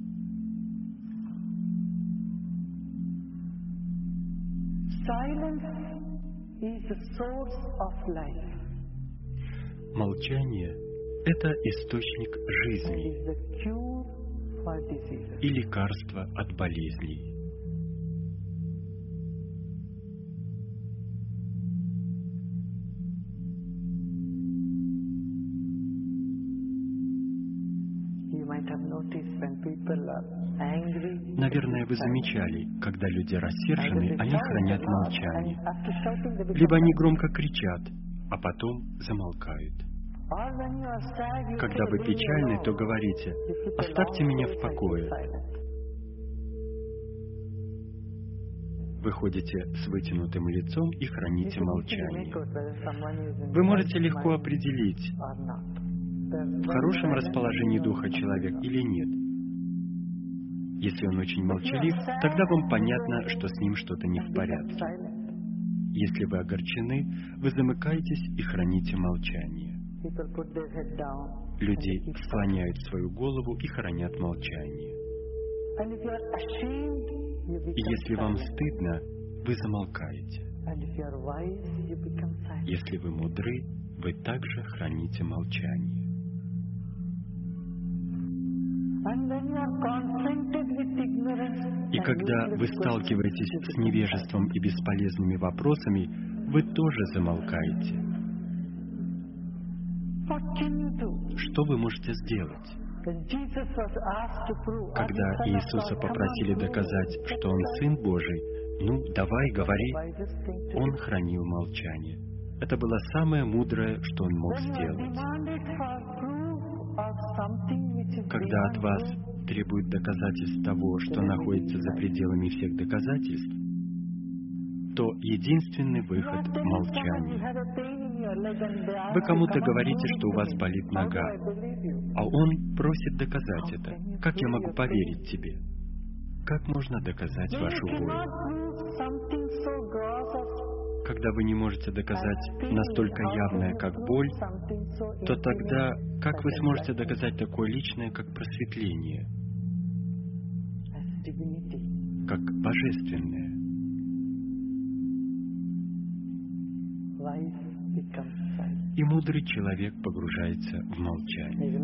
Молчание — это источник жизни и лекарство от болезней. Наверное, вы замечали, когда люди рассержены, они хранят молчание. Либо они громко кричат, а потом замолкают. Когда вы "Leave me печальны, alone." то говорите, оставьте меня в покое. keep silent. Вы ходите с вытянутым лицом и храните молчание. Вы можете легко определить, в хорошем расположении духа человек или нет. Если он очень молчалив, тогда вам понятно, что с ним что-то не в порядке. Если вы огорчены, вы замыкаетесь и храните молчание. Люди склоняют свою голову и хранят молчание. И если вам стыдно, вы замолкаете. Если вы мудры, вы также храните молчание. И когда вы сталкиваетесь с невежеством и бесполезными вопросами, вы тоже замолкаете. Что вы можете сделать? When Jesus was asked to prove, "Are Когда Иисуса God?" попросили доказать, что Он Сын Божий, ну, давай, говори, Он хранил молчание. Это было самое мудрое, что Он мог сделать. Когда от вас требуют доказательств того, что находится за пределами всех доказательств, то единственный выход молчание. Вы кому-то "Come on, говорите, что у вас me." болит нога, а он просит доказать это. Как я могу поверить тебе? Как можно доказать вашу боль? Когда вы не можете доказать настолько явное, как боль, то тогда как вы сможете доказать такое личное, как просветление, как божественное? И мудрый человек погружается в молчание.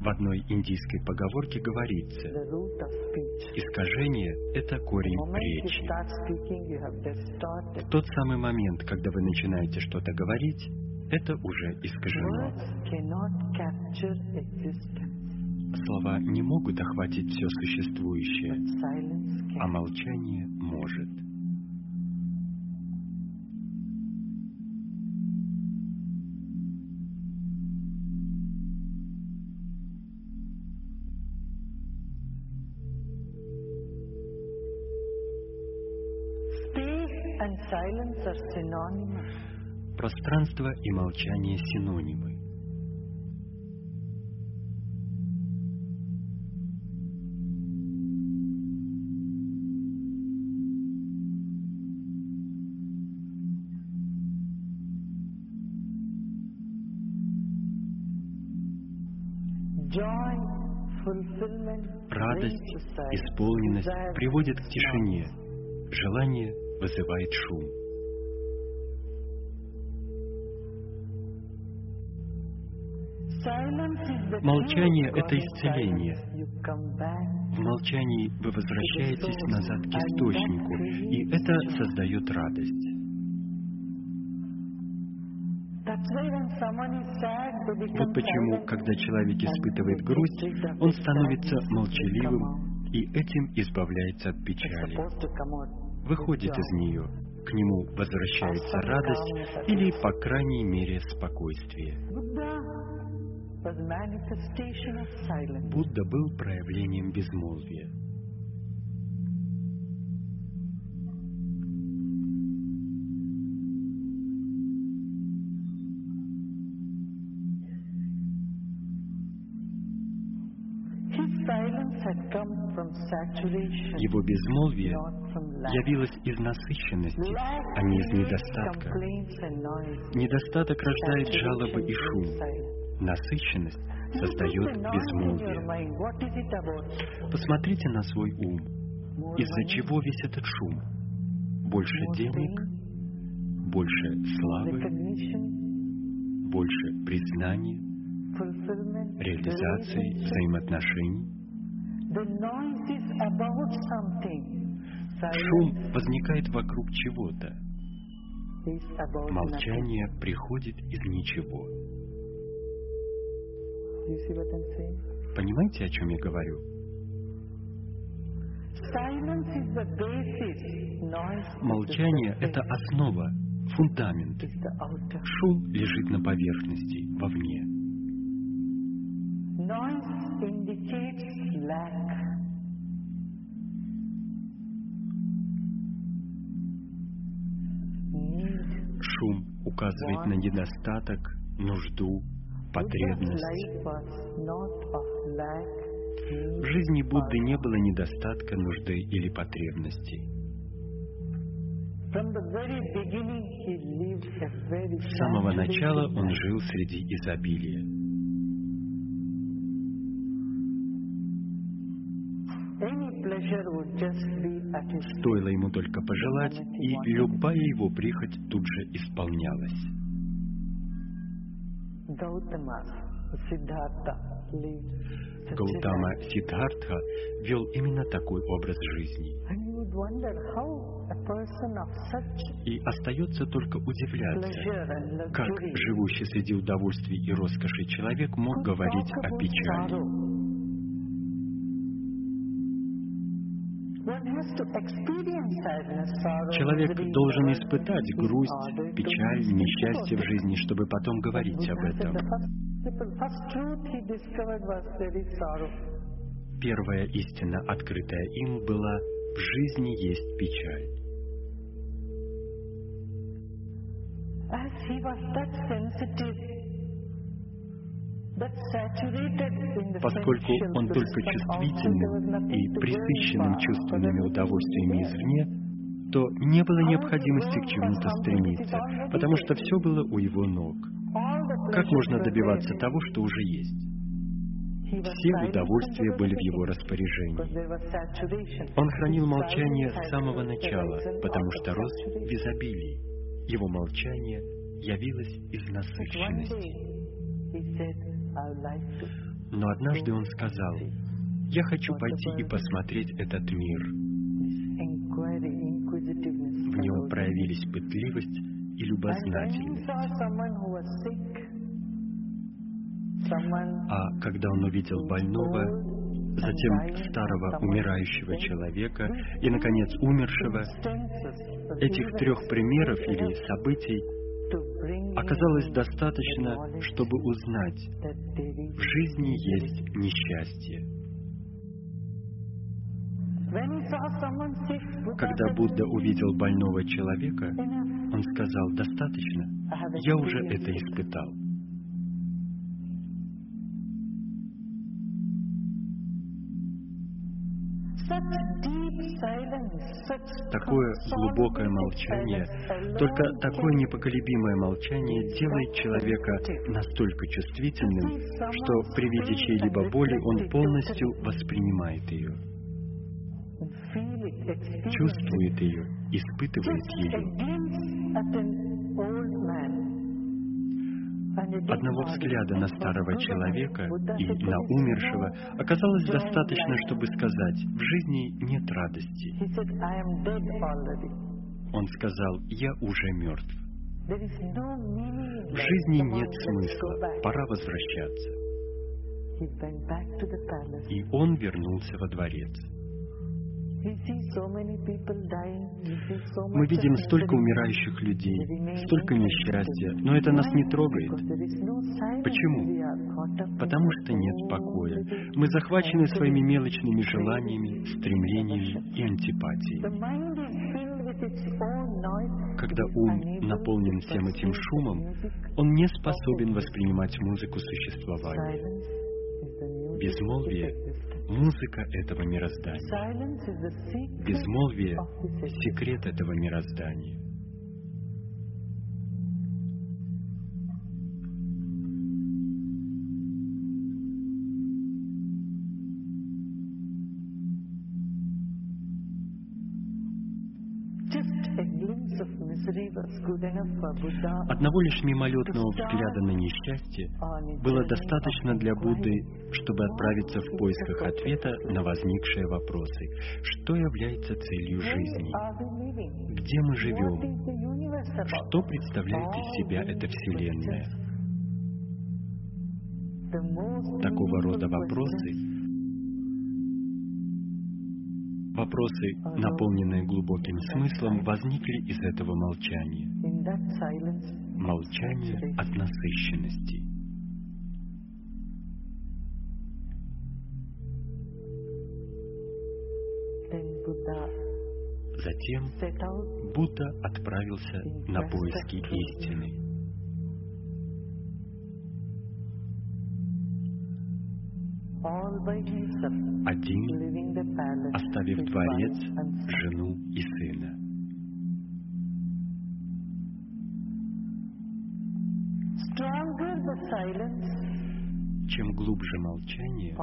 В одной индийской поговорке говорится, искажение — это корень речи. В тот самый момент, когда вы начинаете что-то говорить, это уже искажено. Слова не могут охватить все существующее, а молчание может. Пространство и молчание синонимы. Радость, исполненность приводит к тишине. Желание вызывает шум. Молчание это исцеление. В молчании вы возвращаетесь назад к источнику, и это создает радость. Вот почему, когда человек испытывает грусть, он становится молчаливым и этим избавляется от печали. Выходит из нее, к нему возвращается радость или, по крайней мере, спокойствие. Будда был проявлением безмолвия. Его безмолвие явилось из насыщенности, а не из недостатка. Недостаток рождает жалобы и шум. Насыщенность создает безмолвие. Посмотрите на свой ум. Из-за чего весь этот шум? Больше денег, больше славы, больше признания, реализации, взаимоотношений. Шум возникает вокруг чего-то. Молчание приходит из ничего. Понимаете, о чем я говорю? Молчание — это основа, фундамент. Шум лежит на поверхности, вовне. Noise indicates lack. Need. Шум указывает на недостаток, нужду, потребность. В жизни Будды не было недостатка, нужды или потребностей. С самого начала он жил среди изобилия. Стоило ему только пожелать, и любая его прихоть тут же исполнялась. Гаутама. Сиддхартха вел именно такой образ жизни. И остается только удивляться, как живущий среди удовольствий и роскоши человек мог говорить о печали. Человек должен испытать грусть, печаль, несчастье в жизни, чтобы потом говорить об этом. Первая истина, открытая им, была «в жизни есть печаль». As he was that sensitive, Поскольку он только чувствительным и присыщенным чувственными удовольствиями извне, то не было необходимости к чему-то стремиться, потому что все было у его ног. Как можно добиваться того, что уже есть? Все удовольствия были в его распоряжении. Он хранил молчание с самого начала, потому что рос в изобилии. Его молчание явилось из насыщенности. Но однажды он сказал, «Я хочу пойти и посмотреть этот мир». В нем проявились пытливость и любознательность. А когда он увидел больного, затем старого умирающего человека и, наконец, умершего, этих трех примеров или событий оказалось достаточно, чтобы узнать, в жизни есть несчастье. Когда Будда увидел больного человека, он сказал, достаточно, я уже это испытал. Такое глубокое молчание, только такое непоколебимое молчание делает человека настолько чувствительным, что при виде чьей-либо боли он полностью воспринимает ее, чувствует ее, испытывает ее. Одного взгляда на старого человека и на умершего оказалось достаточно, чтобы сказать, в жизни нет радости. Он сказал, я уже мертв. В жизни нет смысла, пора возвращаться. И он вернулся во дворец. Мы видим столько умирающих людей, столько несчастья, но это нас не трогает. Почему? Потому что нет покоя. Мы захвачены своими мелочными желаниями, стремлениями и антипатией. Когда ум наполнен всем этим шумом, он не способен воспринимать музыку существования. Безмолвие — музыка этого мироздания. Безмолвие — секрет этого мироздания. Одного лишь мимолетного взгляда на несчастье было достаточно для Будды, чтобы отправиться в поисках ответа на возникшие вопросы. Что является целью жизни? Где мы живем? Что представляет из себя эта Вселенная? Такого рода вопросы Вопросы, наполненные глубоким смыслом, возникли из этого молчания. Молчание от насыщенности. Затем Будда отправился на поиски истины. Один, оставив дворец, жену и сына. Чем глубже молчание,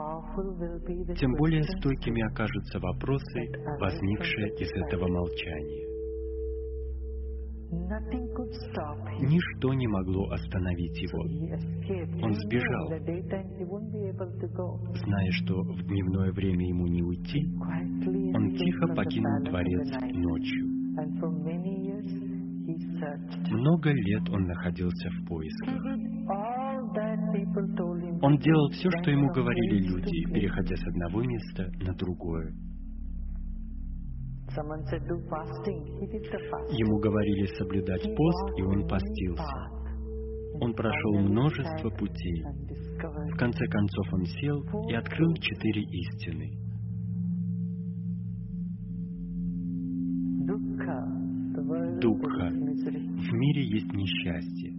тем более стойкими окажутся вопросы, возникшие из этого молчания. Ничто не могло остановить его. Он сбежал. Зная, что в дневное время ему не уйти. Он тихо покинул дворец ночью. Много лет он находился в поисках. Он делал все, что ему говорили люди, переходя с одного места на другое. Ему говорили соблюдать пост, и он постился. Он прошел множество путей. В конце концов он сел и открыл четыре истины. В мире есть несчастье,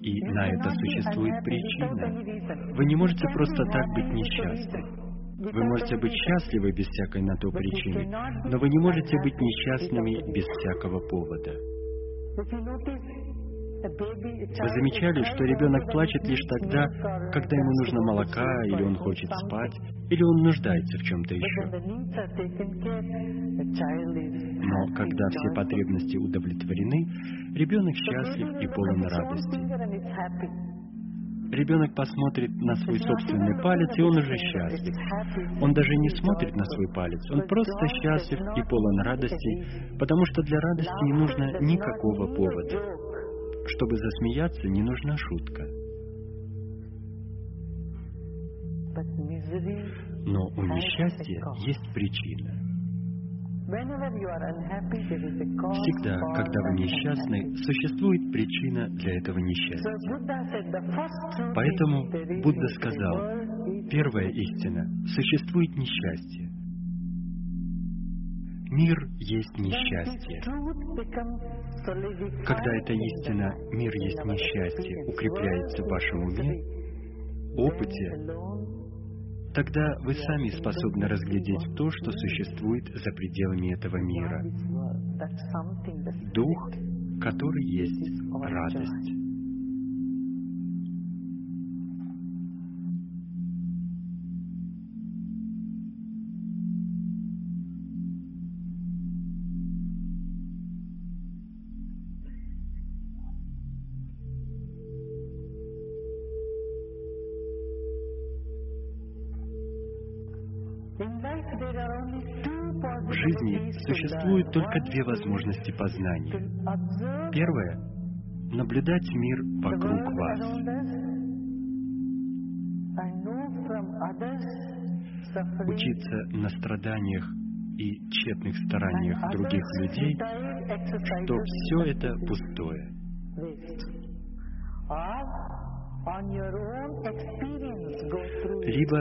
и на это существует причина. Вы не можете просто так быть with a несчастны. reason. Вы можете быть счастливы без всякой на то причины, но вы не можете быть несчастными без всякого повода. Вы замечали, что ребенок плачет лишь тогда, когда ему нужно молока, или он хочет спать, или он нуждается в чем-то еще. Но когда все потребности удовлетворены, ребенок счастлив и полон радости. Ребенок посмотрит на свой собственный палец, и он уже счастлив. Он даже не смотрит на свой палец, он просто счастлив и полон радости, потому что для радости не нужно никакого повода. Чтобы засмеяться, не нужна шутка. Но у несчастья есть причина. Всегда, когда вы несчастны, существует причина для этого несчастья. Поэтому Будда сказал, Первая истина – существует несчастье. Мир есть несчастье. Когда эта истина «мир есть несчастье» укрепляется в вашем уме, опыте, тогда вы сами способны разглядеть то, что существует за пределами этого мира. Дух, который есть радость. Существует только две возможности познания. Первое – наблюдать мир вокруг вас. учиться на страданиях и тщетных стараниях других людей, futile exercises то все это пустое. Либо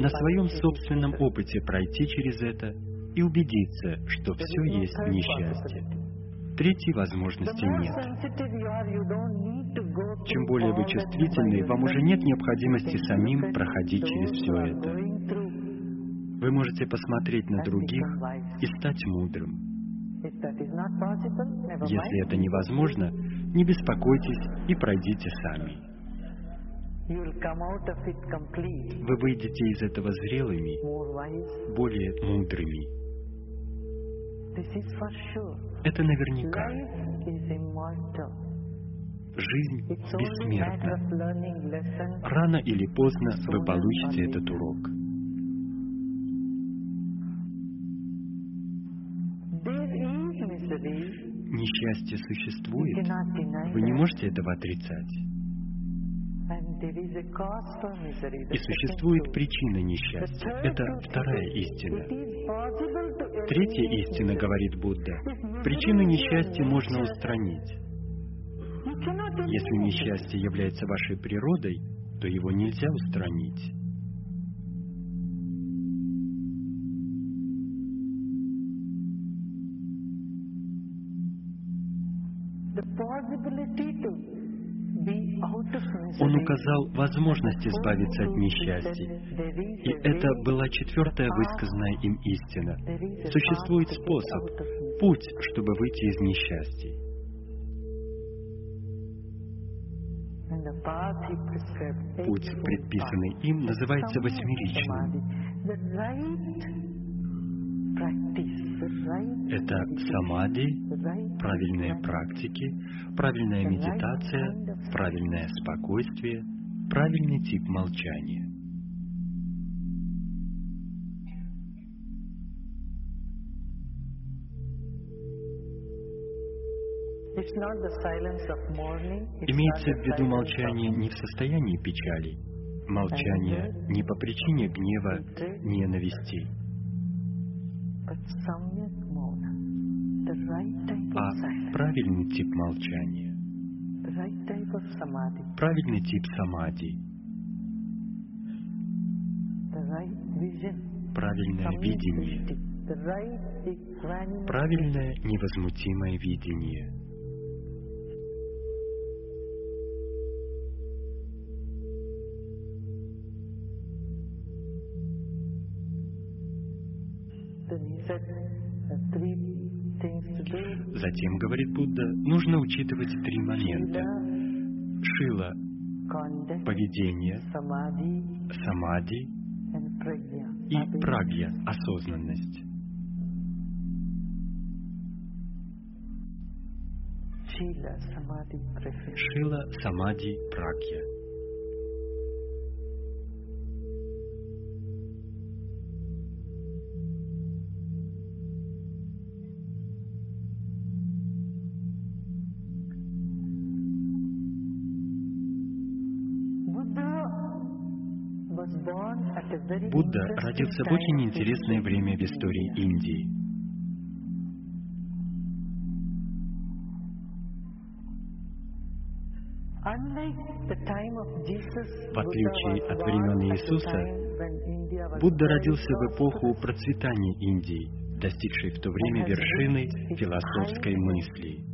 на своем собственном опыте пройти через это и убедиться, что все есть несчастье. Третьей возможности нет. Чем более вы чувствительны, вам уже нет необходимости самим проходить через все это. Вы можете посмотреть на других и стать мудрым. Если это невозможно, не беспокойтесь и пройдите сами. Вы выйдете из этого зрелыми, более мудрыми. Это наверняка. Жизнь бессмертна. Рано или поздно вы получите этот урок. Несчастье существует. Вы не можете этого отрицать. И существует причина несчастья. Это вторая истина. Третья истина, говорит Будда, причину несчастья можно устранить. Если несчастье является вашей природой, то его нельзя устранить. The Он указал возможность избавиться от несчастья. И это была четвертая высказанная им истина. Существует способ, путь, чтобы выйти из несчастья. Путь, предписанный им, называется восьмеричным. Это самади, правильные практики, правильная медитация, правильное спокойствие, правильный тип молчания. Имеется в виду молчание не в состоянии печали, молчание не по причине гнева, ненависти, а правильный тип молчания, правильный тип самади, правильное видение, правильное невозмутимое видение – Затем, говорит Будда, нужно учитывать три момента. Шила – поведение, самади и прагья – осознанность. Шила, самади, прагья. Будда родился в очень интересное время в истории Индии. В отличие от времен Иисуса, Будда родился в эпоху процветания Индии, достигшей в то время вершины философской мысли.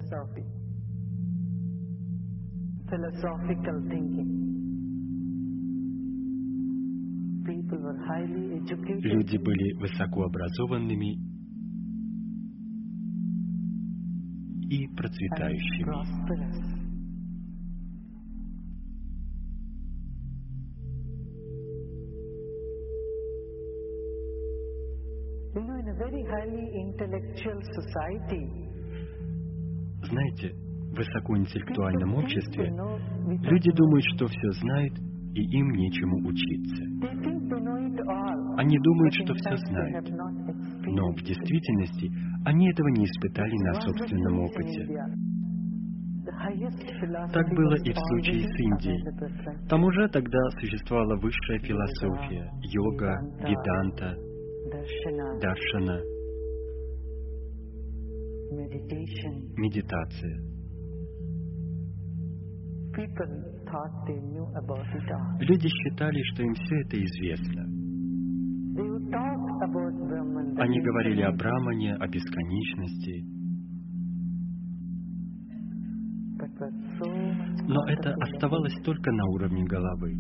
Люди были высокообразованными и процветающими. Знаете, в высокоинтеллектуальном обществе люди думают, что все знают, и им нечему учиться. Они думают, что все знают, но в действительности они этого не испытали на собственном опыте. Так было и в случае с Индией. Там уже тогда существовала высшая философия, йога, веданта, даршана, медитация. Люди считали, что им все это известно. Они говорили о Брамане, о бесконечности. Но это оставалось только на уровне головы.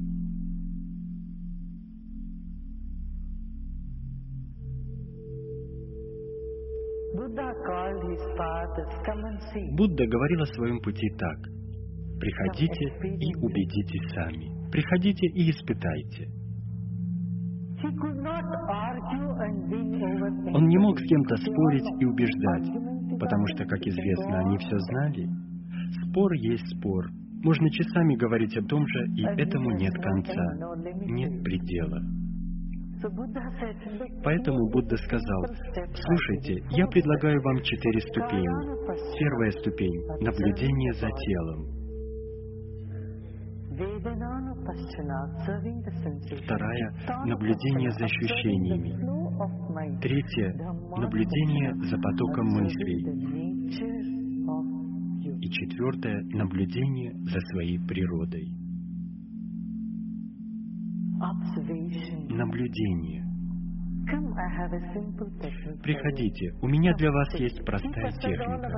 Будда говорил о своем пути так. Приходите и убедитесь сами. Приходите и испытайте. Он не мог с кем-то спорить и убеждать, потому что, как известно, они все знали. Спор есть спор. Можно часами говорить о том же, и этому нет конца, нет предела. Поэтому Будда сказал, слушайте, я предлагаю вам четыре ступени. Первая ступень — наблюдение за телом. Вторая — наблюдение за ощущениями. Третье — наблюдение за потоком мыслей. И четвертое — наблюдение за своей природой. Наблюдение. Приходите, у меня для вас есть простая техника.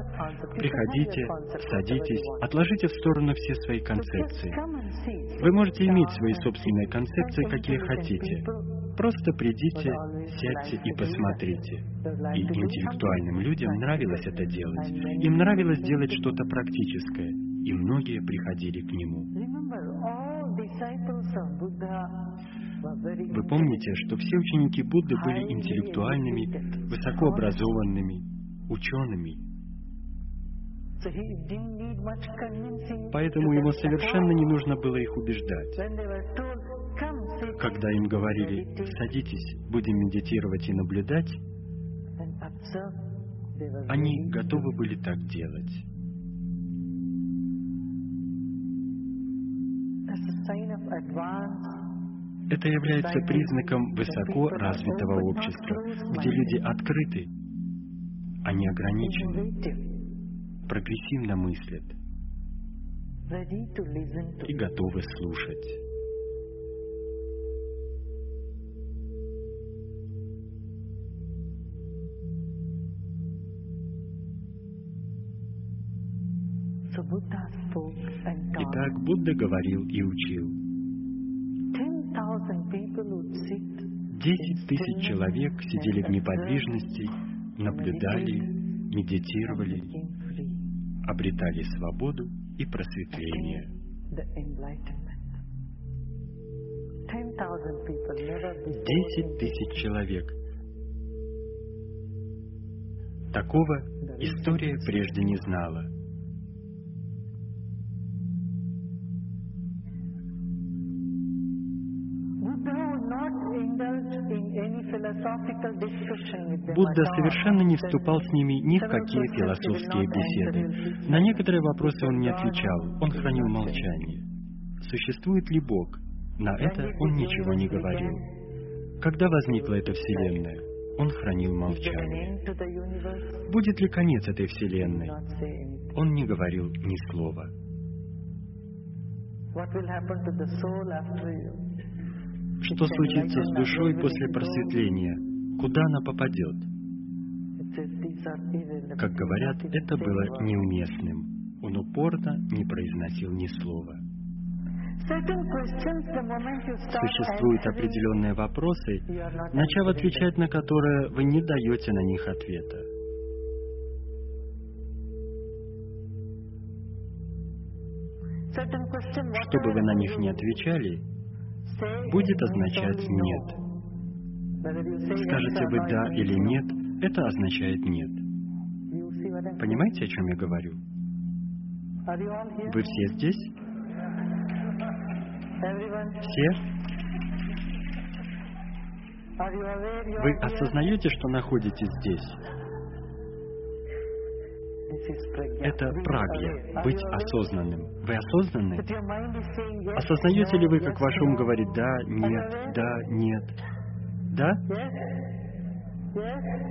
Приходите, садитесь, отложите в сторону все свои концепции. Вы можете иметь свои собственные концепции, какие хотите. Просто придите, сядьте и посмотрите. И интеллектуальным людям нравилось это делать. Им нравилось делать что-то практическое, и многие приходили к нему. Вы помните, что все ученики Будды были интеллектуальными, высокообразованными, учеными. Поэтому ему совершенно не нужно было их убеждать. Когда им говорили «садитесь, будем медитировать и наблюдать», они готовы были так делать. Это является признаком высоко развитого общества, где люди открыты, они ограничены, прогрессивно мыслят. И готовы слушать. Итак, Будда говорил и учил. Десять тысяч человек сидели в неподвижности, наблюдали, медитировали, обретали свободу и просветление. Десять тысяч человек. Такого история прежде не знала. Будда совершенно не вступал с ними ни в какие философские беседы. На некоторые вопросы он не отвечал, он хранил молчание. Существует ли Бог? На это он ничего не говорил. Когда возникла эта Вселенная? Он хранил молчание. Будет ли конец этой Вселенной? Он не говорил ни слова. Что случится с душой после просветления? Куда она попадет? Как говорят, это было неуместным. Он упорно не произносил ни слова. Существуют определенные вопросы, начав отвечать на которые, вы не даете на них ответа. Что бы вы на них не отвечали, будет означать «нет». Скажете вы «да» или «нет», это означает «нет». Понимаете, о чем я говорю? Вы все здесь? Все? Вы осознаете, что находитесь здесь? Это прагья, быть осознанным. Вы осознанны? Осознаете ли вы, как ваш ум говорит «да», «нет», «да», «нет»? Да?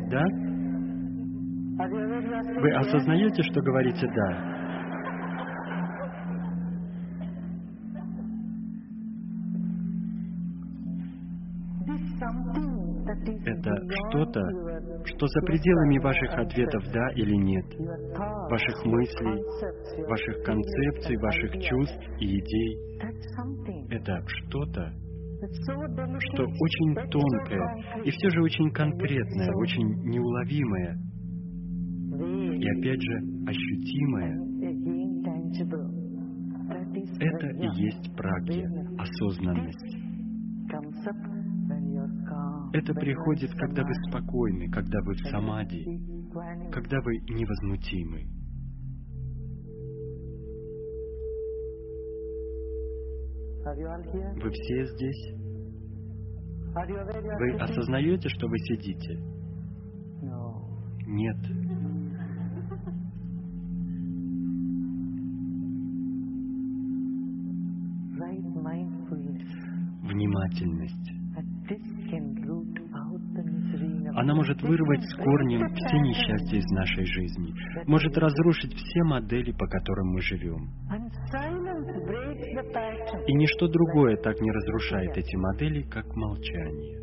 Да? Вы осознаете, что говорите «да»? Это что-то, что за пределами ваших ответов «да» или «нет», ваших мыслей, ваших концепций, ваших чувств и идей. Это что-то, что очень тонкое и все же очень конкретное, очень неуловимое и опять же ощутимое. Это и есть прагья, осознанность. Это приходит, когда вы спокойны, когда вы в самади, когда вы невозмутимы. Вы все здесь? Вы осознаете, что вы сидите? Нет. Внимательность. Она может вырвать с корнем все несчастья из нашей жизни, может разрушить все модели, по которым мы живем. И ничто другое так не разрушает эти модели, как молчание.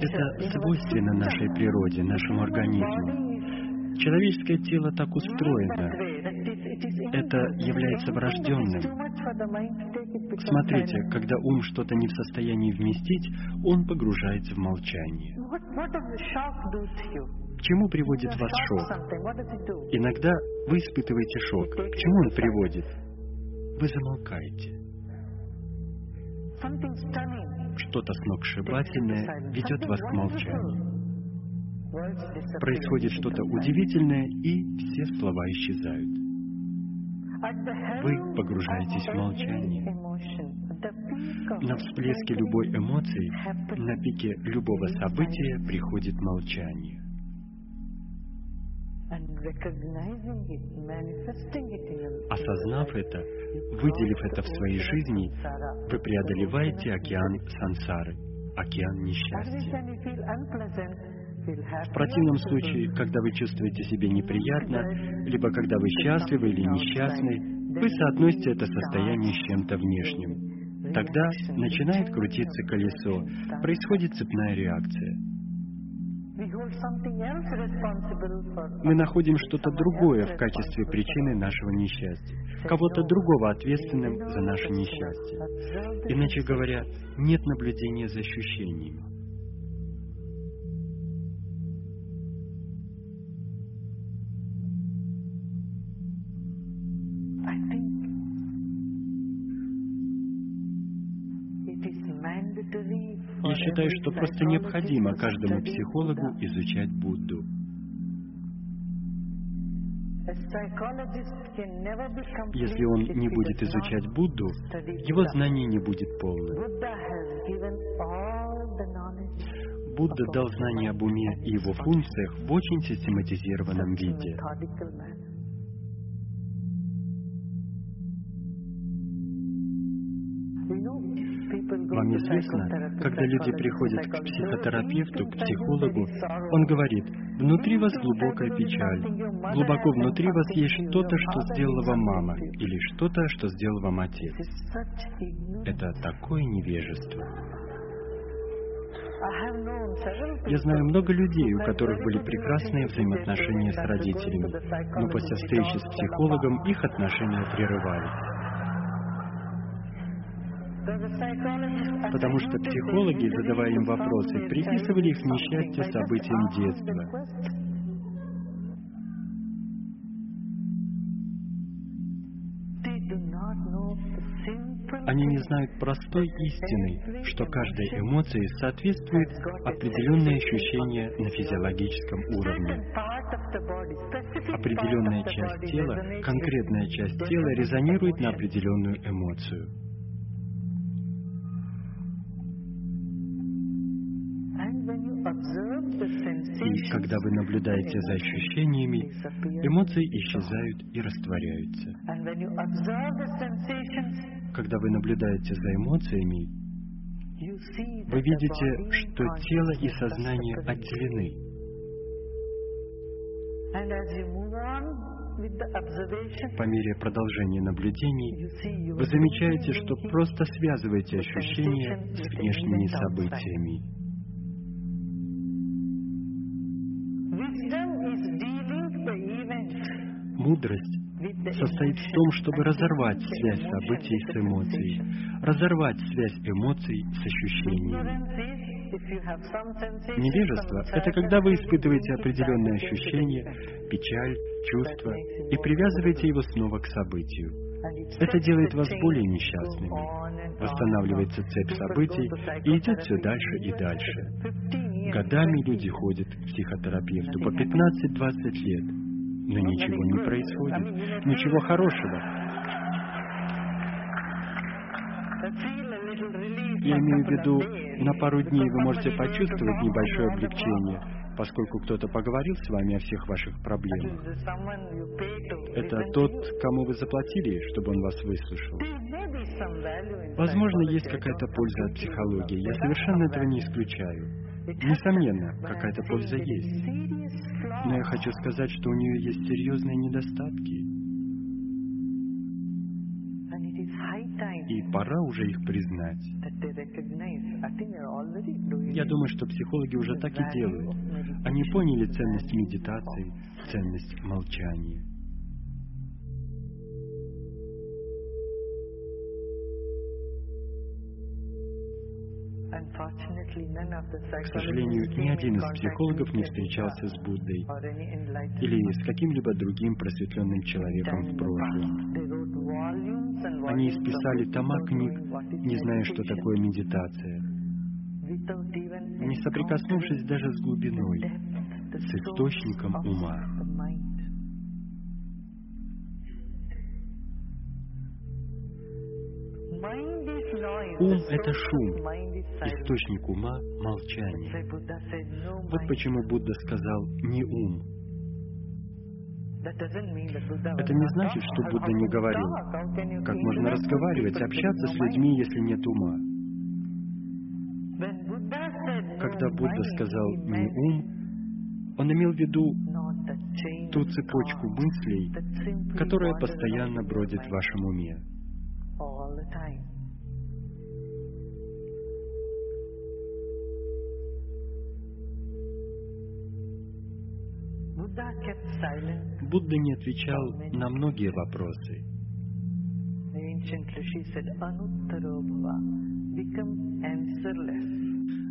Это свойственно нашей природе, нашему организму. Человеческое тело так устроено. Это является врожденным. Смотрите, когда ум что-то не в состоянии вместить, он погружается в молчание. Чему приводит вас шок? Иногда вы испытываете шок. К чему он приводит? Вы замолкаете. Что-то сногсшибательное ведет вас к молчанию. Происходит что-то удивительное, и все слова исчезают. Вы погружаетесь в молчание. На всплеске любой эмоции, на пике любого события приходит молчание. Осознав это, выделив это в своей жизни, вы преодолеваете океан сансары, океан несчастья. В противном случае, когда вы чувствуете себя неприятно, либо когда вы счастливы или несчастны, вы соотносите это состояние с чем-то внешним. Тогда начинает крутиться колесо, происходит цепная реакция. Мы находим что-то другое в качестве причины нашего несчастья, кого-то другого ответственным за наше несчастье. Иначе говоря, нет наблюдения за ощущением. Считаю, что просто необходимо каждому психологу изучать Будду. Если он не будет изучать Будду, его знание не будет полным. Будда дал знания об уме и его функциях в очень систематизированном виде. Вам известно, когда люди приходят к психотерапевту, к психологу, он говорит, внутри вас глубокая печаль, глубоко внутри вас есть что-то, что сделала вам мама, или что-то, что сделал вам отец. Это такое невежество. Я знаю много людей, у которых были прекрасные взаимоотношения с родителями, но после встречи с психологом их отношения прерывались. Потому что психологи, задавая им вопросы, приписывали их несчастье событиям детства. Они не знают простой истины, что каждой эмоции соответствует определенное ощущение на физиологическом уровне. Определенная часть тела, конкретная часть тела резонирует на определенную эмоцию. И когда вы наблюдаете за ощущениями, эмоции исчезают и растворяются. Когда вы наблюдаете за эмоциями, вы видите, что тело и сознание отделены. По мере продолжения наблюдений вы замечаете, что просто связываете ощущения с внешними событиями. Мудрость состоит в том, чтобы разорвать связь событий с эмоцией, разорвать связь эмоций с ощущениями. Невежество — это когда вы испытываете определенные ощущения, печаль, чувства и привязываете его снова к событию. Это делает вас более несчастными. Восстанавливается цепь событий и идет все дальше и дальше. Годами люди ходят к психотерапевту по 15-20 лет, но ничего не происходит, ничего хорошего. Я имею в виду, на пару дней вы можете почувствовать небольшое облегчение, поскольку кто-то поговорил с вами о всех ваших проблемах. Это тот, кому вы заплатили, чтобы он вас выслушал. Возможно, есть какая-то польза от психологии. Я совершенно этого не исключаю. Несомненно, какая-то польза есть. Но я хочу сказать, что у нее есть серьезные недостатки. И пора уже их признать. Я думаю, что психологи уже так и делают. Они поняли ценность медитации, ценность молчания. К сожалению, ни один из психологов не встречался с Буддой или с каким-либо другим просветленным человеком в прошлом. Они of тома книг, не зная, что такое медитация, не соприкоснувшись даже с глубиной, с источником ума. Ум это шум, источник ума — молчание. why Buddha said, "No Вот mind." почему Будда сказал «не ум». Это не значит, что Будда не говорил. Как можно разговаривать, общаться с людьми, если нет ума? When Buddha said, "No Когда Будда mind," сказал «не ум», он имел в виду ту цепочку мыслей, которая постоянно бродит в вашем уме. All the time. Будда не отвечал на многие вопросы.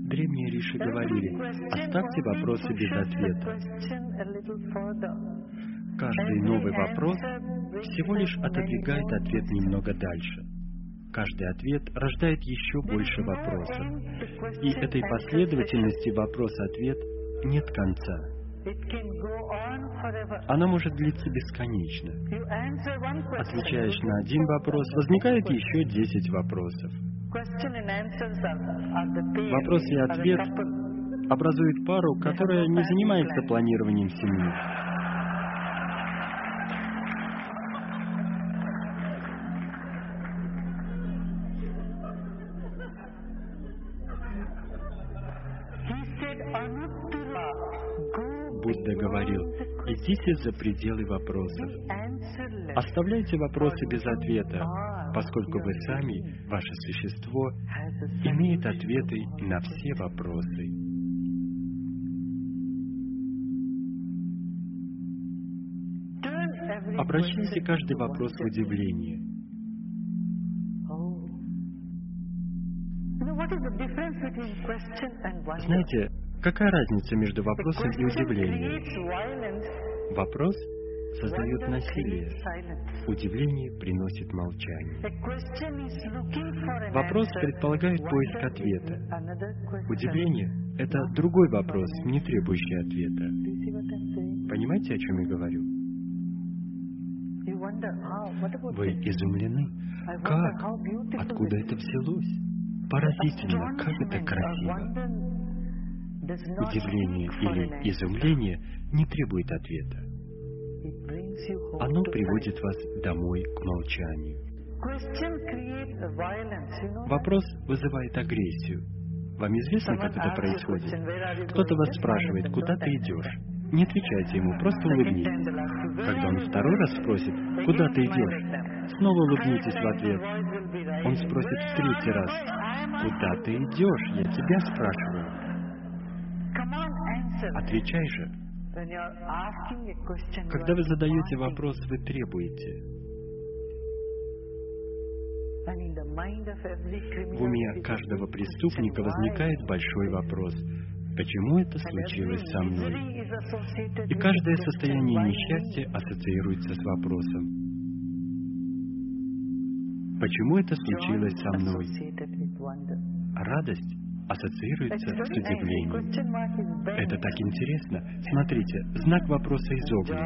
Древние риши говорили, оставьте вопросы без ответа. Каждый новый вопрос всего лишь отодвигает ответ немного дальше. Каждый ответ рождает еще больше вопросов. И этой последовательности вопрос-ответ нет конца. Она может длиться бесконечно. Отвечаешь на один вопрос, возникает еще десять вопросов. Вопрос и ответ Образует пару, которая не занимается планированием семьи. Будда говорил, идите за пределы вопросов. Оставляйте вопросы без ответа, поскольку вы сами, ваше существо, имеет ответы на все вопросы. Обращайте каждый вопрос в удивление. Знаете, какая разница между вопросом и удивлением? Вопрос создает насилие, удивление приносит молчание. Вопрос предполагает поиск ответа. Удивление — это другой вопрос, не требующий ответа. Понимаете, о чем я говорю? Вы изумлены? Как? Откуда это взялось? Поразительно, как это красиво. Удивление или изумление не требует ответа. Оно приводит вас домой к молчанию. Вопрос вызывает агрессию. Вам известно, как это происходит? Кто-то вас спрашивает, куда ты идешь? Не отвечайте ему, просто улыбнитесь. Когда он второй раз спросит, куда ты идешь? Снова улыбнитесь в ответ. Он спросит в третий раз, куда ты идешь? Я тебя спрашиваю. Отвечай же. Когда вы задаете вопрос, вы требуете. В уме каждого преступника возникает большой вопрос. Почему это случилось со мной? И каждое состояние несчастья ассоциируется с вопросом. Почему это случилось со мной? Радость ассоциируется с удивлением. Это так интересно. Смотрите, знак вопроса изогнут,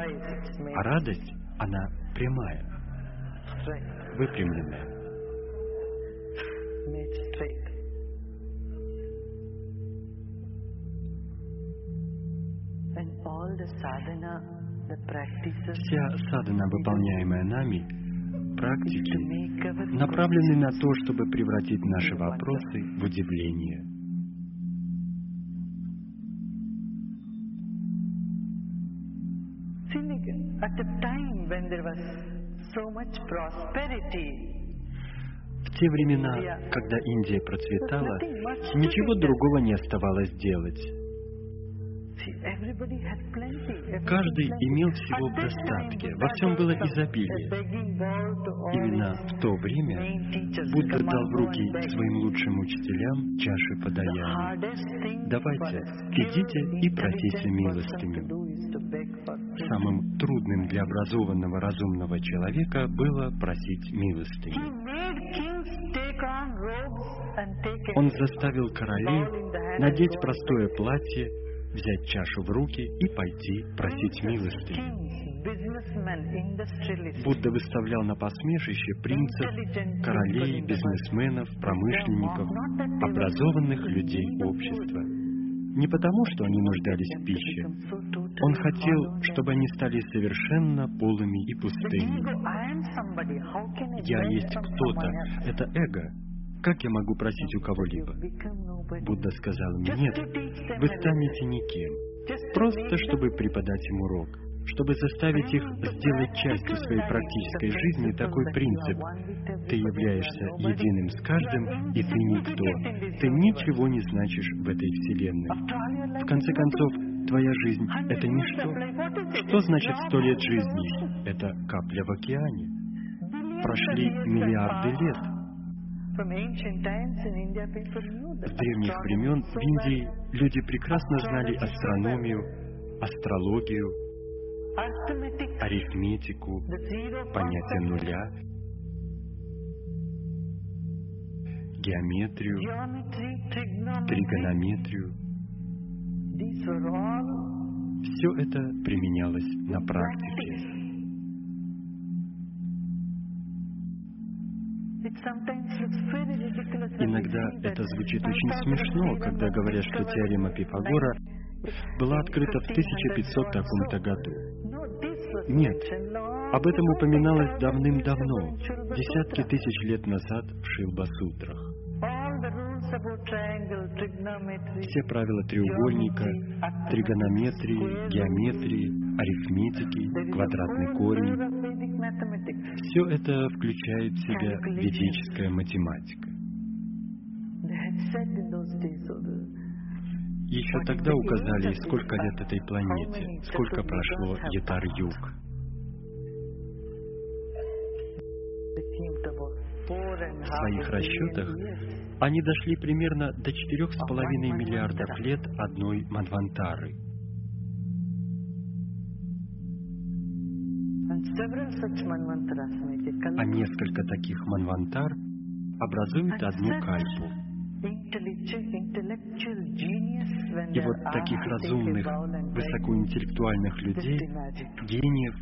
а радость, она прямая, выпрямленная. Вся садхана, выполняемая нами, практики, направлены на то, чтобы превратить наши вопросы в удивление. At a time when there was so much prosperity, В те времена, когда Индия процветала, ничего другого не оставалось делать. Каждый имел всего в достатке, во всем было изобилие. Именно в то время. Будда дал в руки своим лучшим учителям чаши подаяния. Давайте, идите и просите милостыню. Самым трудным для образованного разумного человека было просить милостыню. Он заставил королей надеть простое платье, взять чашу в руки и пойти просить industrialists, Будда выставлял на посмешище принцев, королей, бизнесменов, промышленников, образованных людей общества. Не потому, что они нуждались в пище. Он хотел, чтобы они стали совершенно полыми и пустыми. Я есть кто-то. Это эго. Как я могу просить у кого-либо? Будда сказал им, нет, вы станете никем. Просто чтобы преподать им урок, чтобы заставить их сделать частью своей практической жизни такой принцип. Ты являешься единым с каждым, и ты никто. Ты ничего не значишь в этой вселенной. В конце концов, твоя жизнь — это ничто. Что значит сто лет жизни? Это капля в океане. Прошли миллиарды лет. С древних времен в Индии люди прекрасно знали астрономию, астрологию, арифметику, понятие нуля, геометрию, тригонометрию. Все это применялось на практике. Иногда это звучит очень смешно, когда говорят, что теорема Пифагора была открыта в 1500 таком-то году. Нет, об этом упоминалось давным-давно, десятки тысяч лет назад в Шилба-сутрах. Все правила треугольника, тригонометрии, геометрии, арифметики, квадратный корень, все это включает в себя ведическая математика. Еще тогда указали, сколько лет этой планете, сколько прошло Ятар-Юг. В своих расчетах они дошли примерно до четырех с половиной миллиардов лет одной Манвантары. А несколько таких Манвантар образуют одну кальпу. И вот таких разумных, высокоинтеллектуальных людей, гениев,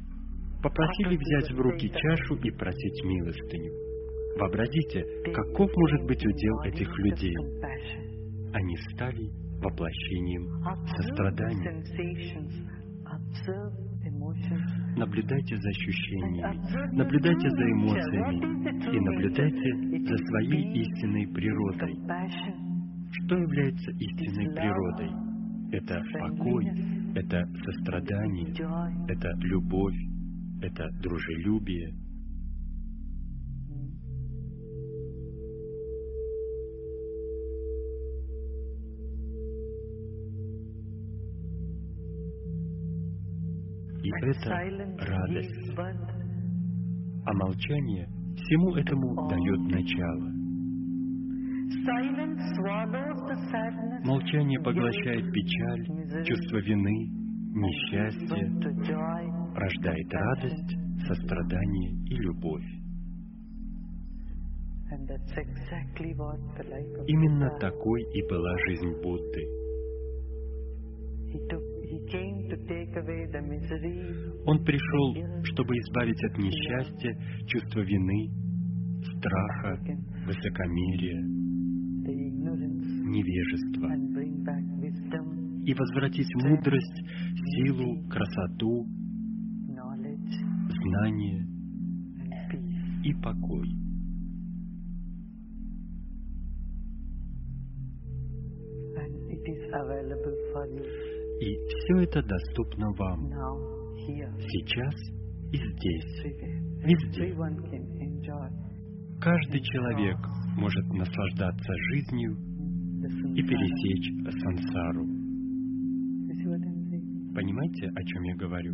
попросили взять в руки чашу и просить милостыню. Вообразите, каков может быть удел этих людей? Они стали воплощением сострадания. Наблюдайте за ощущениями, наблюдайте за эмоциями и наблюдайте за своей истинной природой. Что является истинной природой? Это покой, это сострадание, это любовь, это дружелюбие. И это радость. А молчание всему этому дает начало. Молчание поглощает печаль, чувство вины, несчастье, рождает радость, сострадание и любовь. Именно такой и была жизнь Будды. Он пришел, чтобы избавить от несчастья, чувства вины, страха, высокомерия, невежества и возвратить мудрость, силу, красоту, знание и покой. И все это доступно вам. Сейчас и здесь, везде. Каждый человек может наслаждаться жизнью и пересечь сансару. Понимаете, о чем я говорю?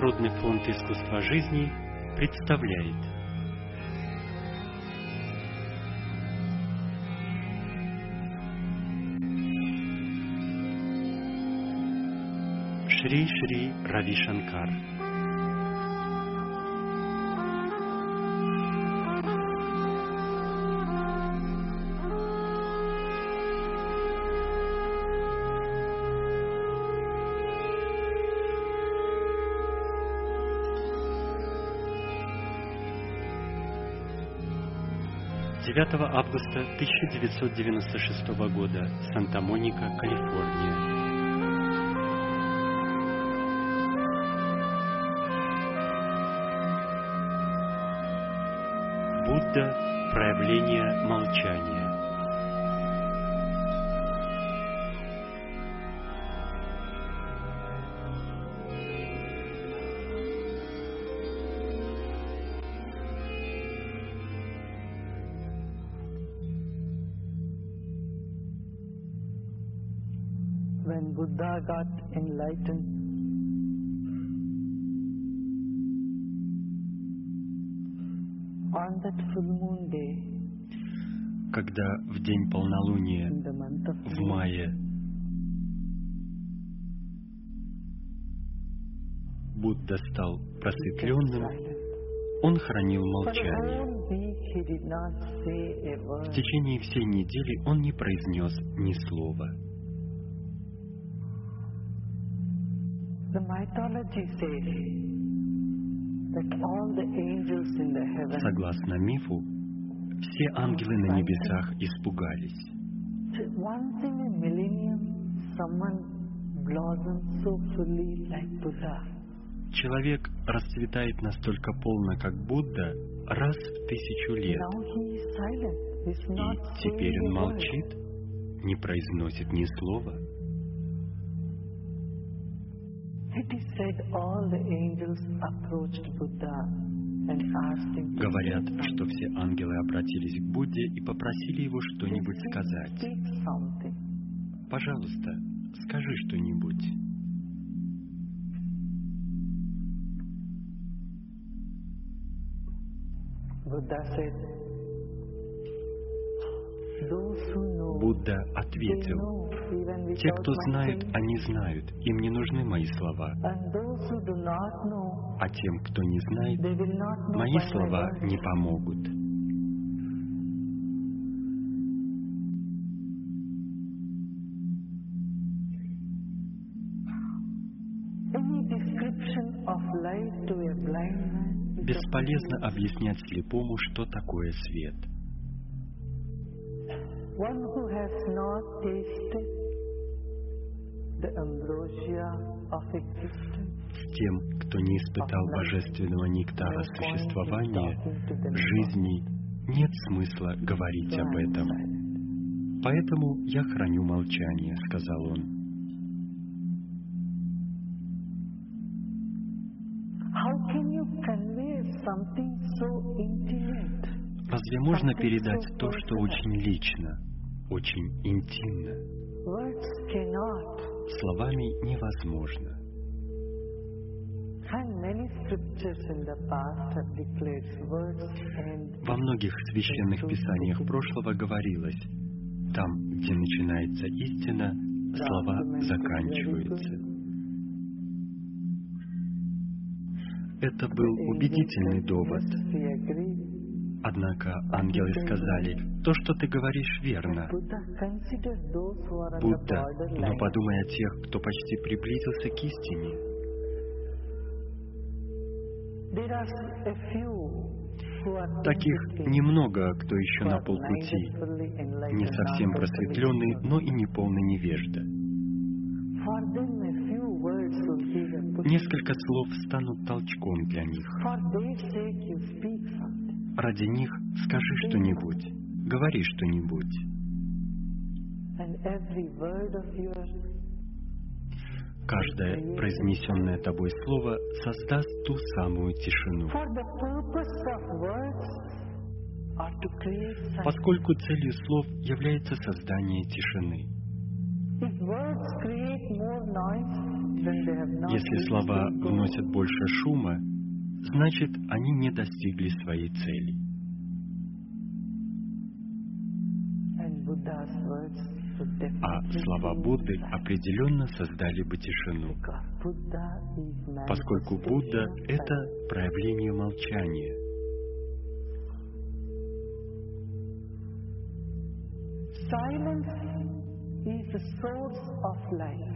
Международный фонд искусства жизни представляет. Шри Шри Рави Шанкар Девятого августа 1996 года, Санта-Моника, Калифорния. Будда – проявление молчания. Когда в день полнолуния в мае Будда стал просветленным, он хранил молчание. В течение всей недели он не произнес ни слова. Согласно мифу, все ангелы на небесах испугались. Человек расцветает настолько полно, как Будда, раз в тысячу лет. И теперь он молчит, не произносит ни слова. It is said all the angels approached Buddha Говорят, что все ангелы обратились к Будде и попросили его что-нибудь сказать. Пожалуйста, скажи что-нибудь. Buddha said, Будда ответил, те, кто saying. они знают, им не нужны мои слова. А тем, кто не знает, мои слова не помогут. Бесполезно объяснять слепому, что такое свет. One who has not tasted the ambrosia of existence. С тем, кто не испытал божественного нектара существования, жизни, нет смысла говорить об этом. Поэтому я храню молчание, сказал он. Разве можно передать то, что очень лично, очень интимно? Словами невозможно. Во многих священных писаниях прошлого говорилось, там, где начинается истина, слова заканчиваются. Это был убедительный довод. Однако ангелы сказали, то, что ты говоришь, верно. Будда, но подумай о тех, кто почти приблизился к истине. Таких немного, кто еще на полпути, не совсем просветленный, но и не полный невежда. Несколько слов станут толчком для них. Ради них скажи что-нибудь, говори что-нибудь. Каждое произнесенное тобой слово создаст ту самую тишину. Поскольку целью слов является создание тишины. Если слова вносят больше шума, значит, они не достигли своей цели. А слова Будды определенно создали бы тишину, поскольку Будда — это проявление молчания. Silence is the source of life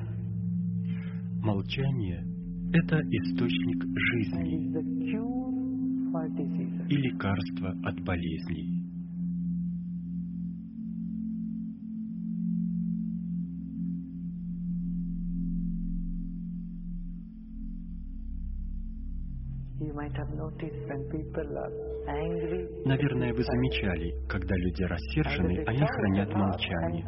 Молчание — это источник жизни и лекарство от болезней. Наверное, вы замечали, когда люди рассержены, они хранят молчание.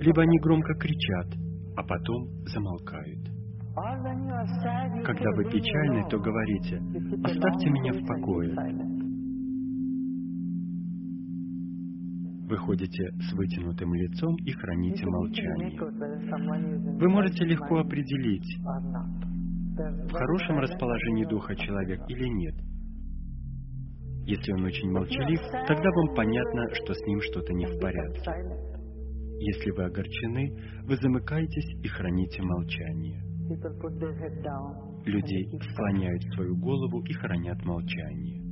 Либо они громко кричат, а потом замолкают. Когда вы "Leave me печальны, alone." то говорите, «Оставьте меня в покое». silent. Вы ходите с вытянутым лицом и храните молчание. Вы можете легко определить, в хорошем расположении духа человек или нет. Если он очень молчалив, тогда вам понятно, что с ним что-то не в порядке. Если вы огорчены, вы замыкаетесь и храните молчание. Люди склоняют свою голову и хранят молчание.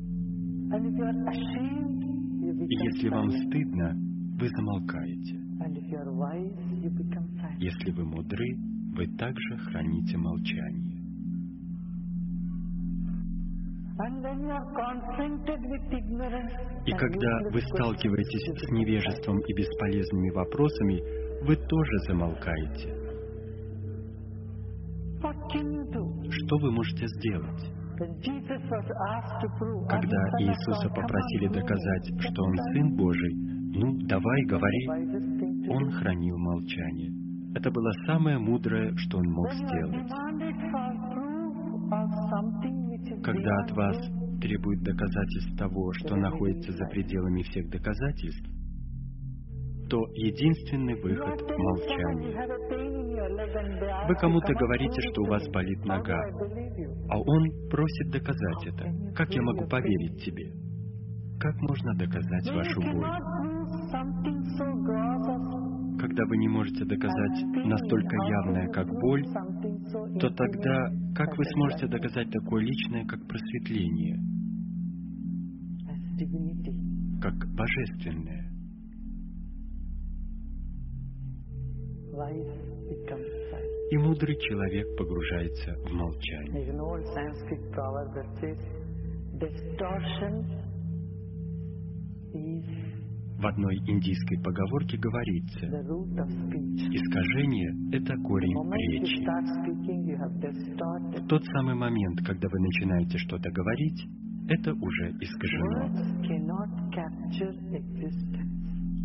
если вам стыдно, вы замолкаете. Если вы мудры, вы также храните молчание. И когда вы сталкиваетесь с невежеством и бесполезными вопросами, вы тоже замолкаете. Что вы можете сделать? When Jesus was asked to prove, "Are Когда Иисуса попросили доказать, it." что Он Сын Божий, ну, давай, говори, Он хранил молчание. Это было самое мудрое, что Он мог сделать. Когда от вас требует доказательств того, что находится за пределами всех доказательств, то единственный выход — молчание. Вы кому-то "Come on, говорите, что у вас me." болит нога, а он просит доказать это. Как я могу поверить тебе? Как можно доказать вашу боль? Когда вы не можете доказать настолько явное, как боль, то тогда как вы сможете доказать такое личное, как просветление, как божественное? И мудрый человек погружается в молчание. В одной индийской поговорке говорится, искажение — это корень речи. В тот самый момент, когда вы начинаете что-то говорить, это уже искажено.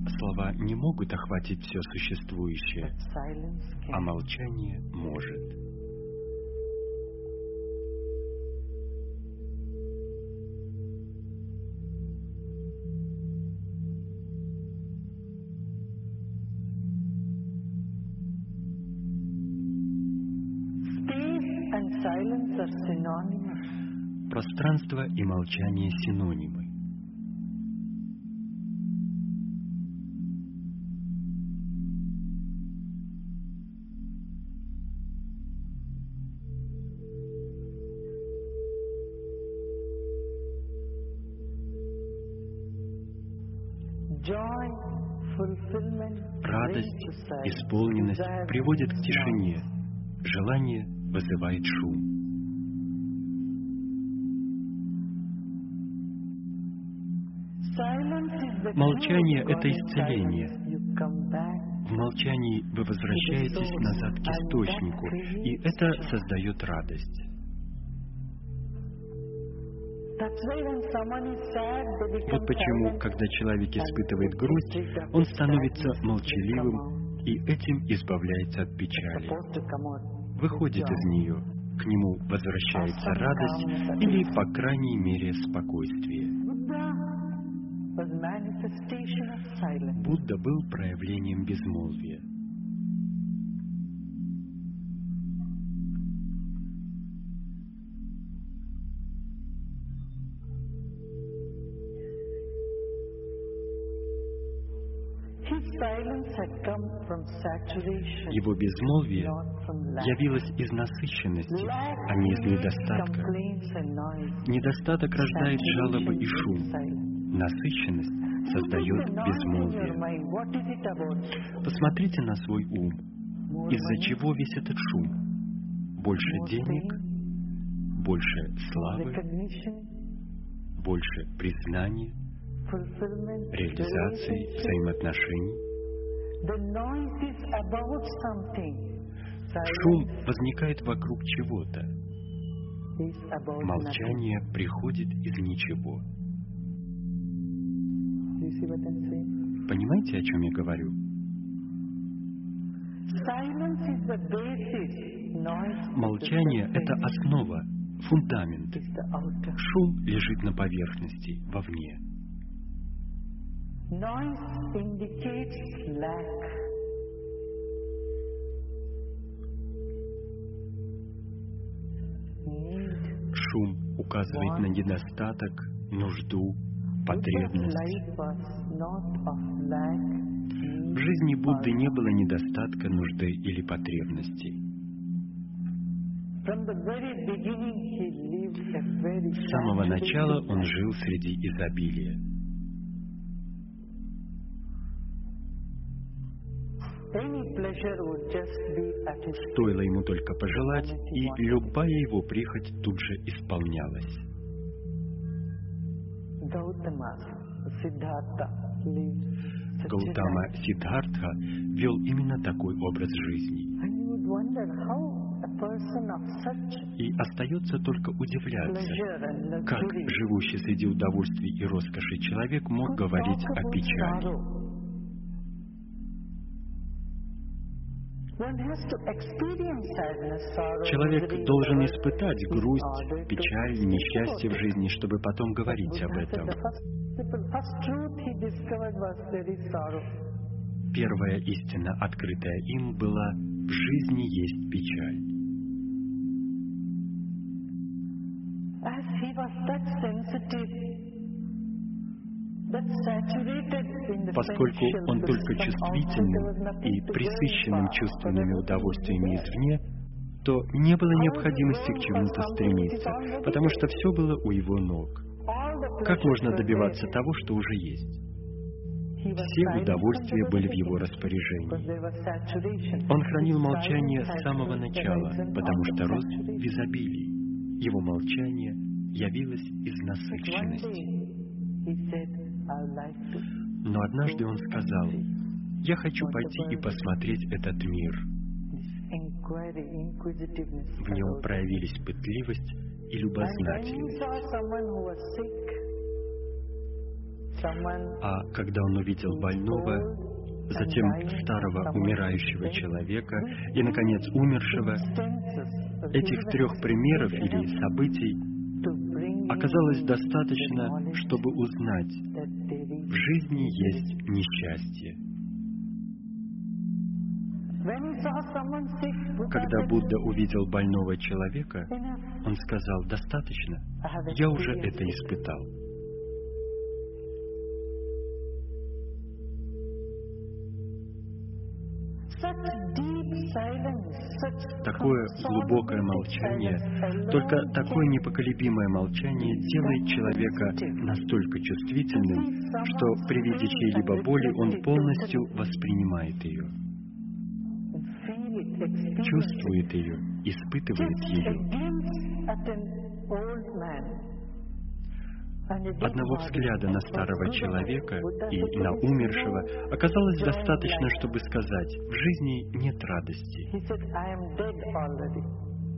Слова не могут охватить все существующее, а молчание может. Пространство и молчание синонимы. Исполненность приводит к тишине, желание вызывает шум. Молчание — это исцеление. В молчании вы возвращаетесь назад к источнику, и это создает радость. Вот почему, когда человек испытывает грусть, он становится молчаливым и этим избавляется от печали. Выходит из нее, к нему возвращается радость или, по крайней мере, спокойствие. Будда был проявлением безмолвия. Его безмолвие явилось из насыщенности, а не из недостатка. Недостаток рождает жалобы и шум. Насыщенность создает безмолвие. Посмотрите на свой ум. Из-за чего весь этот шум? Больше денег, больше славы, больше признания, реализации взаимоотношений. Шум возникает вокруг чего-то. Молчание приходит из ничего. Понимаете, о чем я говорю? Молчание — это основа, фундамент. Шум лежит на поверхности, вовне. Шум указывает на недостаток, нужду, потребность. В жизни Будды не было недостатка, нужды или потребностей. С самого начала он жил среди изобилия. Стоило ему только пожелать, и любая его прихоть тут же исполнялась. Гаутама Сиддхартха вел именно такой образ жизни. И остается только удивляться, как живущий среди удовольствий и роскоши человек мог говорить о печали. Человек должен испытать грусть, печаль, несчастье в жизни, чтобы потом говорить об этом. Первая истина, открытая им, была «в жизни есть печаль». Поскольку он только чувствительным и присыщенным чувственными удовольствиями извне, то не было необходимости к чему-то стремиться, потому что все было у его ног. Как можно добиваться того, что уже есть? Все удовольствия были в его распоряжении. Он хранил молчание с самого начала, потому что рос в изобилии. Его молчание явилось из насыщенности. Но однажды он сказал, «Я хочу пойти и посмотреть этот мир». В нем проявились пытливость и любознательность. А когда он увидел больного, затем старого умирающего человека и, наконец, умершего, этих трех примеров или событий оказалось достаточно, чтобы узнать, в жизни есть несчастье. Когда Будда увидел больного человека, он сказал, достаточно, я уже это испытал. Такое глубокое молчание, только такое непоколебимое молчание делает человека настолько чувствительным, что при виде чьей-либо боли он полностью воспринимает ее, чувствует ее, испытывает ее. Одного взгляда на старого человека и на умершего оказалось достаточно, чтобы сказать, в жизни нет радости.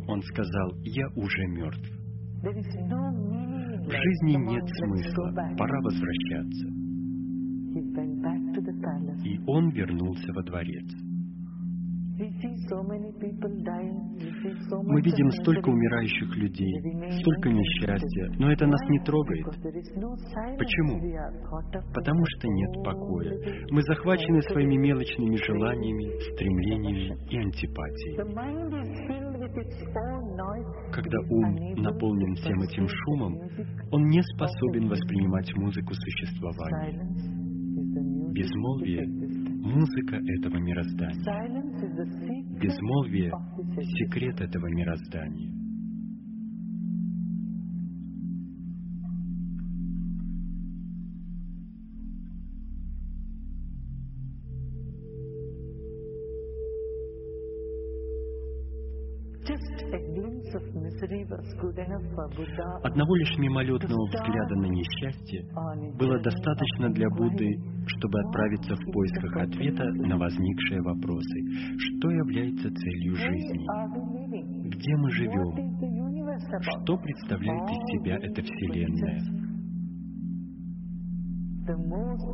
Он сказал, я уже мертв. В жизни нет смысла, пора возвращаться. И он вернулся во дворец. Мы видим столько умирающих людей, столько несчастья, но это нас не трогает. Почему? Потому что нет покоя. Мы захвачены своими мелочными желаниями, стремлениями и антипатией. Когда ум наполнен всем этим шумом, он не способен воспринимать музыку существования. Безмолвие музыка этого мироздания. Безмолвие — секрет этого мироздания. Одного лишь мимолетного взгляда на несчастье было достаточно для Будды, чтобы отправиться в поисках ответа на возникшие вопросы. Что является целью жизни? Где мы живем? Что представляет из себя эта Вселенная?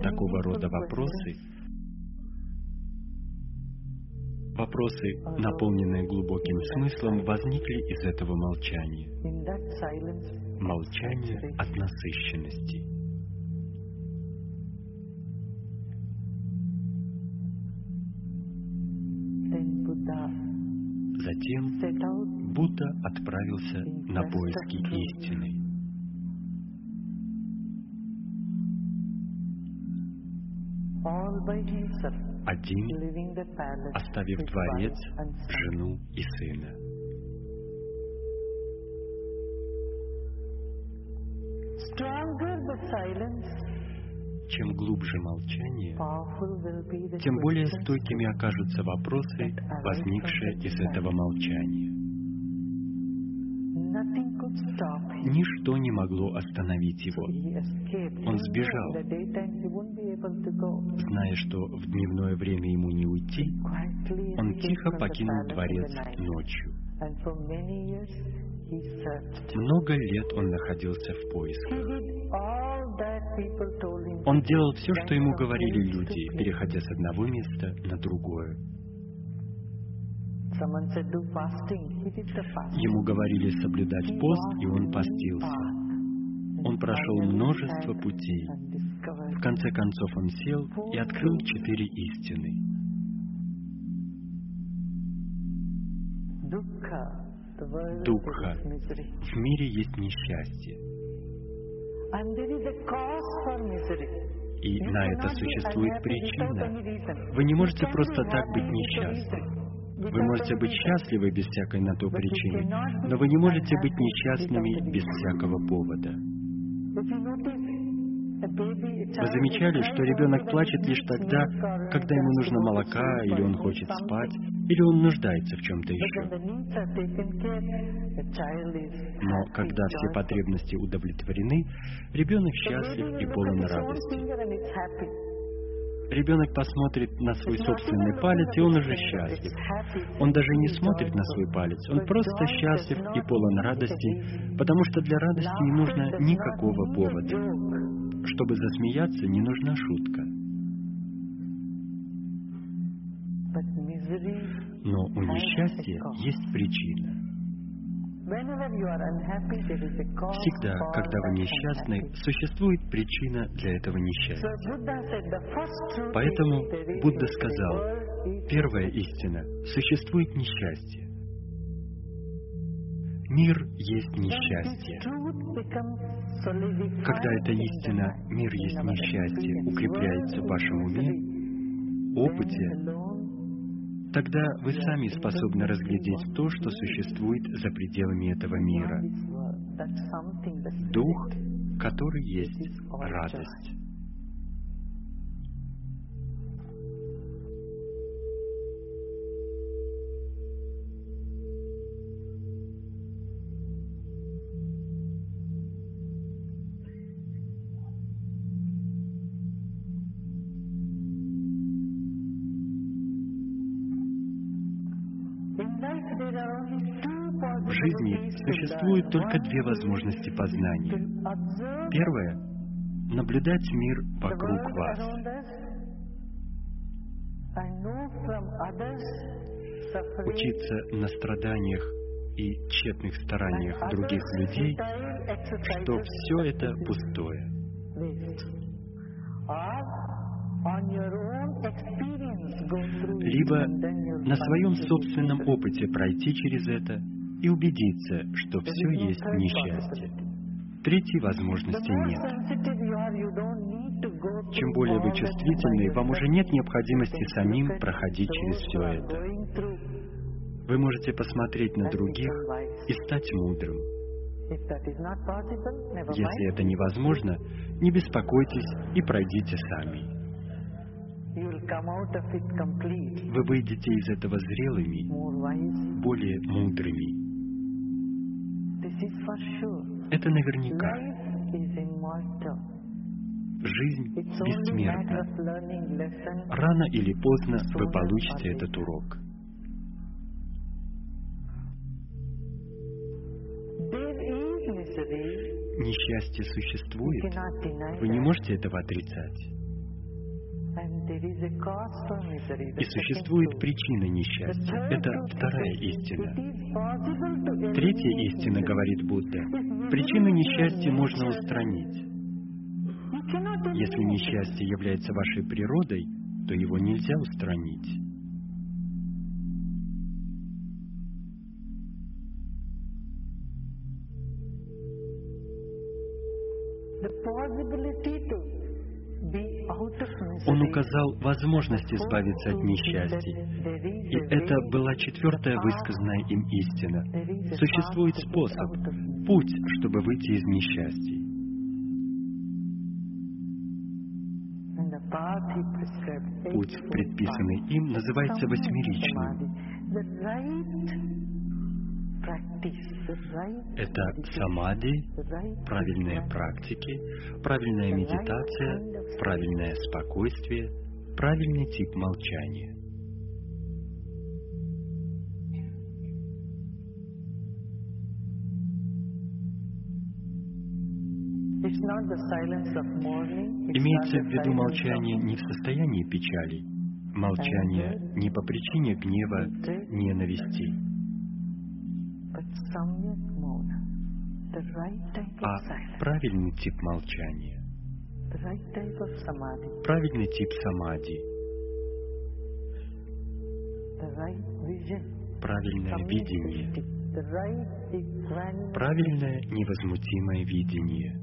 Такого рода вопросы Вопросы, наполненные глубоким смыслом, возникли из этого молчания. Молчание от насыщенности. Затем Будда отправился на поиски истины. Один, оставив дворец, жену и сына. Чем глубже молчание, тем более стойкими окажутся вопросы, возникшие из этого молчания. Ничто не могло остановить его. Он сбежал, зная, что в дневное время ему не уйти. Он тихо покинул дворец ночью. Много лет он находился в поисках. Он делал все, что ему говорили люди, переходя с одного места на другое. Ему говорили соблюдать пост, и он постился. Он прошел множество путей. В конце концов он сел и открыл четыре истины. Дукха. В мире есть несчастье. И на это существует причина. Вы не можете просто так быть несчастны. Вы можете быть счастливы без всякой на то причины, но вы не можете быть несчастными без всякого повода. Вы замечали, что ребенок плачет лишь тогда, когда ему нужно молока, или он хочет спать, или он нуждается в чем-то еще. Но когда все потребности удовлетворены, ребенок счастлив и полон радости. Ребенок посмотрит на свой собственный палец, и он уже счастлив. Он даже не смотрит на свой палец, он просто счастлив и полон радости, потому что для радости не нужно никакого повода. Чтобы засмеяться, не нужна шутка. Но у несчастья есть причина. Всегда, когда вы несчастны, существует причина для этого несчастья. Поэтому Будда сказал, первая истина – существует несчастье. Мир есть несчастье. Когда эта истина «мир есть несчастье» укрепляется в вашем уме, опыте, тогда вы сами способны разглядеть то, что существует за пределами этого мира. Дух, который есть радость. В жизни существует только две возможности познания. Первое — наблюдать мир вокруг вас. Учиться на страданиях и тщетных стараниях других людей, что все это пустое. Либо на своем собственном опыте пройти через это и убедиться, что все есть несчастье. Третьей возможности нет. Чем более вы чувствительны, вам уже нет необходимости самим проходить через все это. Вы можете посмотреть на других и стать мудрым. Если это невозможно, не беспокойтесь и пройдите сами. Вы выйдете из этого зрелыми, более мудрыми. Это наверняка. Жизнь бессмертна. Рано или поздно вы получите этот урок. Несчастье существует. Вы не можете этого отрицать. И существует причина несчастья. Это вторая истина. Третья истина, говорит Будда, причину несчастья можно устранить. Если несчастье является вашей природой, то его нельзя устранить. Possibility to он указал возможность избавиться от несчастий. И это была четвертая высказанная им истина. Существует способ, путь, чтобы выйти из несчастий. Путь, предписанный им, называется восьмеричным. Это самади, правильные практики, правильная медитация, правильное спокойствие, правильный тип молчания. Имеется в виду молчание не в состоянии печали, молчание не по причине гнева, ненависти, а правильный тип молчания, правильный тип самади, правильное видение, правильное невозмутимое видение —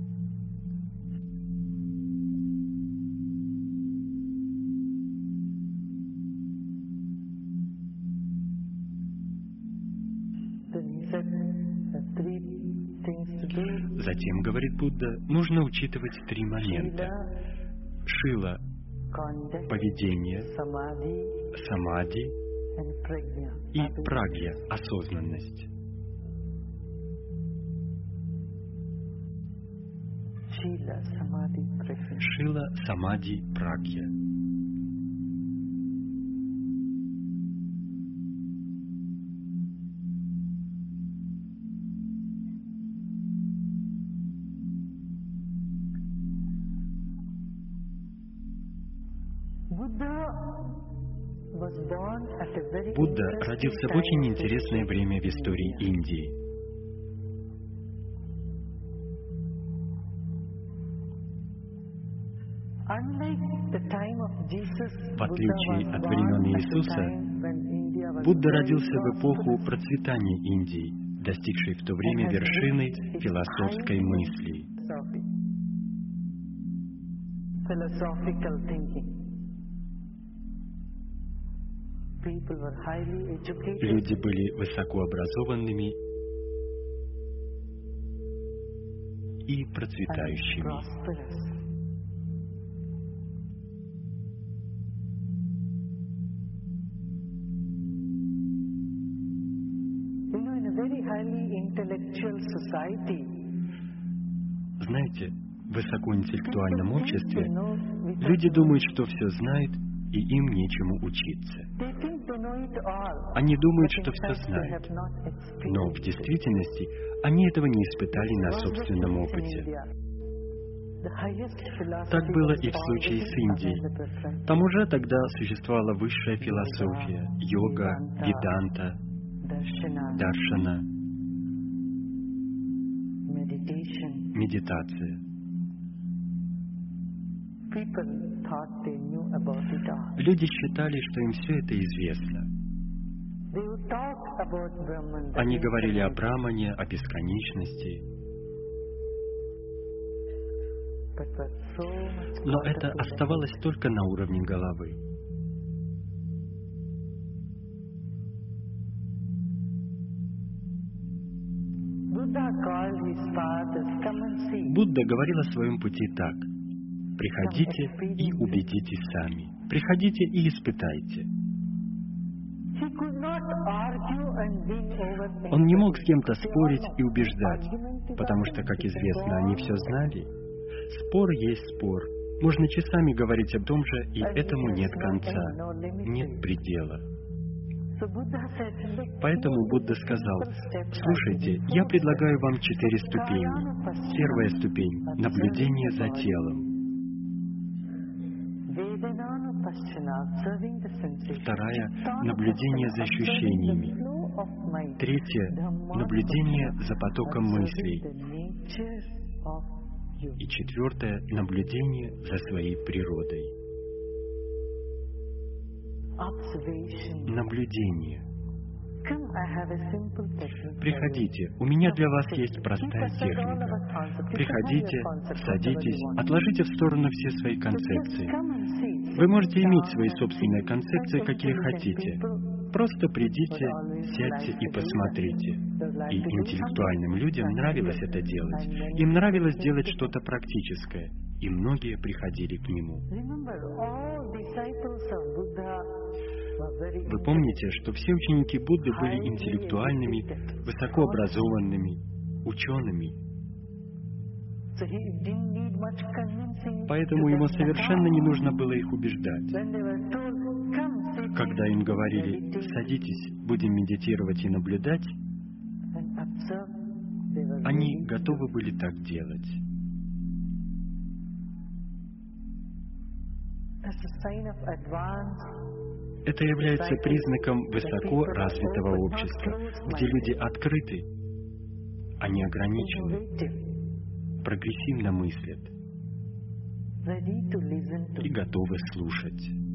Затем, говорит Будда, нужно учитывать три момента. Шила — поведение, самади и прагья — осознанность. Шила, самади, прагья — Будда родился в очень интересное время в истории Индии. В отличие от времен Иисуса, Будда родился в эпоху процветания Индии, достигшей в то время вершины философской мысли. Люди были высокообразованными и процветающими. Знаете, в высокоинтеллектуальном обществе люди думают, что все знают, и им нечему учиться. Они думают, что все знают, но в действительности они этого не испытали на собственном опыте. Так было и в случае с Индией. Там уже тогда существовала высшая философия, йога, веданта, даршана, медитация. Люди считали, что им все это известно. Они говорили о Брамане, о бесконечности, но это оставалось только на уровне головы. Будда говорил о своем пути так. Приходите и убедитесь сами. Приходите и испытайте. Он не мог с кем-то спорить и убеждать, потому что, как известно, они все знали. Спор есть спор. Можно часами говорить о том же, и этому нет конца, нет предела. So Buddha said, "Look, Поэтому Будда сказал, слушайте, я предлагаю вам четыре ступени. Первая ступень – наблюдение за телом. Вторая – наблюдение за ощущениями. Третье – наблюдение за потоком мыслей. И четвертое – наблюдение за своей природой. Наблюдение. Приходите, у меня для вас есть простая техника. Приходите, садитесь, отложите в сторону все свои концепции. Вы можете иметь свои собственные концепции, какие хотите. Просто придите, сядьте и посмотрите. И интеллектуальным людям нравилось это делать. Им нравилось делать что-то практическое. И многие приходили к нему. Вы помните, что все ученики Будды были интеллектуальными, высокообразованными, учеными. Поэтому ему совершенно не нужно было их убеждать. Когда им говорили «садитесь, будем медитировать и наблюдать», они готовы были так делать. Это является признаком высоко развитого общества, где люди открыты, они ограничены, прогрессивно мыслят и готовы слушать.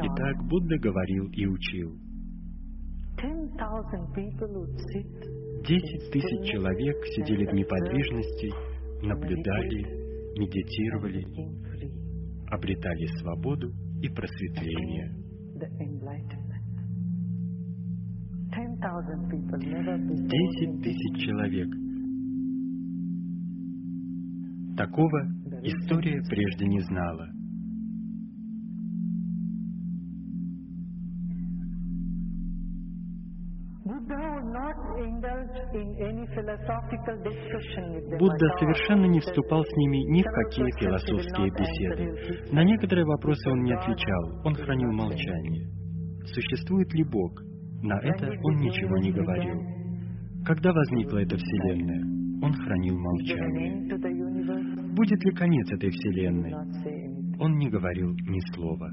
Итак, Будда говорил и учил. Десять тысяч человек сидели в неподвижности, наблюдали, медитировали, обретали свободу и просветление. Десять тысяч человек. Такого история прежде не знала. Будда совершенно не вступал с ними ни в какие философские беседы. На некоторые вопросы он не отвечал, он хранил молчание. Существует ли Бог? На это он ничего не говорил. Когда возникла эта Вселенная? Он хранил молчание. Будет ли конец этой Вселенной? Он не говорил ни слова.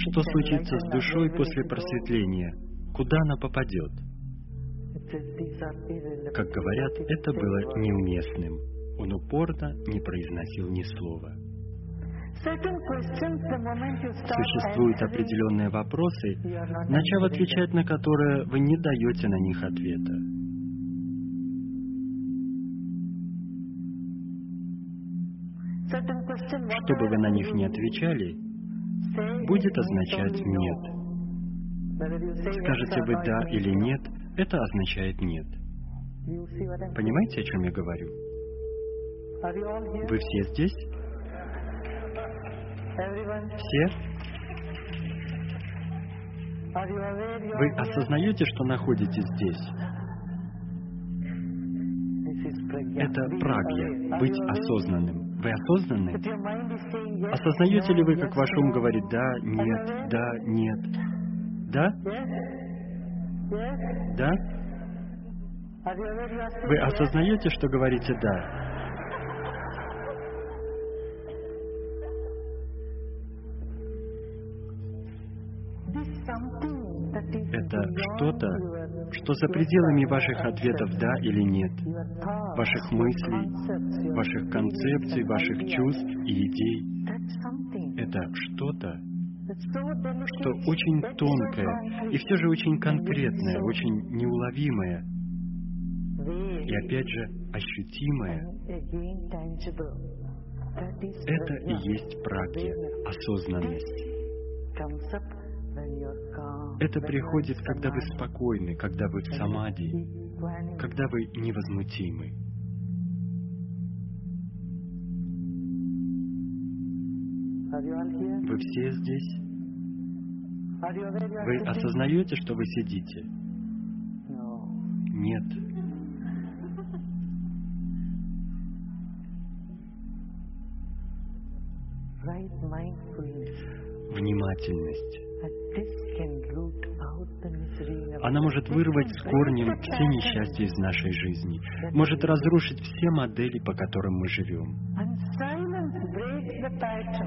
Что случится с душой после просветления? Куда она попадет? Как говорят, это было неуместным. Он упорно не произносил ни слова. Существуют определенные вопросы, начав отвечать на которые, вы не даете на них ответа. Что бы вы на них не отвечали, будет означать «нет». Скажете вы «да» или «нет», это означает «нет». Понимаете, о чем я говорю? Вы все здесь? Все? Вы осознаете, что находитесь здесь? Это прагья, быть осознанным. Вы осознанны? Осознаете ли вы, как ваш ум говорит «да», «нет», «да», «нет»? Да? Да? Вы осознаете, что говорите «да»? Это что-то, что за пределами ваших ответов «да» или «нет», ваших мыслей, ваших концепций, ваших чувств и идей. Это что-то, что очень тонкое и все же очень конкретное, очень неуловимое и опять же ощутимое. Это и есть практика, осознанность. Это приходит, когда вы спокойны, когда вы в самади, когда вы невозмутимы. Вы все здесь? Вы осознаете, что вы сидите? Нет. Внимательность. Она может вырвать с корнем все несчастья из нашей жизни, может разрушить все модели, по которым мы живем.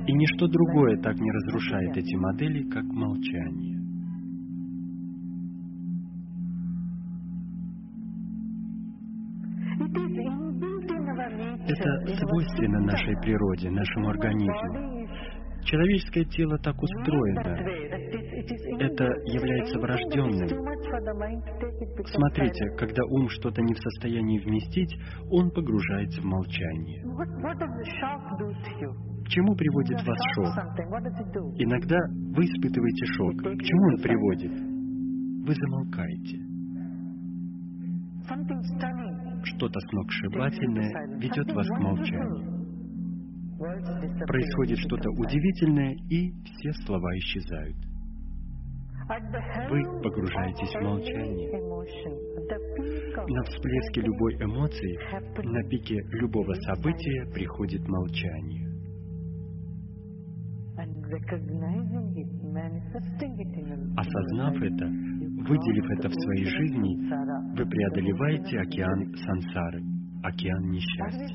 И ничто другое так не разрушает эти модели, как молчание. Это свойственно нашей природе, нашему организму. Человеческое тело так устроено. Это является врожденным. Смотрите, когда ум что-то не в состоянии вместить, он погружается в молчание. К чему приводит вас шок? Иногда вы испытываете шок. К чему он приводит? Вы замолкаете. Что-то сногсшибательное ведет вас к молчанию. Происходит что-то удивительное, и все слова исчезают. Вы погружаетесь в молчание. На всплеске любой эмоции, на пике любого события приходит молчание. Осознав это, выделив это в своей жизни, вы преодолеваете океан сансары, океан несчастья.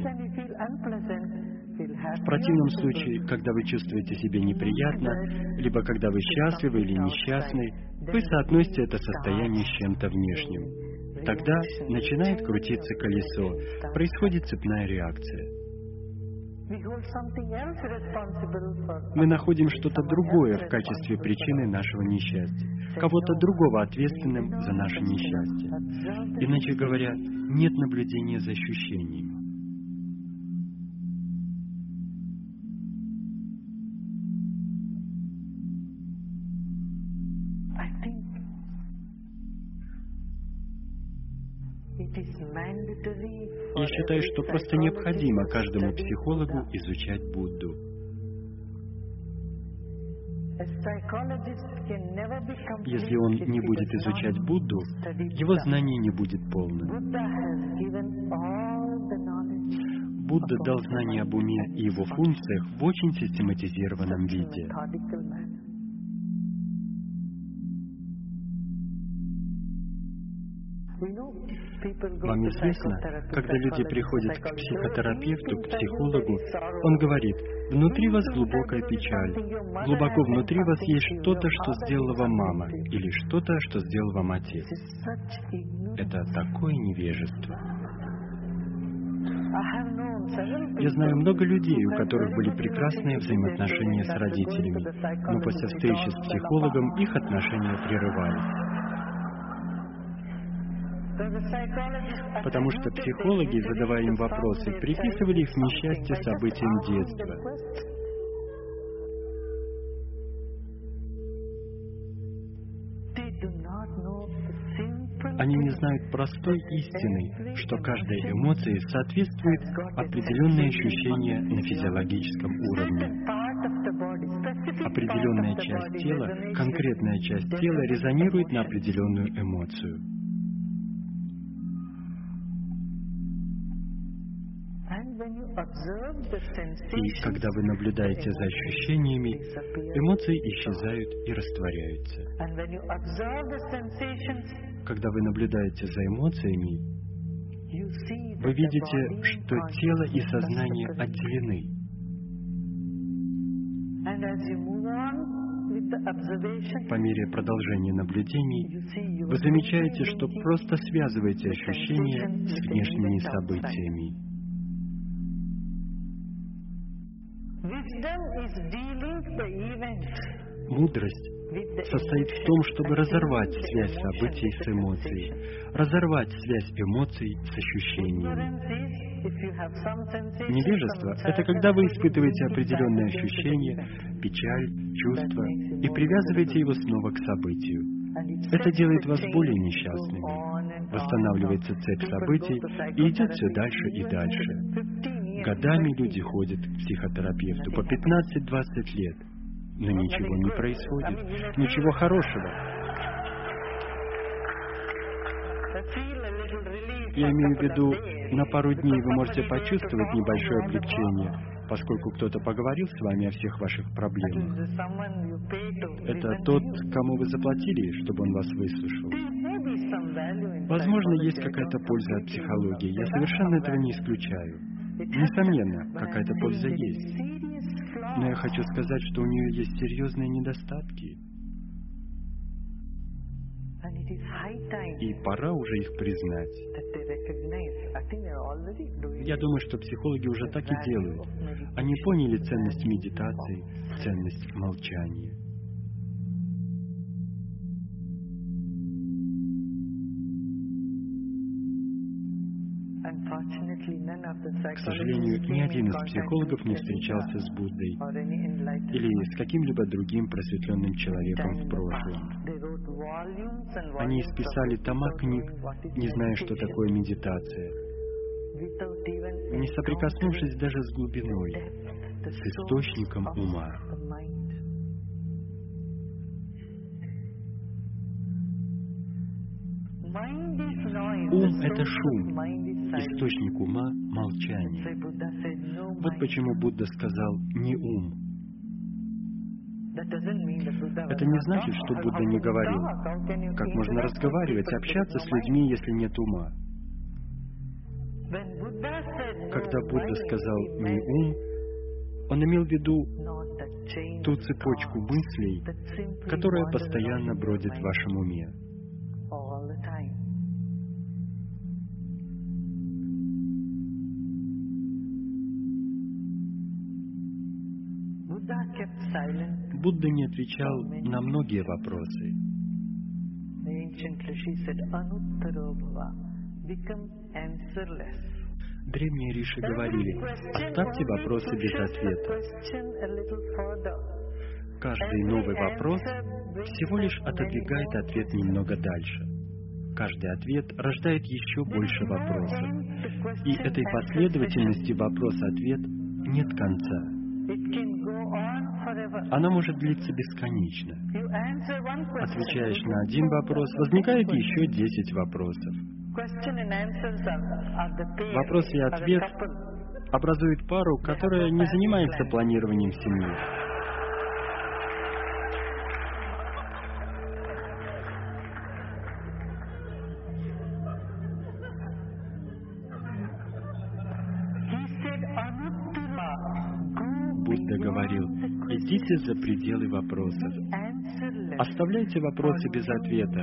В противном случае, когда вы чувствуете себя неприятно, либо когда вы счастливы или несчастны, вы соотносите это состояние с чем-то внешним. Тогда начинает крутиться колесо, происходит цепная реакция. Мы находим что-то другое в качестве причины нашего несчастья, кого-то другого ответственным за наше несчастье. Иначе говоря, нет наблюдения за ощущением. Я считаю, что просто необходимо каждому психологу изучать Будду. Если он не будет изучать Будду, его знание не будет полным. Будда дал знания об уме и его функциях в очень систематизированном виде. Вам известно, когда люди приходят к психотерапевту, к психологу, он говорит, внутри вас глубокая печаль, глубоко внутри вас есть что-то, что сделала вам мама, или что-то, что сделал вам отец. Это такое невежество. Я знаю много людей, у которых были прекрасные взаимоотношения с родителями, но после встречи с психологом их отношения прерывались. Потому что психологи, задавая им вопросы, приписывали их несчастье событиям детства. Они не знают простой истины, что каждой эмоции соответствует определенное ощущение на физиологическом уровне. Определенная часть тела, конкретная часть тела резонирует на определенную эмоцию. И когда вы наблюдаете за ощущениями, эмоции исчезают и растворяются. Когда вы наблюдаете за эмоциями, вы видите, что тело и сознание отделены. По мере продолжения наблюдений вы замечаете, что просто связываете ощущения с внешними событиями. Мудрость состоит в том, чтобы разорвать связь событий с эмоцией, разорвать связь эмоций с ощущениями. Невежество — это когда вы испытываете определенные ощущения, печаль, чувства и привязываете его снова к событию. Это делает вас более несчастными. Восстанавливается цепь событий и идет все дальше и дальше. Годами люди ходят к психотерапевту по 15-20 лет, но ничего не происходит, ничего хорошего. Я имею в виду, на пару дней вы можете почувствовать небольшое облегчение, поскольку кто-то поговорил с вами о всех ваших проблемах. Это тот, кому вы заплатили, чтобы он вас выслушал. Возможно, есть какая-то польза от психологии. Я совершенно этого не исключаю. Несомненно, какая-то польза есть. Но я хочу сказать, что у нее есть серьезные недостатки. И пора уже их признать. Я думаю, что психологи уже так и делают. Они поняли ценность медитации, ценность молчания. К сожалению, ни один из психологов не встречался с Буддой или с каким-либо другим просветленным человеком в прошлом. Они исписали тома книг, не зная, что такое медитация, не соприкоснувшись даже с глубиной, с источником ума. Ум — это шум, источник ума — молчание. Вот почему Будда сказал «не ум». Это не значит, что Будда не говорил. Как можно разговаривать, общаться с людьми, если нет ума? Когда Будда сказал «не ум», он имел в виду ту цепочку мыслей, которая постоянно бродит в вашем уме. Будда не отвечал на многие вопросы. Древние риши говорили, оставьте вопросы без ответа. Каждый новый вопрос всего лишь отодвигает ответ немного дальше. Каждый ответ рождает еще больше вопросов. И этой последовательности вопрос-ответ нет конца. Она может длиться бесконечно. Отвечаешь на один вопрос, возникает еще десять вопросов. Вопрос и ответ образуют пару, которая не занимается планированием семьи. Идите за пределы вопросов. Оставляйте вопросы без ответа,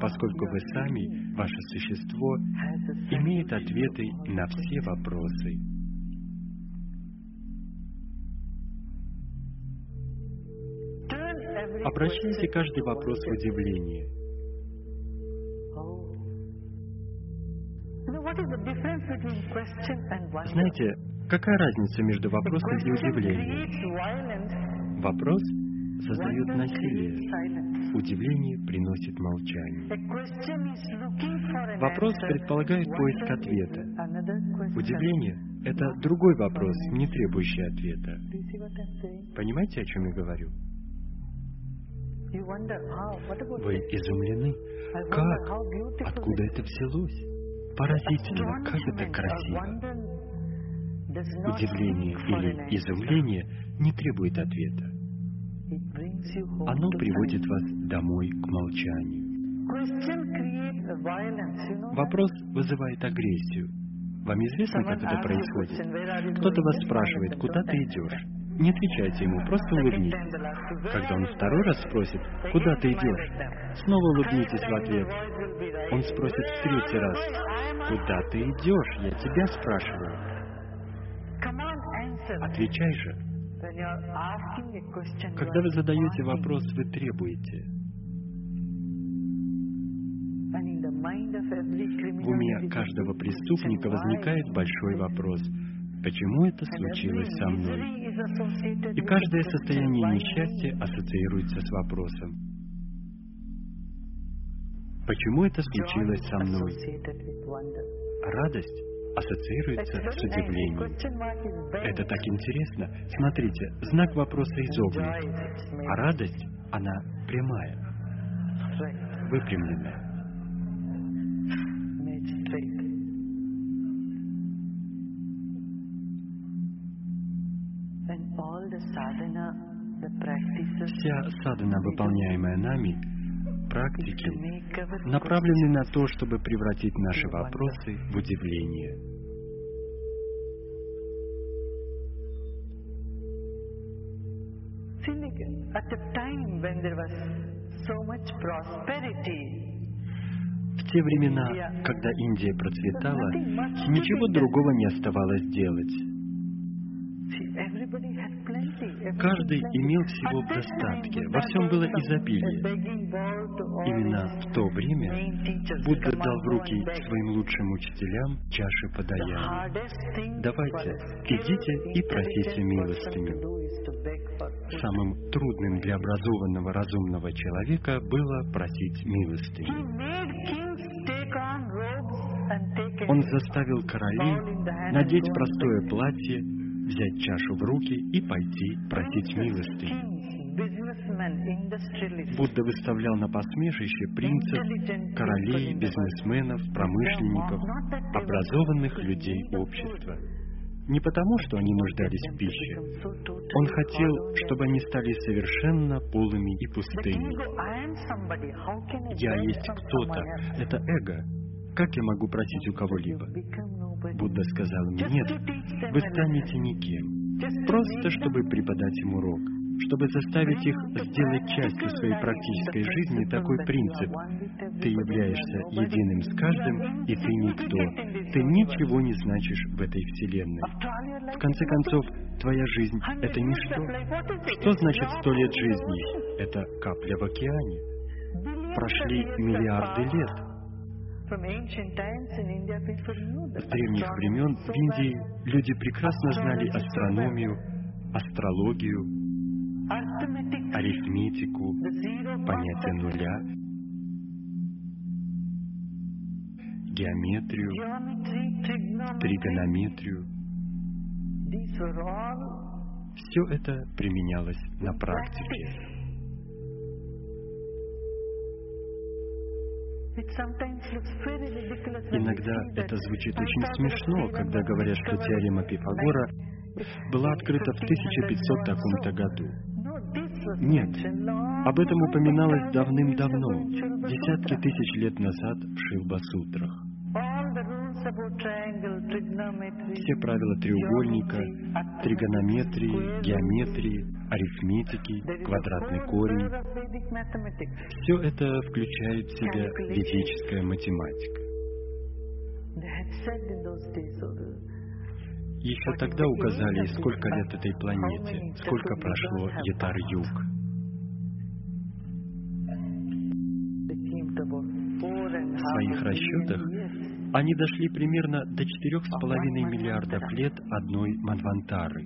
поскольку вы сами, ваше существо, имеет ответы на все вопросы. Обращайте каждый вопрос в удивление. Знаете, какая разница между вопросом и удивлением? Вопрос создает насилие, удивление приносит молчание. Вопрос предполагает поиск ответа. Удивление — это другой вопрос, не требующий ответа. Понимаете, о чем я говорю? Вы изумлены? Как? Откуда это взялось? Поразительно, как это красиво. Удивление или изумление не требует ответа. Оно приводит вас домой к молчанию. Вопрос вызывает агрессию. Вам известно, как это происходит? Кто-то вас спрашивает, куда ты идешь? Не отвечайте ему, просто улыбнитесь. Когда он второй раз спросит, куда ты идешь, снова улыбнитесь в ответ. Он спросит в третий раз, куда ты идешь, я тебя спрашиваю. Отвечай же. Когда вы задаете вопрос, вы требуете. В уме каждого преступника возникает большой вопрос – почему это случилось со мной. И каждое состояние несчастья ассоциируется с вопросом, почему это случилось со мной. Радость ассоциируется с удивлением. Это так интересно. Смотрите, знак вопроса изогнут, а радость, она прямая, выпрямленная. Вся садхана, выполняемая нами, практики, направлены на то, чтобы превратить наши вопросы в удивление. В те времена, когда Индия процветала, ничего другого не оставалось делать. Каждый имел всего в достатке, во всем было изобилие. Именно в то время Будда дал в руки своим лучшим учителям чаши подаяния. Давайте, идите и просите милостыню. Самым трудным для образованного разумного человека было просить милостыню. Он заставил королей надеть простое платье, взять чашу в руки и пойти просить милости. Будда выставлял на посмешище принцев, королей, бизнесменов, промышленников, образованных людей общества. Не потому, что они нуждались в пище. Он хотел, чтобы они стали совершенно полыми и пустыми. «Я есть кто-то» — это эго. Как я могу просить у кого-либо? Будда сказал мне, нет, вы станете никем. Просто, чтобы преподать им урок, чтобы заставить их сделать частью своей практической жизни такой принцип. Ты являешься единым с каждым, и ты никто. Ты ничего не значишь в этой вселенной. В конце концов, твоя жизнь — это ничто. Что значит сто лет жизни? Это капля в океане. Прошли миллиарды лет. С древних времен в Индии люди прекрасно знали астрономию, астрологию, арифметику, понятие нуля, геометрию, тригонометрию. Все это применялось на практике. Иногда это звучит очень смешно, когда говорят, что теорема Пифагора была открыта в 1500 таком-то году. Нет, об этом упоминалось давным-давно, десятки тысяч лет назад в Шилба-сутрах. Все правила треугольника, тригонометрии, геометрии, арифметики, квадратный корень. Все это включает в себя ведическая математика. Еще тогда указали, сколько лет этой планете, сколько прошло Ятар-Юг. В своих расчетах. Они дошли примерно до 4,5 миллиардов лет одной Манвантары.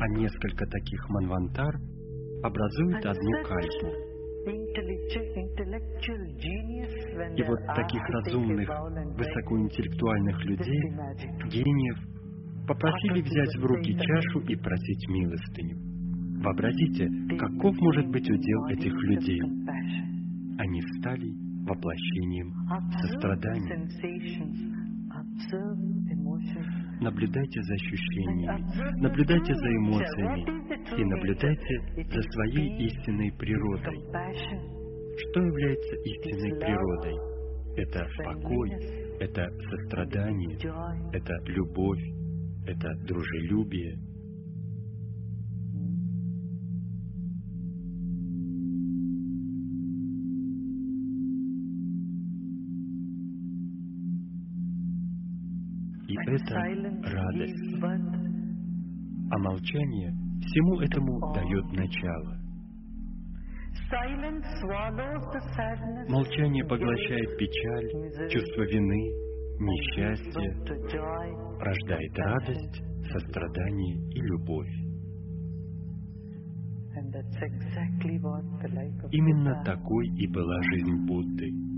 А несколько таких Манвантар образуют одну кальпу. И вот таких разумных, высокоинтеллектуальных людей, гениев, попросили взять в руки чашу и просить милостыню. Вообразите, каков может быть удел этих людей. Они стали воплощением сострадания. Наблюдайте за ощущениями, наблюдайте за эмоциями и наблюдайте за своей истинной природой. Что является истинной природой? Это покой, это сострадание, это любовь, это дружелюбие. Это радость. А молчание всему этому дает начало. Молчание поглощает печаль, чувство вины, несчастье, рождает радость, сострадание и любовь. Именно такой и была жизнь Будды.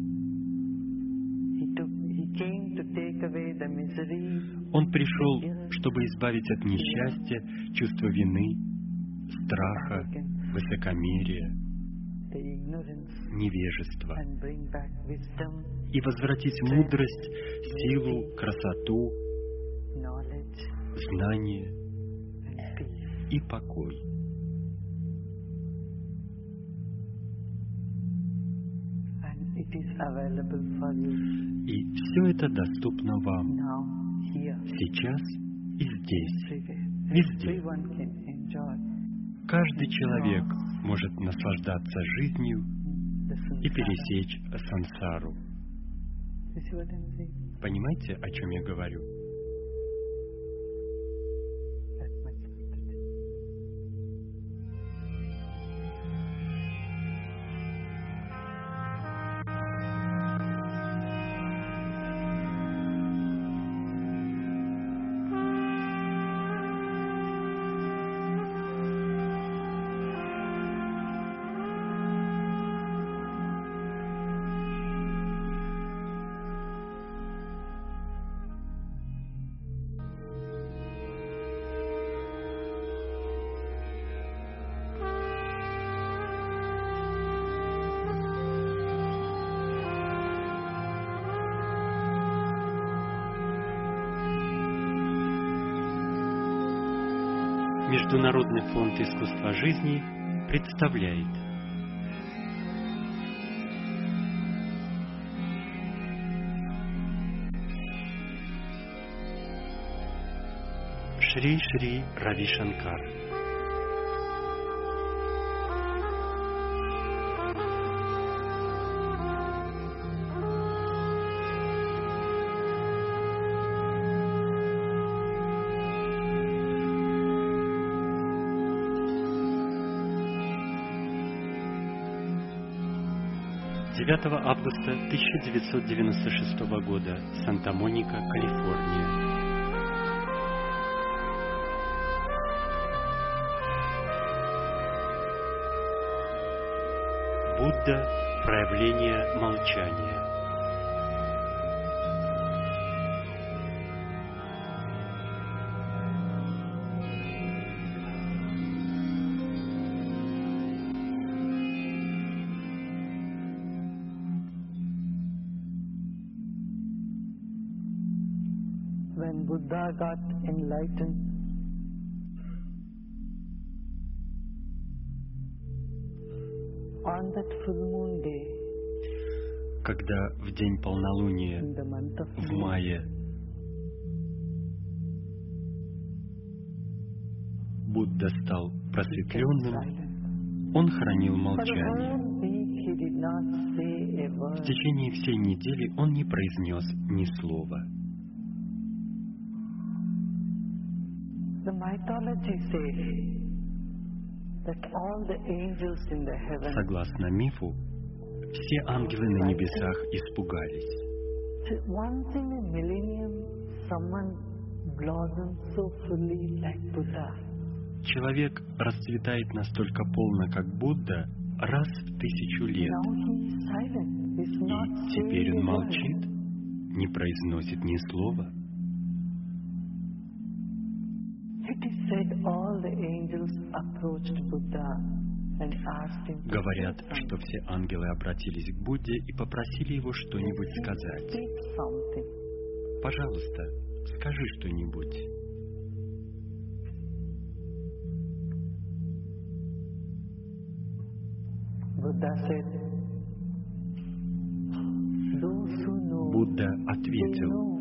Он пришел, чтобы избавить от несчастья, чувства вины, страха, высокомерия, невежества и возвратить мудрость, силу, красоту, знание и покой. И все это доступно вам сейчас и здесь. Везде. Каждый человек может наслаждаться жизнью и пересечь сансару. Понимаете, о чем я говорю? Фонд искусства жизни представляет. Шри Шри Рави Шанкар Девятого августа 1996 года, Санта-Моника, Калифорния. Будда – проявление молчания. Enlightened, On that full moon day когда в день полнолуния в мае Будда стал просветленным, он хранил молчание. В течение всей недели он не произнес ни слова. Mythology says Согласно мифу, все ангелы на небесах испугались. Человек расцветает настолько полно, как Будда, раз в тысячу лет. И теперь он молчит, не произносит ни слова. Said all the angels approached Buddha and asked him to Говорят, что все ангелы обратились к Будде и попросили его что-нибудь сказать. Пожалуйста, скажи что-нибудь. Будда ответил,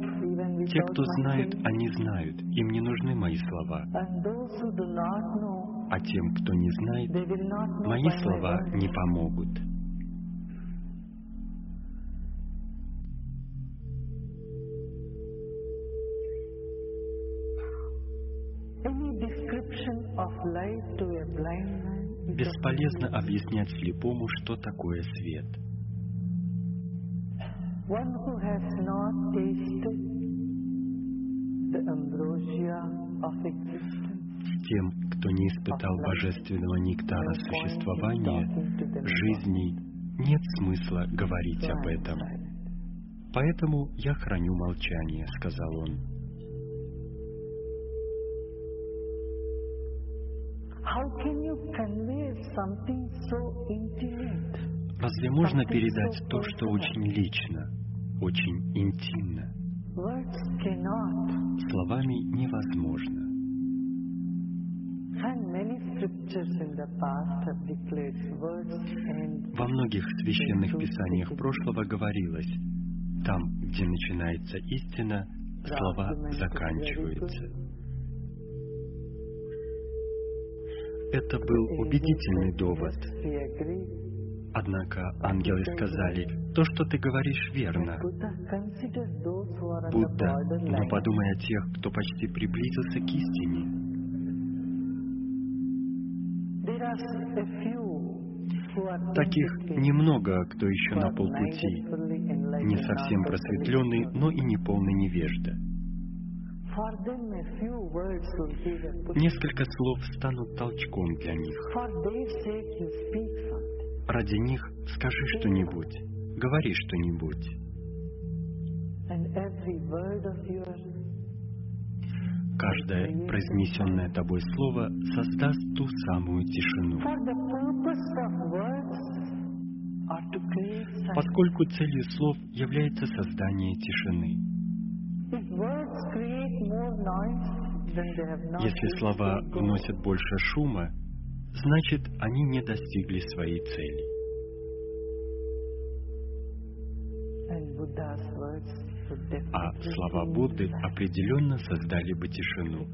те, кто saying. они знают, им не нужны мои слова. А тем, кто не знает, мои слова не помогут. Бесполезно объяснять слепому, что такое свет. One who has not tasted Тем, кто не испытал божественного нектара существования, жизни, нет смысла говорить об этом. Поэтому я храню молчание, сказал он. Разве можно передать то, что очень лично, очень интимно? Словами невозможно. Во многих священных писаниях прошлого говорилось, там, где начинается истина, слова заканчиваются. Это был убедительный довод. Однако ангелы сказали, то, что ты говоришь, верно. Будда, но подумай о тех, кто почти приблизился к истине. Таких немного, кто еще на полпути, не совсем просветленный, но и не полный невежда. Несколько слов станут толчком для них. Ради них скажи что-нибудь, говори что-нибудь. Каждое произнесенное тобой слово создаст ту самую тишину. Поскольку целью слов является создание тишины. Если слова вносят больше шума, значит, они не достигли своей цели. А слова Будды определенно создали бы тишину,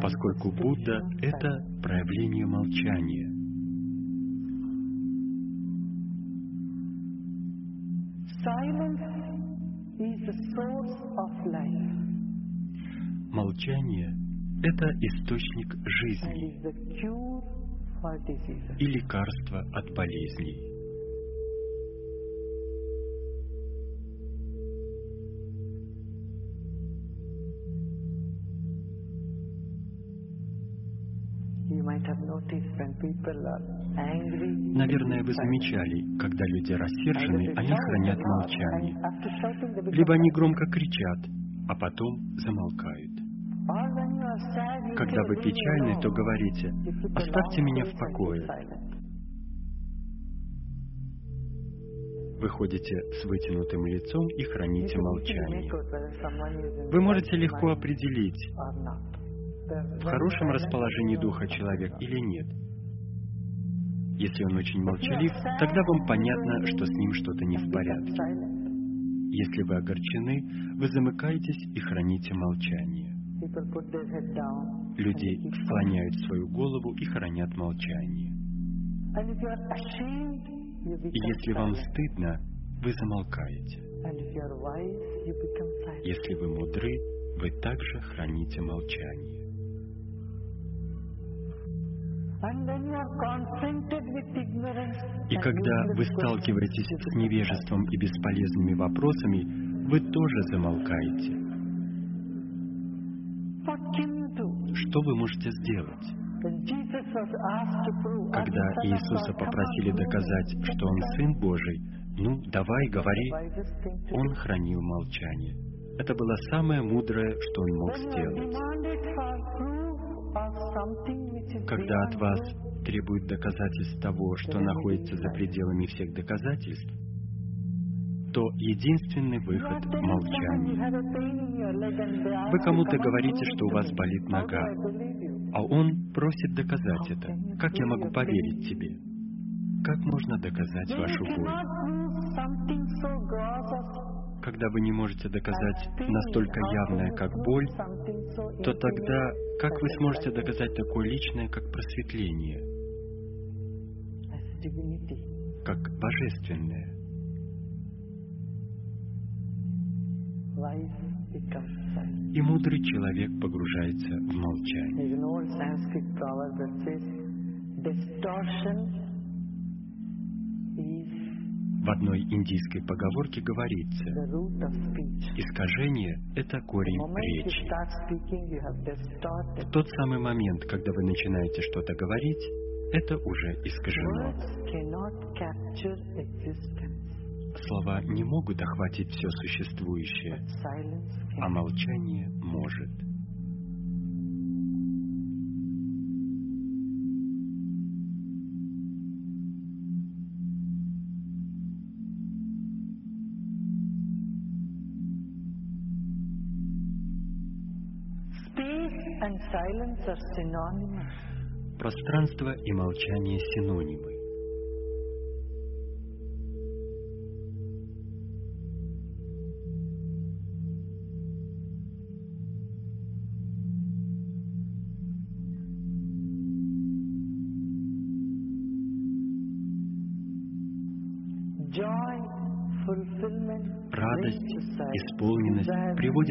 поскольку Будда — это проявление молчания. Молчание — это источник жизни и лекарство от болезней. Наверное, вы замечали, когда люди рассержены, они хранят молчание. Либо они громко кричат, а потом замолкают. Когда вы "Leave me печальны, alone." то говорите, «Оставьте меня в покое». keep silent. Вы ходите с вытянутым лицом и храните молчание. Вы можете легко определить, в хорошем расположении духа человек или нет. Если он очень молчалив, тогда вам понятно, что с ним что-то не в порядке. Если вы огорчены, вы замыкаетесь и храните молчание. Люди склоняют свою голову и хранят молчание. И если вам стыдно, вы замолкаете. Если вы мудры, вы также храните молчание. И когда вы сталкиваетесь с невежеством и бесполезными вопросами, вы тоже замолкаете. Что вы можете сделать? Когда Иисуса попросили доказать, что Он Сын Божий, ну, давай, говори, Он хранил молчание. Это было самое мудрое, что Он мог сделать. Когда от вас требуют доказательств того, что находится за пределами всех доказательств, то единственный выход — молчание. Вы кому-то говорите, что у вас болит нога, а он просит доказать это. Как я могу поверить тебе? Как можно доказать вашу боль? Когда вы не можете доказать настолько явное, как боль, то тогда как вы сможете доказать такое личное, как просветление, как божественное? И мудрый человек погружается в молчание. В одной индийской поговорке говорится, искажение — это корень речи. В тот самый момент, когда вы начинаете что-то говорить, это уже искажено. Слова не могут охватить все существующее, а молчание может. Пространство и молчание синонимы.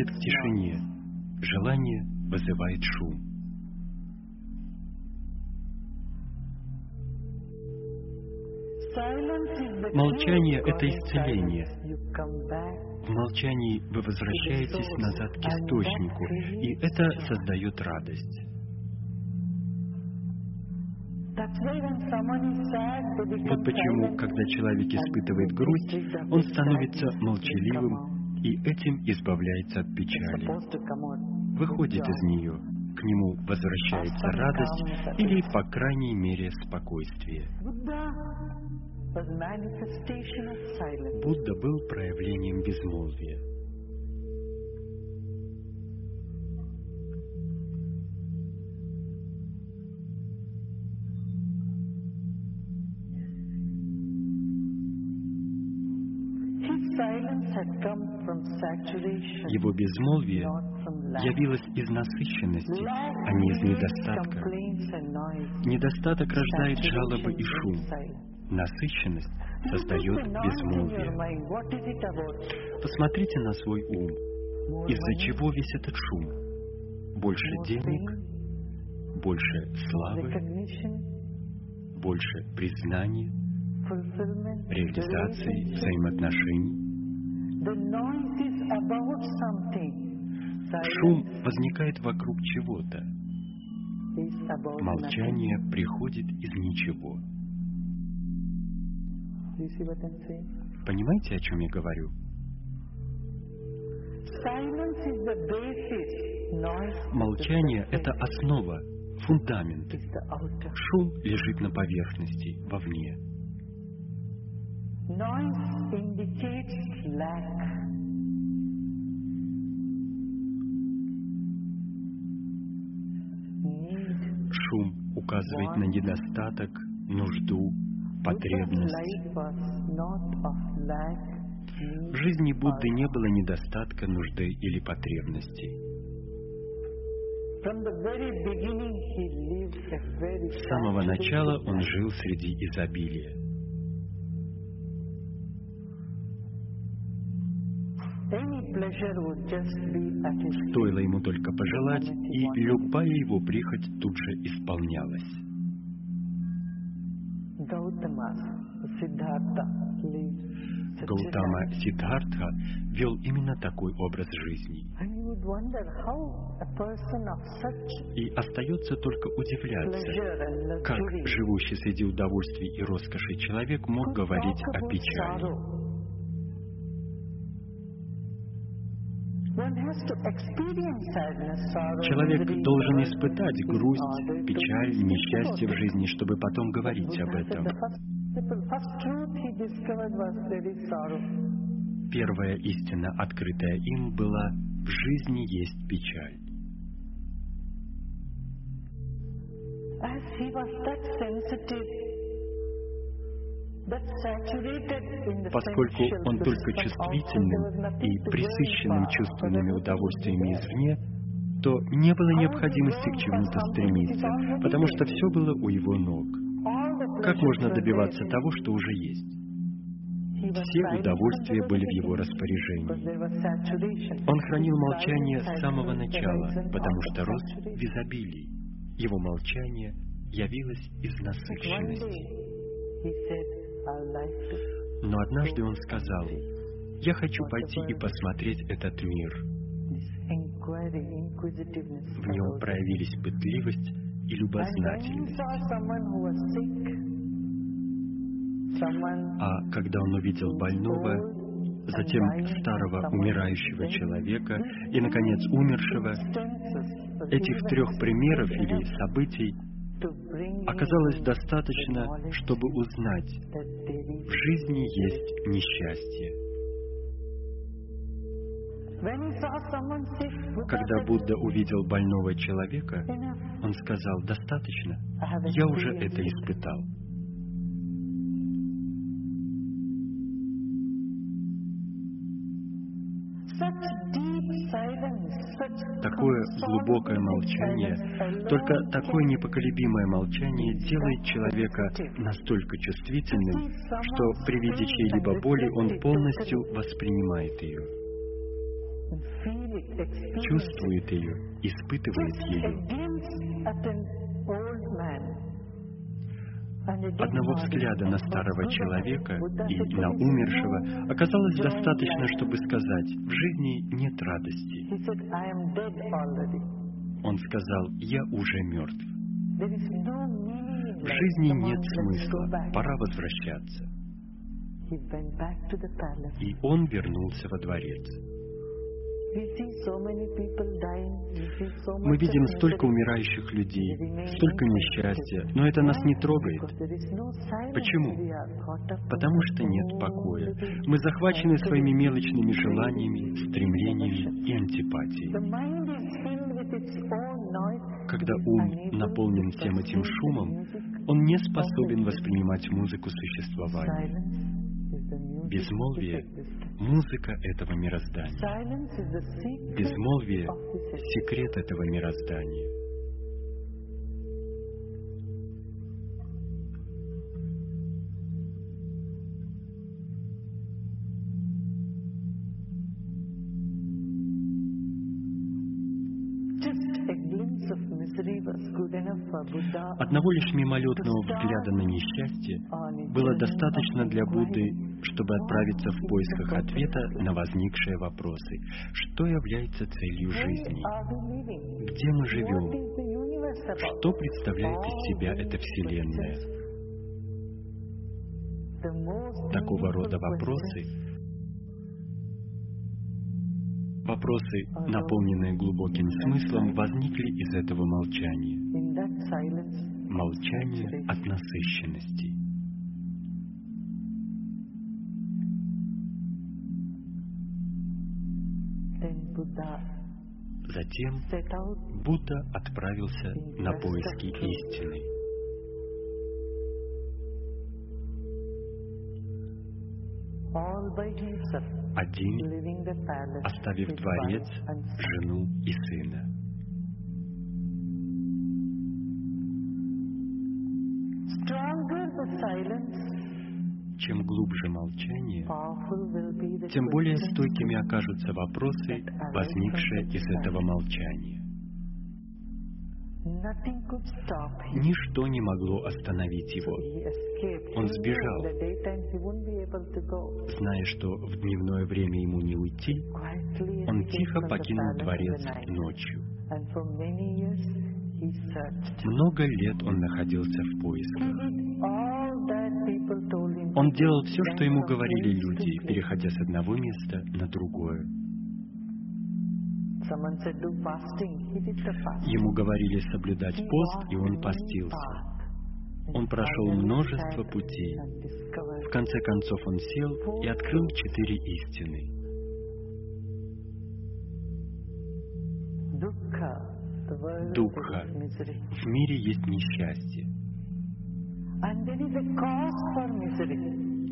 Приводит к тишине, желание вызывает шум. Молчание — это исцеление. В молчании вы возвращаетесь назад к источнику, и это создает радость. Вот почему, когда человек испытывает грусть, он становится молчаливым и этим избавляется от печали. Выходит из нее, к нему возвращается радость или, по крайней мере, спокойствие. Будда был проявлением безмолвия. Его безмолвие явилось из насыщенности, а не из недостатка. Недостаток рождает жалобы и шум. Насыщенность создает безмолвие. Посмотрите на свой ум. Из-за чего весь этот шум? Больше денег, больше славы, больше признания, реализации взаимоотношений. Шум возникает вокруг чего-то. Молчание приходит из ничего. Понимаете, о чем я говорю? Молчание — это основа, фундамент. Шум лежит на поверхности, вовне. Шум указывает на недостаток, нужду, потребность. Lack, В жизни Будды не было недостатка, нужды или потребностей. С самого начала он жил среди изобилия. Стоило ему только пожелать, и любая его прихоть тут же исполнялась. Гаутама. Сиддхартха вел именно такой образ жизни. И остается только удивляться, как живущий среди удовольствий и роскоши человек мог говорить о печали. Человек должен испытать грусть, печаль, несчастье в жизни, чтобы потом говорить об этом. Первая истина, открытая им, была «в жизни есть печаль». As he was that sensitive, Поскольку он только чувствительным и присыщенным чувственными удовольствиями извне, то не было необходимости к чему-то стремиться, потому что все было у его ног. Как можно добиваться того, что уже есть? Все удовольствия были в его распоряжении. Он хранил молчание с самого начала, потому что of рос в изобилии. Его молчание явилось из насыщенности. Но однажды он сказал, «Я хочу пойти и посмотреть этот мир». В нем проявились пытливость и любознательность. А когда он увидел больного, затем старого умирающего человека и, наконец, умершего, этих трех примеров или событий оказалось достаточно, чтобы узнать, в жизни есть несчастье. Когда Будда увидел больного человека, он сказал, достаточно, я уже это it." испытал. Такое глубокое молчание, только такое непоколебимое молчание делает человека настолько чувствительным, что при виде чьей-либо боли он полностью воспринимает ее, чувствует ее, испытывает ее. Одного body. взгляда на старого человека и на "There is умершего оказалось достаточно, life." чтобы сказать, в жизни нет радости. Он сказал, я уже мертв. В жизни нет смысла, пора возвращаться. И он вернулся во дворец. Мы видим столько умирающих людей, столько несчастья, но это нас не трогает. Почему? Потому что нет покоя. Мы захвачены своими мелочными желаниями, стремлениями и антипатией. Когда ум наполнен всем этим шумом, он не способен воспринимать музыку существования. Безмолвие музыка этого мироздания. Безмолвие секрет этого мироздания. Одного лишь мимолетного взгляда на несчастье было достаточно для Будды, чтобы отправиться в поисках ответа на возникшие вопросы. Что является целью жизни? Где мы живем? Что представляет из себя эта Вселенная? Такого рода вопросы, вопросы, наполненные глубоким смыслом, возникли из этого молчания. Молчание от насыщенности. Затем Будда отправился на поиски истины. Один, оставив дворец, жену и сына. Чем глубже молчание, тем более стойкими окажутся вопросы, возникшие из этого молчания. Ничто не могло остановить его. Он сбежал. Зная, что в дневное время ему не уйти, он тихо покинул дворец ночью. Много лет он находился в поисках. Он делал все, что ему говорили люди, переходя с одного места на другое. Ему говорили соблюдать пост, и он постился. Он прошел множество путей. В конце концов он сел и открыл четыре истины. Misery. В мире есть несчастье,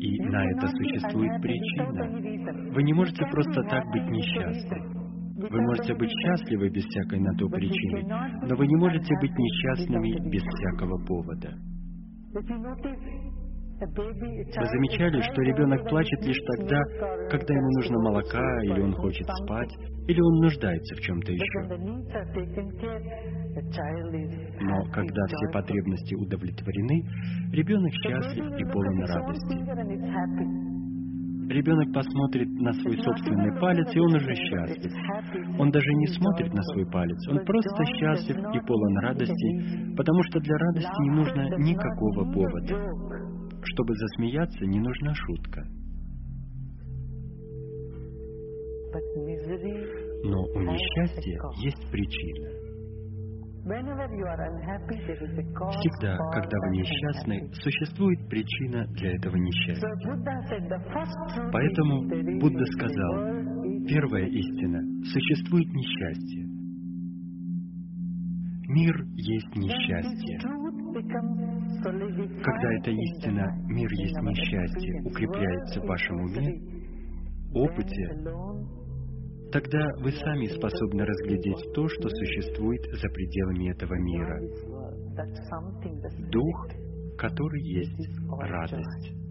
и на это существует причина. Вы не можете просто так быть with a несчастны. reason. Вы можете быть счастливы без всякой на то причины, но вы не можете быть несчастными без всякого повода. Вы замечали, что ребенок плачет лишь тогда, когда ему нужно молока, или он хочет спать, или он нуждается в чем-то еще. Но когда все потребности удовлетворены, ребенок счастлив и полон радости. Ребенок посмотрит на свой собственный палец, и он уже счастлив. Он даже не смотрит на свой палец, он просто счастлив и полон радости, потому что для радости не нужно никакого повода. Чтобы засмеяться, не нужна шутка. Но у несчастья есть причина. Всегда, когда вы несчастны, существует причина для этого несчастья. Поэтому Будда сказал, Первая истина – существует несчастье. Мир есть несчастье. Когда эта истина «мир есть несчастье» укрепляется в вашем уме, опыте, тогда вы сами способны разглядеть то, что существует за пределами этого мира. Дух, который есть радость.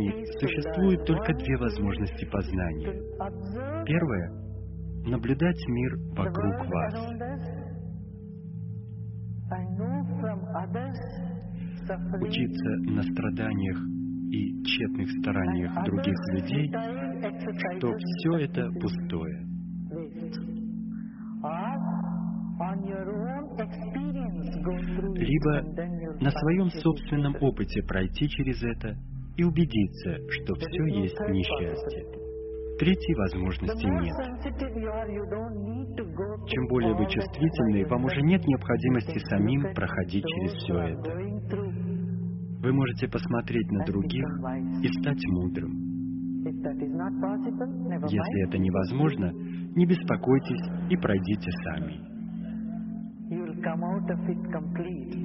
Жизни существует только две возможности познания. Первое – наблюдать мир вокруг вас. учиться на страданиях и тщетных стараниях других людей, что все это пустое. Либо на своем собственном опыте пройти через это и убедиться, что все есть несчастье. Третьей возможности нет. Чем более вы чувствительны, вам уже нет необходимости самим проходить через все это. Вы можете посмотреть на других и стать мудрым. Если это невозможно, не беспокойтесь и пройдите сами.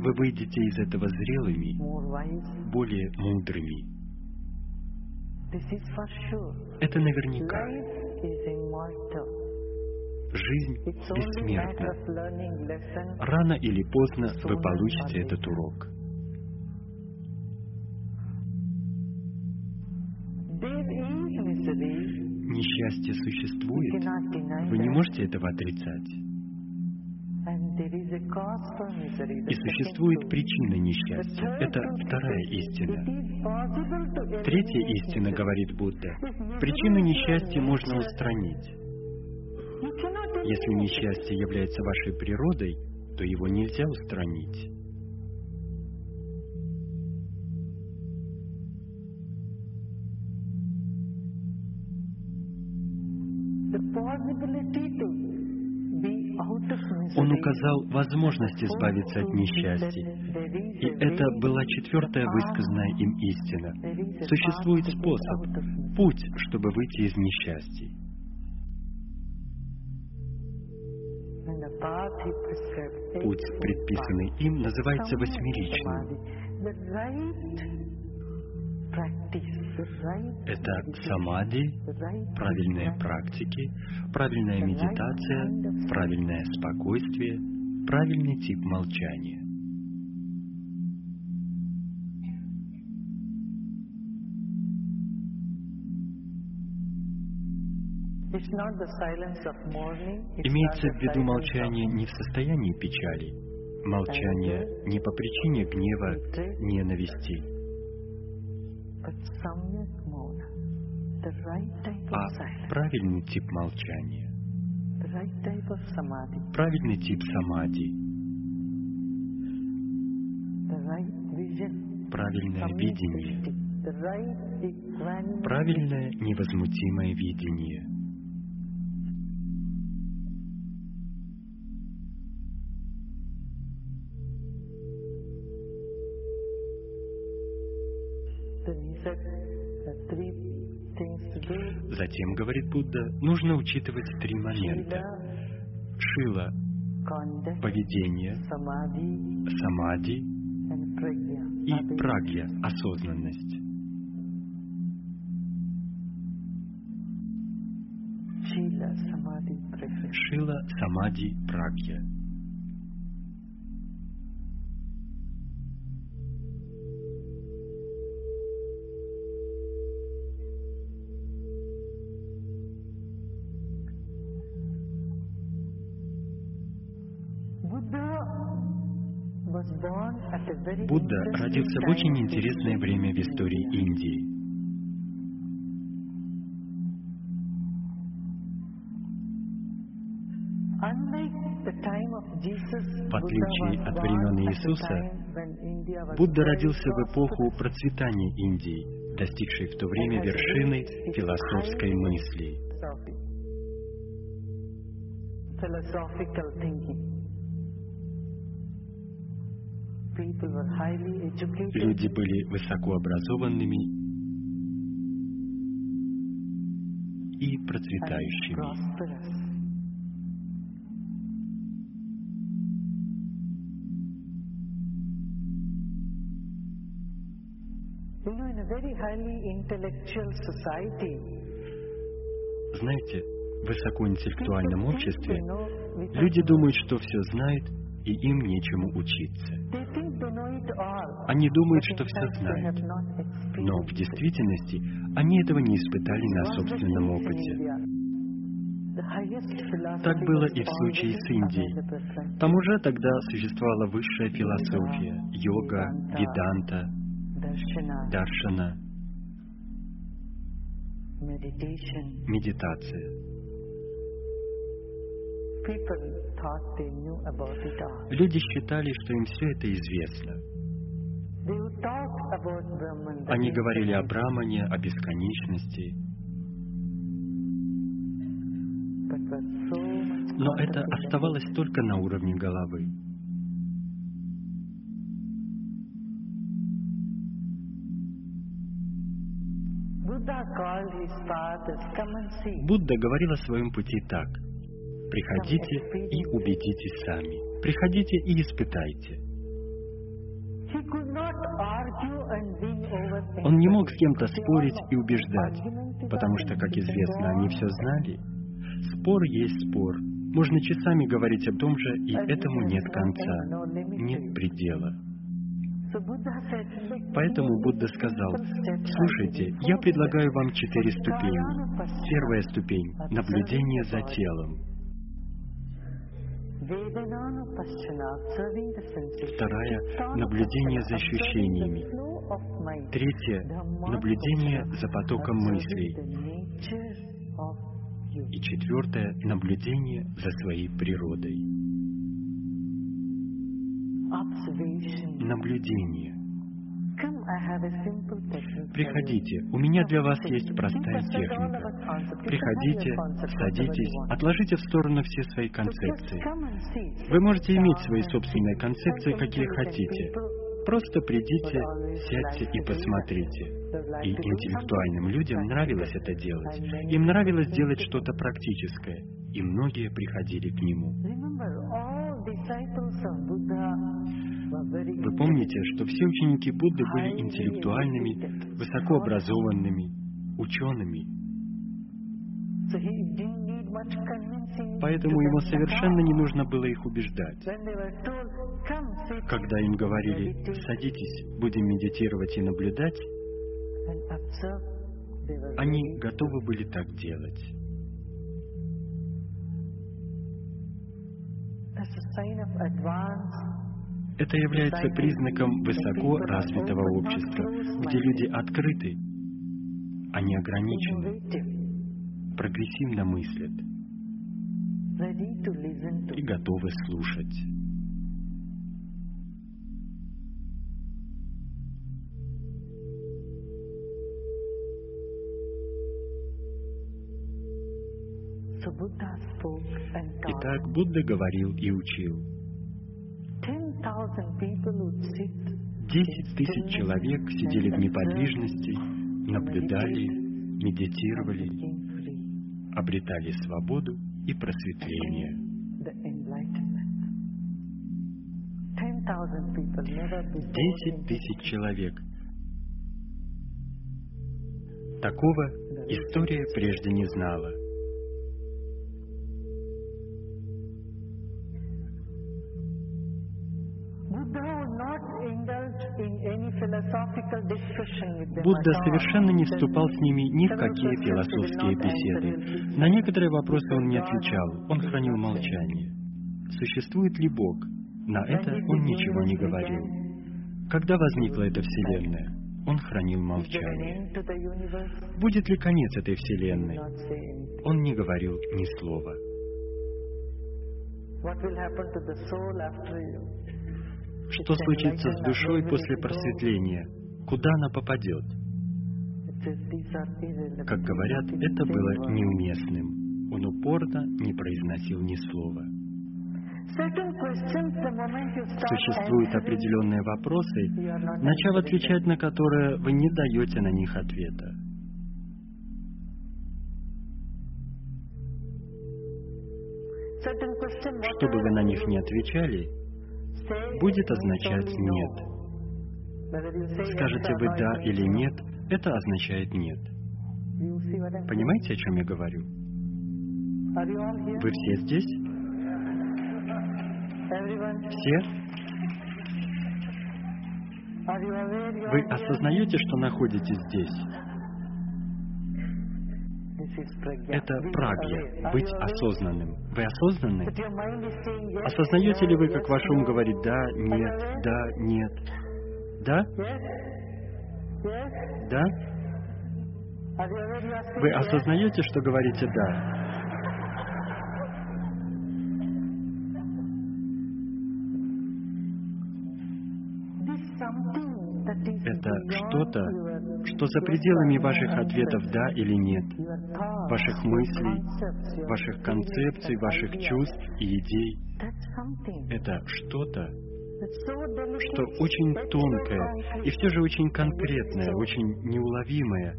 Вы выйдете из этого зрелыми, более мудрыми. Это наверняка. Жизнь бессмертна. Рано или поздно вы получите этот урок. Несчастье существует. Вы не можете этого отрицать. И существует причина несчастья. Это вторая истина. Третья истина, говорит Будда, причину несчастья можно устранить. Если несчастье является вашей природой, то его нельзя устранить. The possibility to Он указал возможность избавиться от несчастий. И это была четвертая высказанная им истина. Существует способ, путь, чтобы выйти из несчастий. Путь, предписанный им, называется восьмеричным. Это самади, правильные практики, правильная медитация, правильное спокойствие, правильный тип молчания. Имеется в виду молчание не в состоянии печали, молчание не по причине гнева, ненависти, а правильный тип молчания, правильный тип самади, правильное видение, правильное невозмутимое видение – Затем, говорит Будда, нужно учитывать три момента. Шила – поведение, самади и прагья – осознанность. Шила, самади, прагья – Будда родился в очень интересное время в истории Индии. В отличие от времен Иисуса, Будда родился в эпоху процветания Индии, достигшей в то время вершины философской мысли. Люди были высокообразованными и процветающими. Знаете, в высокоинтеллектуальном обществе люди думают, что все знают, и им нечему учиться. Они думают, что все знают, но в действительности они этого не испытали на собственном опыте. Так было и в случае с Индией. Там уже тогда существовала высшая философия, йога, веданта, даршана, медитация. Люди считали, что им все это известно. Они говорили о Брамане, о бесконечности. Но это оставалось только на уровне головы. Будда говорил о своем пути так. Приходите и убедитесь сами. Приходите и испытайте. Он не мог с кем-то спорить и убеждать, потому что, как известно, они все знали. Спор есть спор. Можно часами говорить о том же, и этому нет конца, нет предела. Поэтому Будда сказал, слушайте, я предлагаю вам четыре ступени. Первая ступень — наблюдение за телом. Вторая — наблюдение за ощущениями. Третье — наблюдение за потоком мыслей. И четвертое — наблюдение за своей природой. Наблюдение. Приходите, у меня для вас есть простая техника. Приходите, садитесь, отложите в сторону все свои концепции. Вы можете иметь свои собственные концепции, какие хотите. Просто придите, сядьте и посмотрите. И интеллектуальным людям нравилось это делать. Им нравилось делать что-то практическое, и многие приходили к нему. Вы помните, что все ученики Будды были интеллектуальными, высокообразованными, учеными. Поэтому ему совершенно не нужно было их убеждать. Когда им говорили, садитесь, будем медитировать и наблюдать, они готовы были так делать. Это является признаком высоко развитого общества, где люди открыты, они ограничены, прогрессивно мыслят и готовы слушать. Итак, Будда говорил и учил. Десять тысяч человек сидели в неподвижности, наблюдали, медитировали, обретали свободу и просветление. Десять тысяч человек. Такого история прежде не знала. Будда совершенно не вступал с ними ни в какие философские беседы. На некоторые вопросы он не отвечал, он хранил молчание. Существует ли Бог? На это он ничего не говорил. Когда возникла эта Вселенная? Он хранил молчание. Будет ли конец этой Вселенной? Он не говорил ни слова. Что случится с душой после просветления? Куда она попадет? Как говорят, это было неуместным. Он упорно не произносил ни слова. Существуют определенные вопросы, начав отвечать на которые вы не даете на них ответа. Чтобы вы на них не отвечали, будет означать «нет». Скажете вы «да» или «нет», это означает «нет». Понимаете, о чем я говорю? Вы все здесь? Все? Вы осознаете, что находитесь здесь? Это прагья, быть осознанным. Вы осознанны? Осознаете ли вы, как ваш ум говорит «да», «нет», «да», «нет»? Да? Да? Вы осознаете, что говорите «да»? Это что-то, что за пределами ваших ответов «да» или «нет», ваших мыслей, ваших концепций, ваших чувств и идей. Это что-то, что очень тонкое и все же очень конкретное, очень неуловимое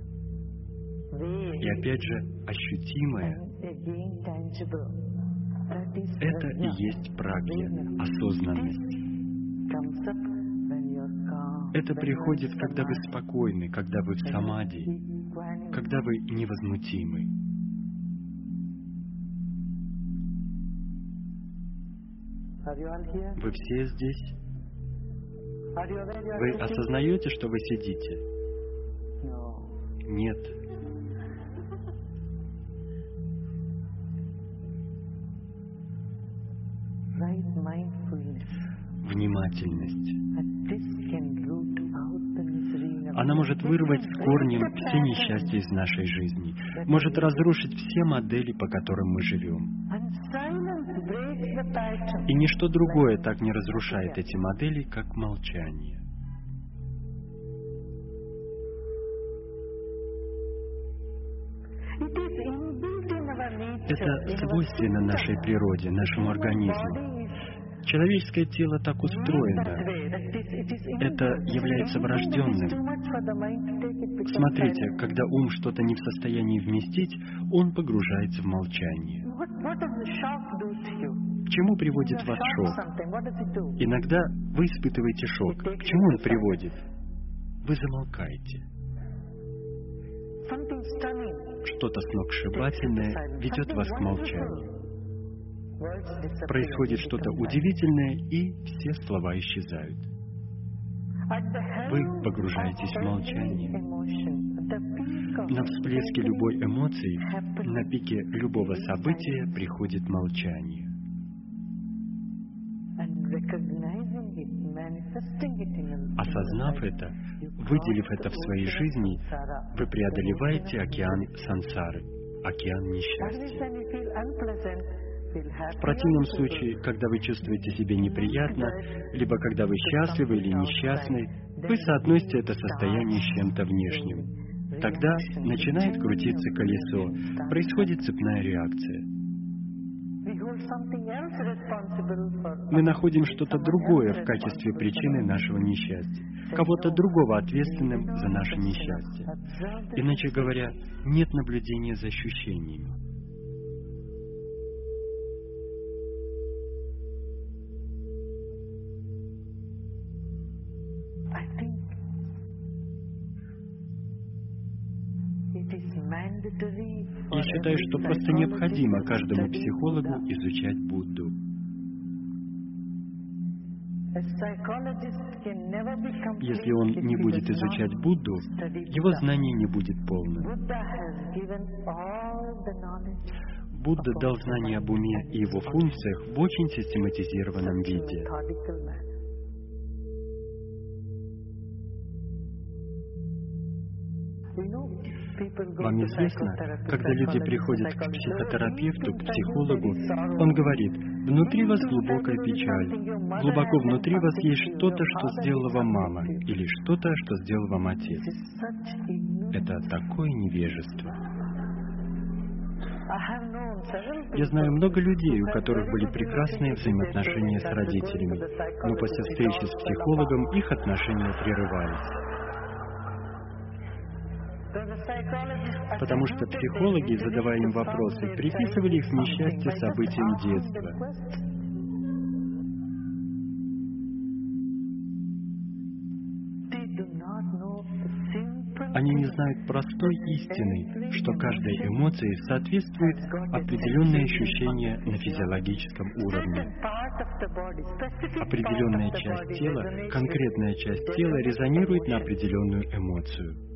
и опять же ощутимое. Это и есть прагья, осознанность. Это приходит, когда вы спокойны, когда вы в самади, когда вы невозмутимы. Вы все здесь? Вы осознаете, что вы сидите? Нет. Внимательность. Она может вырвать с корнем все несчастья из нашей жизни, может разрушить все модели, по которым мы живем. И ничто другое так не разрушает эти модели, как молчание. Это свойственно нашей природе, нашему организму. Человеческое тело так устроено. Это является врожденным. Смотрите, когда ум что-то не в состоянии вместить, он погружается в молчание. К чему приводит вас шок? Иногда вы испытываете шок. К чему он приводит? Вы замолкаете. Что-то сногсшибательное ведет вас к молчанию. Происходит что-то удивительное, и все слова исчезают. Вы погружаетесь в молчание. На всплеске любой эмоции, на пике любого события приходит молчание. Осознав это, выделив это в своей жизни, вы преодолеваете океан сансары, океан несчастья. В противном случае, когда вы чувствуете себя неприятно, либо когда вы счастливы или несчастны, вы соотносите это состояние с чем-то внешним. Тогда начинает крутиться колесо, происходит цепная реакция. Мы находим что-то другое в качестве причины нашего несчастья, кого-то другого ответственным за наше несчастье. Иначе говоря, нет наблюдения за ощущениями. Я считаю, что просто необходимо каждому психологу изучать Будду. Если он не будет изучать Будду, его знание не будет полным. Будда дал знания об уме и его функциях в очень систематизированном виде. Вам известно, когда люди приходят к психотерапевту, к психологу, он говорит, внутри вас глубокая печаль, глубоко внутри вас есть что-то, что сделала вам мама, или что-то, что сделал вам отец. Это такое невежество. Я знаю много людей, у которых были прекрасные взаимоотношения с родителями, но после встречи с психологом их отношения прерывались. Потому что психологи, задавая им вопросы, приписывали их несчастье событиям детства. Они не знают простой истины, что каждой эмоции соответствует определенное ощущение на физиологическом уровне. Определенная часть тела, конкретная часть тела резонирует на определенную эмоцию.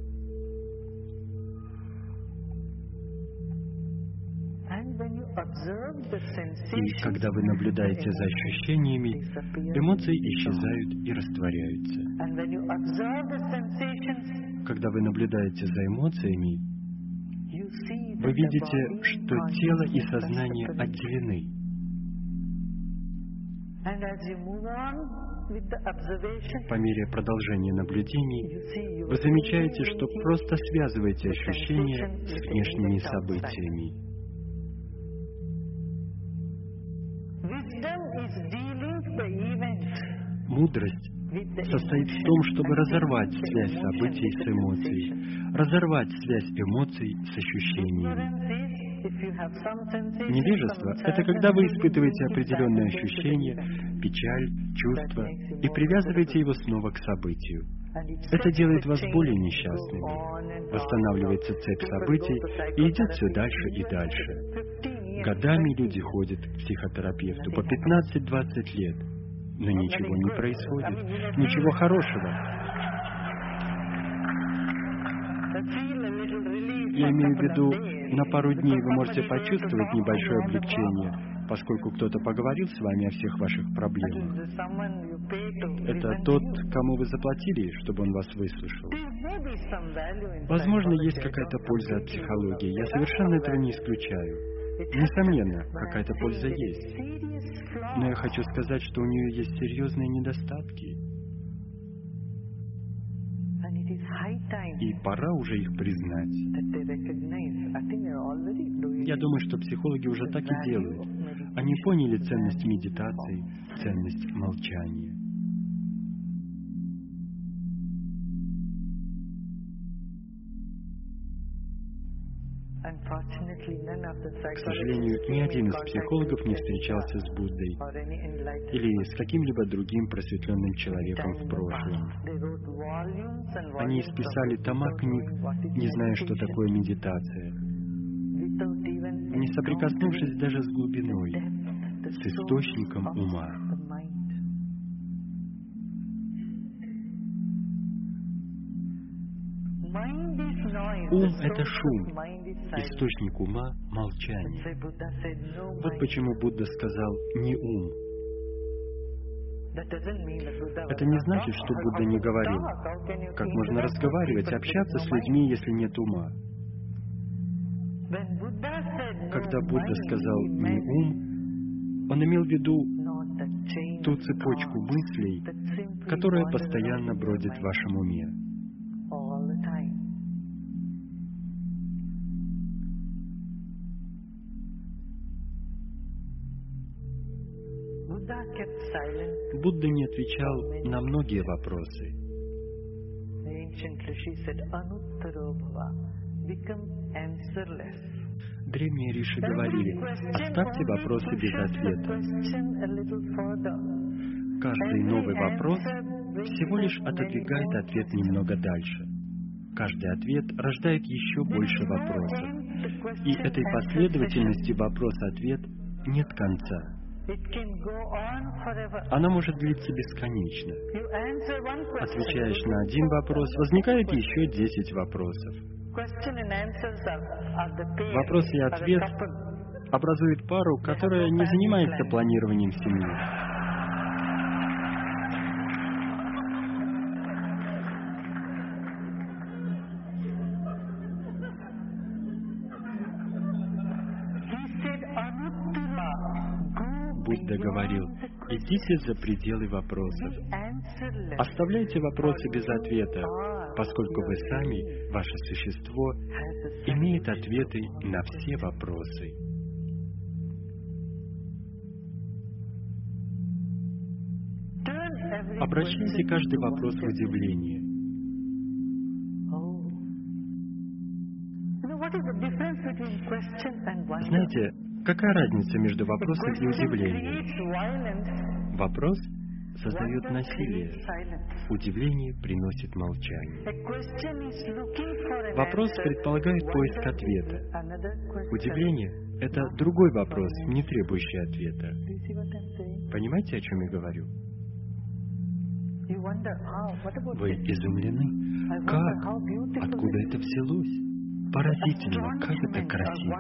И когда вы наблюдаете за ощущениями, эмоции исчезают и растворяются. Когда вы наблюдаете за эмоциями, вы видите, что тело и сознание отделены. По мере продолжения наблюдений вы замечаете, что просто связываете ощущения с внешними событиями. Мудрость состоит в том, чтобы разорвать связь событий с эмоцией, разорвать связь эмоций с ощущениями. Невежество — это когда вы испытываете определенные ощущения, печаль, чувства, и привязываете его снова к событию. Это делает вас более несчастными. Восстанавливается цепь событий и идет все дальше и дальше. Годами люди ходят к психотерапевту по 15-20 лет, но ничего не происходит, ничего хорошего. Я имею в виду, на пару дней вы можете почувствовать небольшое облегчение, поскольку кто-то поговорил с вами о всех ваших проблемах. Это тот, кому вы заплатили, чтобы он вас выслушал. Возможно, есть какая-то польза от психологии. Я совершенно этого не исключаю. Несомненно, какая-то польза есть. Но я хочу сказать, что у нее есть серьезные недостатки. и пора уже их признать. Я думаю, что психологи уже так и делают. Они поняли ценность медитации, ценность молчания. К сожалению, ни один из психологов не встречался с Буддой или с каким-либо другим просветленным человеком в прошлом. Они books тома книг, не зная, что такое медитация, не соприкоснувшись даже с глубиной, с источником ума. Ум это шум, источник ума — молчание. Вот почему Будда сказал «не ум». Это не значит, что Будда не говорил. Как можно разговаривать, общаться с людьми, если нет ума? Когда Будда сказал «не ум», он имел в виду ту цепочку мыслей, которая постоянно бродит в вашем уме. Будда не отвечал на многие вопросы. Древние риши говорили, оставьте вопросы без ответа. Каждый новый вопрос всего лишь отодвигает ответ немного дальше. Каждый ответ рождает еще больше вопросов. И этой последовательности вопрос-ответ нет конца. Она может длиться бесконечно. Отвечаешь на один вопрос, возникает еще десять вопросов. Вопрос и ответ образуют пару, которая не занимается планированием семьи. Говорил, идите за пределы вопросов. Оставляйте вопросы без ответа, поскольку вы сами, ваше существо, имеет ответы на все вопросы. Обращайте каждый вопрос в удивление. Знаете, какая разница между вопросом и удивлением? Вопрос создает насилие. Удивление приносит молчание. Вопрос предполагает поиск ответа. Удивление — это другой вопрос, не требующий ответа. Понимаете, о чем я говорю? Вы изумлены? Как? Откуда это взялось? Поразительно, как это красиво.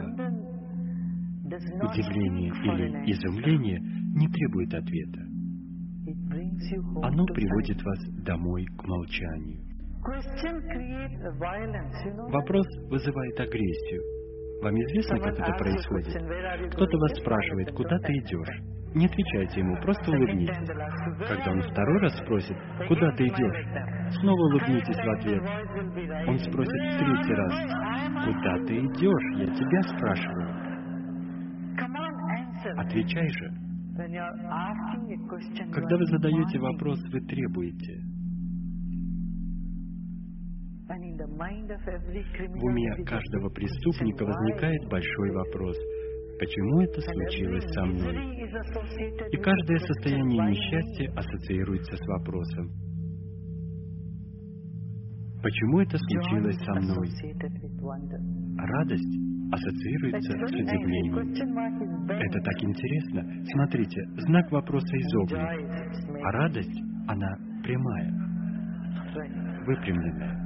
Удивление или изумление не требует ответа. Оно приводит вас домой к молчанию. Вопрос вызывает агрессию. Вам известно, как это происходит? Кто-то вас спрашивает, куда ты идешь? Не отвечайте ему, просто улыбнитесь. Когда он второй раз спросит, куда ты идешь, снова улыбнитесь в ответ. Он спросит в третий раз, куда ты идешь? Я тебя спрашиваю. Отвечай же. Когда вы задаете вопрос, вы требуете. В уме каждого преступника возникает большой вопрос. Почему это случилось со мной? И каждое состояние несчастья ассоциируется с вопросом. Почему это случилось со мной? Радость ассоциируется с удивлением. Это так интересно. Смотрите, знак вопроса изогнут, а радость, она прямая, выпрямленная.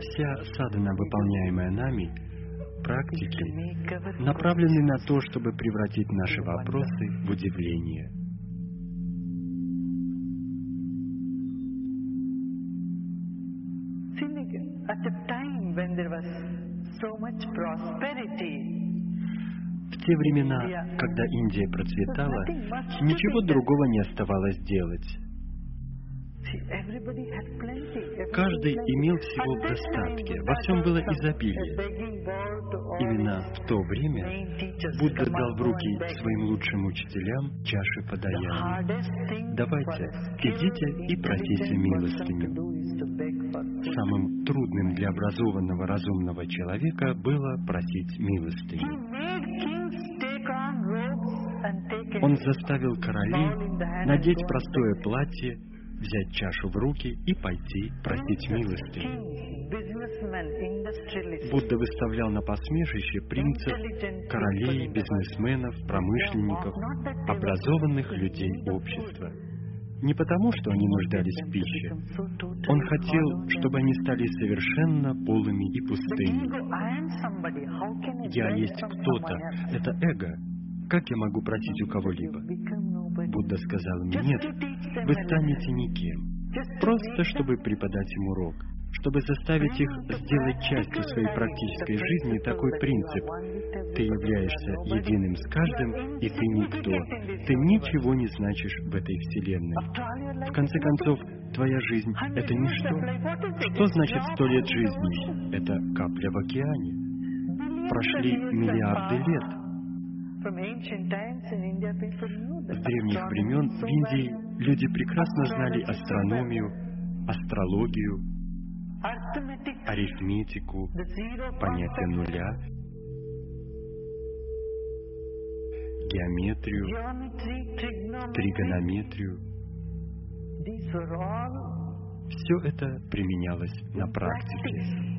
Вся садхана, выполняемая нами, практики, направлены на то, чтобы превратить наши вопросы в удивление. Те времена, когда Индия процветала, ничего другого не оставалось делать. Каждый имел всего в достатке, во всем было изобилие. Именно в то время Будда дал в руки своим лучшим учителям чаши подаяния. Давайте, идите и просите милостыню. Самым трудным для образованного разумного человека было просить милостыню. Он заставил королей надеть простое платье взять чашу в руки и пойти просить милости. Будда выставлял на посмешище принцев, королей, бизнесменов, промышленников, образованных людей общества. Не потому, что они нуждались в пище. Он хотел, чтобы они стали совершенно полыми и пустыми. «Я есть кто-то» — это эго. Как я могу просить у кого-либо? Будда сказал мне, нет, вы станете никем. Просто, чтобы преподать им урок, чтобы заставить их сделать частью своей практической жизни такой принцип. Ты являешься единым с каждым, и ты никто. Ты ничего не значишь в этой Вселенной. В конце концов, твоя жизнь — это ничто. Что значит сто лет жизни? Это капля в океане. Прошли миллиарды лет. С древних времен в Индии люди прекрасно знали астрономию, астрологию, арифметику, понятие нуля, геометрию, тригонометрию. Все это применялось на практике.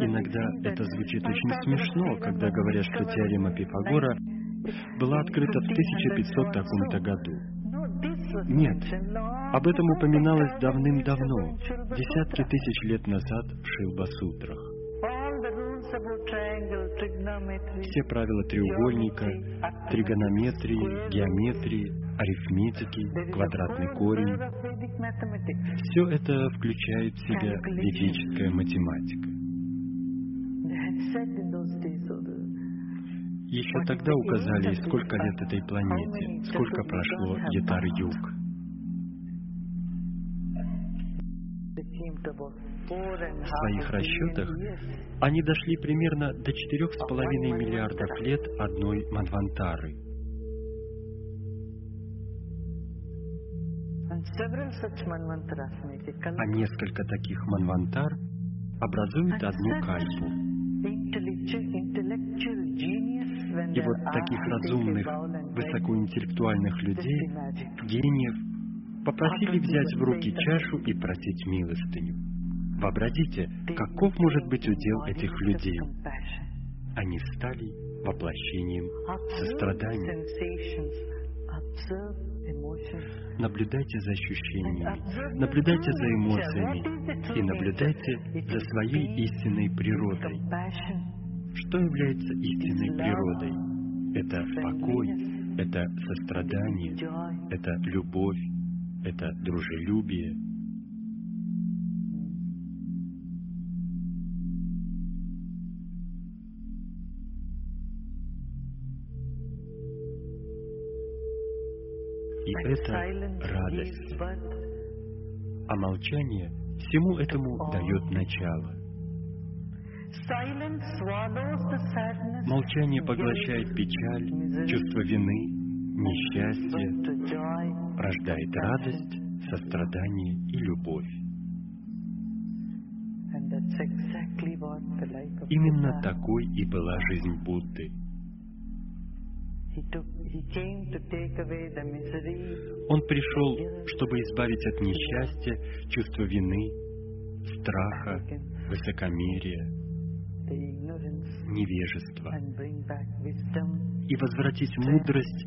Иногда это звучит очень смешно, когда говорят, что теорема Пифагора была открыта в 1500 таком-то году. Нет, об этом упоминалось давным-давно, десятки тысяч лет назад в Шилба-сутрах. Все правила треугольника, тригонометрии, геометрии, арифметики, квадратный корень, все это включает в себя ведическая математика. Еще тогда указали, сколько лет этой планете, сколько прошло Ятар-Юг. В своих расчетах они дошли примерно до 4,5 миллиардов лет одной Манвантары. А несколько таких Манвантар образуют одну кальпу. И вот таких разумных, высокоинтеллектуальных людей, гениев, попросили взять в руки чашу и просить милостыню. Вообразите, каков может быть удел этих людей. Они стали воплощением сострадания. Наблюдайте за ощущениями, наблюдайте за эмоциями и наблюдайте за своей истинной природой. Что является истинной природой? Это покой, это сострадание, это любовь, это дружелюбие, И это радость. А молчание всему этому дает начало. Молчание поглощает печаль, чувство вины, несчастье, рождает радость, сострадание и любовь. Именно такой и была жизнь Будды. Он пришел, чтобы избавить от несчастья, чувства вины, страха, высокомерия, невежества и возвратить мудрость,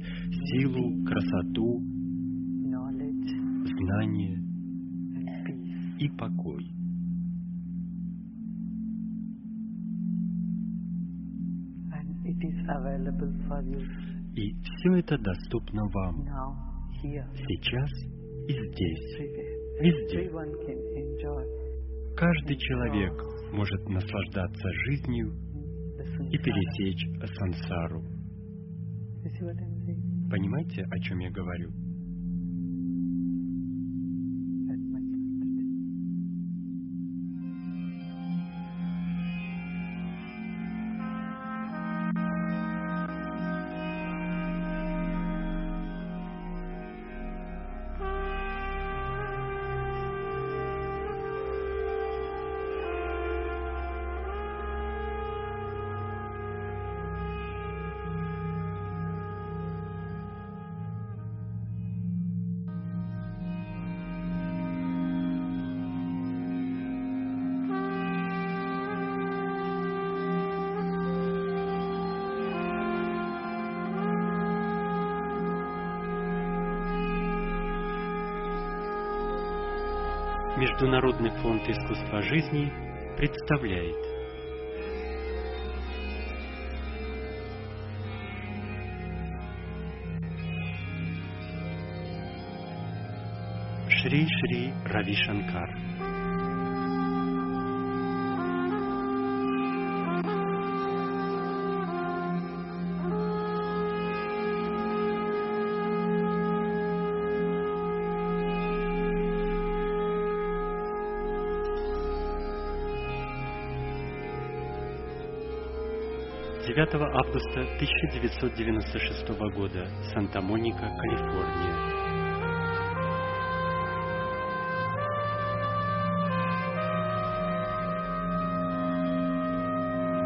силу, красоту, знание и покой. И все это доступно вам. Сейчас и здесь, везде. Каждый человек может наслаждаться жизнью и пересечь сансару. Понимаете, о чем я говорю? Международный фонд искусства жизни представляет. Шри Шри Рави Шанкар Девятого августа 1996 года, Санта-Моника, Калифорния.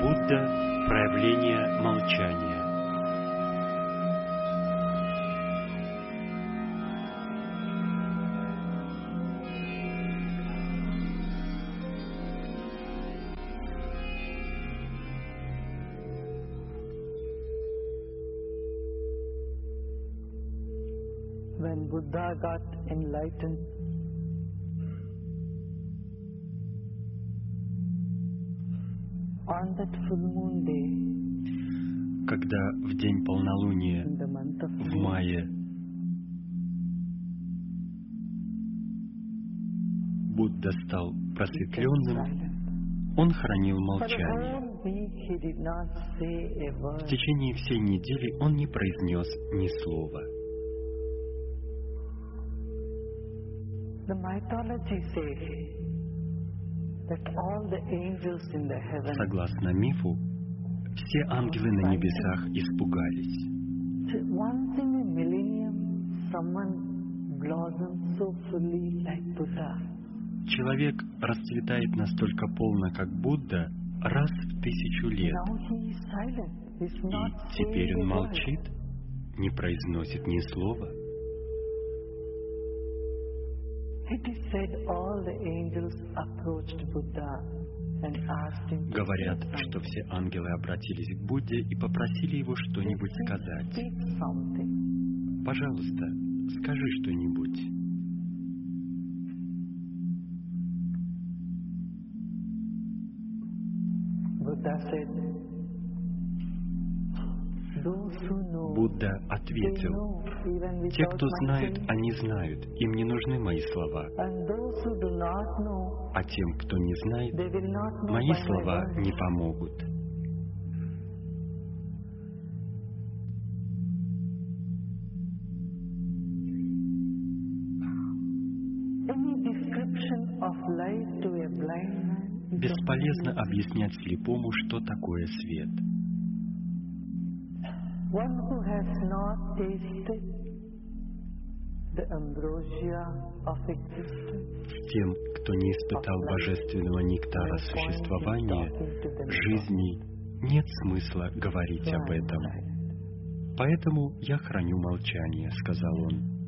Будда – проявление молчания. Просветленным, он хранил молчание. В течение всей недели он не произнес ни слова. Согласно мифу, все ангелы на небесах испугались. Человек расцветает настолько полно, как Будда, раз в тысячу лет. И теперь он молчит, не произносит ни слова. Говорят, что все ангелы обратились к Будде и попросили его что-нибудь сказать. Пожалуйста, скажи что-нибудь. Будда ответил, те, кто saying. они знают, им не нужны мои слова. А тем, кто не знает, мои слова не помогут. Бесполезно объяснять слепому, что такое свет. One who has not tasted the ambrosia of existence. Тем, кто не испытал божественного нектара существования, жизни, нет смысла говорить об этом. Поэтому я храню молчание, сказал он.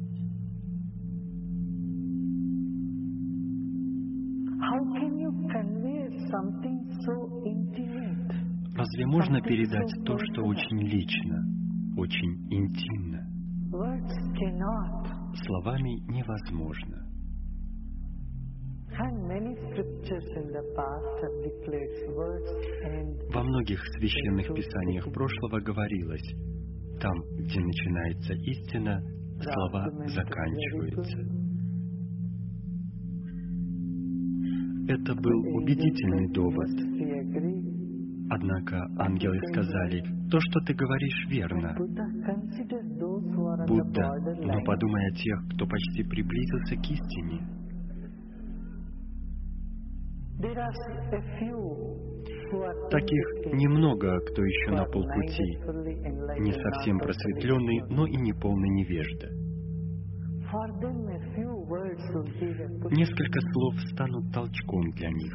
Разве можно передать то, что очень лично, очень интимно? Словами невозможно. Во многих священных писаниях прошлого говорилось, там, где начинается истина, слова заканчиваются. Это был убедительный довод. Однако ангелы сказали, то, что ты говоришь, верно. Будда, но подумай о тех, кто почти приблизился к истине. Таких немного, кто еще на полпути, не совсем просветленный, но и не полный невежда. Несколько слов станут толчком для них.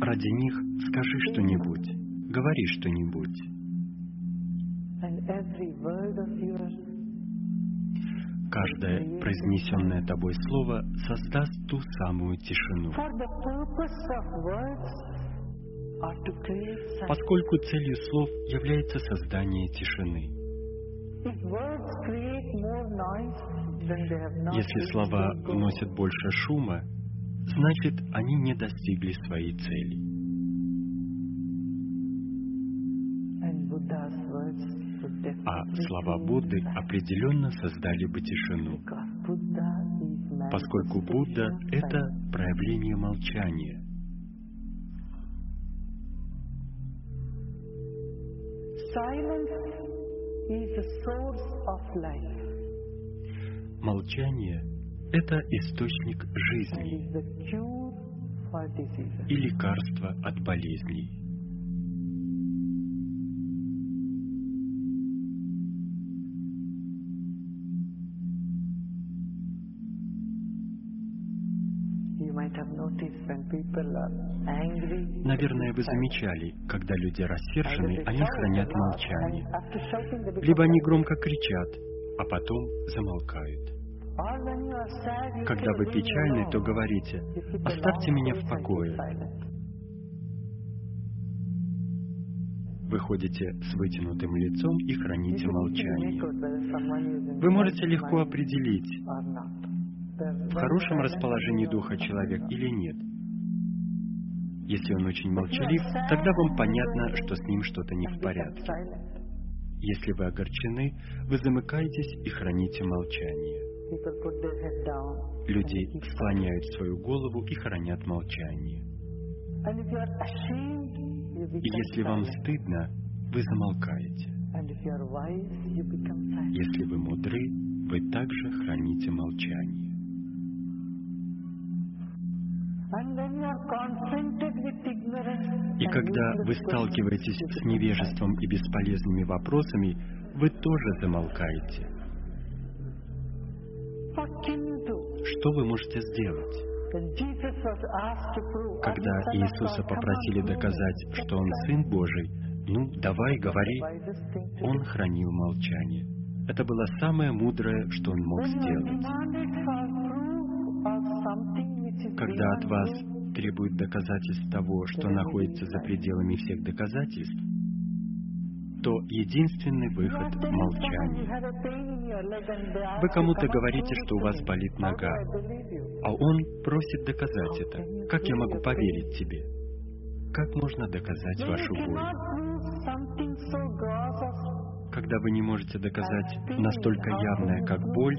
Ради них скажи что-нибудь, говори что-нибудь. Каждое произнесенное тобой слово создаст ту самую тишину. Поскольку целью слов является создание тишины. Если слова вносят больше шума, значит, они не достигли своей цели. А слова Будды определенно создали бы тишину, поскольку Будда — это проявление молчания. Молчание — это источник жизни и лекарство от болезней. Наверное, вы замечали, когда люди рассержены, они хранят молчание. Либо они громко кричат, а потом замолкают. Когда вы "Leave me печальны, alone." то говорите, оставьте меня в покое. keep silent. Вы ходите с вытянутым лицом и храните молчание. Вы можете легко определить, в хорошем расположении духа человек или нет. Если он очень молчалив, тогда вам понятно, что с ним что-то не в порядке. Если вы огорчены, вы замыкаетесь и храните молчание. Люди склоняют свою голову и хранят молчание. И если вам стыдно, вы замолкаете. Если вы мудры, вы также храните молчание. И когда вы сталкиваетесь с невежеством и бесполезными вопросами, вы тоже замолкаете. Что вы можете сделать? Когда "Are you son of Иисуса попросили доказать, it." что Он Сын Божий, ну, давай, говори, Он хранил молчание. Это было самое мудрое, что Он мог сделать. Когда от вас proof, требуют доказательств того, что находится за пределами всех доказательств, то единственный выход — молчание. Вы кому-то "Come on, говорите, что у вас me." болит нога, а он просит доказать это. Как я могу поверить тебе? Как можно доказать вашу боль? Когда вы не можете доказать настолько явное, как боль,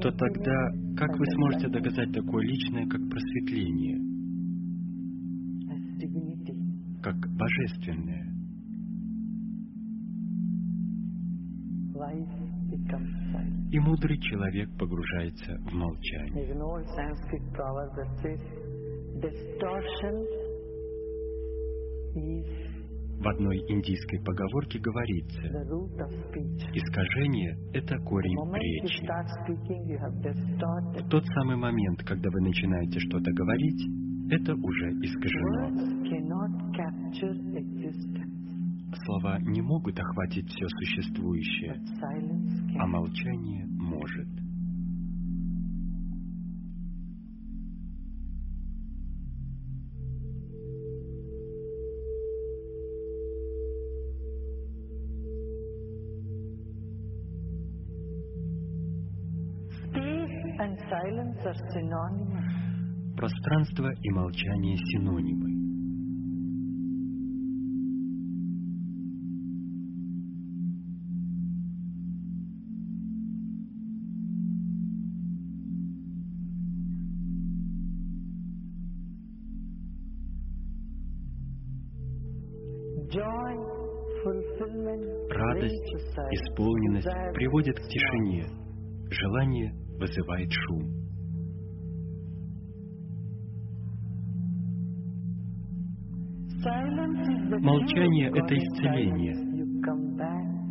то тогда как вы сможете доказать такое личное, как просветление, как божественное? И мудрый человек погружается в молчание. В одной индийской поговорке говорится, искажение — это корень речи. В тот самый момент, когда вы начинаете что-то говорить, это уже искажено. Слова не могут охватить все существующее, а молчание может. Пространство и молчание синонимы. Приводят к тишине. Желание вызывает шум. Молчание — это исцеление.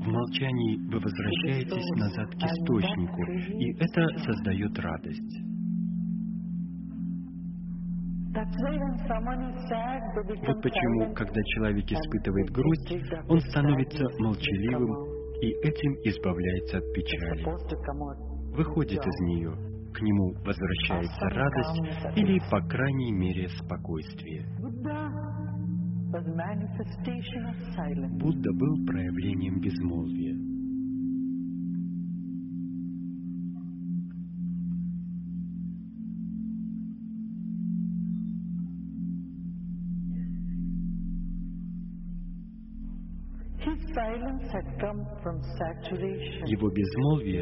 В молчании вы возвращаетесь назад к источнику, и это создает радость. Вот почему, когда человек испытывает грусть, он становится молчаливым и этим избавляется от печали. Выходит из нее, к нему возвращается радость или, по крайней мере, спокойствие. Будда был проявлением безмолвия. Его безмолвие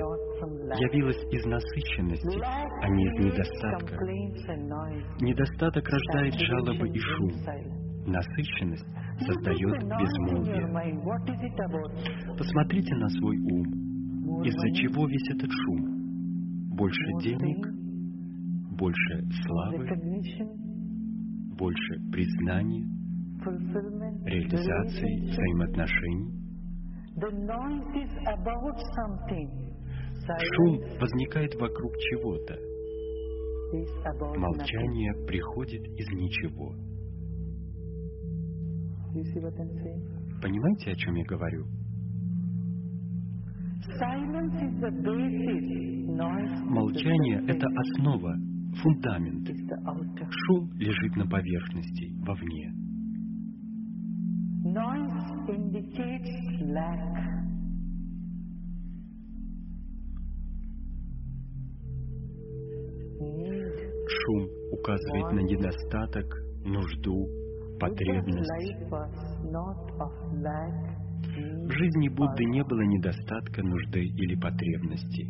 явилось из насыщенности, а не из недостатка. Недостаток рождает жалобы и шум. Насыщенность создает безмолвие. Посмотрите на свой ум. Из-за чего весь этот шум? Больше денег? Больше славы? Больше признания? Реализации взаимоотношений? Шум возникает вокруг чего-то. Молчание приходит из ничего. Понимаете, о чем я говорю? Молчание — это основа, фундамент. Шум лежит на поверхности, вовне. Шум указывает на недостаток, нужду, потребность. В жизни Будды не было недостатка, нужды или потребности.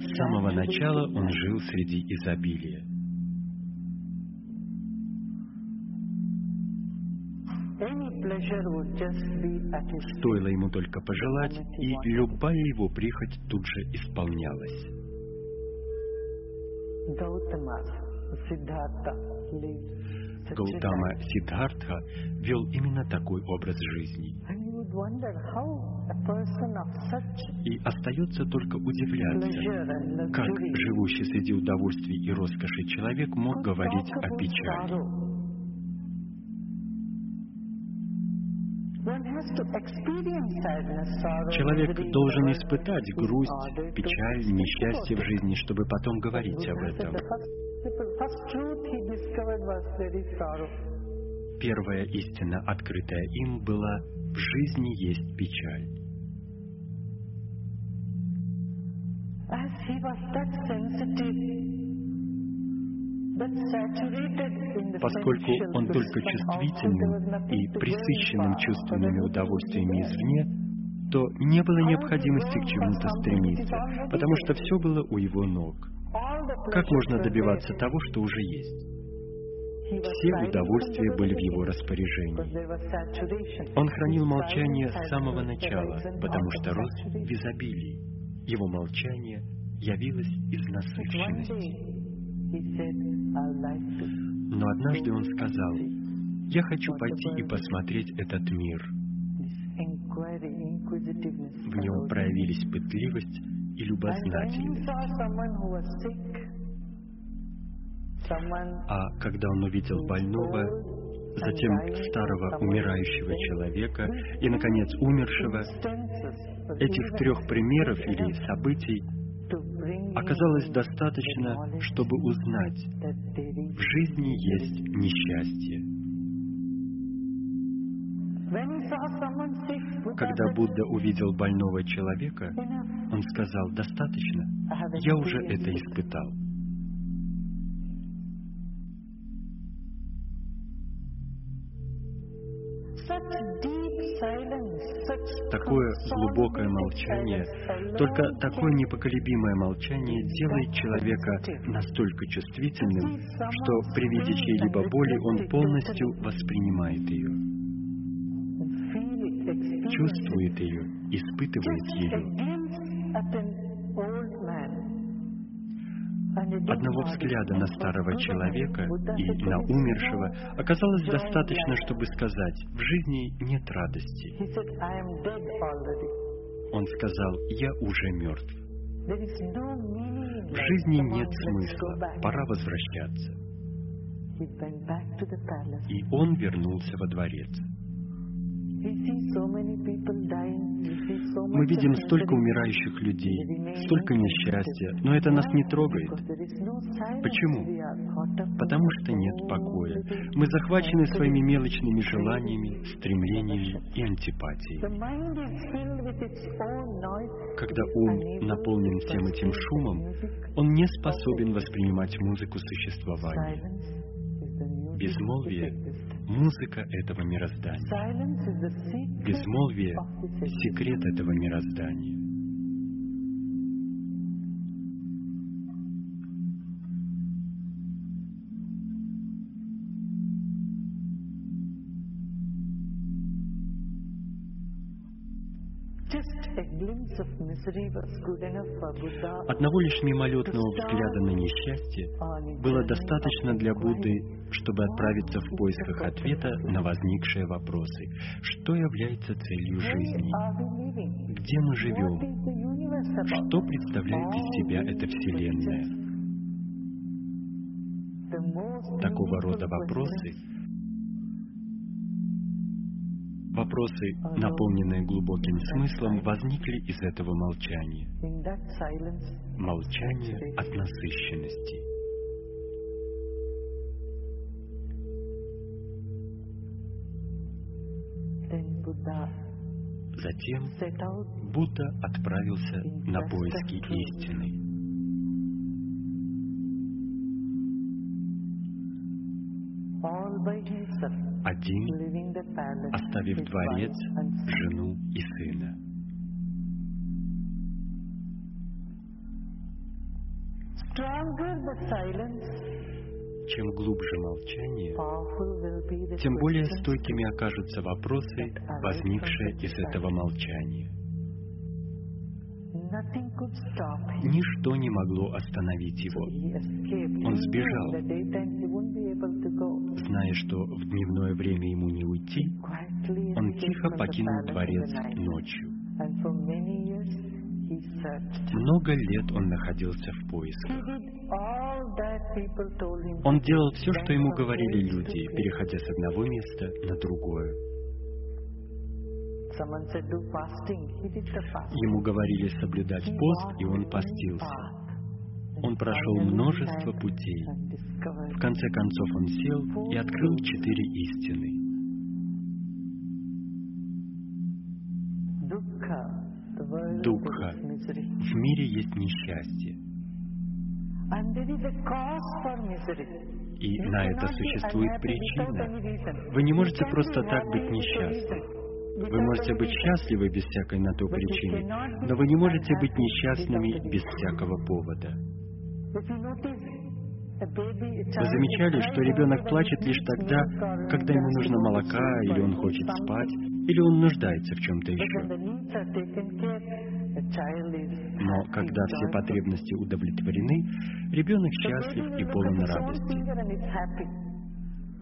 С самого начала он жил среди изобилия. Стоило ему только пожелать, и любая его прихоть тут же исполнялась. Гаутама Сиддхартха вел именно такой образ жизни. И остается только удивляться, как живущий среди удовольствий и роскоши человек мог говорить о печали. Человек должен испытать грусть, печаль, несчастье в жизни, чтобы потом говорить об этом. Первая истина, открытая им, была «в жизни есть печаль». As he was that sensitive Поскольку он только чувствительным и присыщенным чувственными удовольствиями извне, то не было необходимости к чему-то стремиться, потому что все было у его ног. Как можно добиваться того, что уже есть? Все удовольствия были в его распоряжении. Он хранил молчание с самого начала, потому что рос в изобилии. Его молчание явилось из насыщенности. Но однажды он сказал, «Я хочу пойти и посмотреть этот мир». В нем проявились пытливость и любознательность. А когда он увидел больного, затем старого умирающего человека и, наконец, умершего, этих трех примеров или событий оказалось достаточно, чтобы узнать, в жизни есть несчастье. Когда Будда увидел больного человека, он сказал, достаточно, я уже это испытал. Такое глубокое молчание, только такое непоколебимое молчание делает человека настолько чувствительным, что при виде чьей-либо боли он полностью воспринимает ее, чувствует ее, испытывает ее. Одного взгляда на старого человека и на умершего оказалось достаточно, чтобы сказать, в жизни нет радости. Он сказал, я уже мертв. В жизни нет смысла, пора возвращаться. И он вернулся во дворец. Мы видим столько умирающих людей, столько несчастья, но это нас не трогает. Почему? Потому что нет покоя. Мы захвачены своими мелочными желаниями, стремлениями и антипатией. Когда ум наполнен всем этим шумом, он не способен воспринимать музыку существования. Безмолвие музыка этого мироздания. Безмолвие — секрет этого мироздания. Одного лишь мимолетного взгляда на несчастье было достаточно для Будды, чтобы отправиться в поисках ответа на возникшие вопросы. Что является целью жизни? Где мы живем? Что представляет из себя эта Вселенная? Такого рода вопросы Вопросы, наполненные глубоким смыслом, возникли из этого молчания. Молчание от насыщенности. Затем Будда отправился на поиски истины. один, оставив дворец, жену и сына. Чем глубже молчание, тем более стойкими окажутся вопросы, возникшие из этого молчания. Ничто не могло остановить его. Он сбежал, зная, что в дневное время ему не уйти, он тихо покинул дворец ночью. Много лет он находился в поисках. Он делал все, что ему говорили люди, переходя с одного места на другое. Ему говорили соблюдать пост, и он постился. Он прошел множество путей. В конце концов он сел и открыл четыре истины. Дукха. В мире есть несчастье. И на это существует причина. Вы не можете просто так быть несчастным. Вы можете быть счастливы без всякой на то причины, но вы не можете быть несчастными без всякого повода. Вы замечали, что ребенок плачет лишь тогда, когда ему нужно молока, или он хочет спать, или он нуждается в чем-то еще. Но когда все потребности удовлетворены, ребенок счастлив и полон радости.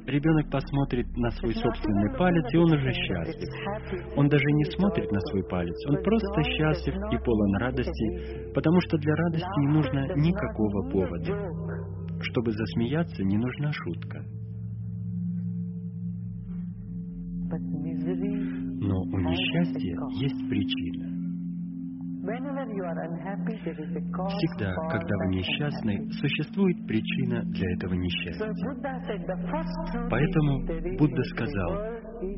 Ребенок посмотрит на свой собственный палец, и он уже счастлив. Он даже не смотрит на свой палец, он просто счастлив и полон радости, потому что для радости не нужно никакого повода. Чтобы засмеяться, не нужна шутка. Но у несчастья есть причина. Всегда, когда вы несчастны, существует причина для этого несчастья. Поэтому Будда сказал,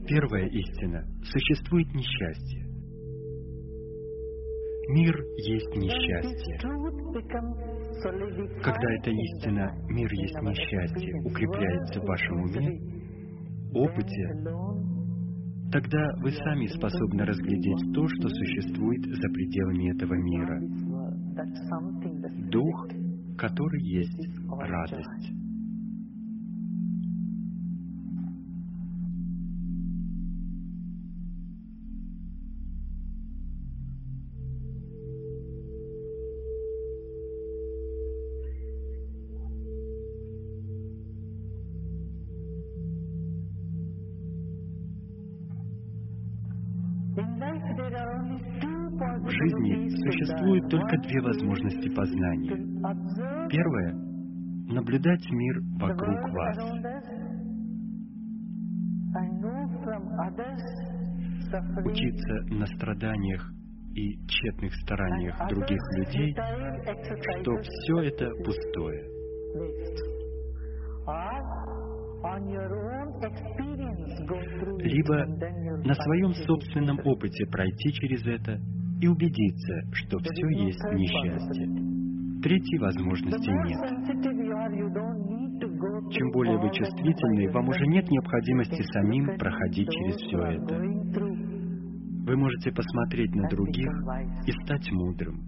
первая истина — существует несчастье. Мир есть несчастье. Когда эта истина «мир есть несчастье» укрепляется в вашем уме, опыте, тогда вы сами способны разглядеть то, что существует за пределами этого мира. Дух, который есть радость. Существует только две возможности познания. Первое — наблюдать мир вокруг вас. Учиться на страданиях и тщетных стараниях других людей, что все это пустое. Либо на своем собственном опыте пройти через это и убедиться, что все есть несчастье. Третьей возможности нет. Чем более вы чувствительны, вам уже нет необходимости самим проходить через все это. Вы можете посмотреть на других и стать мудрым.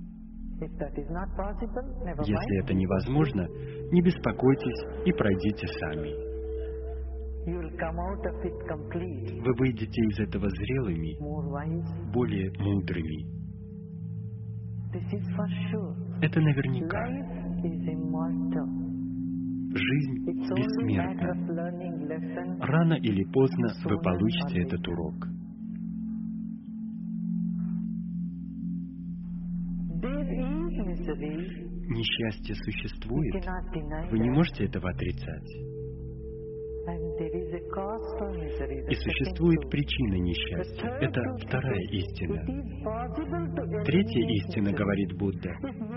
Если это невозможно, не беспокойтесь и пройдите сами. Вы выйдете из этого зрелыми, более мудрыми. Это наверняка. Жизнь бессмертна. Рано или поздно вы получите этот урок. Несчастье существует. Вы не можете этого отрицать. И существует причина несчастья. Это вторая истина. Третья истина, говорит Будда,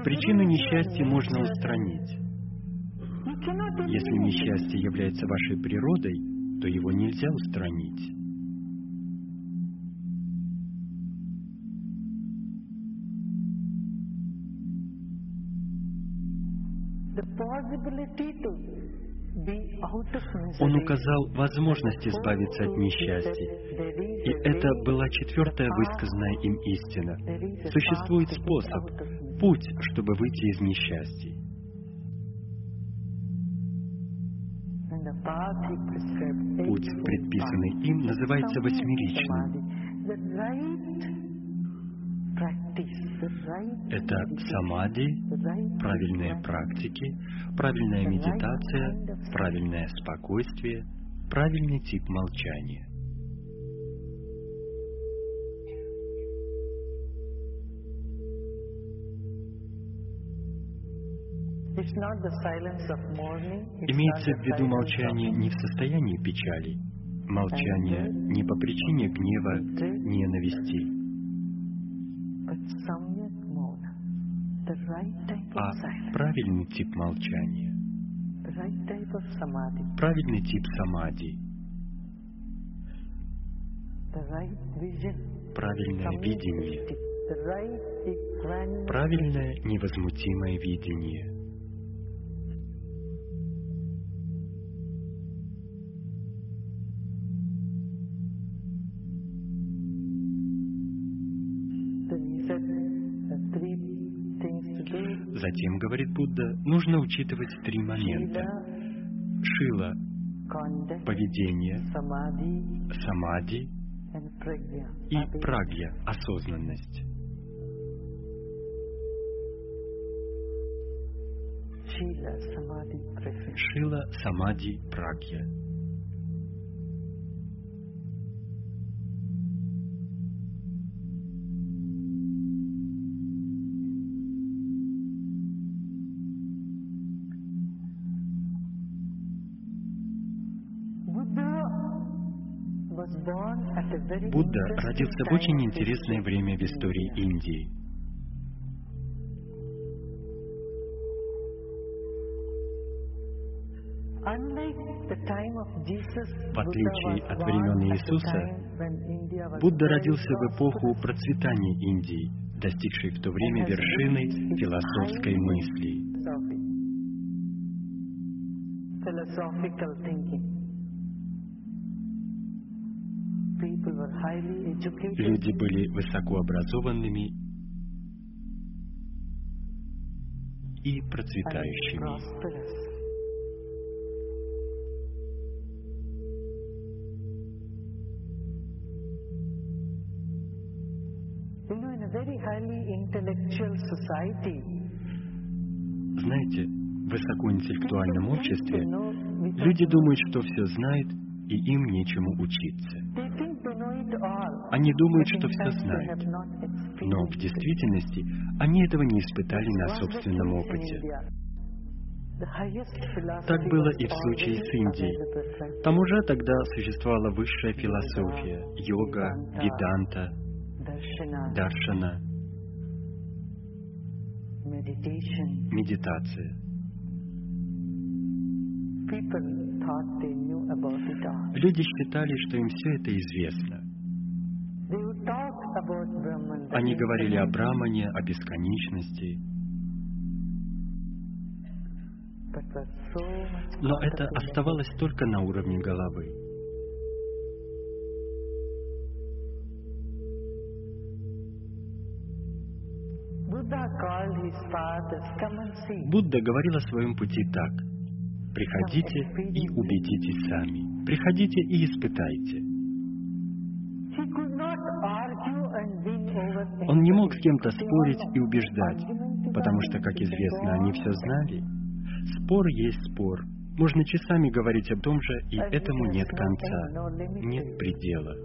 причину несчастья можно устранить. Если несчастье является вашей природой, то его нельзя устранить. The possibility to он указал возможность избавиться от несчастья. И это была четвертая высказанная им истина. Существует способ, путь, чтобы выйти из несчастья. Путь, предписанный им, называется восьмеричным. Это самади, правильные практики, правильная медитация, правильное спокойствие, правильный тип молчания. Имеется в виду молчание не в состоянии печали, молчание не по причине гнева, ненависти, а правильный тип молчания, правильный тип самади, правильное видение, правильное невозмутимое видение. Говорит Будда, нужно учитывать три момента. Шила – поведение, самади и прагья – осознанность. Шила, самади, прагья – Будда родился в очень интересное время в истории Индии. В отличие от времен Иисуса, Будда родился в эпоху процветания Индии, достигшей в то время вершины философской мысли. Люди были высокообразованными и процветающими. Знаете, в высокоинтеллектуальном обществе люди думают, что все знают, и им нечему учиться. Они думают, что все знают. Но в действительности они этого не испытали на собственном опыте. Так было и в случае с Индией. Там уже тогда существовала высшая философия, йога, веданта, даршана, медитация. Люди считали, что им все это известно. Они говорили о Брамане, о бесконечности, но это оставалось только на уровне головы. Будда говорил о своем пути так. Приходите и убедитесь сами. Приходите и испытайте. Он не мог с кем-то спорить и убеждать, потому что, как известно, они все знали. Спор есть спор. Можно часами говорить об том же, и этому нет конца, нет предела.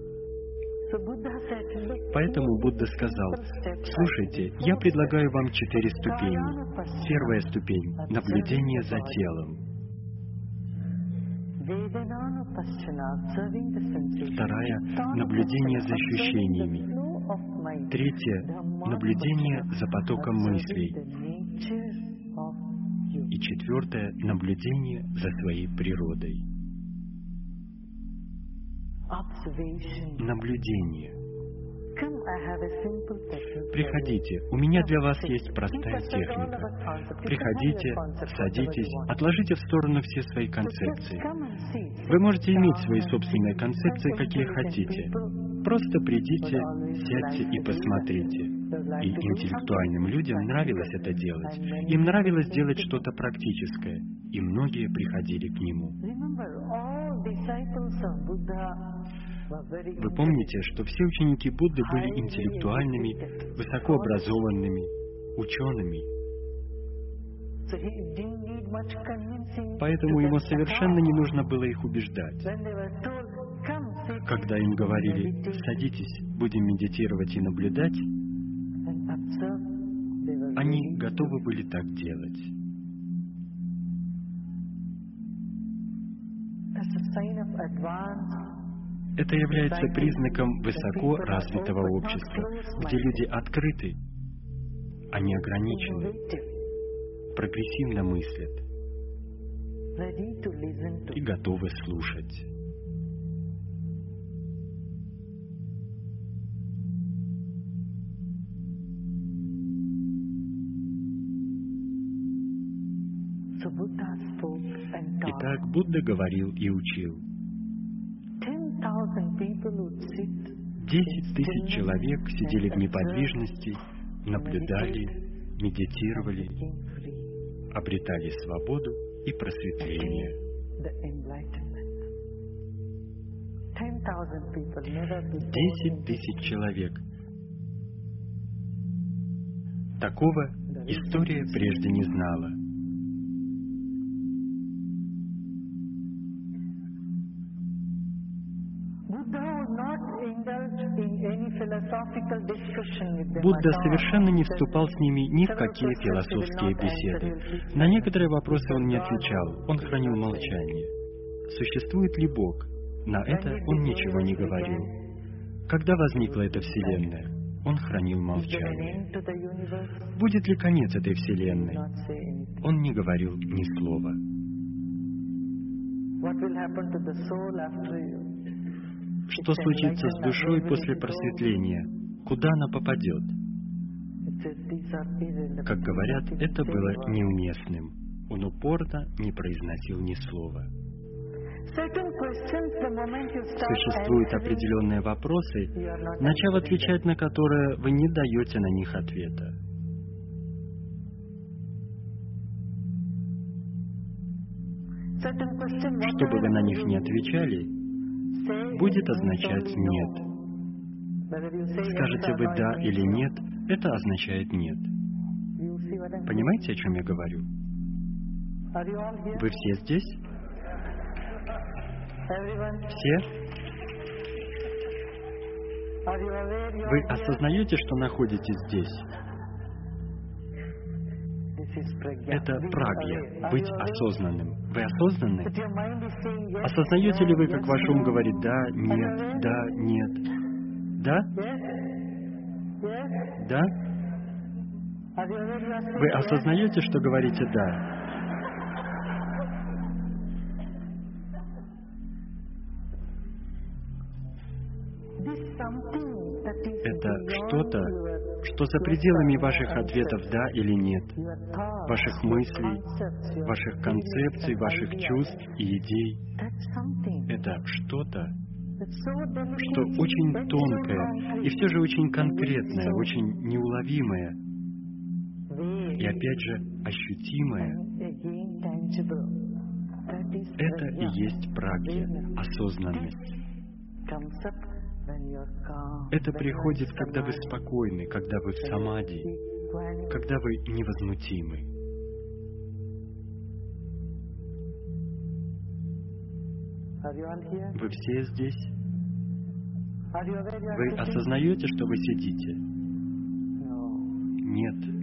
So Buddha said, "Look, Поэтому Будда сказал, слушайте, я предлагаю вам четыре ступени. Первая ступень – наблюдение за телом. Вторая – наблюдение за ощущениями. Третье – наблюдение за потоком мыслей. И четвертое – наблюдение за своей природой. Наблюдение. Приходите, у меня для вас есть простая техника. Приходите, садитесь, отложите в сторону все свои концепции. Вы можете иметь свои собственные концепции, какие хотите. Просто придите, сядьте и посмотрите. И интеллектуальным людям нравилось это делать. Им нравилось делать что-то практическое, и многие приходили к нему. Вы помните, что все ученики Будды были интеллектуальными, высокообразованными, учеными. Поэтому ему совершенно не нужно было их убеждать. Когда им говорили «садитесь, будем медитировать и наблюдать», они готовы были так делать. Это является признаком высоко развитого общества, где люди открыты, они ограничены, прогрессивно мыслят и готовы слушать. Итак, Будда говорил и учил. Десять тысяч человек сидели в неподвижности, наблюдали, медитировали, обретали свободу и просветление. Десять тысяч человек. Такого история прежде не знала. Будда совершенно не вступал с ними ни в какие философские беседы. На некоторые вопросы он не отвечал, он хранил молчание. Существует ли Бог? На это он ничего не говорил. Когда возникла эта Вселенная? Он хранил молчание. Будет ли конец этой Вселенной? Он не говорил ни слова. Что случится с душой после просветления? Куда она попадет? Как говорят, это было неуместным. Он упорно не произносил ни слова. Существуют определенные вопросы, начав отвечать на которые, вы не даете на них ответа. Что бы вы на них не отвечали, будет означать «нет». Скажете вы «да» или «нет», это означает «нет». Понимаете, о чем я говорю? Вы все здесь? Все? Вы осознаете, что находитесь здесь? Это прагья, быть осознанным. Вы осознанны? Осознаете ли вы, как ваш ум говорит «да», «нет», «да», «нет»? Да? Да? Вы осознаете, что говорите «да»? Это что-то, что за пределами ваших ответов «да» или «нет», ваших мыслей, ваших концепций, ваших чувств и идей. Это что-то, что очень тонкое и все же очень конкретное, очень неуловимое и опять же ощутимое. Это и есть прагья, осознанность. Это приходит, когда вы спокойны, когда вы в самади, когда вы невозмутимы. Вы все здесь? Вы осознаете, что вы сидите? Нет.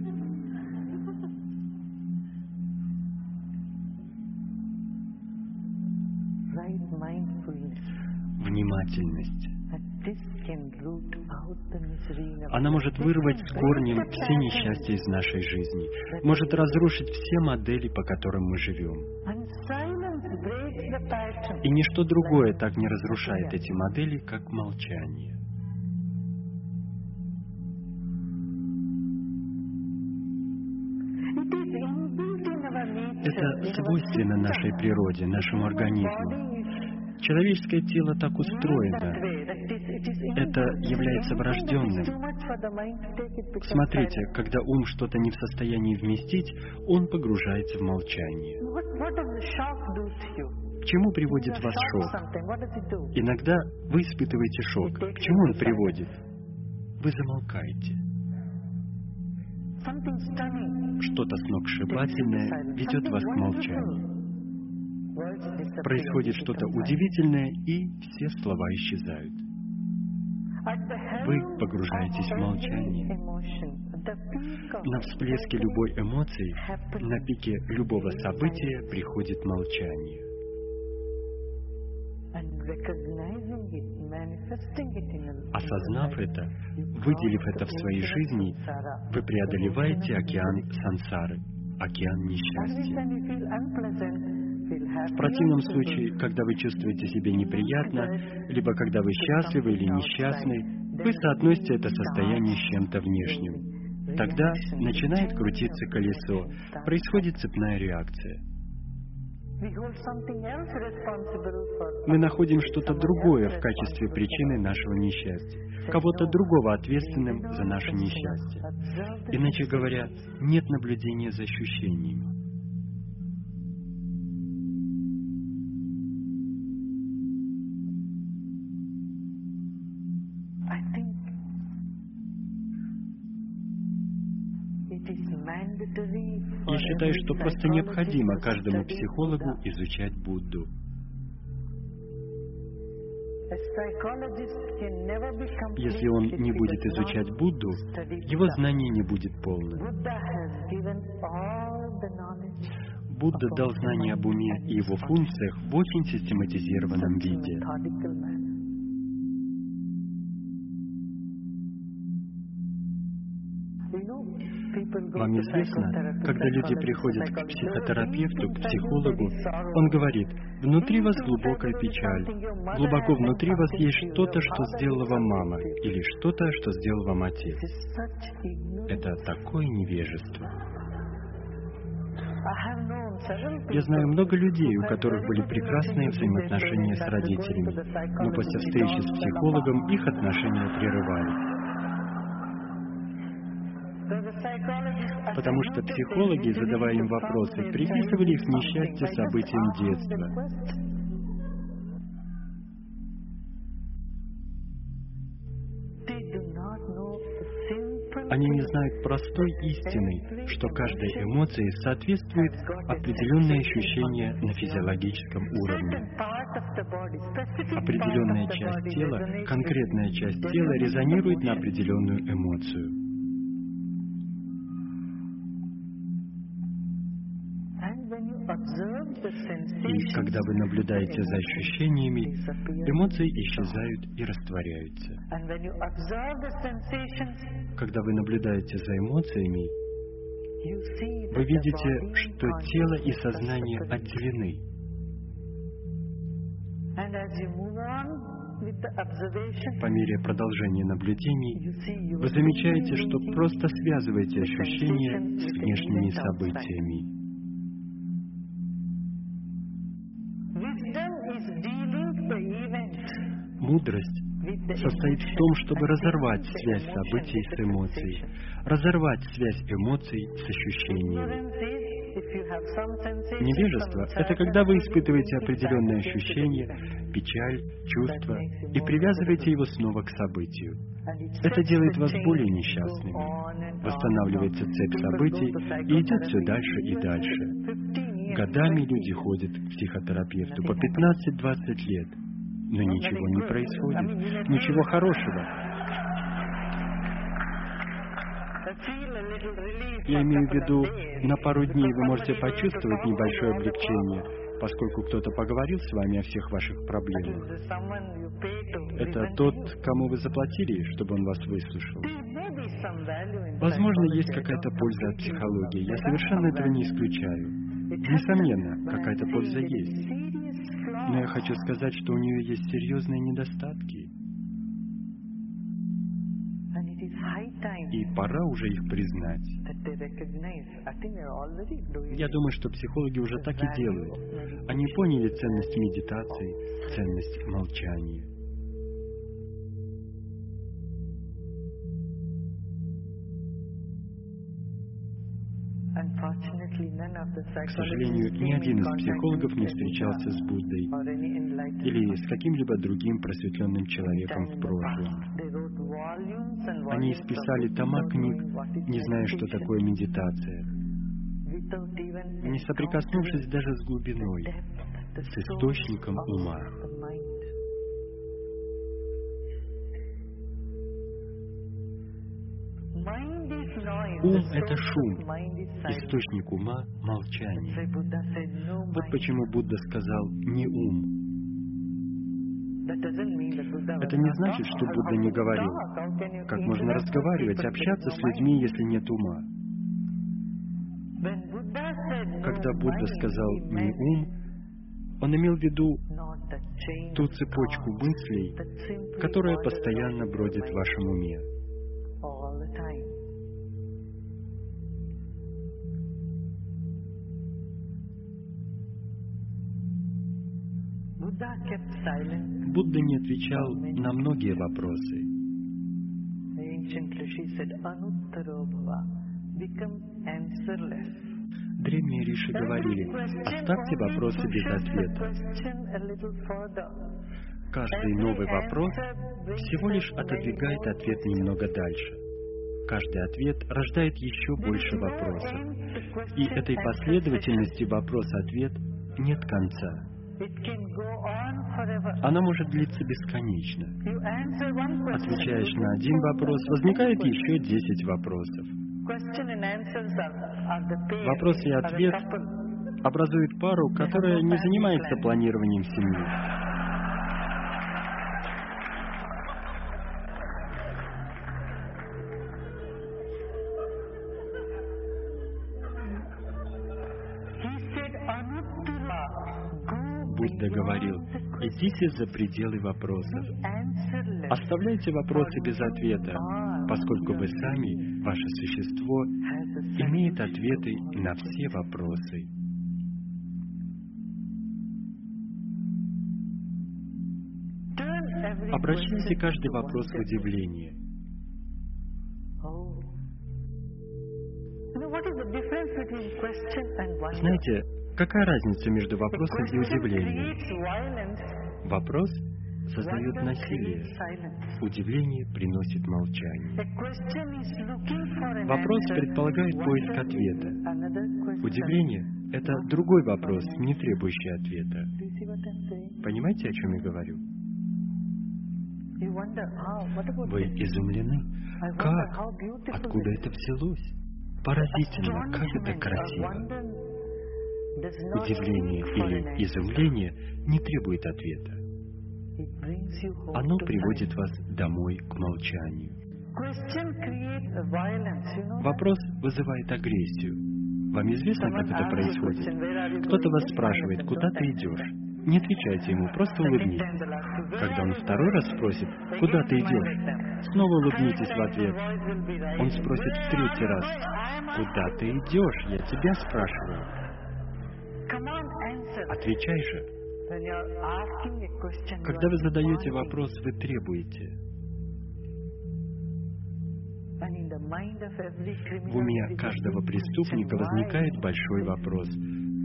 Внимательность. Она может вырвать с корнем все несчастья из нашей жизни, может разрушить все модели, по которым мы живем. И ничто другое так не разрушает эти модели, как молчание. Это свойственно нашей природе, нашему организму. Человеческое тело так устроено. Это является врожденным. Смотрите, когда ум что-то не в состоянии вместить, он погружается в молчание. К чему приводит вас шок? Иногда вы испытываете шок. К чему он приводит? Вы замолкаете. Что-то сногсшибательное ведет вас к молчанию. Происходит что-то удивительное, и все слова исчезают. Вы погружаетесь в молчание. На всплеске любой эмоции, на пике любого события приходит молчание. Осознав это, выделив это в своей жизни, вы преодолеваете океан сансары, океан несчастья. В противном случае, когда вы чувствуете себя неприятно, либо когда вы счастливы или несчастны, вы соотносите это состояние с чем-то внешним. Тогда начинает крутиться колесо, происходит цепная реакция. Мы находим что-то другое в качестве причины нашего несчастья, кого-то другого ответственным за наше несчастье. Иначе говоря, нет наблюдения за ощущениями. Считаю, что просто необходимо каждому психологу изучать Будду. Если он не будет изучать Будду, его знание не будет полным. Будда дал знания об уме и его функциях в очень систематизированном виде. Вам известно, когда люди приходят к психотерапевту, к психологу, он говорит, внутри вас глубокая печаль, глубоко внутри вас есть что-то, что сделала вам мама, или что-то, что сделал вам отец. Это такое невежество. Я знаю много людей, у которых были прекрасные взаимоотношения с родителями, но после встречи с психологом их отношения прерывались. Потому что психологи, задавая им вопросы, приписывали их несчастье событиям детства. Они не знают простой истины, что каждой эмоции соответствует определенное ощущение на физиологическом уровне. Определенная часть тела, конкретная часть тела резонирует на определенную эмоцию. И когда вы наблюдаете за ощущениями, эмоции исчезают и растворяются. Когда вы наблюдаете за эмоциями, вы видите, что тело и сознание отделены. По мере продолжения наблюдений вы замечаете, что просто связываете ощущения с внешними событиями. Мудрость состоит в том, чтобы разорвать связь событий с эмоцией, разорвать связь эмоций с ощущениями. Невежество — это когда вы испытываете определенное ощущение, печаль, чувство, и привязываете его снова к событию. Это делает вас более несчастными. Восстанавливается цепь событий и идет все дальше и дальше. Годами люди ходят к психотерапевту по 15-20 лет — но ничего не происходит, ничего хорошего. Я имею в виду, на пару дней вы можете почувствовать небольшое облегчение, поскольку кто-то поговорил с вами о всех ваших проблемах. Это тот, кому вы заплатили, чтобы он вас выслушал. Возможно, есть какая-то польза от психологии. Я совершенно этого не исключаю. Несомненно, какая-то польза есть. Но я хочу сказать, что у нее есть серьезные недостатки. И пора уже их признать. Я думаю, что психологи уже так и делают. Они поняли ценность медитации, ценность молчания. К сожалению, ни один из психологов не встречался с Буддой или с каким-либо другим просветленным человеком в прошлом. Они исписали тома книг, не зная, что такое медитация, не соприкоснувшись даже с глубиной, с источником ума. Ум — это шум, источник ума — молчание. Вот почему Будда сказал «не ум». Это не значит, что Будда не говорил. Как можно разговаривать, общаться с людьми, если нет ума? Когда Будда сказал «не ум», он имел в виду ту цепочку мыслей, которая постоянно бродит в вашем уме. Будда не отвечал на многие вопросы. Древние риши говорили, оставьте вопросы без ответа. Каждый новый вопрос всего лишь отодвигает ответ немного дальше. Каждый ответ рождает еще больше вопросов. И этой последовательности вопрос-ответ нет конца. Она может длиться бесконечно. Отвечаешь на один вопрос, возникает еще десять вопросов. Вопрос и ответ образуют пару, которая не занимается планированием семьи. Выходите за пределы вопросов. Оставляйте вопросы без ответа, поскольку вы сами, ваше существо, имеет ответы на все вопросы. Обращайте каждый вопрос в удивление. Знаете, какая разница между вопросом и удивлением? Вопрос создает насилие. Удивление приносит молчание. Вопрос предполагает поиск ответа. Удивление — это другой вопрос, не требующий ответа. Понимаете, о чем я говорю? Вы изумлены. Как? Откуда это взялось? Поразительно, как это красиво. Удивление или изумление не требует ответа. Оно приводит вас домой к молчанию. Вопрос вызывает агрессию. Вам известно, как это происходит? Кто-то вас спрашивает, куда ты идешь? Не отвечайте ему, просто улыбнитесь. Когда он второй раз спросит, куда ты идешь? Снова улыбнитесь в ответ. Он спросит в третий раз, куда ты идешь? Я тебя спрашиваю. Отвечай же. Когда вы задаете вопрос, вы требуете. В уме каждого преступника возникает большой вопрос.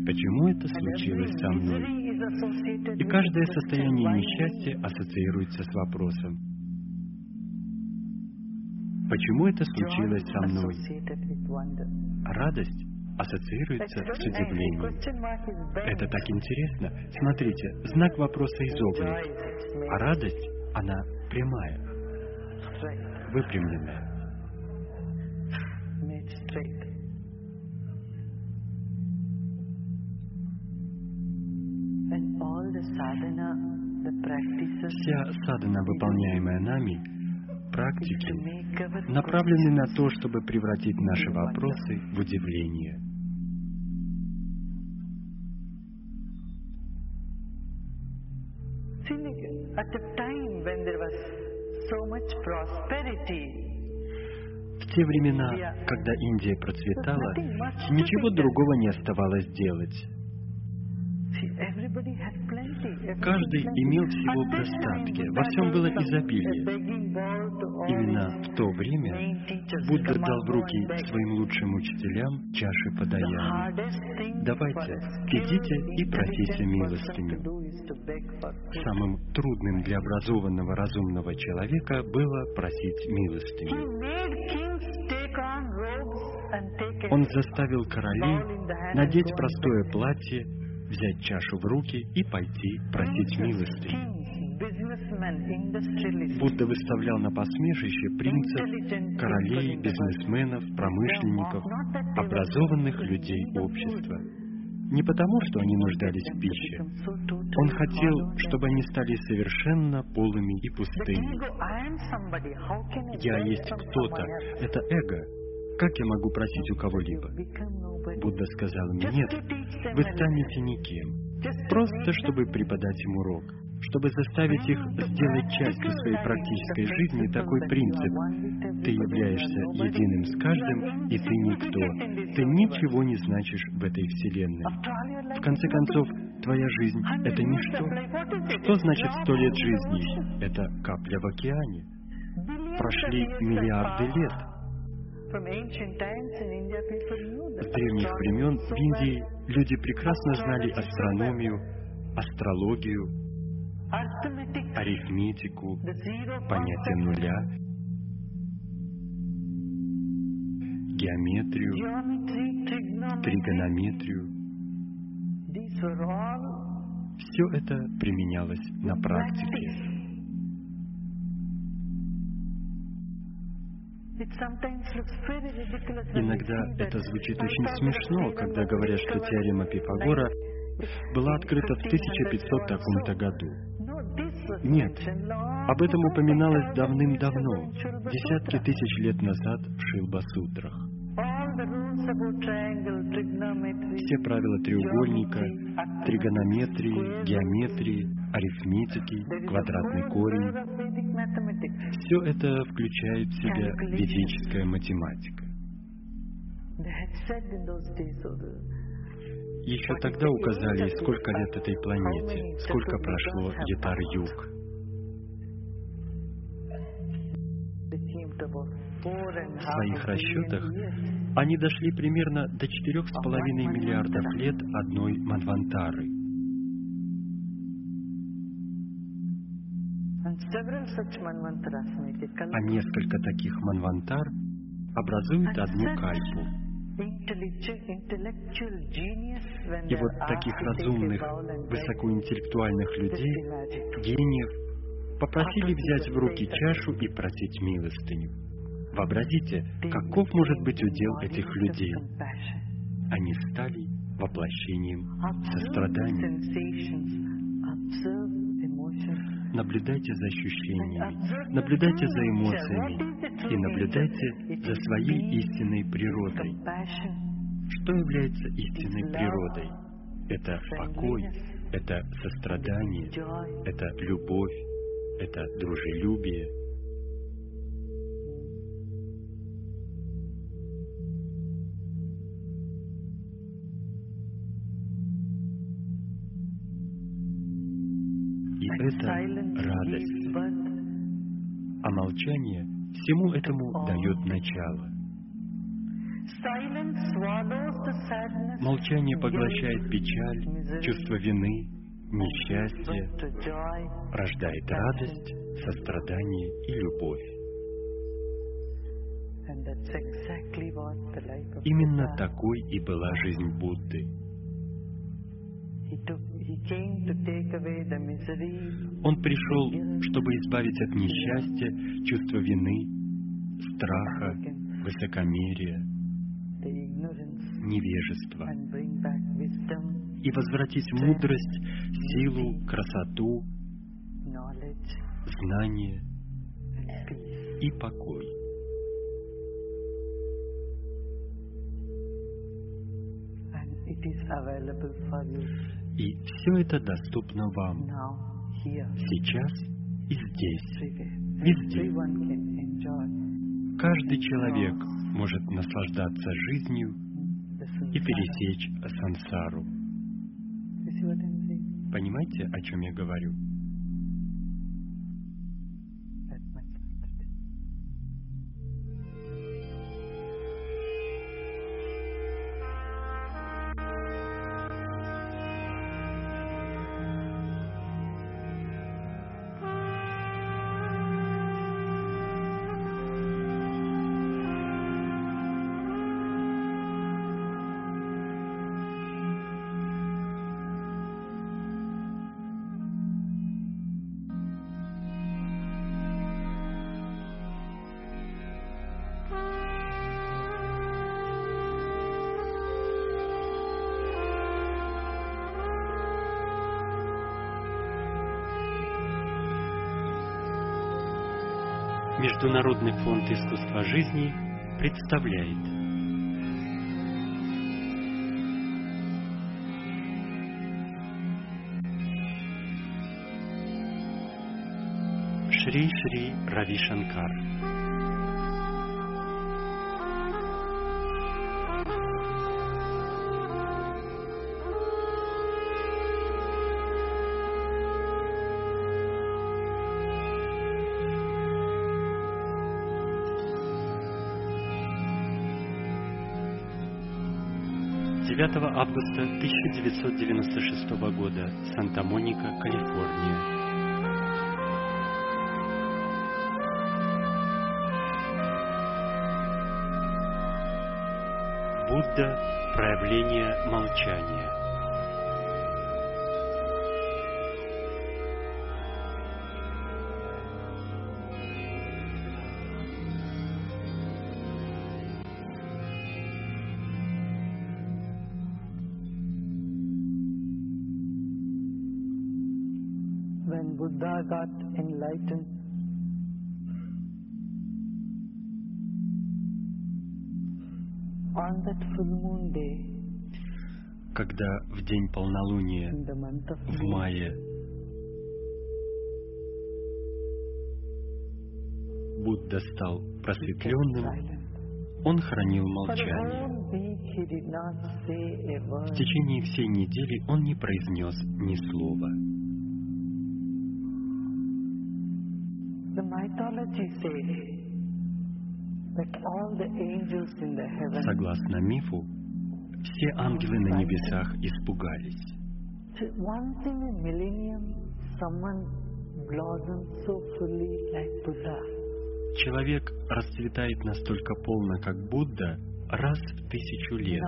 Почему это случилось со мной? И каждое состояние несчастья ассоциируется с вопросом. Почему это случилось со мной? Радость ассоциируется с удивлением. Это так интересно. Смотрите, знак вопроса изогнут, а радость, она прямая, выпрямленная. Вся садхана, выполняемая нами, практики, направлены на то, чтобы превратить наши вопросы в удивление. Like, at the time when there was so much prosperity, В те времена, когда Индия процветала, ничего другого не оставалось делать. Каждый имел всего в достатке, во всем было изобилие. Именно в то время Будда дал в руки своим лучшим учителям чаши подаяния. Давайте, идите и просите милостыню. Самым трудным для образованного разумного человека было просить милостыню. Он заставил королей надеть простое платье, взять чашу в руки и пойти просить industrialists, Будда выставлял на посмешище принцев, королей, бизнесменов, промышленников, образованных людей общества. Не потому, что они нуждались в пище. Он хотел, чтобы они стали совершенно полыми и пустыми. Я есть кто-то. Это эго. Как я могу просить у кого-либо? Будда сказал мне, нет, вы станете никем. Просто, чтобы преподать им урок. Чтобы заставить их сделать частью своей практической жизни такой принцип. Ты являешься единым с каждым, и ты никто. Ты ничего не значишь в этой вселенной. В конце концов, твоя жизнь — это ничто. Что значит сто лет жизни? Это капля в океане. Прошли миллиарды лет. С древних времен в Индии люди прекрасно знали астрономию, астрологию, арифметику, понятие нуля, геометрию, тригонометрию. Все это применялось на практике. Иногда это звучит очень смешно, когда говорят, что теорема Пифагора была открыта в 1500 таком-то году. Нет, об этом упоминалось давным-давно, десятки тысяч лет назад в Шилба-сутрах. Все правила треугольника, тригонометрии, геометрии, арифметики, квадратный корень, все это включает в себя ведическая математика. Еще тогда указали, сколько лет этой планете, сколько прошло Ятар-Юг. В своих расчетах они дошли примерно до 4,5 миллиардов лет одной Манвантары. А несколько таких Манвантар образуют одну кальпу. И вот таких разумных, высокоинтеллектуальных людей, гениев, попросили взять в руки чашу и просить милостыню. Вообразите, каков может быть удел этих людей. Они стали воплощением сострадания. Наблюдайте за ощущениями, наблюдайте за эмоциями и наблюдайте за своей истинной природой. Что является истинной природой? Это покой, это сострадание, это любовь, это дружелюбие. Это радость. А молчание всему этому дает начало. Молчание поглощает печаль, чувство вины, несчастье, рождает радость, сострадание и любовь. Именно такой и была жизнь Будды. Он пришел, чтобы избавить от несчастья, чувства вины, страха, высокомерия, невежества и возвратить мудрость, силу, красоту, знание и покой. И все это доступно вам сейчас и здесь, везде. Каждый человек может наслаждаться жизнью и пересечь сансару. Понимаете, о чем я говорю? Международный фонд искусства жизни представляет. Шри Шри Рави Шанкар Девятого августа 1996 года, Санта-Моника, Калифорния. Будда – проявление молчания. День полнолуния в мае. Будда стал просветленным, он хранил молчание. В течение всей недели он не произнес ни слова. Согласно мифу, все ангелы на небесах испугались. Человек расцветает настолько полно, как Будда, раз в тысячу лет.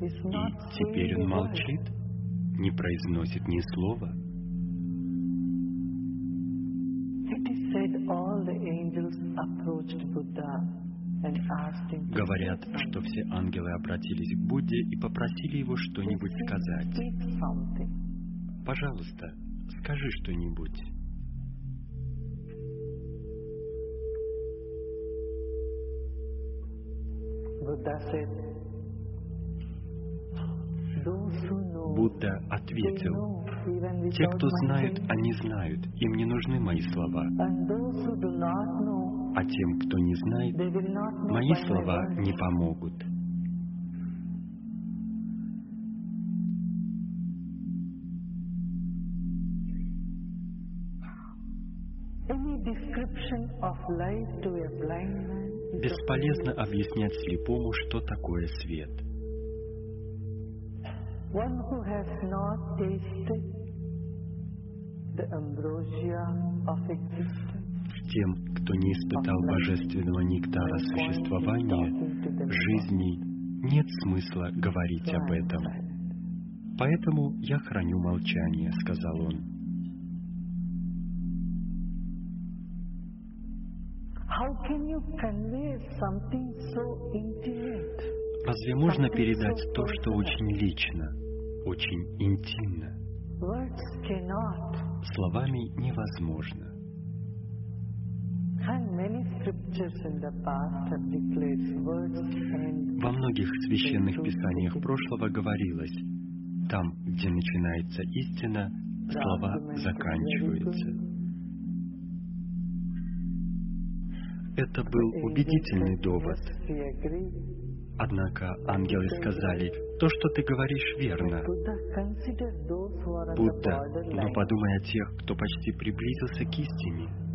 И теперь он молчит, не произносит ни слова. Говорят, что все ангелы обратились к Будде и попросили его что-нибудь сказать. Пожалуйста, скажи что-нибудь. Будда ответил, те, кто знают, они знают, им не нужны мои слова. А тем, кто не знает, мои слова не помогут. Бесполезно объяснять слепому, что такое свет. one who has not tasted the ambrosia of existence. Тем, кто не испытал божественного нектара существования, жизни, нет смысла говорить об этом. Поэтому я храню молчание, сказал он. Разве можно передать то, что очень лично, очень интимно? Словами невозможно. Во многих священных писаниях прошлого говорилось, там, где начинается истина, слова заканчиваются. Это был убедительный довод. Однако ангелы сказали, то, что ты говоришь, верно. Будда, но подумай о тех, кто почти приблизился к истине.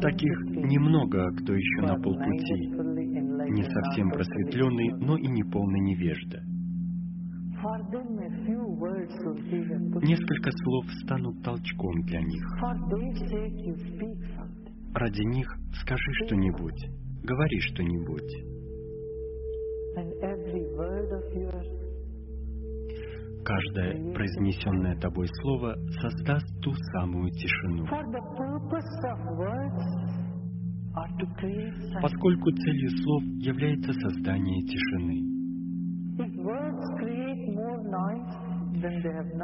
Таких немного, кто еще на полпути, не совсем просветленный, но и не полный невежда. Несколько слов станут толчком для них. Ради них скажи что-нибудь, говори что-нибудь. Каждое произнесенное тобой слово создаст ту самую тишину. Silence. Поскольку целью слов является создание тишины.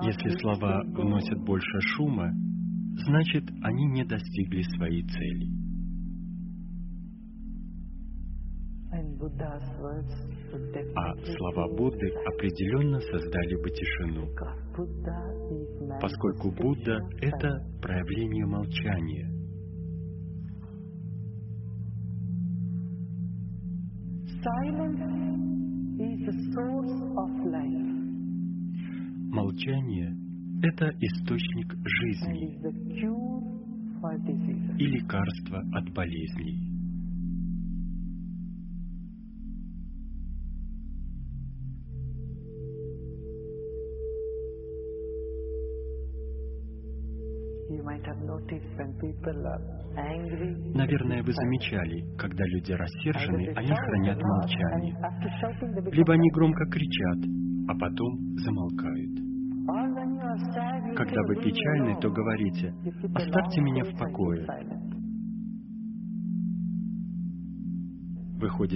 Если слова вносят больше шума, значит, они не достигли своей цели. А слова Будды определенно создали бы тишину, поскольку Будда это проявление молчания. Молчание — это источник жизни и лекарство от болезней. Наверное, вы замечали, когда люди рассержены, они хранят молчание. Либо они громко кричат, а потом замолкают. Когда вы "Leave me печальны, то alone." говорите, «Оставьте меня в покое». silent. Вы ходите